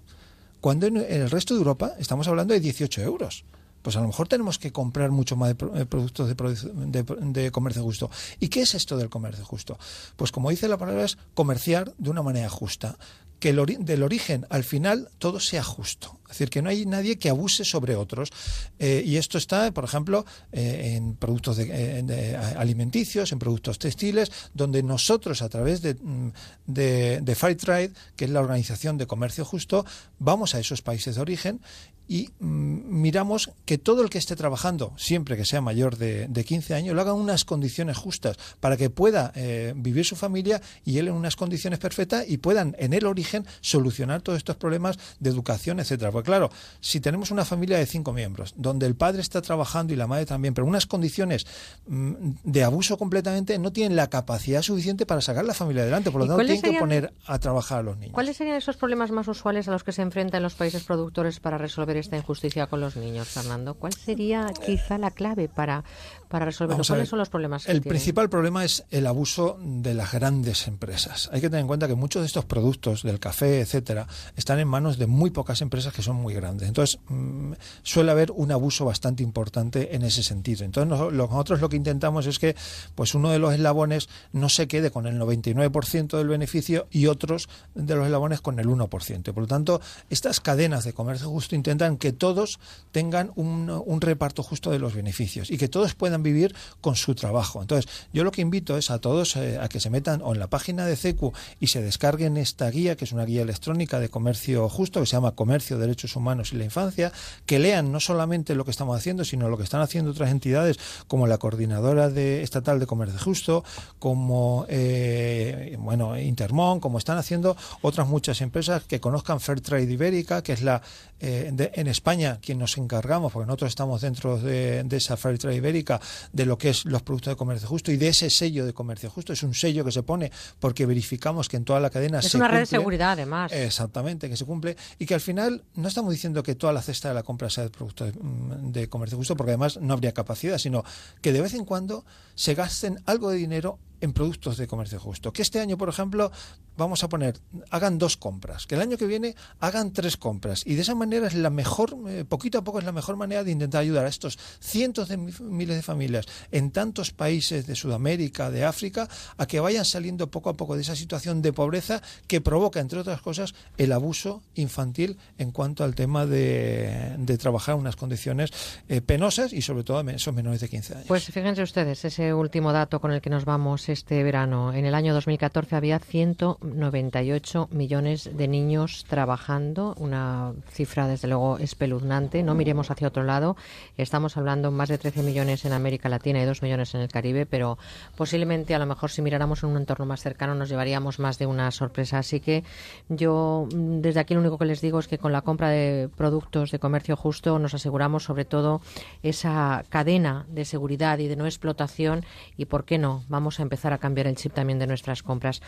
Cuando en el resto de Europa estamos hablando de 18 euros pues a lo mejor tenemos que comprar mucho más de eh, productos de, de, comercio justo. ¿Y qué es esto del comercio justo? Pues como dice la palabra, es comerciar de una manera justa que del origen al final todo sea justo. Es decir, que no hay nadie que abuse sobre otros. Eh, y esto está, por ejemplo, eh, en productos de, alimenticios, en productos textiles, donde nosotros, a través de, mm, de, Fair Trade, que es la organización de comercio justo, vamos a esos países de origen y mm, miramos que todo el que esté trabajando, siempre que sea mayor de, de 15 años, lo haga en unas condiciones justas para que pueda eh, vivir su familia y él en unas condiciones perfectas y puedan en el origen solucionar todos estos problemas de educación, etcétera. Porque claro, si tenemos una familia de cinco miembros, donde el padre está trabajando y la madre también, pero unas condiciones mm, de abuso completamente, no tienen la capacidad suficiente para sacar la familia adelante. Por lo tanto, tienen que poner a trabajar a los niños. ¿Cuáles serían esos problemas más usuales a los que se enfrentan los países productores para resolver esta injusticia con los niños, Fernando? ¿Cuál sería quizá la clave para, para resolverlo? ¿Cuáles ver. son los problemas El principal problema es el abuso de las grandes empresas. Hay que tener en cuenta que muchos de estos productos del café, etcétera, están en manos de muy pocas empresas que son muy grandes. Entonces, mm, suele haber un abuso bastante importante en ese sentido. Entonces, nosotros lo que intentamos es que pues uno de los eslabones no se quede con el 99% del beneficio y otros de los eslabones con el 1%. Por lo tanto, estas cadenas de comercio justo intentan que todos tengan un, un reparto justo de los beneficios y que todos puedan vivir con su trabajo. Entonces, yo lo que invito es a todos eh, a que se metan o en la página de CECU y se descarguen esta guía, que es una guía electrónica de comercio justo, que se llama Comercio, Derechos Humanos y la Infancia, que lean no solamente lo que estamos haciendo, sino lo que están haciendo otras entidades como la Coordinadora de, Estatal de Comercio Justo, como eh, bueno Intermon, como están haciendo otras muchas empresas que conozcan Fairtrade Ibérica, que es la eh, de- en España quien nos encargamos, porque nosotros estamos dentro de, de esa Fairtrade Ibérica, de lo que es los productos de comercio justo y de ese sello de comercio justo. Es un sello que se pone porque verificamos que en toda la cadena Es se una red de seguridad, además. Exactamente, que se cumple y que al final no estamos diciendo que toda la cesta de la compra sea de productos de, mm, de comercio justo, porque además no habría capacidad, sino que de vez en cuando se gasten algo de dinero en productos de comercio justo. Que este año, por ejemplo, vamos a poner, hagan dos compras, que el año que viene hagan tres compras. Y de esa manera es la mejor, eh, poquito a poco es la mejor manera de intentar ayudar a estos cientos de mi- miles de familias en tantos países de Sudamérica, de África, a que vayan saliendo poco a poco de esa situación de pobreza que provoca, entre otras cosas, el abuso infantil en cuanto al tema de, de trabajar en unas condiciones eh, penosas y sobre todo a esos menores de 15 años. Pues fíjense ustedes, ese último dato con el que nos vamos este verano. En el año 2014 había 198 millones de niños trabajando, una cifra desde luego espeluznante. No miremos hacia otro lado. Estamos hablando más de 13 millones en América Latina y 2 millones en el Caribe, pero posiblemente a lo mejor si miráramos en un entorno más cercano nos llevaríamos más de una sorpresa. Así que yo desde aquí lo único que les digo es que con la compra de productos de comercio justo nos aseguramos sobre todo esa cadena de seguridad y de no explotación y por qué no vamos a empezar a cambiar el chip también de nuestras compras.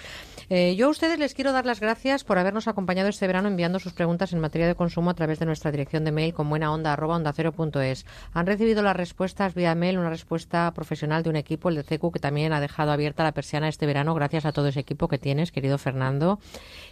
Eh, yo a ustedes les quiero dar las gracias por habernos acompañado este verano enviando sus preguntas en materia de consumo a través de nuestra dirección de mail con buena onda arroba onda cero punto es. Han recibido las respuestas vía mail, una respuesta profesional de un equipo, el de CECU, que también ha dejado abierta la persiana este verano gracias a todo ese equipo que tienes, querido Fernando.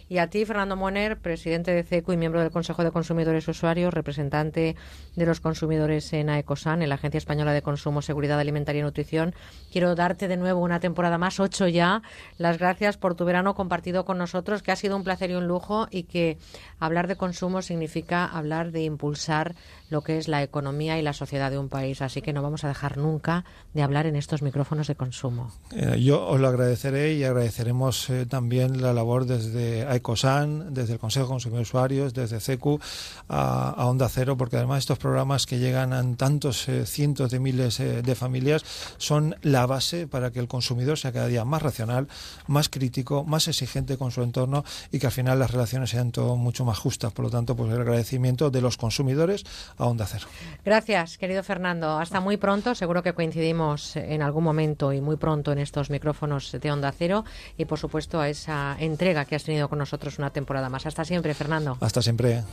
Y a ti, Fernando Moner, presidente de CECU y miembro del Consejo de Consumidores y Usuarios, representante de los consumidores en AECOSAN, en la Agencia Española de Consumo, Seguridad Alimentaria y Nutrición. Quiero darte de nuevo una temporada más, ocho ya, las gracias por tu verano compartido con nosotros, que ha sido un placer y un lujo y que hablar de consumo significa hablar de impulsar lo que es la economía y la sociedad de un país. Así que no vamos a dejar nunca de hablar en estos micrófonos de consumo. Eh, yo os lo agradeceré y agradeceremos eh, también la labor desde AECOSAN, desde el Consejo de Consumidores y Usuarios, desde CECU a, a Onda Cero, porque además estos programas que llegan a tantos eh, cientos de miles eh, de familias son la base para que el consumidor sea cada día más racional, más crítico, más exigente con su entorno y que al final las relaciones sean todo mucho más justas. Por lo tanto, pues el agradecimiento de los consumidores a Onda Cero. Gracias, querido Fernando. Hasta muy pronto. Seguro que coincidimos en algún momento y muy pronto en estos micrófonos de Onda Cero y, por supuesto, a esa entrega que has tenido con nosotros una temporada más. Hasta siempre, Fernando. Hasta siempre.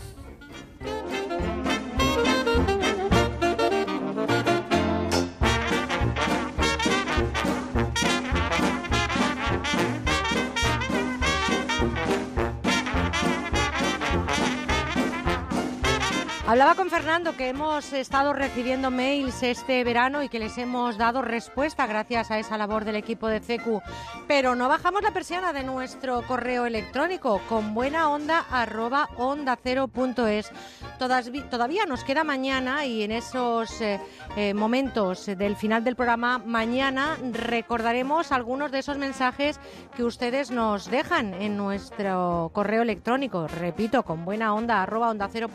Hablaba con Fernando que hemos estado recibiendo mails este verano y que les hemos dado respuesta gracias a esa labor del equipo de CECU, pero no bajamos la persiana de nuestro correo electrónico con buena onda onda cero Todavía nos queda mañana y en esos eh, eh, momentos del final del programa mañana recordaremos algunos de esos mensajes que ustedes nos dejan en nuestro correo electrónico. Repito, con buena onda onda cero.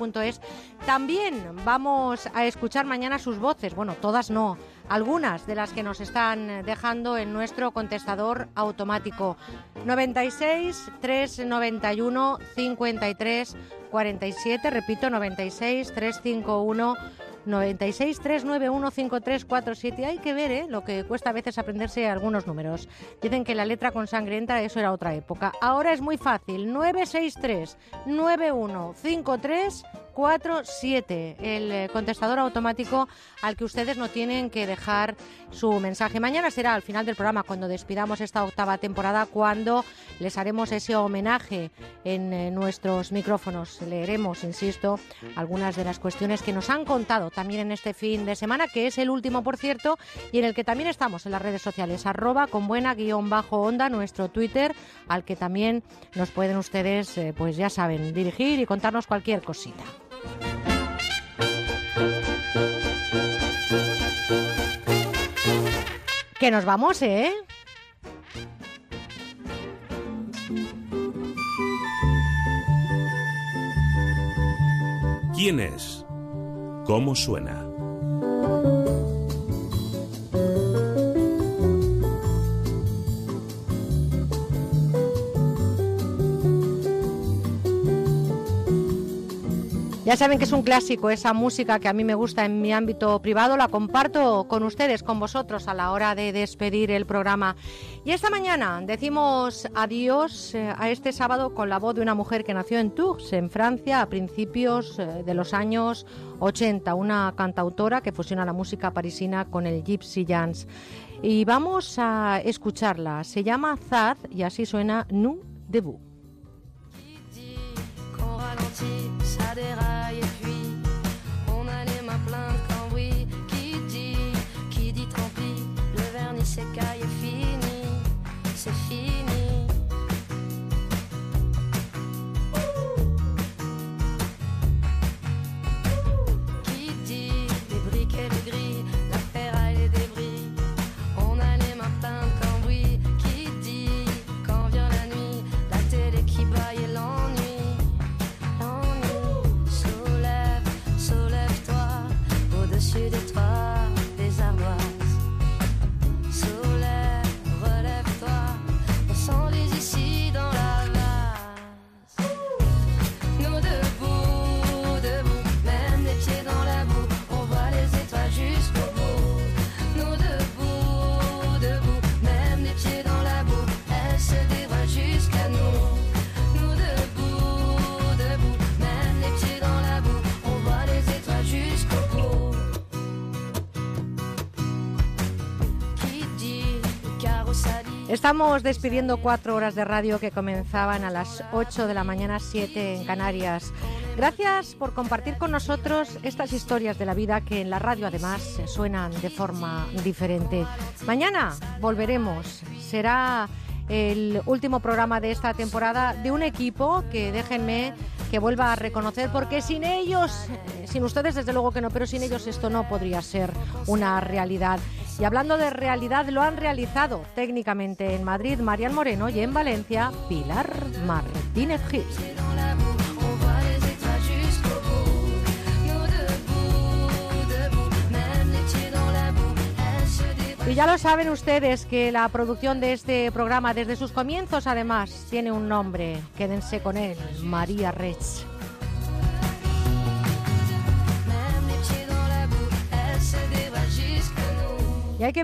También vamos a escuchar mañana sus voces, bueno, todas no, algunas de las que nos están dejando en nuestro contestador automático. 96 391 53 47, repito, 96 351 96 391 5347. Hay que ver ¿eh? lo que cuesta a veces aprenderse algunos números. Dicen que la letra con sangre entra, eso era otra época. Ahora es muy fácil. 963 9153 47, el eh, contestador automático al que ustedes no tienen que dejar su mensaje. Mañana será al final del programa cuando despidamos esta octava temporada, cuando les haremos ese homenaje en eh, nuestros micrófonos. Leeremos, insisto, algunas de las cuestiones que nos han contado también en este fin de semana, que es el último, por cierto, y en el que también estamos en las redes sociales, arroba con buena guion bajo onda, nuestro Twitter, al que también nos pueden ustedes, eh, pues ya saben, dirigir y contarnos cualquier cosita. Que nos vamos, ¿eh? ¿Quién es? ¿Cómo suena? Ya saben que es un clásico esa música que a mí me gusta en mi ámbito privado, la comparto con ustedes, con vosotros a la hora de despedir el programa. Y esta mañana decimos adiós eh, a este sábado con la voz de una mujer que nació en Tours, en Francia, a principios eh, de los años 80, una cantautora que fusiona la música parisina con el gypsy jazz. Y vamos a escucharla. Se llama Zad y así suena Nu Debout. Ça déraille et puis on a les mains pleines de cambouis. Qui dit, qui dit tant le vernis s'écaille et Estamos despidiendo cuatro horas de radio que comenzaban a las 8 de la mañana, 7 en Canarias. Gracias por compartir con nosotros estas historias de la vida que en la radio además suenan de forma diferente. Mañana volveremos. Será el último programa de esta temporada de un equipo que déjenme que vuelva a reconocer porque sin ellos, eh, sin ustedes desde luego que no, pero sin ellos esto no podría ser una realidad. Y hablando de realidad, lo han realizado técnicamente en Madrid Marian Moreno y en Valencia Pilar Martínez dévoilent. Y ya lo saben ustedes que la producción de este programa desde sus comienzos además tiene un nombre. Quédense con él, María Rech. Y hay que